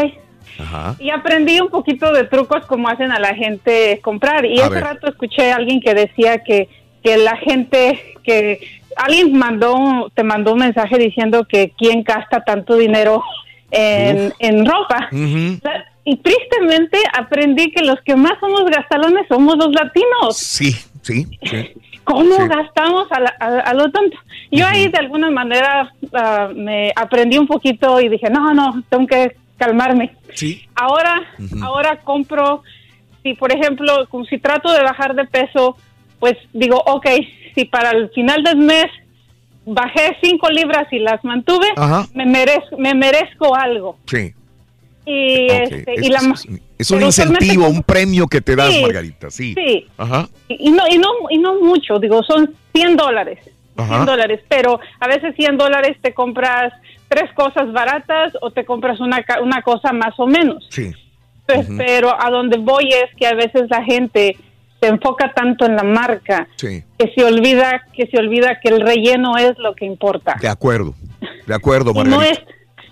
Ajá. Y aprendí un poquito de trucos como hacen a la gente comprar. Y A hace ver. rato escuché a alguien que decía que, que la gente, que alguien mandó, te mandó un mensaje diciendo que quién gasta tanto dinero en, en ropa. La- Y tristemente aprendí que los que más somos gastalones somos los latinos. Sí, sí, sí. ¿Cómo Sí. gastamos a, la- a- a lo tonto? Yo ahí de alguna manera ah, me aprendí un poquito y dije, no, no, tengo que calmarme. Sí. Ahora, ahora compro, si por ejemplo, como si trato de bajar de peso, pues digo, ok, si para el final del mes bajé cinco libras y las mantuve, me merezco, me merezco algo. Sí. Y, este, Es, y la, es- es un incentivo, como- un premio que te das, Sí, Margarita, sí. sí. Ajá. Y no, y no, y no mucho, digo, son 100 dólares. Ajá. 100 dólares, pero a veces 100 dólares te compras tres cosas baratas o te compras una, una cosa más o menos. Sí. Pues. Pero a donde voy es que a veces la gente se enfoca tanto en la marca Sí. que se olvida que se olvida que el relleno es lo que importa. De acuerdo. De acuerdo, Y no Margarita.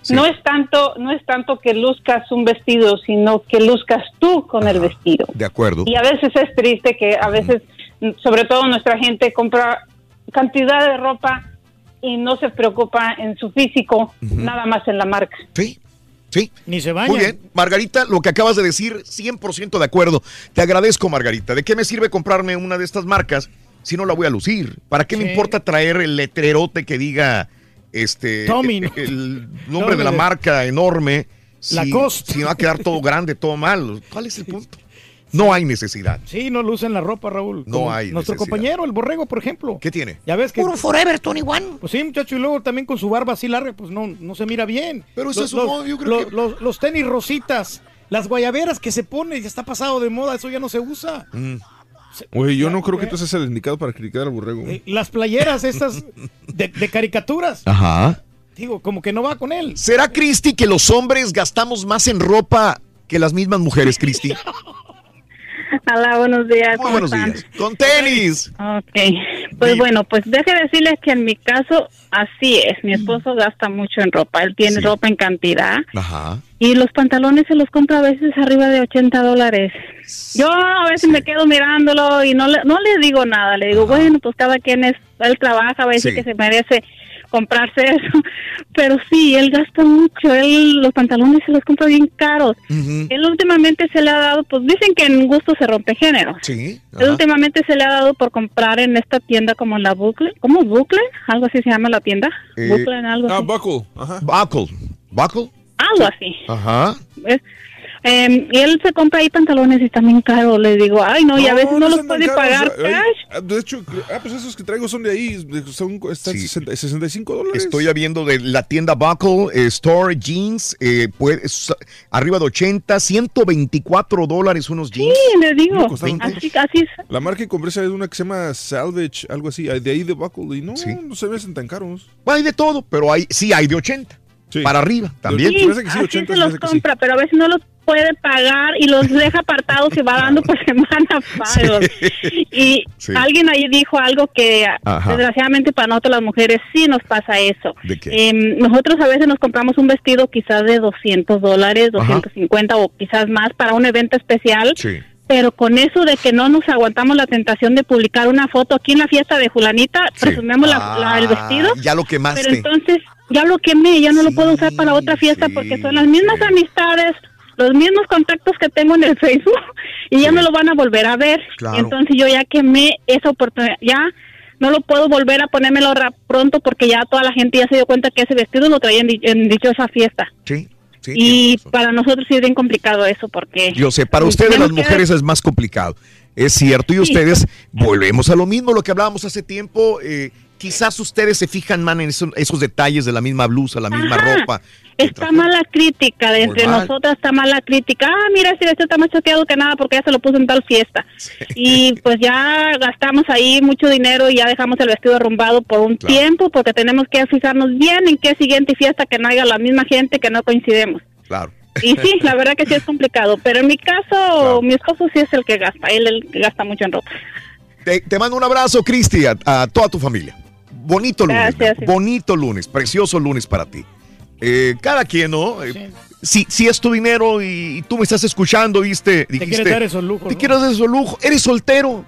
No es tanto no es tanto que luzcas un vestido, sino que luzcas tú con el vestido. De acuerdo. Y a veces es triste que a veces, sobre todo nuestra gente, compra cantidad de ropa y no se preocupa en su físico, nada más en la marca. Sí, sí. Ni se bañan. Muy bien, Margarita, lo que acabas de decir, 100% de acuerdo. Te agradezco, Margarita. ¿De qué me sirve comprarme una de estas marcas si no la voy a lucir? ¿Para qué me importa traer el letrerote que diga este Tommy, ¿no? el nombre de la de- marca enorme? Si, Lacoste. si va a quedar todo grande, todo mal. ¿Cuál es el punto? No hay necesidad. Sí, no lucen la ropa, Raúl. No Como hay Nuestro necesidad. compañero, el borrego, por ejemplo. ¿Qué tiene? Ya ves que. Puro Forever 21. Pues sí, muchacho, y luego también con su barba así larga, pues no, no se mira bien. Pero es los, eso, los, no, yo creo los- que- los- los tenis rositas, las guayaberas que se pone, ya está pasado de moda, eso ya no se usa. Mm. Oye, yo no creo que tú seas el indicado para criticar al borrego. Eh, Las playeras estas de, de caricaturas, Ajá. digo, como que no va con él. ¿Será, Cristi, que los hombres gastamos más en ropa que las mismas mujeres, Cristi? Hola, buenos días. Muy ¿cómo buenos están? días. Con tenis. Ok, pues bueno, pues deje decirles que en mi caso así es. Mi esposo gasta mucho en ropa. Él tiene ropa en cantidad Ajá. Y los pantalones se los compra a veces arriba de 80 dólares. Yo a veces me quedo mirándolo y no le, no le digo nada. Le digo, bueno, pues cada quien es, él trabaja, a veces Sí. que se merece comprarse eso. Pero sí, él gasta mucho. Él los pantalones se los compra bien caros. Él últimamente se le ha dado, pues dicen que en gusto se rompe género. Sí. Él últimamente se le ha dado por comprar en esta tienda como la Bucle. ¿Cómo Bucle? Algo así se llama la tienda. Eh, Bucle en algo Ah, así. Buckle. Ajá. Buckle. ¿Buckle? Algo así. Ajá. ¿ves? Eh, y él se compra ahí pantalones y también caro. Le digo, ay, no, y a veces no, los están tan puede caros. pagar Ay, cash. ah, De hecho, ah, pues esos que traigo son de ahí. Son, están 60 65 dólares. Estoy viendo de la tienda Buckle eh, Store Jeans, eh, puede- es- arriba de 80, 124 dólares unos jeans. Sí, le digo. No, Así, así es. La marca que compré es una que se llama Salvage, algo así. De ahí de Buckle. Y no, no se hacen tan caros. Hay de todo, pero hay, sí hay de 80 para arriba también. Sí, así se los compra, pero a veces no los puede pagar y los deja apartados y va dando por semana pagos. Y Sí. alguien ahí dijo algo que Ajá. desgraciadamente para nosotros las mujeres sí nos pasa eso. ¿De qué? Em, nosotros a veces nos compramos un vestido quizás de 200 dólares, Ajá. 250 o quizás más para un evento especial. Sí. Pero con eso de que no nos aguantamos la tentación de publicar una foto aquí en la fiesta de Julanita, presumimos la- la- el vestido. Ah, Ya lo quemaste. Pero entonces ya lo quemé, ya no lo puedo usar para otra fiesta porque son las mismas amistades, los mismos contactos que tengo en el Facebook y ya no lo van a volver a ver. Claro. Entonces yo ya quemé esa oportunidad, ya no lo puedo volver a ponérmelo pronto porque ya toda la gente ya se dio cuenta que ese vestido lo traía en, en dichosa fiesta. Sí, sí. y para nosotros sí es bien complicado eso porque... Yo sé, para ustedes las que- mujeres es más complicado. Es cierto, y ustedes volvemos a lo mismo, lo que hablábamos hace tiempo. eh, quizás ustedes se fijan más en eso- esos detalles de la misma blusa, la misma Ajá. ropa. Está mala crítica de entre mal. nosotras, está mala crítica. Ah, mira, ese vestido está más choteado que nada porque ya se lo puso en tal fiesta. Y pues ya gastamos ahí mucho dinero y ya dejamos el vestido arrumbado por un tiempo porque tenemos que fijarnos bien en qué siguiente fiesta que no haya la misma gente que no coincidemos. Claro. Y sí, la verdad que sí es complicado. Pero en mi caso, mi esposo sí es el que gasta. Él, que gasta mucho en ropa. Te, te mando un abrazo, Cristi, a, a toda tu familia. Bonito lunes, Gracias. bonito lunes, precioso lunes para ti. Eh, cada quien, ¿no? Eh, si, si es tu dinero y, y tú me estás escuchando, viste, dijiste, quieres dar esos lujos, Te ¿no? quieres dar esos lujos, eres soltero.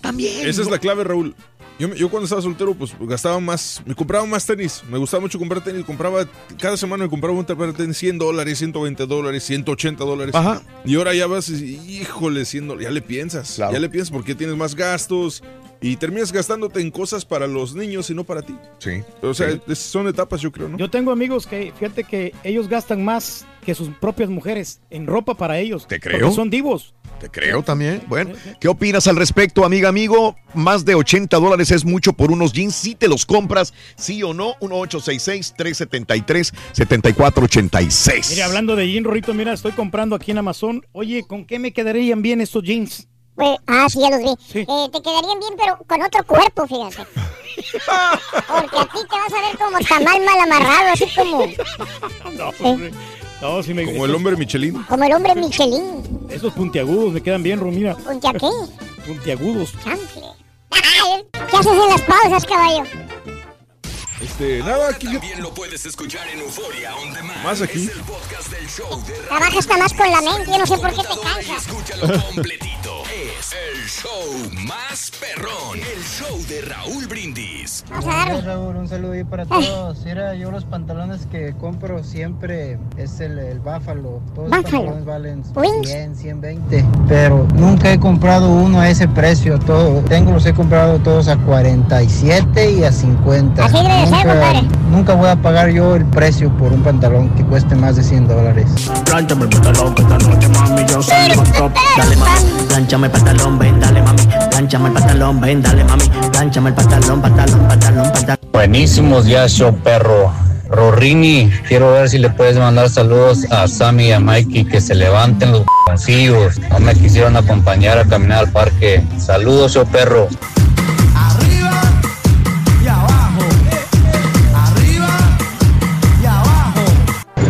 También. Esa es la clave, Raúl. Yo, yo cuando estaba soltero, pues gastaba más, me compraba más tenis. Me gustaba mucho comprar tenis. Compraba, cada semana me compraba un par de tenis 100 dólares, 120 dólares, 180 dólares. Ajá. Y ahora ya vas y, híjole, 100 dólares. Ya le piensas. Ya le piensas porque tienes más gastos. Y terminas gastándote en cosas para los niños y no para ti. Sí. O sea, Sí. son etapas, yo creo, ¿no? Yo tengo amigos que, fíjate que ellos gastan más que sus propias mujeres en ropa para ellos. Te creo. Porque son divos. Te creo también. Bueno, ¿qué opinas al respecto, amiga, amigo? Más de 80 dólares es mucho por unos jeans. Si te los compras, sí o no, 1866-373-7486. Mira, hablando de jeans, Rorrito, mira, estoy comprando aquí en Amazon. Oye, ¿con qué me quedarían bien estos jeans? Pues, ah, sí, ya los vi. Eh, te quedarían bien, pero con otro cuerpo, fíjate. Porque a ti te vas a ver como tamal mal amarrado, así como, No, hombre. No, sí me Como el hombre Michelin. como el hombre Michelin. Esos puntiagudos me quedan bien, Ro, mira. ¿Puntia qué? Puntiagudos. Chanfle. ¿Qué haces en las pausas, caballo? Este, nada, aquí. También lo puedes escuchar en Euforia On Demand. Más aquí. Es el podcast del show de Trabajas hasta más con la mente, yo no sé por qué te cansas. Escúchalo completito. Es el show más perrón. El show de Raúl Brindis. Hola, Raúl, un saludo ahí para todos. Mira, yo los pantalones que compro siempre es el, el Buffalo. Todos los pantalones valen Wings. 100, 120. Pero nunca he comprado uno a ese precio. Todo, tengo, los he comprado todos a 47 y a 50. Así debe de ser, nunca, compadre. nunca voy a pagar yo el precio por un pantalón que cueste más de 100 dólares. Plánchame el pantalón que esta noche mami yo salgo on top. Dale mami, plánchame el pantalón, Buenísimos días, show perro. Rorini, quiero ver si le puedes mandar saludos a Sammy y a Mikey que se levanten los concillos. No me quisieron acompañar a caminar al parque. Saludos, show perro.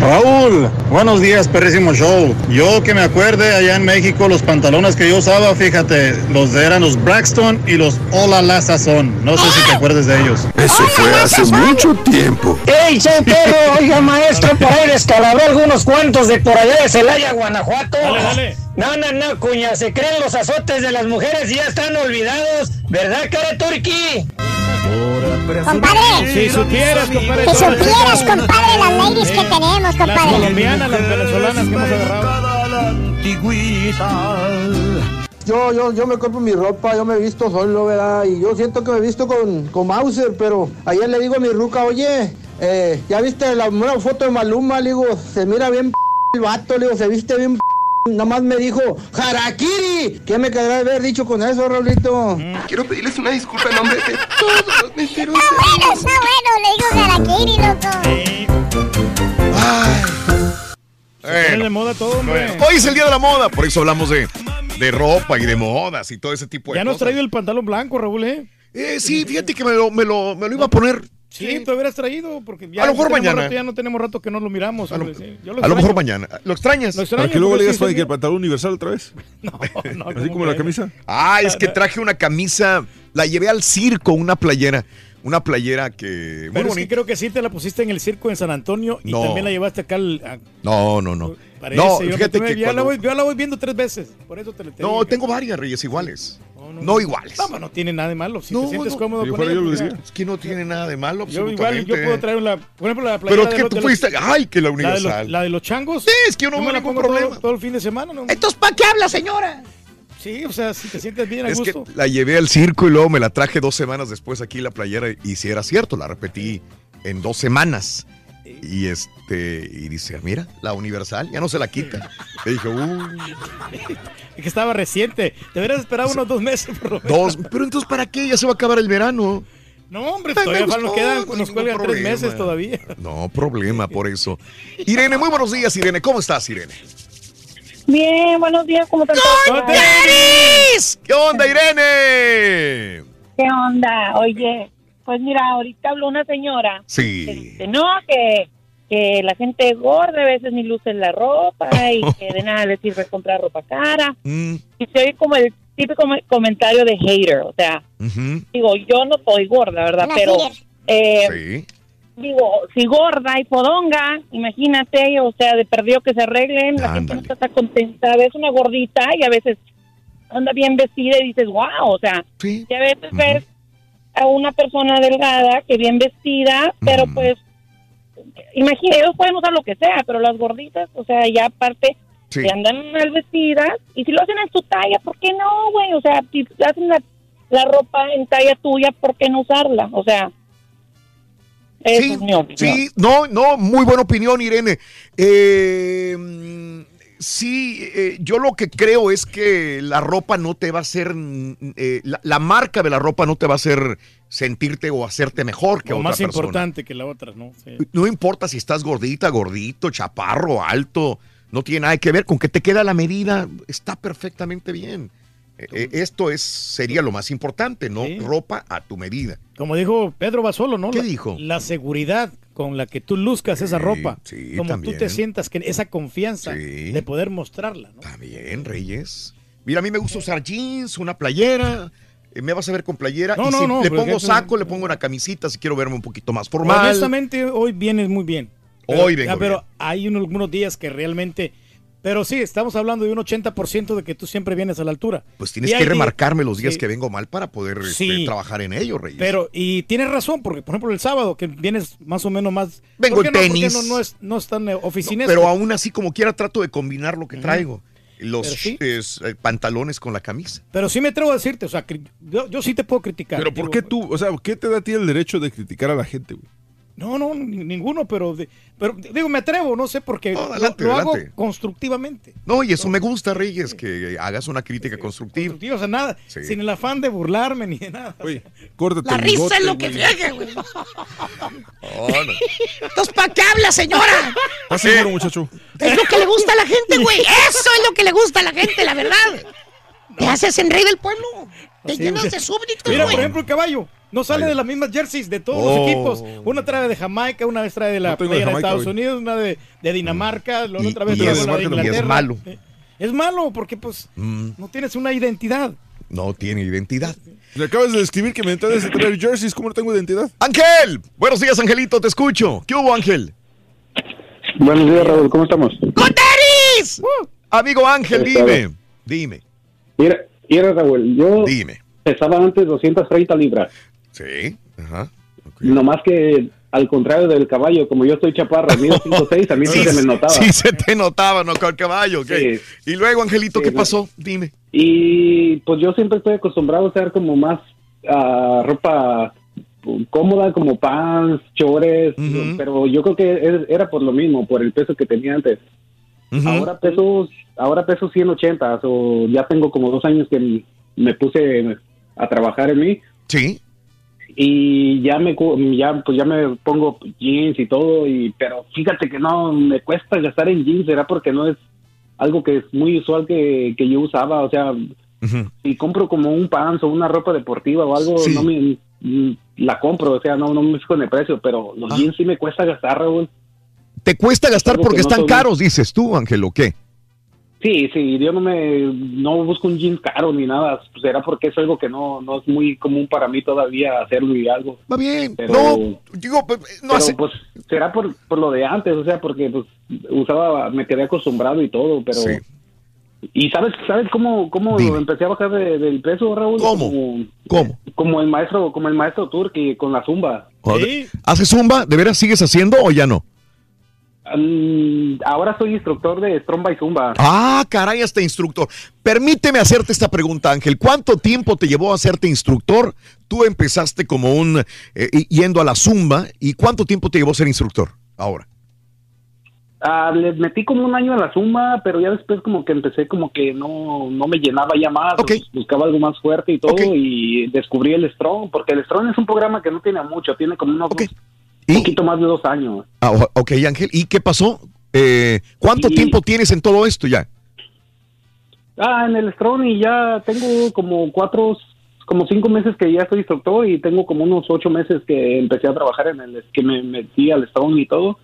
Raúl, buenos días, perrísimo show. Yo que me acuerde, allá en México, los pantalones que yo usaba, fíjate, los de- eran los Braxton y los Hola La Sazón. No sé si te acuerdes de ellos. Eso fue hace mucho tiempo. ¡Ey, soy perro! Oiga, maestro, por ahí descalabró algunos cuentos de por allá de Celaya, Guanajuato. No, no, no, cuña, se creen los azotes de las mujeres y ya están olvidados. ¿Verdad, cara turqui? Compadre. Si supieras, compadre. Las supieras, chicas- compadre, las ladies que tenemos, Las compadre. colombianas, las venezolanas que hemos agarrado. Yo, yo, yo me compro mi ropa, yo me visto solo, ¿verdad? Y yo siento que me visto con, con Mauser, pero ayer le digo a mi ruca, oye, eh, ¿ya viste la nueva foto de Maluma? Le digo, se mira bien p el vato, le digo, se viste bien p Nada más me dijo, ¡Harakiri! ¿Qué me quedará de haber dicho con eso, Raulito? Quiero pedirles una disculpa en nombre de todos los meseros. Bueno, está bueno, le digo Harakiri, loco. Eh, de moda todo, hombre. bueno, hoy es el día de la moda, por eso hablamos de, de ropa y de modas y todo ese tipo de Ya nos has cosas. traído el pantalón blanco, Raúl, ¿eh? Eh, sí, fíjate que me lo, me lo, me lo iba a poner. Sí, tú hubieras traído, porque ya, A lo mejor tenemos mañana. rato- ya no tenemos rato que no lo miramos. hombre, sí. Yo A lo mejor mañana. ¿Lo extrañas? Lo extraño, Para que luego le digas, sí, sí. que el pantalón universal otra vez. Así como la camisa. Ah, es que traje una camisa, la llevé al circo, una playera. Una playera que. Muy Pero es que bonita. creo que sí te la pusiste en el circo en San Antonio y No. también la llevaste acá al... a- No, no, no. parece, no, yo fíjate me- que. ya, la cuando- voy, yo la voy viendo tres veces, por eso te, te No, digo. tengo varias reyes iguales. No, iguales. No, pero no tiene nada de malo. Si No, te sientes no. cómodo yo con ella, yo lo pues, decía. Es que no tiene nada de malo, Yo igual, yo puedo traer la, por ejemplo, la playera Pero de que los- tú fuiste. Ay, que la la de, los, universal. la de los changos. Sí, es que yo no me la ningún pongo todo- problema. Todo, el fin de semana, ¿no? Entonces, ¿para qué habla, señora? Sí, o sea, si te sientes bien a Es que gusto. la llevé al circo y luego me la traje dos semanas después aquí la playera y si era cierto, la repetí en dos semanas. Y este, y dice, mira, la universal, ya no se la quita. Le dije, uy, Es que estaba reciente. Deberías esperar unos dos meses por lo menos. dos, pero entonces ¿para qué? Ya se va a acabar el verano. No, hombre, Ay, todavía nos quedan, nos cuelgan tres meses todavía. No problema por eso. Irene, muy buenos días, Irene. ¿Cómo estás, Irene? Bien, buenos días, ¿cómo te ¡Tenis! ¿Qué onda, Irene? ¿Qué onda? Oye, pues mira, ahorita habló una señora. Sí. que dice, no, que, que la gente gorda a veces ni luce la ropa y que de nada le sirve comprar ropa cara. Mm, Y se oye como el típico comentario de hater, o sea, ujú, digo, yo no soy gorda, ¿verdad? Pero, eh, Sí. Digo, si gorda y podonga, imagínate, o sea, de perdido que se arreglen, la gente no está contenta, ves una gordita y a veces anda bien vestida y dices, wow, o sea, y a veces ves a una persona delgada que bien vestida, pero pues, imagina, ellos pueden usar lo que sea, pero las gorditas, o sea, ya aparte, Sí. que andan mal vestidas, y si lo hacen en su talla, ¿por qué no, güey? O sea, si hacen la, la ropa en talla tuya, ¿por qué no usarla? O sea, esa Sí, es mi opinión. sí, no, no, muy buena opinión, Irene. Eh, sí, eh, yo lo que creo es que la ropa no te va a hacer, eh, la, la marca de la ropa no te va a hacer sentirte o hacerte mejor que otra más persona. importante que la otra, ¿no? Sí. No importa si estás gordita, gordito, chaparro, alto, no tiene nada que ver con que te queda la medida, está perfectamente bien. Eh, eh, esto es sería lo más importante, ¿no? Ropa a tu medida. Como dijo Pedro Basolo, ¿no? ¿Qué La- dijo? La seguridad con la que tú luzcas esa ropa. sí, como también. tú te sientas, que esa confianza de poder mostrarla, ¿no? Bien, Reyes. Mira, a mí me gusta usar jeans, una playera. eh, me vas a ver con playera. No, y no, si no, le pongo saco, le pongo una camisita si quiero verme un poquito más formal. Honestamente, hoy vienes muy bien. Hoy vengo Pero hay unos, algunos días que realmente... Pero sí, estamos hablando de un 80% de que tú siempre vienes a la altura. Pues tienes Y que remarcarme los días sí. que vengo mal para poder este, trabajar en ello, Reyes. Pero, y tienes razón, porque por ejemplo el sábado, que vienes más o menos más... Vengo ¿por qué en no? ¿Por qué tenis. No, no es, no es tan eh, pero aún así, como quiera, trato de combinar lo que traigo. Los Pero sí. es, eh, pantalones con la camisa. Pero sí me atrevo a decirte, o sea, yo, yo sí te puedo criticar. Pero ¿por Digo, qué tú, o sea, qué te da a ti el derecho de criticar a la gente, güey? No, no, ni- ninguno, pero, de- pero digo, me atrevo, no sé, porque lo- adelante, lo, hago adelante. constructivamente. No, y eso me gusta, Reyes, que hagas una crítica constructiva. Constructivo, o sea, nada, Sí. sin el afán de burlarme ni de nada. Córtate La el risa es lo que friega, güey. Oh, no. Entonces, ¿para qué habla, señora? ¿Estás seguro, muchacho? Es lo que le gusta a la gente, güey. Eso es lo que le gusta a la gente, la verdad. Te haces en rey del pueblo. Te llenas de súbditos, Mira, güey. por ejemplo, el caballo. No sale de las mismas jerseys de todos Oh. los equipos. Una trae de Jamaica, una vez trae de la No de playera de Jamaica, Estados. Unidos, una de, de Dinamarca, la otra vez y trae es- la de y es Inglaterra. malo. Eh, Es malo porque pues Mm, no tienes una identidad. no tiene identidad. Le acabas de describir que me entras de traer jerseys, ¿cómo no tengo identidad? Ángel, buenos días, Angelito, te escucho. ¿Qué hubo, Ángel? Buenos días, Raúl, ¿cómo estamos? ¡Coteris! Amigo Ángel, dime, dime, Mira, mira, Raúl, yo dime. pesaba antes 230 libras. Sí. Ajá. Nomás que al contrario del caballo, como yo estoy chaparro, mido 5'6", a mí sí, se me notaba. Sí, se te notaba, ¿no? Con el caballo. Sí. Y luego, Angelito, ¿qué no. pasó? Dime. Y pues yo siempre estoy acostumbrado a usar como más ah, ropa cómoda, como pants, chores, pero yo creo que era por lo mismo, por el peso que tenía antes. Ahora peso, ahora peso 180, o ya tengo como dos años que me puse a trabajar en mí. Sí. Y ya me ya pues ya me pongo jeans y todo y pero fíjate que no me cuesta gastar en jeans, será porque no es algo que es muy usual que, que yo usaba, o sea, si compro como un pants o una ropa deportiva o algo, Sí. no me mm, la compro, o sea, no no me fijo en el precio, pero los jeans sí me cuesta gastar, Raúl. ¿Te cuesta gastar porque no están soy- caros, dices tú, Ángel, o qué? Sí, sí, yo no me no busco un jeans caro ni nada, será porque es algo que no no es muy común para mí todavía hacerlo y algo. Va bien, pero, no, digo, pues, no pero, hace- pues será por, por lo de antes, o sea, porque pues usaba, me quedé acostumbrado y todo, pero Sí. y sabes, sabes cómo cómo empecé a bajar de- del peso, Raúl, ¿Cómo? Como, ¿Cómo? como el maestro, como el maestro Turki con la zumba. Joder. ¿Haces zumba? ¿De veras sigues haciendo o ya no? Ahora soy instructor de Stromba y Zumba. Ah, caray, hasta instructor. Permíteme hacerte esta pregunta, Ángel. ¿Cuánto tiempo te llevó a hacerte instructor? Tú empezaste como un eh, yendo a la zumba y ¿cuánto tiempo te llevó ser instructor ahora? Ah, les metí como un año a la zumba, pero ya después como que empecé como que no, no me llenaba ya más, bus- buscaba algo más fuerte y todo y descubrí el Strong, porque el Strong es un programa que no tiene mucho, tiene como unos dos- un poquito más de dos años. Ah, ok, Ángel. ¿Y qué pasó? Eh, ¿Cuánto Y- tiempo tienes en todo esto ya? Ah, en el Strong y ya tengo como cuatro, como cinco meses que ya soy instructor y tengo como unos ocho meses que empecé a trabajar en el, que me metí al Strong y todo.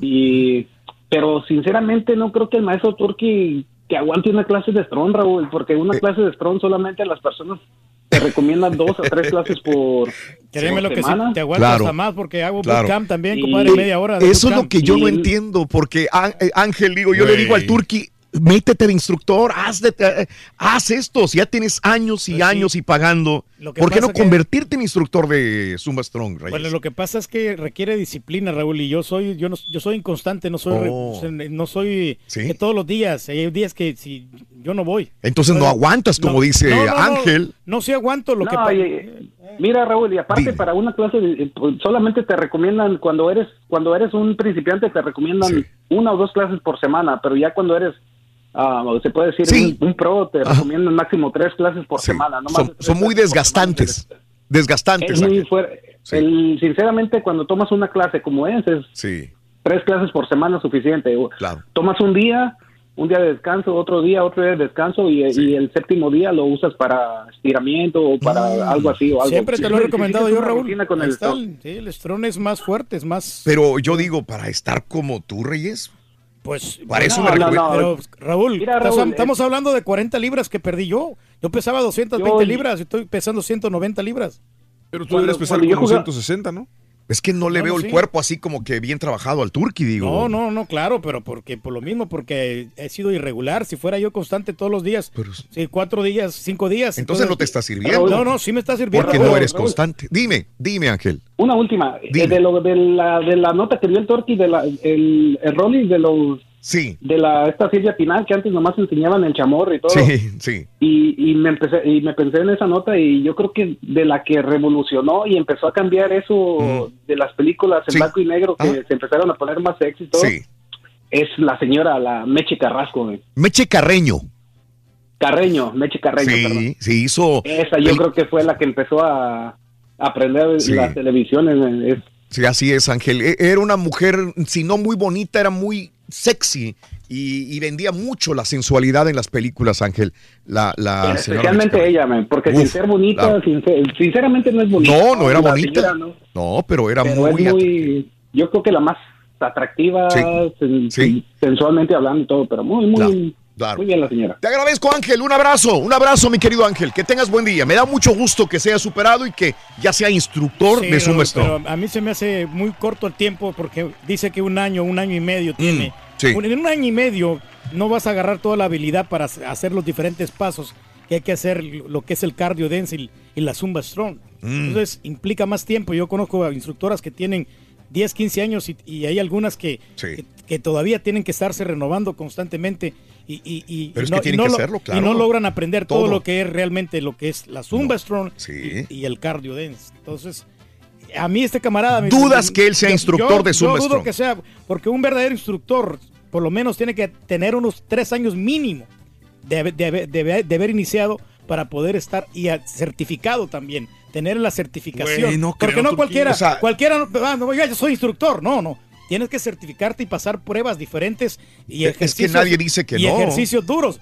Y, pero sinceramente no creo que el maestro Turki que aguante una clase de Strong, Raúl, porque Eh. una clase de Strong solamente las personas te recomiendan dos o tres clases por, Créeme lo que sí, semana. te aguantas Claro. hasta más porque hago Claro. bootcamp también, Y- compadre, media hora. de Eso es lo que yo no entiendo, porque Ángel, digo, yo le digo al Turqui, métete de instructor, haz, de- eh, haz esto, si ya tienes años y años y pagando, Pues Lo que ¿por qué no que- convertirte en instructor de Zumba Strong, Reyes? Bueno, lo que pasa es que requiere disciplina, Raúl, y yo soy, yo no, yo soy inconstante, no soy, Oh. no soy que todos los días. Hay días que si yo no voy. Entonces no aguantas, como dice no, no, no. Ángel. No, sí aguanto lo No, que y- y- mira Raúl y aparte para una clase de- eh, pues, solamente te recomiendan cuando eres cuando eres un principiante te recomiendan una o dos clases por semana pero ya cuando eres ah, se puede decir un, un pro te recomiendan máximo tres clases por semana no Son, son muy desgastantes. Desgastantes. es muy fuerte. El- sinceramente cuando tomas una clase como es es Sí, tres clases por semana es suficiente. Claro. tomas un día un día de descanso, otro día, otro día de descanso y, y el séptimo día lo usas para estiramiento o para algo así o algo. Siempre te lo he recomendado yo, Raúl. Con el el- sí, es más fuerte, es más... Pero yo digo, para estar como tú, Reyes, pues para eso No, me no, recomiendo. no. Pero, Raúl, Mira, estás- Raúl, estamos hablando de 40 libras que perdí yo. Yo pesaba 220 Yo- libras y estoy pesando 190 libras. Pero tú Cuando- deberías pesar como jugaba- 160, ¿no? Es que no le veo el sí. cuerpo así como que bien trabajado al Turqui, digo. No, no, no, claro, pero porque por lo mismo, porque he sido irregular. Si fuera yo constante todos los días, sí, cuatro días, cinco días. Entonces no te está sirviendo. No, no, sí me está sirviendo. Porque no Raúl. eres constante. Dime, dime, Ángel. Una última, eh, Dime. de, lo, de, la, de la nota que dio el Torqui, de la, el, el Rolly de los... Sí. De la, esta Silvia Pinal, que antes nomás enseñaban el chamorro y todo. Sí, sí. Y, y me empecé y me pensé en esa nota y yo creo que de la que revolucionó y empezó a cambiar eso de las películas en Sí. blanco y negro que se empezaron a poner más sexy y todo Sí. es la señora la Meche Carrasco güey. Meche Carreño. Carreño Meche Carreño perdón. Sí, sí, hizo. esa yo creo que fue la que empezó a, aprender Sí. la televisión es- Sí, así es, Ángel. E- Era una mujer, si no muy bonita, era muy sexy y, y vendía mucho la sensualidad en las películas, Ángel. La, la especialmente ella man, porque sin ser bonita sincer- sinceramente no es bonita No, no era La bonita. señora no. No, pero era pero muy. yo creo que la más atractiva Sí, sen- sensualmente hablando y todo pero muy muy Claro. muy bien la señora Te agradezco, Ángel. Un abrazo, un abrazo, mi querido Ángel. Que tengas buen día. Me da mucho gusto que sea superado y que ya sea instructor Sí, de Strong. pero a mí se me hace muy corto el tiempo porque dice que un año, un año y medio tiene. sí. En un año y medio no vas a agarrar toda la habilidad para hacer los diferentes pasos que hay que hacer lo que es el cardio dense y, y la zumba strong. Mm. Entonces implica más tiempo. Yo conozco a instructoras que tienen 10, 15 años y, y hay algunas que, Sí. que, que todavía tienen que estarse renovando constantemente y, y- y- Pero es no, que tienen y no que lo- hacerlo, y claro. no logran aprender todo. Todo. lo que es realmente lo que es la zumba strong Sí. y, y el cardio dance. Entonces, a mí este camarada... me- ¿Dudas que él sea yo- instructor yo- de Zumba Yo dudo Strong? que sea, porque un verdadero instructor por lo menos tiene que tener unos tres años mínimo de, haber- de haber- de haber- de haber iniciado para poder estar y certificado también, tener la certificación. No porque no cualquiera, O sea- cualquiera, no, ah, no, yo soy instructor, no, no. Tienes que certificarte y pasar pruebas diferentes y Es que ejercicios. nadie dice que y no. ejercicios duros.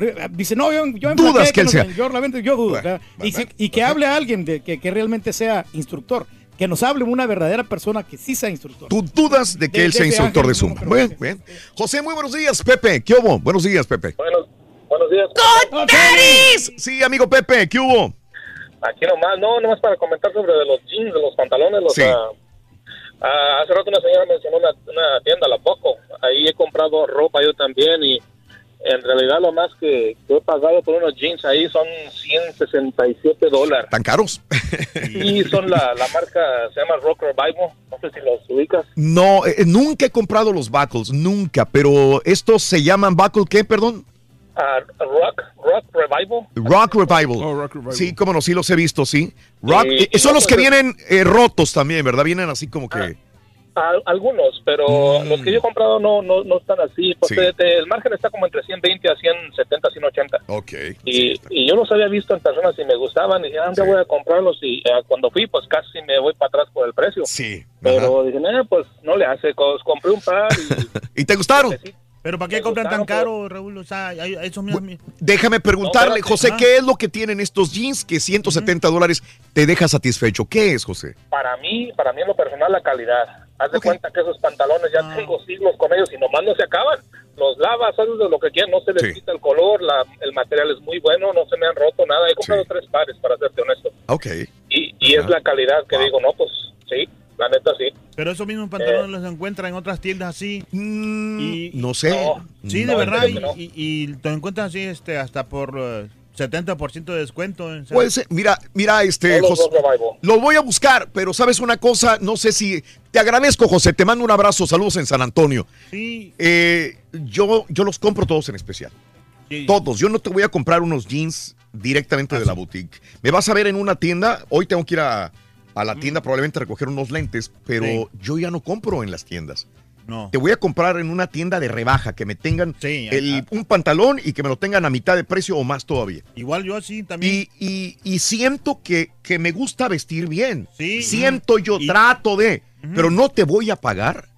Eh, dice, no, yo, yo Dudas que él sea. Yo, realmente, yo dudo. Bueno, ¿verdad? bueno, y, si- y que hable a alguien de, que, que realmente sea instructor. Que nos hable una verdadera persona que sí sea instructor. ¿Tú dudas de que De- él sea instructor de Zumba? no, Bien, bien. José, muy buenos días, Pepe. ¿Qué hubo? Buenos días, Pepe. Buenos, buenos días. ¡Con Sí, amigo Pepe, ¿qué hubo? Aquí nomás, no, nomás para comentar sobre de los jeans, de los pantalones. Los, Sí. ah, ah, hace rato una señora mencionó una, una tienda, La Poco. Ahí he comprado ropa yo también y en realidad lo más que, que he pagado por unos jeans ahí son 167 dólares. ¿Tan caros? Y son la, la marca, se llama Rock Revival. No sé si los ubicas. No, eh, nunca he comprado los buckles, nunca, pero estos se llaman buckle, ¿qué, perdón? Ah, rock, Rock Revival. Rock Revival. Sí, como no, sí los he visto, sí. Rock, Sí, eh, son no, los que pues, vienen eh, rotos también, ¿verdad? Vienen así como que... Al- algunos, pero los que yo he comprado no, no, no están así. Pues Sí. el margen está como entre 120 a 170, 180. Ok. Y, y yo los había visto en personas y me gustaban. Y dije, ah, ya voy a comprarlos. Y eh, cuando fui, pues casi me voy para atrás por el precio. Sí. Pero dije, eh, pues no le hace. Compré un par y ¿Y te gustaron? ¿Pero para qué compran tan caro, Raúl? O sea, esos mismos... Déjame preguntarle, No, José. ¿qué es lo que tienen estos jeans que 170 dólares te deja satisfecho? ¿Qué es, José? para mí, para mí en lo personal, la calidad. Haz de cuenta que esos pantalones ya tengo siglos con ellos y nomás no se acaban. Los lavas, haces de lo que quieras, no se les quita el color, la- el material es muy bueno, no se me han roto nada. He comprado tres pares, para serte honesto. Ok. Y, y es la calidad que digo, no, pues sí, la neta sí. Pero esos mismos pantalones los encuentran en otras tiendas así. y, Mm, no sé. Sí, de No, verdad. Y, no. y, y te encuentran así este, hasta por eh, 70% de descuento. Puede ser, mira, mira, este, José, lo voy a buscar, pero sabes una cosa, no sé si, te agradezco, José, te mando un abrazo, saludos en San Antonio. Sí. Eh, yo, yo los compro todos en especial. Todos. Yo no te voy a comprar unos jeans directamente de la boutique. Me vas a ver en una tienda. Hoy tengo que ir a, a la tienda probablemente a recoger unos lentes, pero Sí. yo ya no compro en las tiendas. No. Te voy a comprar en una tienda de rebaja, que me tengan Sí, el- un pantalón y que me lo tengan a mitad de precio o más todavía. Igual yo así también. Y, y- y siento que, que me gusta vestir bien. Sí. Siento yo, Y- trato de, pero no te voy a pagar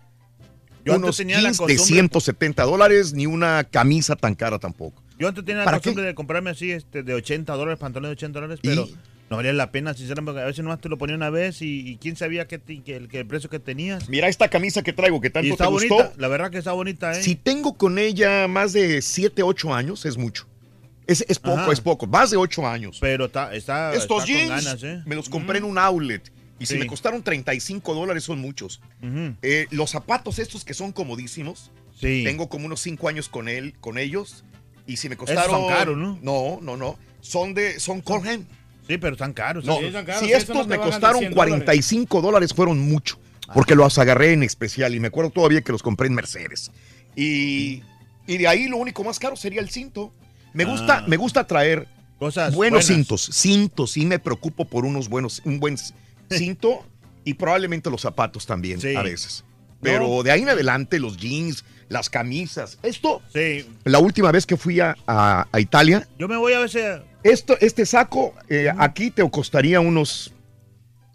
Yo unos tenía la jeans de costumbre- 170 dólares ni una camisa tan cara tampoco. Yo antes tenía la ¿Para costumbre de comprarme así este, de 80 dólares, pantalones de 80 dólares, pero no valía la pena, sinceramente, porque a veces nomás te lo ponía una vez y, y quién sabía que, te- que el, que el precio que tenías. Mira esta camisa que traigo que Y tanto está te bonita, gustó. la verdad que está bonita, ¿eh? Si tengo con ella más de 7, 8 años, es mucho. Es, es poco, Ajá. es poco. Más de 8 años. Pero está, está, Estos está con jeans ganas, ¿eh? me los compré en un outlet. Y si Sí. me costaron 35 dólares, son muchos. Eh, los zapatos estos que son comodísimos. Sí. Tengo como unos 5 años con él, con ellos. Y si me Esos costaron. son caros, ¿no? No, no, no. Son de. Son Colhan. Sí, pero están caros. No, sí, están caros, si estos me costaron 100 dólares. 45 dólares, fueron mucho. Porque los agarré en especial y me acuerdo todavía que los compré en Mercedes. Y, y de ahí lo único más caro sería el cinto. Me gusta, Ah. me gusta traer Cosas buenos buenas. cintos. Cintos, sí me preocupo por unos buenos, un buen cinto y probablemente los zapatos también Sí. a veces. Pero No. de ahí en adelante, los jeans, las camisas. Esto, Sí. la última vez que fui a, a- a Italia, Yo me voy a veces. Esto, este saco eh, aquí te costaría unos,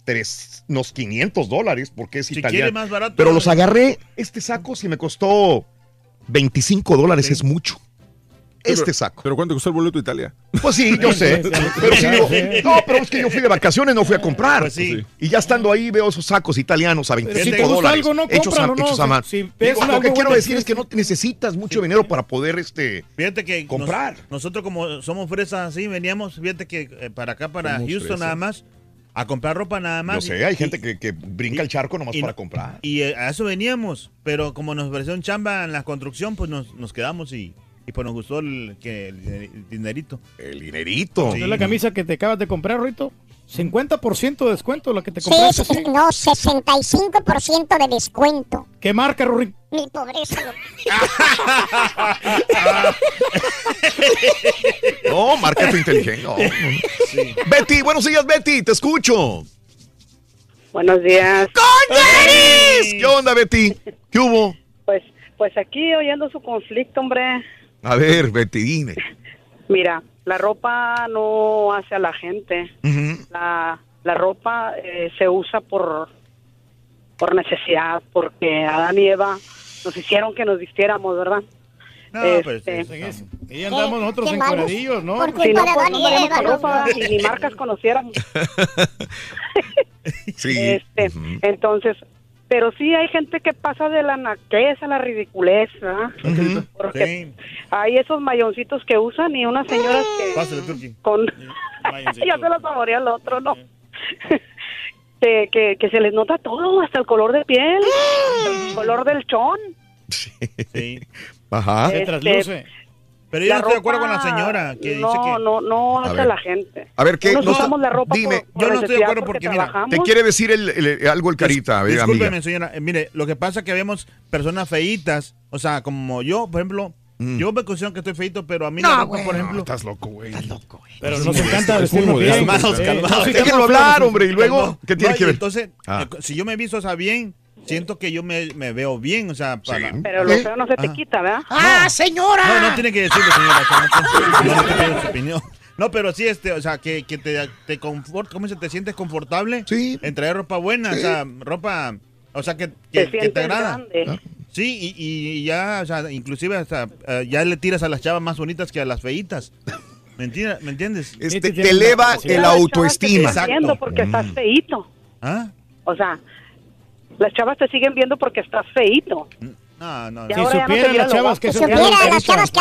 tres, unos 500 dólares porque es Si italiano. quiere más barato, Pero los agarré, este saco si me costó 25 dólares, es mucho. Este saco. ¿Pero cuánto costó el boleto a Italia? Pues sí, yo sé. Pero sí, digo, no, pero es que yo fui de vacaciones, no fui a comprar. Pues sí. Y ya estando ahí veo esos sacos italianos a Pero 25 si dólares. algo, no, hechos, a, no. hechos a Si- mano. si ves Digo, lo que quiero decir es que no necesitas mucho dinero para poder este Fíjate que nos- comprar. nosotros como somos fresas así, veníamos, fíjate que eh, para acá, para Somos Houston fresas. nada más, a comprar ropa nada más. Yo sé, hay y- gente que, que brinca el charco nomás y- para comprar. Y eh, a eso veníamos, pero como nos pareció un chamba en la construcción, pues nos, nos quedamos y, y pues nos gustó el, que, el, el dinerito. El dinerito. ¿Es la camisa que te acabas de comprar, Rito? 50% de descuento la que te Sí, compraste. sí, sí. no, 65% de descuento. ¿Qué marca, Rory? Mi pobreza. No, marca tu inteligencia. No. Betty, buenos días, Betty, te escucho. Buenos días. ¿Qué onda, Betty? ¿Qué hubo? Pues, pues aquí oyendo su conflicto, hombre. A ver, Betty, dime. Mira, la ropa no hace a la gente. Ujú. La, la ropa eh, se usa por, por necesidad, porque Adán y Eva nos hicieron que nos vistiéramos, ¿verdad? No, Este, pues, es- Y andamos nosotros en malos. cuadradillos, ¿no? Si no, pues, no ropa y ni marcas conociéramos. Sí. Este, Entonces, pero sí hay gente que pasa de la naquez a la ridiculez, ¿verdad? Porque hay esos mayoncitos que usan y unas señoras que Pásale, Turki. con... ya se lo saborea al otro, ¿no? que, que, que se les nota todo, hasta el color de piel, el color del chón. Sí. Ajá. Se trasluce. Pero yo no estoy de acuerdo con la señora que no, dice que... No, no hace ver. la gente. A ver, ¿qué? Unos No, usamos la ropa dime. por- por Yo no estoy de acuerdo porque porque, mira. Te quiere decir el- el- algo el carita, ver, Discúlpeme, amiga. señora. eh, mire, lo que pasa es que habíamos personas feitas. O sea, como yo, por ejemplo, yo me considero que estoy feito, pero a mí la ropa, por ejemplo... Estás loco, güey. Estás loco, güey. Pero nos encanta vestirnos bien. Calmados, no, Déjenlo hablar, hombre, y luego. ¿qué tiene No, que ver? Entonces, Ah. si yo me visto, o sea, bien, siento que yo me, me veo bien, o sea, para... Pero lo feo no se te Ajá. quita, ¿verdad? ¡Ah, señora! No, no tiene que decirlo, señora. o sea, no, no, no te pido su opinión. No, pero sí, este, o sea, que, que te, te confort, ¿cómo se te sientes confortable? Sí. En traer ropa buena, o sea, ropa, o sea, que, Te que, te agrada. grande. Sí, y, y ya, o sea, inclusive hasta, eh, ya le tiras a las chavas más bonitas que a las feitas. ¿Me entiendes? ¿Me entiendes? Este, te eleva el autoestima. Viendo porque estás feíto. ¿Ah? O sea, las chavas te siguen viendo porque estás feíto. No, no, no. Si supiera las chavas que agarran Entonces,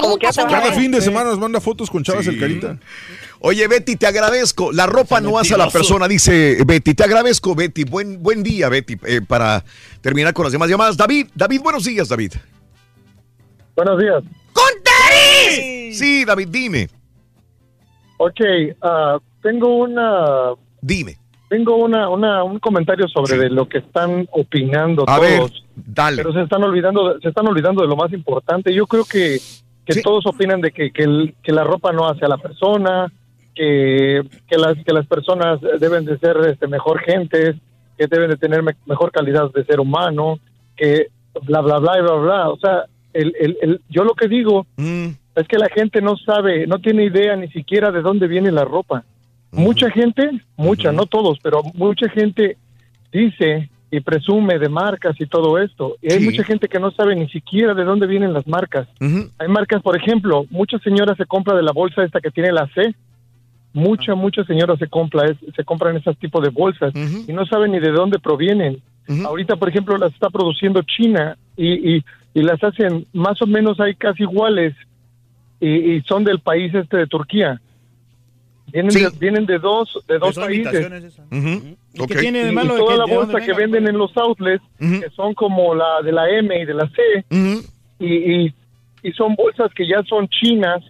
como que carita, ya te van a Cada fin de semana nos manda fotos con chavas el carita. Oye, Betty, te agradezco. La ropa no hace a la persona, dice Betty. Te agradezco, Betty. Buen, buen día, Betty. Eh, para terminar con las demás llamadas. David, David, buenos días, David. Buenos días. Sí, David, dime. Ok, ah, tengo una... Dime. Tengo una, una, un comentario sobre de lo que están opinando A ver, todos. dale. Pero se están olvidando, se están olvidando de lo más importante. Yo creo que, que todos opinan de que, que, el- que la ropa no hace a la persona, que, que las que las personas deben de ser este, mejor gentes, que deben de tener me- mejor calidad de ser humano, que bla bla bla y bla bla. O sea, el, el, el- yo lo que digo Mm. es que la gente no sabe, no tiene idea ni siquiera de dónde viene la ropa. Mucha gente, mucha, no todos, pero mucha gente dice y presume de marcas y todo esto. Y hay Sí. mucha gente que no sabe ni siquiera de dónde vienen las marcas. Hay marcas, por ejemplo, muchas señoras se compran de la bolsa esta que tiene la C. Muchas, muchas señoras se, compra, es- se compran esos tipos de bolsas y no saben ni de dónde provienen. Ahorita, por ejemplo, las está produciendo China y, y, y las hacen más o menos hay casi iguales y, y son del país este de Turquía. Vienen, de, vienen de dos de dos países. esas. Ok. qué tiene de Y- malo y toda que- la de bolsa que venga, venden en los outlets, que son como la de la M y de la C, y, y, y son bolsas que ya son chinas,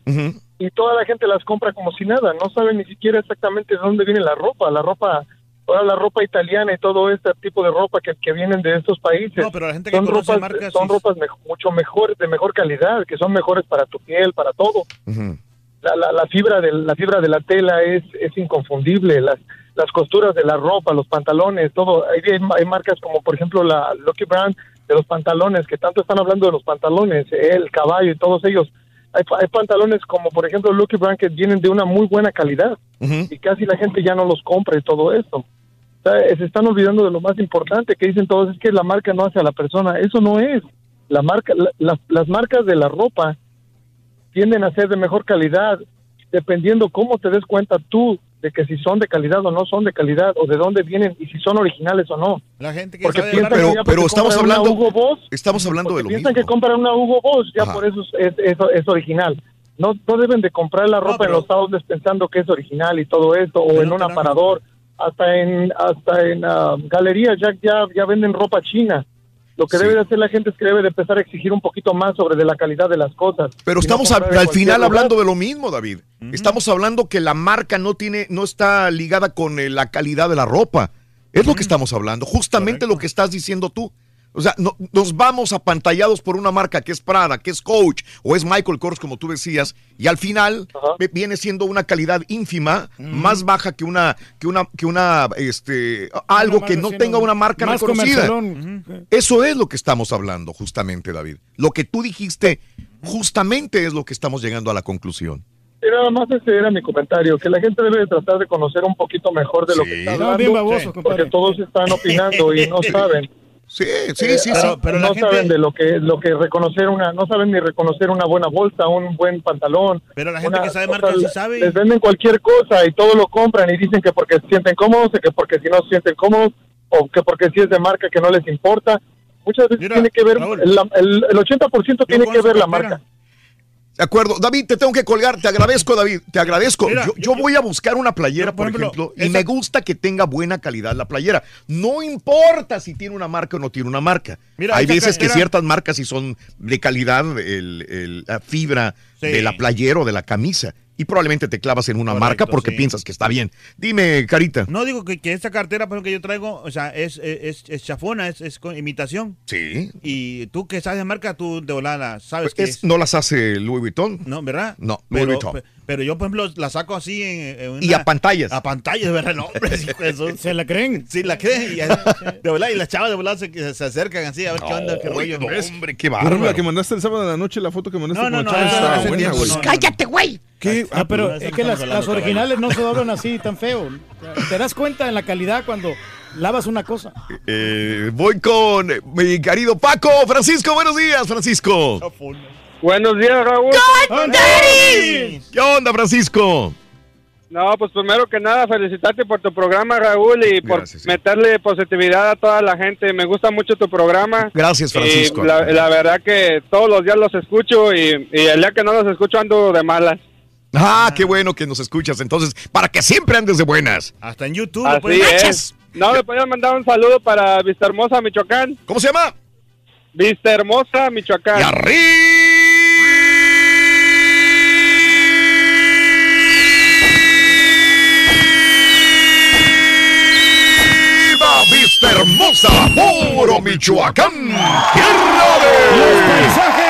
y toda la gente las compra como si nada, no saben ni siquiera exactamente de dónde viene la ropa, la ropa, toda la ropa italiana y todo este tipo de ropa que, que vienen de estos países. No, pero la gente que son ropas, marcas son sí- ropas mucho mejores, de mejor calidad, que son mejores para tu piel, para todo la, la, la fibra de la fibra de la tela es, es inconfundible las las costuras de la ropa los pantalones todo. Hay, hay marcas como por ejemplo la Lucky Brand de los pantalones que tanto están hablando de los pantalones el caballo y todos ellos. Hay, hay pantalones como por ejemplo Lucky Brand que vienen de una muy buena calidad y casi la gente ya no los compra y todo esto o sea, eh, se están olvidando de lo más importante que dicen todos es que la marca no hace a la persona. Eso no es. La marca la- las marcas de la ropa tienden a ser de mejor calidad, dependiendo cómo te des cuenta tú de que si son de calidad o no son de calidad, o de dónde vienen y si son originales o no. La gente que Porque sabe piensan que Hugo Boss, estamos hablando de porque lo piensan mismo. que compran una Hugo Boss, ya Ajá. por eso es, es, es original. No, no deben de comprar la ropa en los outlets pensando que es original y todo esto, o en un aparador, hasta en hasta en ah, galerías ya, ya, ya venden ropa china. Lo que debe de hacer la gente es que debe de empezar a exigir un poquito más sobre de la calidad de las cosas. Pero no estamos al final lugar. hablando de lo mismo, David. Estamos hablando que la marca no tiene, no está ligada con eh, la calidad de la ropa. Es lo que estamos hablando, justamente lo que estás diciendo tú. O sea, no- nos vamos apantallados por una marca que es Prada, que es Coach o es Michael Kors, como tú decías, y al final viene siendo una calidad ínfima, más baja que una, que una, que una, este, algo que no tenga una marca más reconocida. Eso es lo que estamos hablando, justamente, David. Lo que tú dijiste, justamente es lo que estamos llegando a la conclusión. Y nada más ese era mi comentario, que la gente debe de tratar de conocer un poquito mejor de lo que está No, hablando, bien baboso, porque todos están opinando y no saben. Sí, sí, sí, no saben de lo que lo que reconocer una, no saben ni reconocer una buena bolsa, un buen pantalón. Pero la gente una- que sabe marca sí sabe. Les venden cualquier cosa y todo lo compran y dicen que porque se sienten cómodos, que porque si no se sienten cómodos o que porque si es de marca que no les importa. Muchas veces tiene que ver, el, el, el 80% tiene que ver la marca. De acuerdo. David, te tengo que colgar. Te agradezco, David. Te agradezco. Mira, yo, yo voy a buscar una playera, por, ejemplo, y me gusta que tenga buena calidad la playera. No importa si tiene una marca o no tiene una marca. Mira, Hay veces que ciertas marcas sí son de calidad, el, el- la fibra Sí. de la playera o de la camisa. Y probablemente te clavas en una marca porque piensas que está bien. Dime, Carita. No digo que, que esta cartera por ejemplo, que yo traigo, o sea, es, es, es chafona, es, es con imitación. Sí. Y tú que sabes de marca, tú de volada sabes que Es- es. ¿No las hace Louis Vuitton? No, ¿verdad? No, Louis Pero, Vuitton. pe- pero yo, por ejemplo, la saco así en, en una- Y a pantallas. A pantallas, ¿verdad? No, hombre, eso- ¿Se la creen? Sí, la creen. Y, de volada, y las chavas de volada se, se acercan así a ver qué onda, qué rollo. no, hombre, qué bárbaro. la que mandaste el sábado de la noche, la foto que mandaste No, con no, buena, tiempo güey. no, no. ¡Cállate, güey! ¿Qué? Ah, pero es que las, las originales no se doblan así tan feo. Te das cuenta en la calidad cuando lavas una cosa. Eh, voy con mi querido Paco. Francisco, buenos días, Francisco. Buenos días, Raúl. ¿Qué onda, Francisco? No, pues primero que nada, felicitarte por tu programa, Raúl, y por meterle positividad a toda la gente. Me gusta mucho tu programa. Gracias, Francisco. Y la, la verdad que todos los días los escucho y, y el día que no los escucho ando de malas. Ah, qué bueno que nos escuchas. Entonces, para que siempre andes de buenas. Hasta en YouTube. Así pues. es. No, me podían mandar un saludo para Vista Hermosa, Michoacán. ¿Cómo se llama? Vista Hermosa, Michoacán. Y ¡Viva Vista Hermosa! ¡Puro Michoacán! ¡Tierra de... paisajes!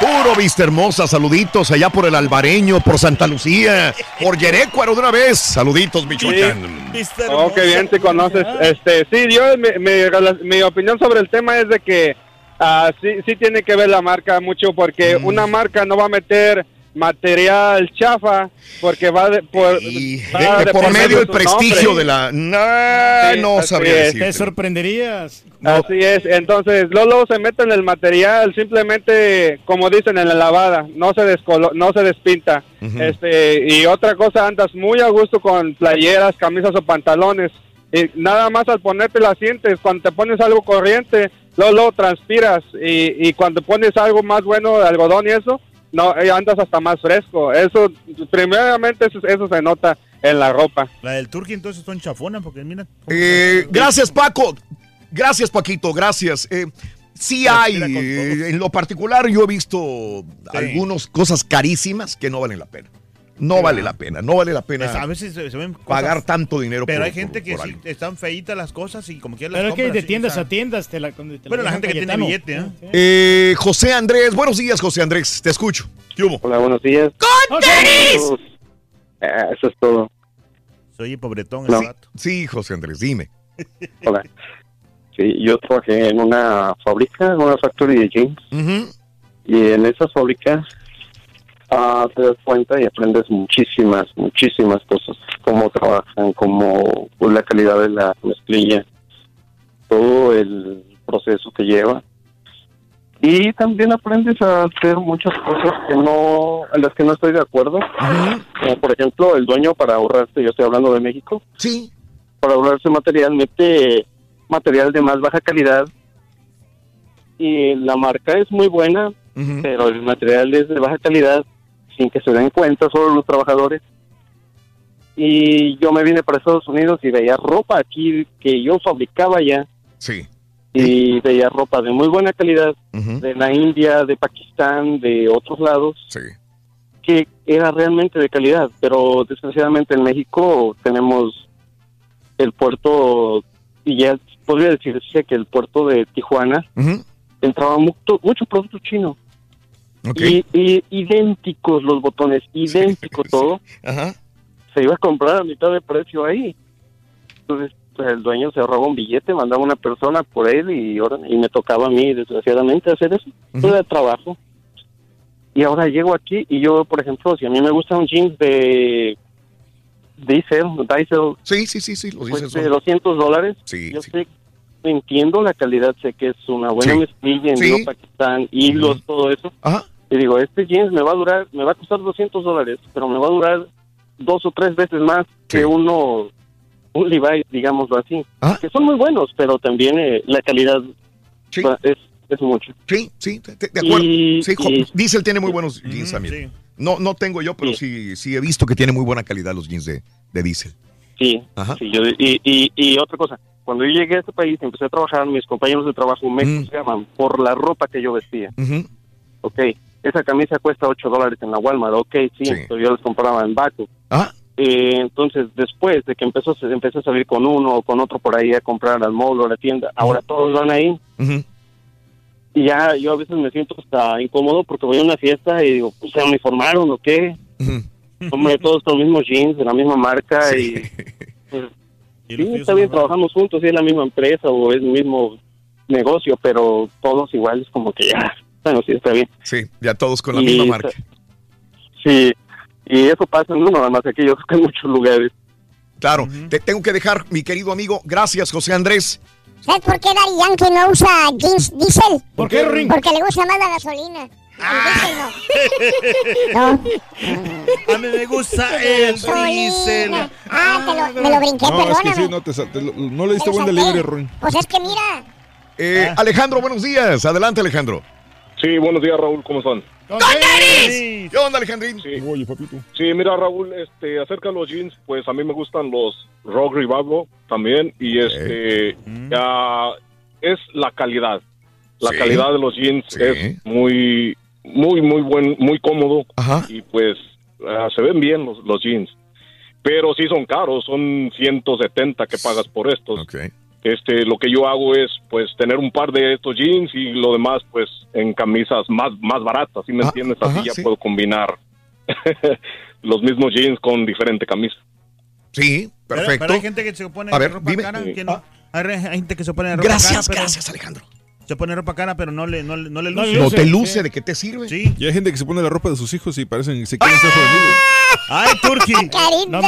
Puro Vista Hermosa, saluditos allá por el Albareño, por Santa Lucía, por Yerecuaro de una vez. Saluditos, Michoacán. Oh, qué bien te conoces. Este, sí, yo mi, mi- mi opinión sobre el tema es de que ah, sí, sí tiene que ver la marca mucho porque una marca no va a meter material chafa porque va de, por, va a De- de por depender medio su prestigio nombre. de la... No, Sí, no sabría es. decirte. Te sorprenderías. Así es, entonces Lolo se mete en el material simplemente como dicen en la lavada, no se descolo no se despinta. Este y otra cosa andas muy a gusto con playeras, camisas o pantalones. Y nada más al ponerte la sientes, cuando te pones algo corriente, Lolo transpiras y, y cuando pones algo más bueno de algodón y eso, no eh, andas hasta más fresco. Eso primeramente eso, eso se nota en la ropa. La del Turkey entonces son chafonas porque mira. Eh, gracias, Paco. Gracias, Paquito. Gracias. Eh, sí hay, eh, en lo particular yo he visto algunas cosas carísimas que no valen la pena. No vale la pena, no vale la pena Es- a veces se, se ven cosas- pagar tanto dinero Pero por- hay gente por- que por sí están feitas las cosas y como quiera las Pero es que de tiendas a tiendas te la, te la Bueno, la gente que tiene billete, ¿eh? Eh, José Andrés, buenos días, José Andrés. Te escucho. ¿Qué hubo? Hola, buenos días. ¡Con tenis! Eh, eso es todo. Soy pobretón No. el vato. Sí, José Andrés, dime. Hola. Sí, yo trabajé en una fábrica, en una factory de jeans. Y en esas fábricas ah, te das cuenta y aprendes muchísimas, muchísimas cosas. Cómo trabajan, cómo pues, la calidad de la mezclilla, todo el proceso que lleva. Y también aprendes a hacer muchas cosas que no, en las que no estoy de acuerdo. Como por ejemplo, el dueño para ahorrarse, yo estoy hablando de México. Sí. Para ahorrarse material, mete material de más baja calidad. Y la marca es muy buena, pero el material es de baja calidad, sin que se den cuenta solo los trabajadores. Y yo me vine para Estados Unidos y veía ropa aquí que yo fabricaba ya. Sí. y veía ropa de muy buena calidad de la India, de Pakistán, de otros lados. Que era realmente de calidad, pero desgraciadamente en México tenemos el puerto, y ya podría decirse que el puerto de Tijuana entraba mucho, mucho producto chino. Y, y idénticos los botones, idéntico todo. Se iba a comprar a mitad de precio ahí. Entonces, pues, el dueño se robó un billete, mandaba una persona por él y, ahora, y me tocaba a mí, desgraciadamente, hacer eso. Todo de trabajo. Y ahora llego aquí y yo, por ejemplo, si a mí me gusta un jeans de Diesel, Diesel. Sí, sí, sí, sí, los pues, de 200 dólares. Sí, yo sé, entiendo la calidad, sé que es una buena mezclilla en Pakistán, hilos, todo eso. Y digo, este jeans me va a durar, me va a costar 200 dólares, pero me va a durar dos o tres veces más que uno un Levi, digámoslo así, que son muy buenos, pero también eh, la calidad es, es, mucho. Sí, sí, de, acuerdo. sí, Diesel tiene muy buenos jeans también. No, no tengo yo, pero sí. sí, he visto que tiene muy buena calidad los jeans de, de Diesel. Sí, yo, y, y, y, otra cosa, cuando yo llegué a este país y empecé a trabajar, mis compañeros de trabajo me mm. llaman por la ropa que yo vestía. Ok, esa camisa cuesta 8 dólares en la Walmart, ok, sí, yo les compraba en Baco. Ah. Eh, entonces, después de que empezó, empezó a salir con uno o con otro por ahí a comprar al mall o a la tienda, ahora todos van ahí. Y ya yo a veces me siento hasta incómodo porque voy a una fiesta y digo, pues, ¿se uniformaron o qué? Hombre, todos con los mismos jeans, de la misma marca y... Pues, sí, está bien, trabajamos juntos, si es la misma empresa o es el mismo negocio, pero todos iguales como que ya, bueno, sí, está bien. Sí, ya todos con la misma marca. Sí, y eso pasa no nada más aquí, yo creo que en muchos lugares. Claro, te tengo que dejar, mi querido amigo. Gracias, José Andrés. ¿Sabes por qué Daddy Yankee no usa jeans diesel? ¿Por qué, Ring? Porque le gusta más la gasolina. Ah. no. A mí me gusta el diésel. Ah, te lo, me lo brinqué, no, Es que sí, no, te, no le diste buen delivery, Ring. Pues es que mira. Eh, Alejandro, buenos días. Adelante, Alejandro. Sí, buenos días, Raúl. ¿Cómo están? ¿Qué onda, Alejandrín? Sí. sí, mira, Raúl, este, acerca de los jeans, pues a mí me gustan los Rock Revival también y este, mm. ya es la calidad. La calidad de los jeans es muy, muy, muy buen, muy cómodo y pues ah, se ven bien los, los jeans. Pero sí son caros, son 170 que pagas por estos. Okay. Este, lo que yo hago es, pues, tener un par de estos jeans y lo demás, pues, en camisas más, más baratas, ¿sí me ah, entiendes? Así ya puedo combinar los mismos jeans con diferente camisa. Sí, perfecto. Pero, hay gente que se opone a, ropa cara, no, hay gente que se opone a ropa gracias, cara. Gracias, Alejandro. Se pone ropa cara, pero no le, no, no le luce. No, te luce, ¿de qué te sirve? Sí. Y hay gente que se pone la ropa de sus hijos y parecen se quieren ser juveniles. ¡Ay, Turki! No,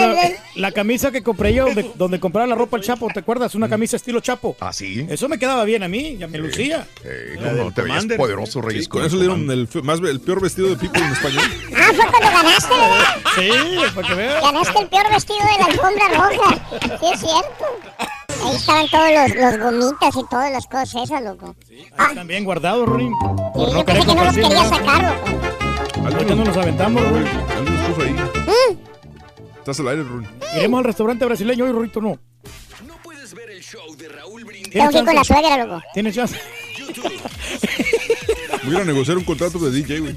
la camisa que compré yo, donde compraba la ropa el Chapo, ¿te acuerdas? Una camisa estilo Chapo. Ah, sí. Eso me quedaba bien a mí, ya me lucía. Eh, no, te veías poderoso, Reyes. con eso le dieron el, más, el peor vestido de People en español. Ah, fue cuando ganaste, ¿verdad? Sí, para que veas. Ganaste el peor vestido de la alfombra roja. Sí, es cierto. Ahí estaban todos los, los gomitas y todas las cosas esas, loco. Sí, ah. Están guardados, Rin. Sí, yo pensé que no los quería sacar, loco. Ahorita no los aventamos, Rin. Puso ahí. ¿Mm? Estás al aire, Rin. Iremos al restaurante brasileño hoy, Rorito, no. No puedes ver el show de Raúl Brindis. Tengo que ir con la suegra, loco. ¿Tienes chance? Voy a ir a negociar un contrato de DJ, güey.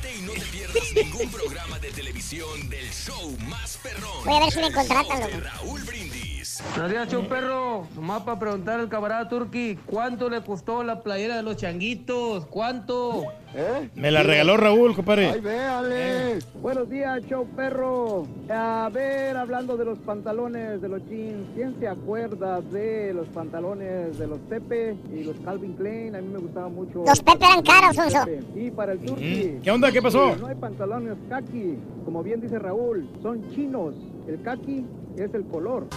Voy a ver si me contratan, loco. Buenos días, show perro. Nomás para preguntar al camarada Turki, ¿cuánto le costó la playera de los changuitos? ¿Cuánto? ¿Eh? Me la regaló Raúl, compadre. Ay, véale. Buenos días, show perro. A ver, hablando de los pantalones, de los jeans, ¿quién se acuerda de los pantalones de los Pepe y los Calvin Klein? A mí me gustaba mucho. Los Pepe eran caros, Sonso. Y para el Turki. ¿Qué onda? ¿Qué pasó? No hay pantalones kaki, como bien dice Raúl, son chinos. El kaki es el color.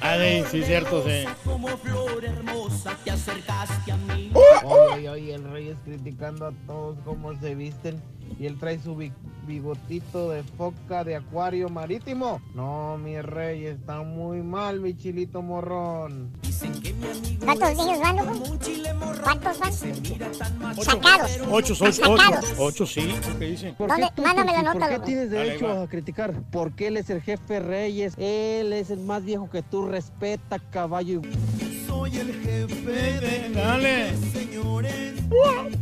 Ah, sí, cierto, sí. Como flor hermosa te acercaste a mí. Oye, oye, el rey es criticando a todos cómo se visten y él trae su bigotito de foca de acuario marítimo. No, mi rey, está muy mal, mi chilito morrón. ¿Cuántos niños van, loco? ¿Cuántos van? Sacados. Ocho, ocho, ocho, ocho, sí, ¿qué dice? ¿Dónde? Mándame la nota, ¿Por qué tienes derecho a criticar? Porque él es el jefe Reyes, él es el más viejo que tú, respeta, caballo. soy el jefe de Dale. señores.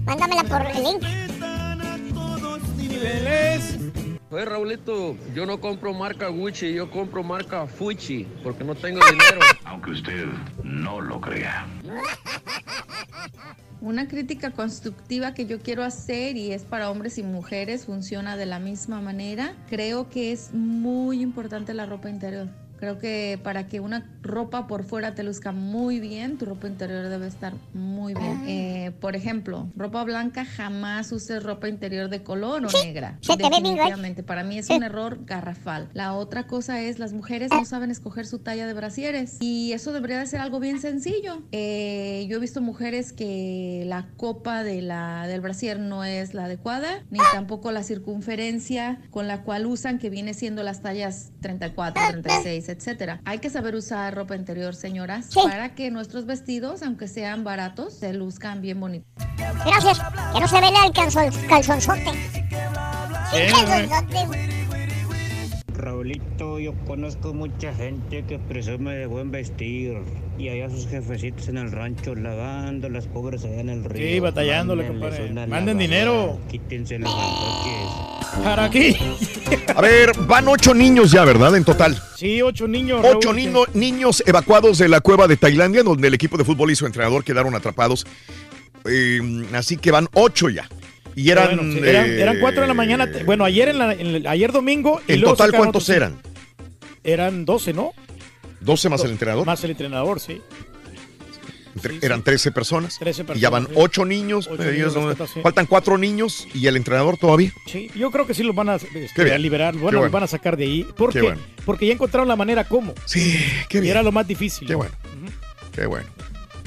Mándamela por el link. Niveles. Oye, Raulito, yo no compro marca Gucci, yo compro marca Fuchi, porque no tengo dinero. Aunque usted no lo crea. Una crítica constructiva que yo quiero hacer y es para hombres y mujeres, funciona de la misma manera. Creo que es muy importante la ropa interior. Creo que para que una ropa por fuera te luzca muy bien, tu ropa interior debe estar muy bien. Eh, por ejemplo, ropa blanca jamás uses ropa interior de color o negra. güey. Definitivamente, para mí es un error garrafal. La otra cosa es las mujeres no saben escoger su talla de brasieres y eso debería de ser algo bien sencillo. Eh, yo he visto mujeres que la copa de la, del brasier no es la adecuada, ni tampoco la circunferencia con la cual usan, que viene siendo las tallas 34, 36, etcétera. Hay que saber usar ropa interior, señoras, para que nuestros vestidos, aunque sean baratos, se luzcan bien bonitos. Gracias. Que no se vea el calzon, calzonzote. Sí, calzonzote. Raulito, yo conozco mucha gente que presume de buen vestir y allá sus jefecitos en el rancho lavando las pobres allá en el río. Sí, batallándole, compadre. Manden lavada, dinero. Quítense los antoques. Para aquí. A ver, van ocho niños ya, ¿verdad? En total. Sí, ocho niños. Ocho niño- niños evacuados de la cueva de Tailandia, donde el equipo de fútbol y su entrenador quedaron atrapados. Eh, así que van ocho ya. Y eran. Bueno, sí, eran, eh, eran cuatro de la mañana. Bueno, ayer en la- en ayer domingo. y En luego total, ¿cuántos otros- eran? Eran 12, ¿no? 12 más el entrenador. Más el entrenador, sí. Tre- eran 13 personas. 13 Y ya van personas, sí. ocho niños. Ocho eh, niños no- faltan cuatro niños y el entrenador todavía. Sí, yo creo que sí los van a, este, a liberar, bueno, los van a sacar de ahí. Porque, Qué bueno. porque ya encontraron la manera cómo. Sí, qué Y bien. era lo más difícil. Qué bueno. Qué bueno.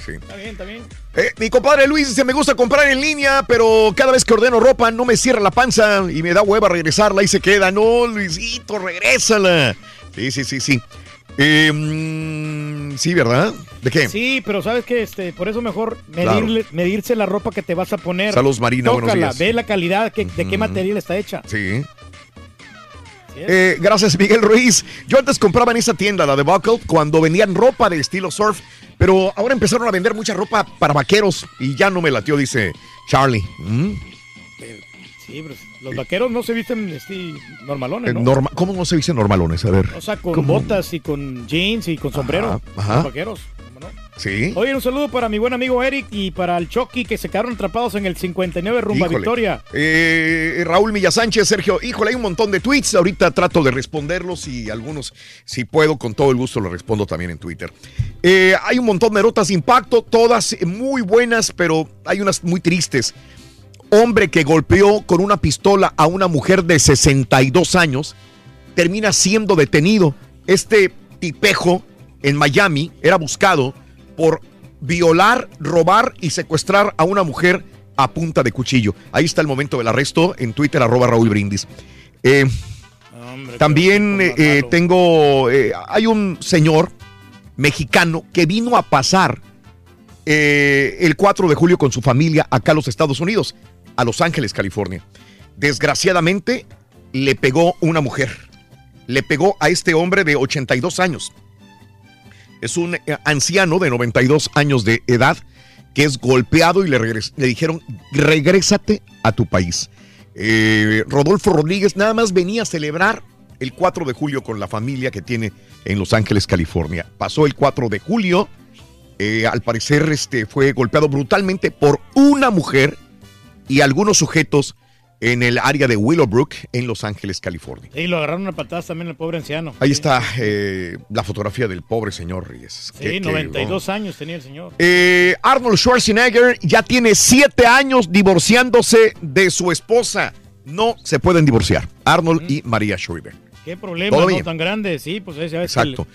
Sí. Está bien, está bien. Eh, mi compadre Luis dice, me gusta comprar en línea, pero cada vez que ordeno ropa no me cierra la panza y me da hueva regresarla y se queda. No, Luisito, regrésala. Sí, sí, sí, sí. Eh, mm, sí, ¿verdad? ¿De qué? Sí, pero sabes que este, por eso mejor Claro. medirse la ropa que te vas a poner. Saludos, Marina, buenos días. Ve la calidad, que- de qué material está hecha. Sí. Eh, gracias, Miguel Ruiz. Yo antes compraba en esa tienda, la de Buckle, cuando vendían ropa de estilo surf, pero ahora empezaron a vender mucha ropa para vaqueros y ya no me latió, dice Charlie. ¿Mm? Sí, pero los vaqueros no se visten este, normalones, Eh, ¿no? norma- ¿Cómo no se dicen normalones? A ver. O sea, con ¿Cómo? botas y con jeans y con sombrero. ajá. Los vaqueros. Sí. Oye, un saludo para mi buen amigo Eric y para el Chucky que se quedaron atrapados en el 59 rumba Híjole. Victoria. Eh, Raúl Villasánchez, Sergio, híjole, hay un montón de tweets. Ahorita trato de responderlos y algunos, si puedo, con todo el gusto los respondo también en Twitter. Eh, hay un montón de notas de impacto, todas muy buenas, pero hay unas muy tristes. Hombre que golpeó con una pistola a una mujer de 62 años termina siendo detenido. Este tipejo en Miami era buscado por violar, robar y secuestrar a una mujer a punta de cuchillo. Ahí está el momento del arresto en Twitter, arroba Raúl Brindis. Eh, también eh, tengo, eh, hay un señor mexicano que vino a pasar el 4 de julio con su familia acá a los Estados Unidos, a Los Ángeles, California. Desgraciadamente le pegó una mujer, le pegó a este hombre de 82 años. Es un eh, anciano de 92 años de edad que es golpeado y le, dijeron, regrésate a tu país. Eh, Rodolfo Rodríguez nada más venía a celebrar el 4 de julio con la familia que tiene en Los Ángeles, California. Pasó el 4 de julio, eh, al parecer este, fue golpeado brutalmente por una mujer y algunos sujetos en el área de Willowbrook, en Los Ángeles, California. Y lo agarraron a patadas también el pobre anciano. Ahí está eh, la fotografía del pobre señor Reyes. Sí, Que- que- 92 años tenía el señor. Eh, Arnold Schwarzenegger ya tiene siete años divorciándose de su esposa. No se pueden divorciar. Arnold y María Schwarzenegger. Qué problema no tan grande, sí, pues ese es Exacto.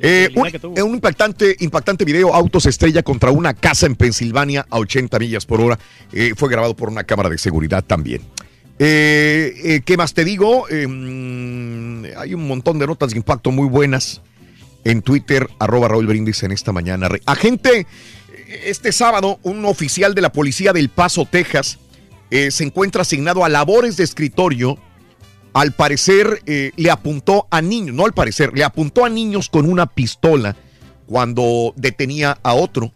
Eh, un, un impactante, impactante video, autos estrella contra una casa en Pensilvania a 80 millas por hora. Eh, fue grabado por una cámara de seguridad también. Eh, eh, ¿Qué más te digo? Mm, hay un montón de notas de impacto muy buenas en Twitter, arroba Raúl Brindis en esta mañana. Agente, este sábado, un oficial de la policía del Paso, Texas, eh, se encuentra asignado a labores de escritorio al parecer le apuntó a niños, no al parecer, le apuntó a niños con una pistola cuando detenía a otro.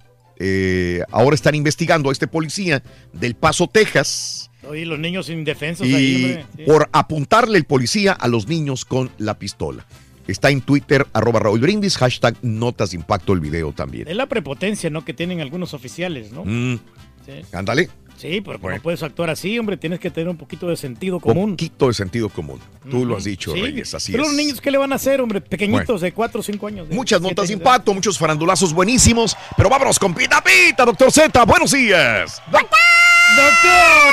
Ahora están investigando a este policía del Paso, Texas. Oye, los niños indefensos y ahí, hombre. Sí. por apuntarle el policía a los niños con la pistola. Está en Twitter, arroba Raúl Brindis, hashtag notas de impacto el video también. Es la prepotencia, ¿no? Que tienen algunos oficiales, ¿no? Mm, Sí. ándale. Sí, porque Bueno. no puedes actuar así, hombre. Tienes que tener un poquito de sentido Un común. poquito de sentido común. Tú lo has dicho, Sí, Reyes, así Pero es. los niños, ¿qué le van a hacer, hombre? Pequeñitos Bueno. de 4 o 5 años. de Muchas siete notas de años. impacto, muchos farandulazos buenísimos. Pero vámonos con Pita Pita, doctor Z. Buenos días. ¡Doctor!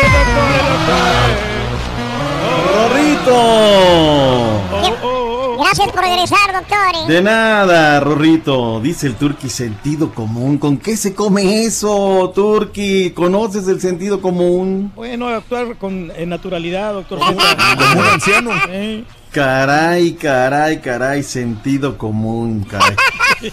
¡Rorrito! Gracias por regresar, doctor. De nada, Rorrito. Dice el Turqui sentido común. ¿Con qué se come eso, Turqui? ¿Conoces el sentido común? Bueno, actuar con eh, naturalidad, doctor. Como un anciano. Caray, caray, caray, sentido común, caray.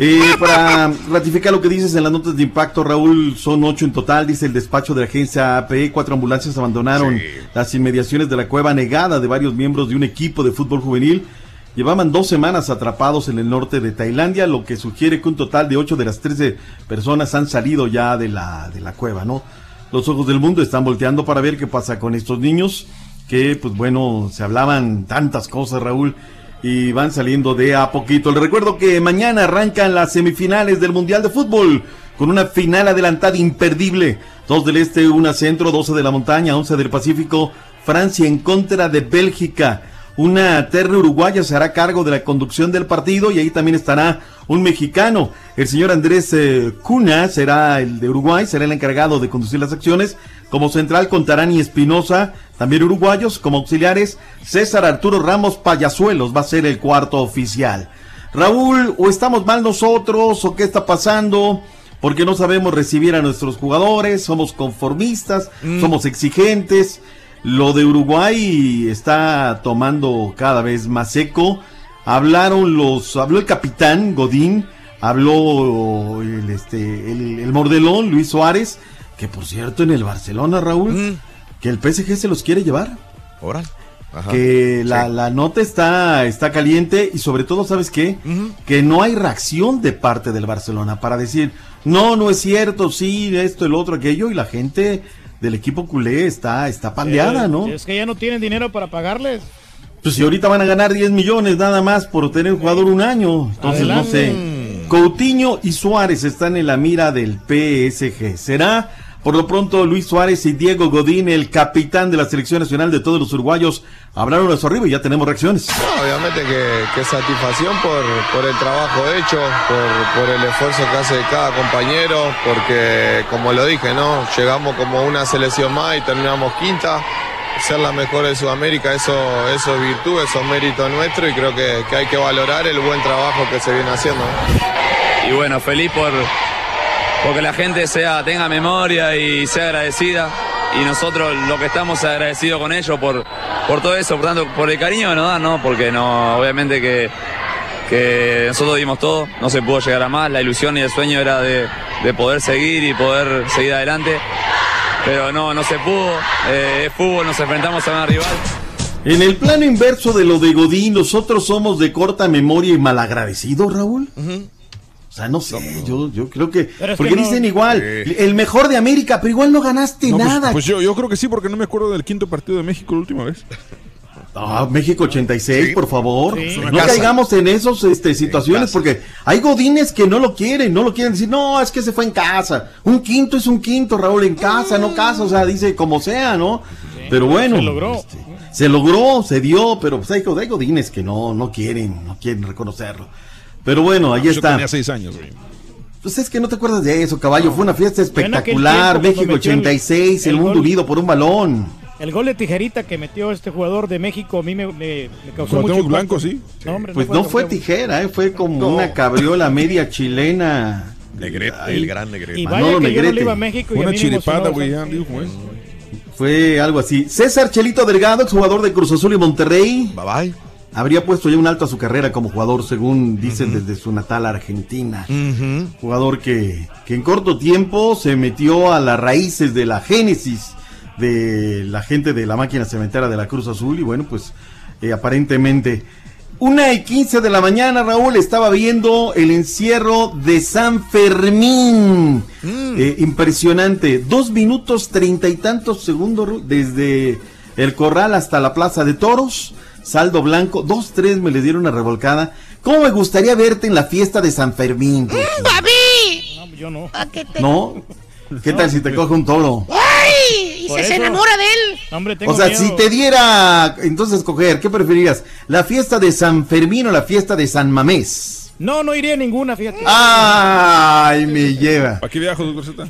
Eh, para ratificar lo que dices en las notas de impacto, Raúl, son ocho en total, dice el despacho de la agencia APE. Cuatro ambulancias abandonaron las inmediaciones de la cueva negada de varios miembros de un equipo de fútbol juvenil. Llevaban dos semanas atrapados en el norte de Tailandia, lo que sugiere que un total de ocho de las 13 personas han salido ya de la, de la cueva, ¿no? Los ojos del mundo están volteando para ver qué pasa con estos niños, que pues bueno, se hablaban tantas cosas, Raúl, y van saliendo de a poquito. Les recuerdo que mañana arrancan las semifinales del Mundial de Fútbol, con una final adelantada imperdible. Dos del este, una centro, 12 de la montaña, 11 del Pacífico, Francia en contra de Bélgica. Una terna uruguaya se hará cargo de la conducción del partido y ahí también estará un mexicano. El señor Andrés eh, Cuna será el de Uruguay, será el encargado de conducir las acciones. Como central contarán y Espinosa, también uruguayos, como auxiliares, César Arturo Ramos Payasuelos va a ser el cuarto oficial. Raúl, o estamos mal nosotros, o qué está pasando, porque no sabemos recibir a nuestros jugadores, somos conformistas, somos exigentes. Lo de Uruguay está tomando cada vez más seco. Hablaron los, habló el capitán Godín, habló el, este, el, el mordelón Luis Suárez, que por cierto en el Barcelona, Raúl, que el PSG se los quiere llevar. Ahora. Ajá. Que la, Sí. la nota está, está caliente y sobre todo, ¿sabes qué? Que no hay reacción de parte del Barcelona para decir, no, no es cierto, sí, esto, el otro, aquello, y la gente del equipo culé está, está pandeada, Sí, ¿no? Es que ya no tienen dinero para pagarles. Pues si ahorita van a ganar 10 millones nada más por tener un jugador un año. Entonces no sé. Coutinho y Suárez están en la mira del PSG. ¿Será? Por lo pronto, Luis Suárez y Diego Godín, el capitán de la selección nacional de todos los uruguayos, hablaron a su arriba y ya tenemos reacciones. No, obviamente que, que satisfacción por, por el trabajo hecho, por, por el esfuerzo que hace cada compañero, porque como lo dije, ¿no? Llegamos como una selección más y terminamos quinta. Ser la mejor de Sudamérica, eso, eso es virtud, eso es mérito nuestro y creo que, que hay que valorar el buen trabajo que se viene haciendo. Y bueno, feliz por porque la gente sea, tenga memoria y sea agradecida. Y nosotros lo que estamos agradecidos con ellos por, por todo eso, por tanto, por el cariño que nos dan, ¿no? Porque no, obviamente que, que nosotros dimos todo, no se pudo llegar a más, la ilusión y el sueño era de, de poder seguir y poder seguir adelante. Pero no, no se pudo, eh, es fútbol, nos enfrentamos a una rival. En el plano inverso de lo de Godín, nosotros somos de corta memoria y malagradecidos, Raúl. Sea, no sé, yo, yo creo que... Porque que no- dicen igual, el mejor de América, pero igual no ganaste No, pues- nada. Pues, yo, yo creo que sí, porque no me acuerdo del quinto partido de México la última vez. Ah, México 86, por favor. Sí. Es una No casa. caigamos en esas este, situaciones porque hay godines que no lo quieren, no lo quieren decir, no, es que se fue en casa. Un quinto es un quinto, Raúl, en casa, no casa, o sea, dice como sea, ¿no? pero bueno. se logró. este, se logró, se dio, pero pues hay, hay godines que no, no quieren, no quieren reconocerlo. Pero bueno, ahí Yo está. tenía seis años, güey. Pues es que no te acuerdas de eso, caballo. Fue una fiesta espectacular. tiempo cuando México metió el- 86, el, el mundo gol. unido por un balón. El gol de tijerita que metió este jugador de México a mí me, me- me causó Cuauhtémoc mucho Blanco, sí. No, hombre, Pues no fue tijera, ¿eh? fue como una cabriola media chilena. Negrete, Ahí. el gran Negrete. Y vaya Manolo que yo no Negrete. le iba a México y a Una chiripada, güey, ya, bastante. digo, ¿cómo es? Fue algo así. César Chelito Delgado, jugador de Cruz Azul y Monterrey. Bye bye. Habría puesto ya un alto a su carrera como jugador, según dicen desde su natal Argentina. Jugador que, que en corto tiempo se metió a las raíces de la génesis de la gente de la máquina cementera de la Cruz Azul y bueno, pues eh, aparentemente Una y quince de la mañana, Raúl, estaba viendo el encierro de San Fermín. Eh, impresionante. Dos minutos treinta y tantos segundos desde el corral hasta la plaza de toros. Saldo blanco. Dos, tres me le dieron una revolcada. ¿Cómo me gustaría verte en la fiesta de San Fermín? ¡Babi! No, yo no. ¿A qué te- ¿No? ¿Qué tal si te coge un toro? ¡Ay! Y se, enamora de él. Hombre, tengo O sea, miedo. si te diera, entonces coger, ¿qué preferirías? ¿La fiesta de San Fermín o la fiesta de San Mamés? No, no iría a ninguna, fíjate. Ay, me lleva. ¿Para qué viajo, doctor Z?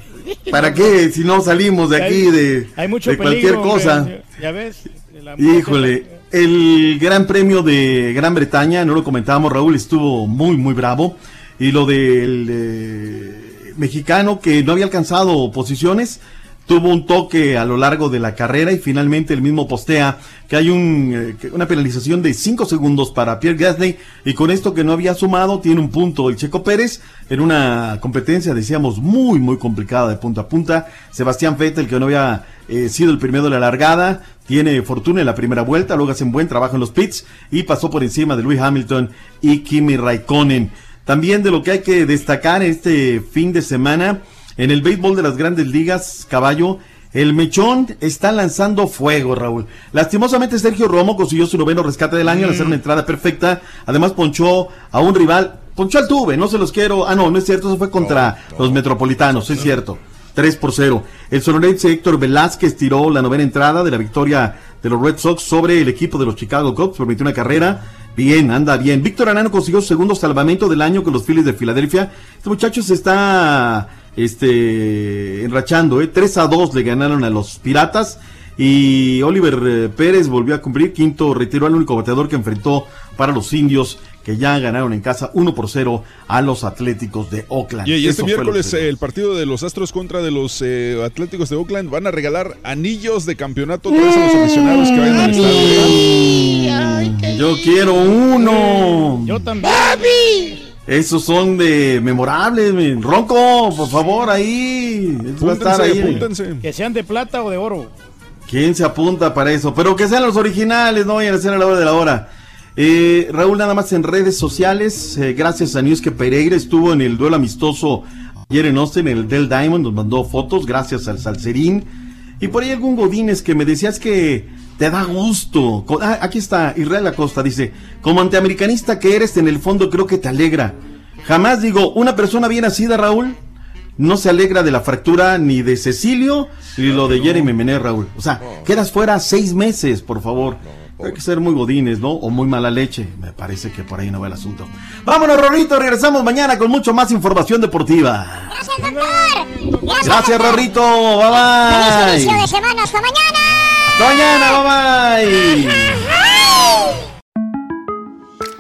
¿Para qué? Si no salimos de aquí de, Hay mucho de cualquier peligro, cosa. hombre. Ya ves. La- Híjole, el Gran Premio de Gran Bretaña, no lo comentábamos, Raúl estuvo muy, muy bravo. Y lo del eh, mexicano que no había alcanzado posiciones, tuvo un toque a lo largo de la carrera y finalmente el mismo postea que hay un, eh, una penalización de 5 segundos para Pierre Gasly y con esto que no había sumado tiene un punto el Checo Pérez en una competencia decíamos muy muy complicada de punta a punta. Sebastián Vettel que no había eh, sido el primero de la largada tiene fortuna en la primera vuelta luego hace un buen trabajo en los pits y pasó por encima de Lewis Hamilton y Kimi Raikkonen. También de lo que hay que destacar este fin de semana en el béisbol de las grandes ligas, caballo, el mechón está lanzando fuego, Raúl. Lastimosamente Sergio Romo consiguió su noveno rescate del año al hacer una entrada perfecta. Además ponchó a un rival, ponchó al tuve, no se los quiero. Ah, no, no es cierto, eso fue contra los metropolitanos, es cierto. 3 por 0. El sonorense Héctor Velázquez tiró la novena entrada de la victoria de los Red Sox sobre el equipo de los Chicago Cubs, permitió una carrera. Bien, anda bien. Víctor Anano consiguió su segundo salvamento del año con los Phillies de Filadelfia. Este muchacho se está este enrachando, ¿eh? 3 a 2 le ganaron a los Piratas. Y Oliver eh, Pérez volvió a cumplir quinto retiro al único bateador que enfrentó para los indios que ya ganaron en casa 1 por 0 a los Atléticos de Oakland. Y, y este Eso miércoles eh, el partido de los Astros contra de los eh, Atléticos de Oakland van a regalar anillos de campeonato a los aficionados que vayan al estadio. Yo quiero uno. Yo también. Esos son de memorables. Ronco, por favor, ahí. Va a estar ahí. Que sean de plata o de oro. ¿Quién se apunta para eso? Pero que sean los originales, no vayan a ser a la hora de la hora. Eh, Raúl, nada más en redes sociales, eh, gracias a News que Pereira estuvo en el duelo amistoso ayer en Austin, en el Del Diamond, nos mandó fotos, gracias al Salcerín. Y por ahí algún Godínez que me decías que te da gusto. Ah, aquí está, Israel Acosta dice, como antiamericanista que eres, en el fondo creo que te alegra. Jamás digo, una persona bien nacida, Raúl, no se alegra de la fractura ni de Cecilio ni lo de Jeremy Menez, Raúl. O sea, quedas fuera seis meses, por favor. Hay que ser muy godines, ¿no? O muy mala leche. Me parece que por ahí no va el asunto. Vámonos, Rorrito. Regresamos mañana con mucho más información deportiva. Gracias, doctor. Gracias, Gracias, doctor. Rorrito. Feliz Bye inicio bye. de semana. Hasta mañana. Mañana, bye bye.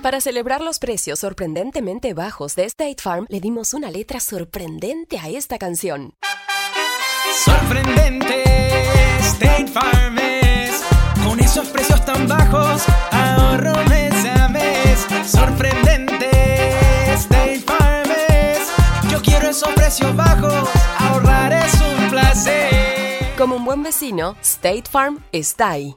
Para celebrar los precios sorprendentemente bajos de State Farm, le dimos una letra sorprendente a esta canción. Sorprendente, State Farm esos precios tan bajos, ahorro mes a mes. Sorprendente, State Farm es. Yo quiero esos precios bajos, ahorrar es un placer. Como un buen vecino, State Farm está ahí.